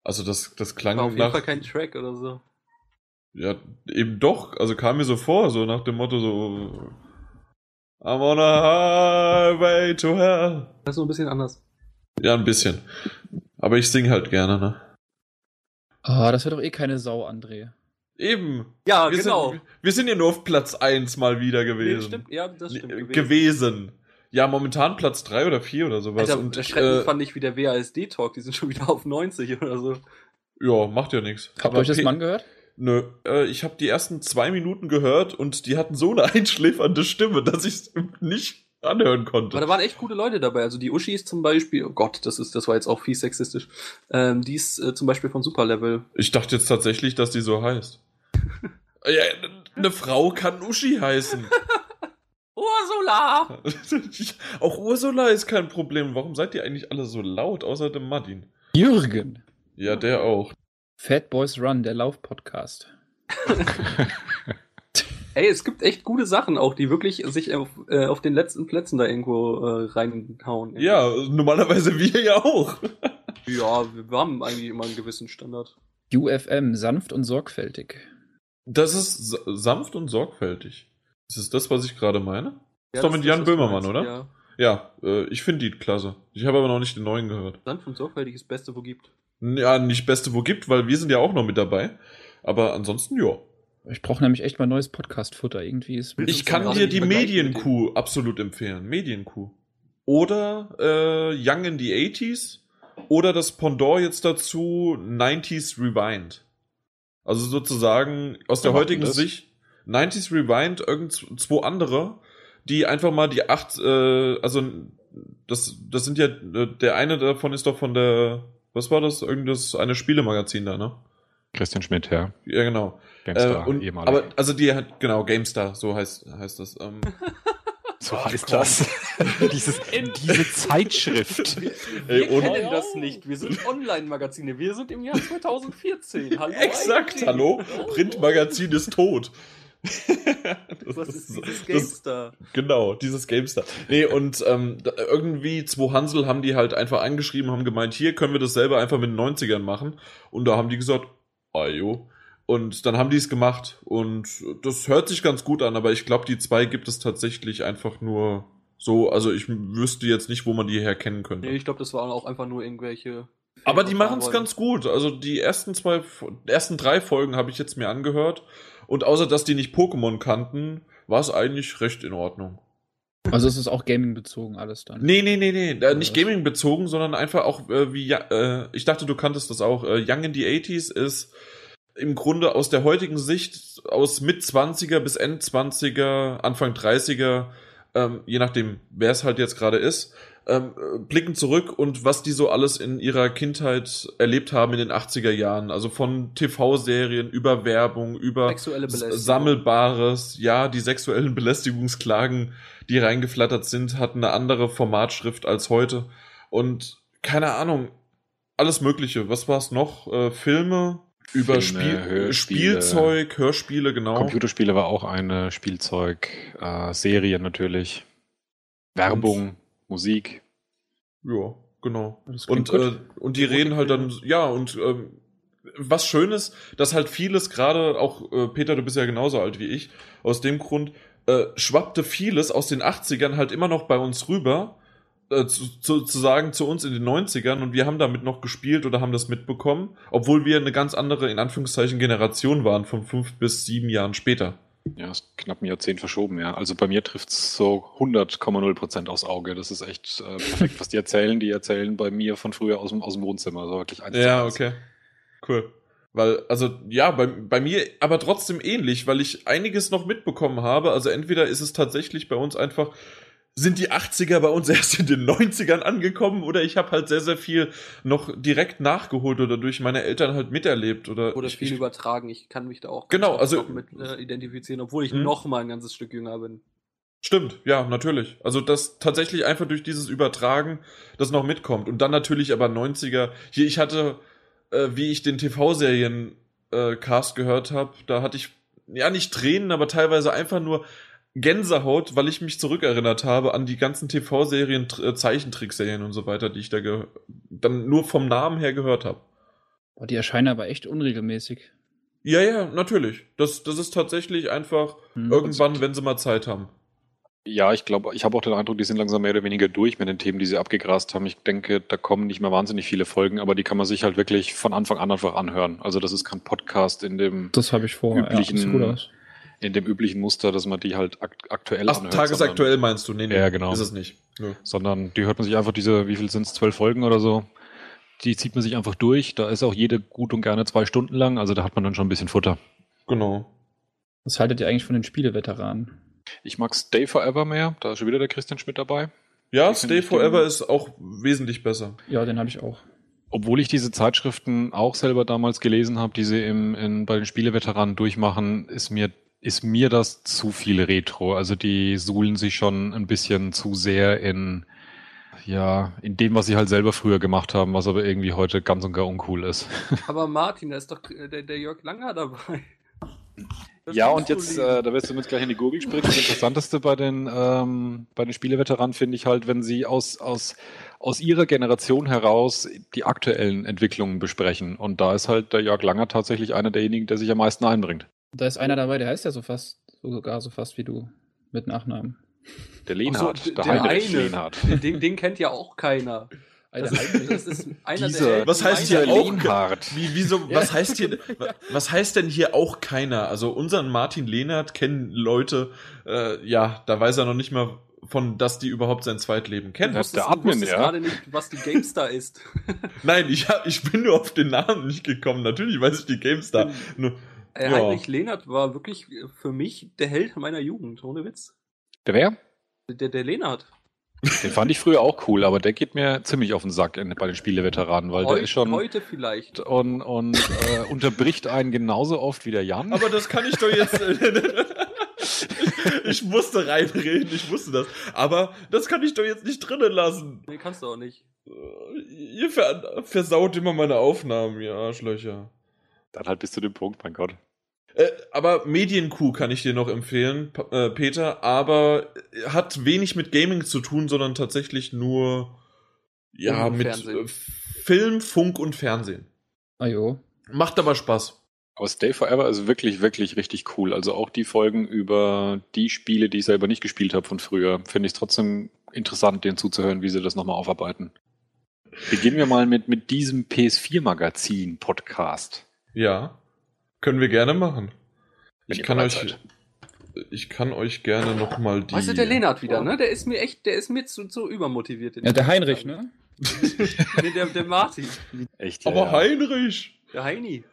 S1: Also das, das klang
S3: War auf jeden
S1: nach,
S3: Fall kein Track oder so.
S1: ja, eben doch, also kam mir so vor, so nach dem Motto so, I'm on a highway to hell.
S3: Das ist so ein bisschen anders.
S1: Ja, ein bisschen. Aber ich sing halt gerne, ne?
S4: Ah, das wird doch eh keine Sau, André.
S1: Eben.
S3: Ja,
S1: wir
S3: genau.
S1: Sind, wir sind ja nur auf Platz 1 mal wieder
S3: Nee,
S1: gewesen.
S3: stimmt, ja, das stimmt.
S1: Nee, gewesen. Ja, momentan Platz 3 oder 4 oder sowas.
S3: Alter,
S1: und
S3: erschreckend
S1: äh,
S3: fand ich wie der WASD-Talk, die sind schon wieder auf 90 oder so.
S1: ja, macht ja nichts.
S4: Habt ihr euch das mal angehört?
S1: Nö, äh, ich habe die ersten zwei Minuten gehört und die hatten so eine einschläfernde Stimme, dass ich es nicht anhören konnte.
S3: Aber da waren echt gute Leute dabei. Also die Uschis zum Beispiel, oh Gott, das ist, das war jetzt auch fies sexistisch. Ähm, die ist äh, zum Beispiel von Superlevel.
S1: Ich dachte jetzt tatsächlich, dass die so heißt. ja, eine Frau kann Uschi heißen.
S3: Ursula!
S1: Auch Ursula ist kein Problem. Warum seid ihr eigentlich alle so laut, außer dem Martin?
S4: Jürgen.
S1: Ja, der auch.
S4: Fat Boys Run, der Lauf-Podcast.
S3: Ey, es gibt echt gute Sachen auch, die wirklich sich auf, äh, auf den letzten Plätzen da irgendwo äh, reinhauen.
S1: Ja, normalerweise wir ja auch.
S3: Ja, wir, haben eigentlich immer einen gewissen Standard.
S4: UFM, sanft und sorgfältig.
S1: Das ist sa- sanft und sorgfältig. Ist es das, was ich gerade meine? Ist doch
S3: das-
S1: mit
S3: das,
S1: Jan Böhmermann,
S3: meinst,
S1: oder?
S3: Ja.
S1: Ja, äh, ich finde die klasse. Ich habe aber noch nicht den neuen gehört.
S3: Sanft und sorgfältig ist das Beste, wo gibt.
S1: Ja, nicht Beste, wo gibt, weil wir sind ja auch noch mit dabei. Aber ansonsten, ja.
S4: Ich brauche nämlich echt mal neues Podcast-Futter. Irgendwie ist
S1: Ich kann dir die Medienkuh absolut empfehlen. Medienkuh. Oder äh, Young in the 80s. Oder das Pendant jetzt dazu 90s Rewind. Also sozusagen aus der heutigen
S2: das?
S1: Sicht 90s Rewind, irgend zwei andere, die einfach mal die acht, äh, also das, das sind ja, äh, der eine davon ist doch von der, was war das? Irgenddas, eine Spielemagazin da, ne?
S2: Christian Schmidt, ja.
S1: Ja, genau.
S2: Gangster,
S1: äh, und,
S2: ehemalig.
S1: aber, also die hat, genau, GameStar, so heißt, heißt das. Ähm,
S2: so heißt das. Dieses, diese Zeitschrift.
S3: Wir
S1: und-
S3: kennen das nicht. Wir sind Online-Magazine. Wir sind im Jahr 2014. Hallo,
S1: Exakt,
S3: eigentlich.
S1: hallo? Printmagazin ist tot. Das
S3: Was ist dieses
S1: das-
S3: GameStar?
S1: Genau, dieses GameStar. Nee, und ähm, irgendwie zwei Hansel haben die halt einfach angeschrieben, haben gemeint, hier können wir das selber einfach mit den 90ern machen. Und da haben die gesagt, jo. Und dann haben die es gemacht. Und das hört sich ganz gut an, aber ich glaube, die zwei gibt es tatsächlich einfach nur so. Also ich wüsste jetzt nicht, wo man die herkennen könnte.
S3: Nee, ich glaube, das waren auch einfach nur irgendwelche.
S1: Aber die machen es ganz gut. Also die ersten zwei, ersten drei Folgen habe ich jetzt mir angehört. Und außer dass die nicht Pokémon kannten, war es eigentlich recht in Ordnung.
S4: Also es ist auch Gaming-bezogen alles dann.
S1: Nee, nee, nee, nee. Äh, nicht
S4: was?
S1: Gaming bezogen, sondern einfach auch äh, wie, äh, ich dachte, du kanntest das auch. Äh, Young in the 80s ist im Grunde aus der heutigen Sicht, aus mit 20er bis End 20er, Anfang 30er, ähm, je nachdem, wer es halt jetzt gerade ist, ähm, äh, blicken zurück und was die so alles in ihrer Kindheit erlebt haben in den 80er Jahren. Also von TV-Serien über Werbung, über. Sammelbares, ja, die sexuellen Belästigungsklagen, die reingeflattert sind, hatten eine andere Formatschrift als heute. Und keine Ahnung, alles Mögliche. Was war es noch? Äh, Filme über
S2: Filme,
S1: Spiel
S2: Hörspiele.
S1: Spielzeug, Hörspiele, genau.
S2: Computerspiele war auch eine Spielzeug, äh, Serie natürlich. Werbung, Musik.
S1: Ja, genau. Und, äh, und die reden halt dann, ja, und ähm, was schön ist, dass halt vieles gerade, auch äh, Peter, du bist ja genauso alt wie ich, aus dem Grund äh, schwappte vieles aus den 80ern halt immer noch bei uns rüber, äh, zu, zu, zu sagen zu uns in den 90ern und wir haben damit noch gespielt oder haben das mitbekommen, obwohl wir eine ganz andere, in Anführungszeichen, Generation waren, von fünf bis sieben Jahren später.
S2: Ja, ist knapp ein Jahrzehnt verschoben, ja. Also bei mir trifft es so 100,0 Prozent aufs Auge. Das ist echt äh, perfekt, was die erzählen. Die erzählen bei mir von früher aus dem, aus dem Wohnzimmer. So wirklich eins
S1: Ja,
S2: eins.
S1: okay. Cool. Weil, also ja, bei, bei mir aber trotzdem ähnlich, weil ich einiges noch mitbekommen habe. Also entweder ist es tatsächlich bei uns einfach, sind die 80er bei uns erst in den 90ern angekommen oder ich habe halt sehr, sehr viel noch direkt nachgeholt oder durch meine Eltern halt miterlebt. Oder,
S3: Oder viel
S1: ich,
S3: übertragen. Ich kann mich da auch
S1: Genau, also-
S3: mit äh, identifizieren, obwohl ich
S1: Mhm.
S3: noch mal ein ganzes Stück jünger bin.
S1: Stimmt, ja, natürlich. Also das tatsächlich einfach durch dieses Übertragen, das noch mitkommt. Und dann natürlich aber 90er. Hier, ich hatte, äh, wie ich den TV-Serien-Cast gehört habe, da hatte ich, ja, nicht Tränen, aber teilweise einfach nur Gänsehaut, weil ich mich zurückerinnert habe an die ganzen TV-Serien, äh, Zeichentrickserien und so weiter, die ich da dann nur vom Namen her gehört habe.
S4: Boah, die erscheinen aber echt unregelmäßig.
S1: Ja, ja, natürlich. Das, das ist tatsächlich einfach
S4: Hm.
S1: irgendwann, wenn sie mal Zeit haben.
S2: Ja, ich glaube, ich habe auch den Eindruck, die sind langsam mehr oder weniger durch mit den Themen, die sie abgegrast haben. Ich denke, da kommen nicht mehr wahnsinnig viele Folgen, aber die kann man sich halt wirklich von Anfang an einfach anhören. Also das ist kein Podcast in dem,
S4: Das habe ich vor.
S2: Üblichen-
S4: Ja, sieht gut aus.
S2: In dem üblichen Muster, dass man die halt akt aktuell
S1: Ach,
S2: anhört.
S1: tagesaktuell meinst du? Nee, nee,
S2: Ja, genau.
S1: ist es nicht. Nö.
S2: Sondern, die hört man sich einfach diese, wie viel sind es, zwölf Folgen oder so, die zieht man sich einfach durch. Da ist auch jede gut und gerne zwei Stunden lang, also da hat man dann schon ein bisschen Futter.
S1: Genau.
S4: Was haltet ihr eigentlich von den Spieleveteranen?
S2: Ich mag Stay Forever mehr, da ist schon wieder der Christian Schmidt dabei.
S1: Ja,
S2: find
S1: Stay Forever
S2: den-
S1: ist auch wesentlich besser.
S4: Ja, den habe ich auch.
S2: Obwohl ich diese Zeitschriften auch selber damals gelesen habe, die sie im, in, bei den Spieleveteranen durchmachen, ist mir, ist mir das zu viel Retro. Also die suhlen sich schon ein bisschen zu sehr in, ja, in dem, was sie halt selber früher gemacht haben, was aber irgendwie heute ganz und gar uncool ist.
S3: Aber Martin, da ist doch äh, der, der Jörg Langer dabei. Das
S2: Ja, und jetzt, äh, da wirst du mit gleich in die Gurgel springen. Das Interessanteste bei den, ähm, bei den Spieleveteranen finde ich halt, wenn sie aus, aus, aus ihrer Generation heraus die aktuellen Entwicklungen besprechen. Und da ist halt der Jörg Langer tatsächlich einer derjenigen, der sich am meisten einbringt.
S4: Da ist einer dabei, der heißt ja so fast, sogar so fast wie du, mit Nachnamen.
S2: Der
S3: Ach so,
S2: der,
S3: der
S2: Heinrich
S3: eine.
S2: Lehnhardt.
S3: Den, den, kennt ja auch keiner.
S4: Alter,
S3: Das ist, das ist einer
S2: Dieser-
S3: der
S1: Was heißt hier
S3: der-
S1: auch-
S2: Lehnhardt.
S1: Wie, wieso,
S4: Ja.
S1: was heißt hier, wa- was heißt denn hier auch keiner? Also unseren Martin Lehnert kennen Leute, äh, ja, da weiß er noch nicht mal von, dass die überhaupt sein Zweitleben kennen.
S3: Du
S2: Das-
S3: wusstest,
S2: der Admin, ja.
S3: gerade nicht, was die GameStar ist.
S1: Nein, ich, hab, ich bin nur auf den Namen nicht gekommen. Natürlich weiß ich die GameStar. Nur,
S3: Äh,
S1: Ja.
S3: Heinrich Lehnert war wirklich äh, für mich der Held meiner Jugend, ohne Witz.
S2: Der wer?
S3: Der, der Lehnert.
S2: Den fand ich früher auch cool, aber der geht mir ziemlich auf den Sack in, bei den Spieleveteranen, weil
S3: Heu-
S2: der ist schon
S3: Heute vielleicht.
S2: und, und äh, unterbricht einen genauso oft wie der Jan.
S1: aber das kann ich doch jetzt. ich musste reinreden, ich wusste das. Aber das kann ich doch jetzt nicht drinnen lassen.
S3: Nee, kannst du auch nicht.
S1: Ihr ver versaut immer meine Aufnahmen, ihr Arschlöcher.
S2: Dann halt bis zu dem Punkt, mein Gott.
S1: Äh, aber Medienkuh kann ich dir noch empfehlen, P äh, Peter, aber hat wenig mit Gaming zu tun, sondern tatsächlich nur ja mit
S3: Fernsehen.
S1: äh, Film, Funk und Fernsehen.
S4: Ah jo.
S1: Macht aber Spaß.
S2: Aber Stay Forever ist wirklich, wirklich richtig cool. Also auch die Folgen über die Spiele, die ich selber nicht gespielt habe von früher, finde ich trotzdem interessant, denen zuzuhören, wie sie das nochmal aufarbeiten. Beginnen wir mal mit, mit diesem PS4-Magazin-Podcast.
S1: Ja, können wir gerne machen.
S2: Wenn
S1: Ich kann euch,
S2: seid.
S1: ich kann euch gerne noch mal die.
S3: Weißt du, der Lehnert wieder, ne? Der ist mir echt, der ist mir zu, zu übermotiviert.
S4: Ja, der Heinrich, ne?
S3: nee, der, der Martin.
S2: Echt,
S1: Aber
S2: ja.
S1: Heinrich.
S3: Der Heini.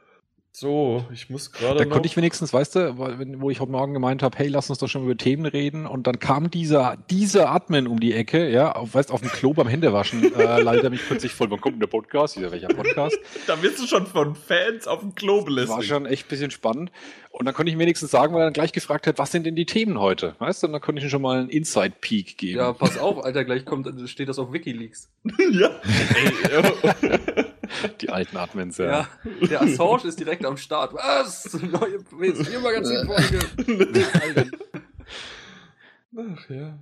S1: So, ich muss gerade
S2: Da
S1: noch.
S2: konnte ich wenigstens, weißt du, wo ich heute Morgen gemeint habe, hey, lass uns doch schon über Themen reden. Und dann kam dieser, dieser Admin um die Ecke, ja, auf, weißt, auf dem Klo beim Händewaschen, äh, leitet er mich plötzlich voll. Wann kommt der Podcast? Dieser welcher Podcast?
S1: da wirst du schon von Fans auf dem Klo
S2: War
S1: belästigt.
S2: schon echt ein bisschen spannend. Und dann konnte ich wenigstens sagen, weil er dann gleich gefragt hat, was sind denn die Themen heute? Weißt du, und dann konnte ich ihm schon mal einen Inside-Peek geben.
S3: Ja, pass auf, Alter, gleich kommt, steht das auf Wikileaks.
S1: ja.
S2: Die alten Admins, ja.
S3: Ja, der Assange ist direkt am Start. Was? Neue PS4-Magazin-Folge. Alter.
S1: Ach ja.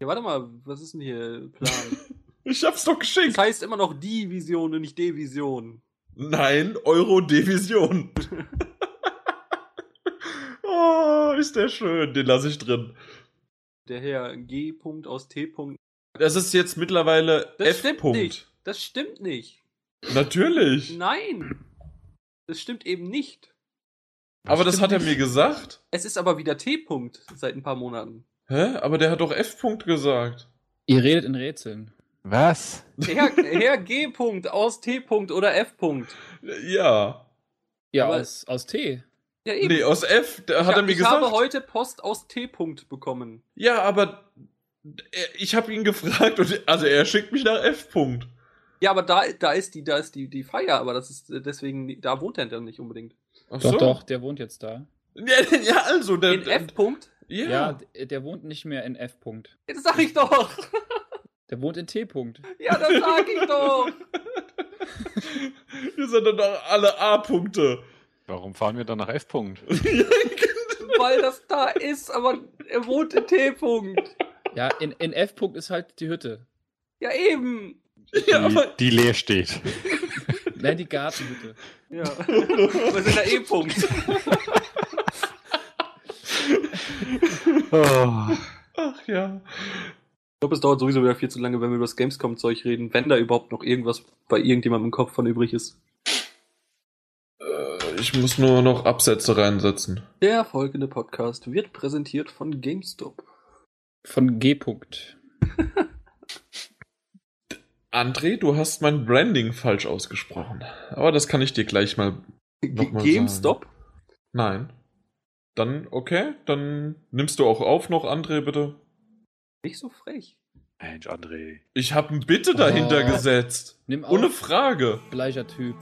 S3: Ja, warte mal, was ist denn hier Plan?
S1: Ich hab's doch
S3: Das
S1: geschickt.
S3: heißt immer noch die Vision und nicht die Vision.
S1: Nein, Euro-Division. oh, ist der schön. Den lasse ich drin.
S3: Der Herr G. aus T.
S1: Das ist jetzt mittlerweile
S3: Das
S1: F.
S3: stimmt
S1: -Punkt.
S3: nicht. Das stimmt nicht.
S1: Natürlich.
S3: Nein. Das stimmt eben nicht.
S1: Aber das hat er
S2: nicht.
S1: mir gesagt.
S3: Es ist aber wieder T. seit ein paar Monaten.
S1: Hä? Aber der hat doch F. -Punkt gesagt.
S4: Ihr redet in Rätseln.
S2: Was?
S3: Herr, Herr G. aus T. oder F.
S1: Ja.
S4: Ja,
S3: Aber-
S4: aus, aus T.
S3: Ja, eben.
S1: Nee, aus F, da
S3: ich
S1: hat er
S3: hab-
S1: mir
S3: ich
S1: gesagt.
S3: habe heute Post aus T. -Punkt bekommen.
S1: ja, aber er- ich habe ihn gefragt und also er schickt mich nach F. -Punkt.
S3: Ja, aber da, da ist die, da ist die, die Feier, aber das ist äh, deswegen, da wohnt er dann nicht unbedingt.
S1: Ach
S4: Doch,
S1: so.
S4: doch, der wohnt jetzt da.
S1: Ja, ja also der,
S3: In F. -Punkt?
S1: Ja.
S4: Ja, der wohnt nicht mehr in F. -Punkt.
S3: Das sag ich doch!
S4: Der wohnt in T. -Punkt.
S3: Ja, das sag ich doch!
S1: Wir sind dann auch alle A-Punkte.
S2: Warum fahren wir dann nach F-Punkt?
S3: Weil das da ist, aber er wohnt in T. -Punkt.
S4: Ja, in, in F. -Punkt ist halt die Hütte.
S3: Ja, eben!
S1: Ja,
S2: Die,
S1: aber
S2: die leer steht.
S4: Nein, die Gartenhütte.
S3: Ja. Wir sind der E-Punkt.
S2: Oh.
S1: ach ja.
S3: Ich glaube, es dauert sowieso wieder viel zu lange, wenn wir über das Gamescom-Zeug reden, wenn da überhaupt noch irgendwas bei irgendjemandem im Kopf von übrig ist.
S1: Äh, Ich muss nur noch Absätze reinsetzen.
S3: Der folgende Podcast wird präsentiert von GameStop.
S4: Von G. -Punkt.
S1: André, du hast mein Branding falsch ausgesprochen. Aber das kann ich dir gleich mal. Nochmal
S3: GameStop?
S1: Nein. Dann, okay, dann nimmst du auch auf noch, André, bitte.
S3: Nicht so frech.
S2: Mensch, André.
S1: Ich habe ein Bitte dahinter
S4: Oh.
S1: gesetzt.
S4: Nimm auf.
S1: Ohne Frage.
S4: Bleicher Typ.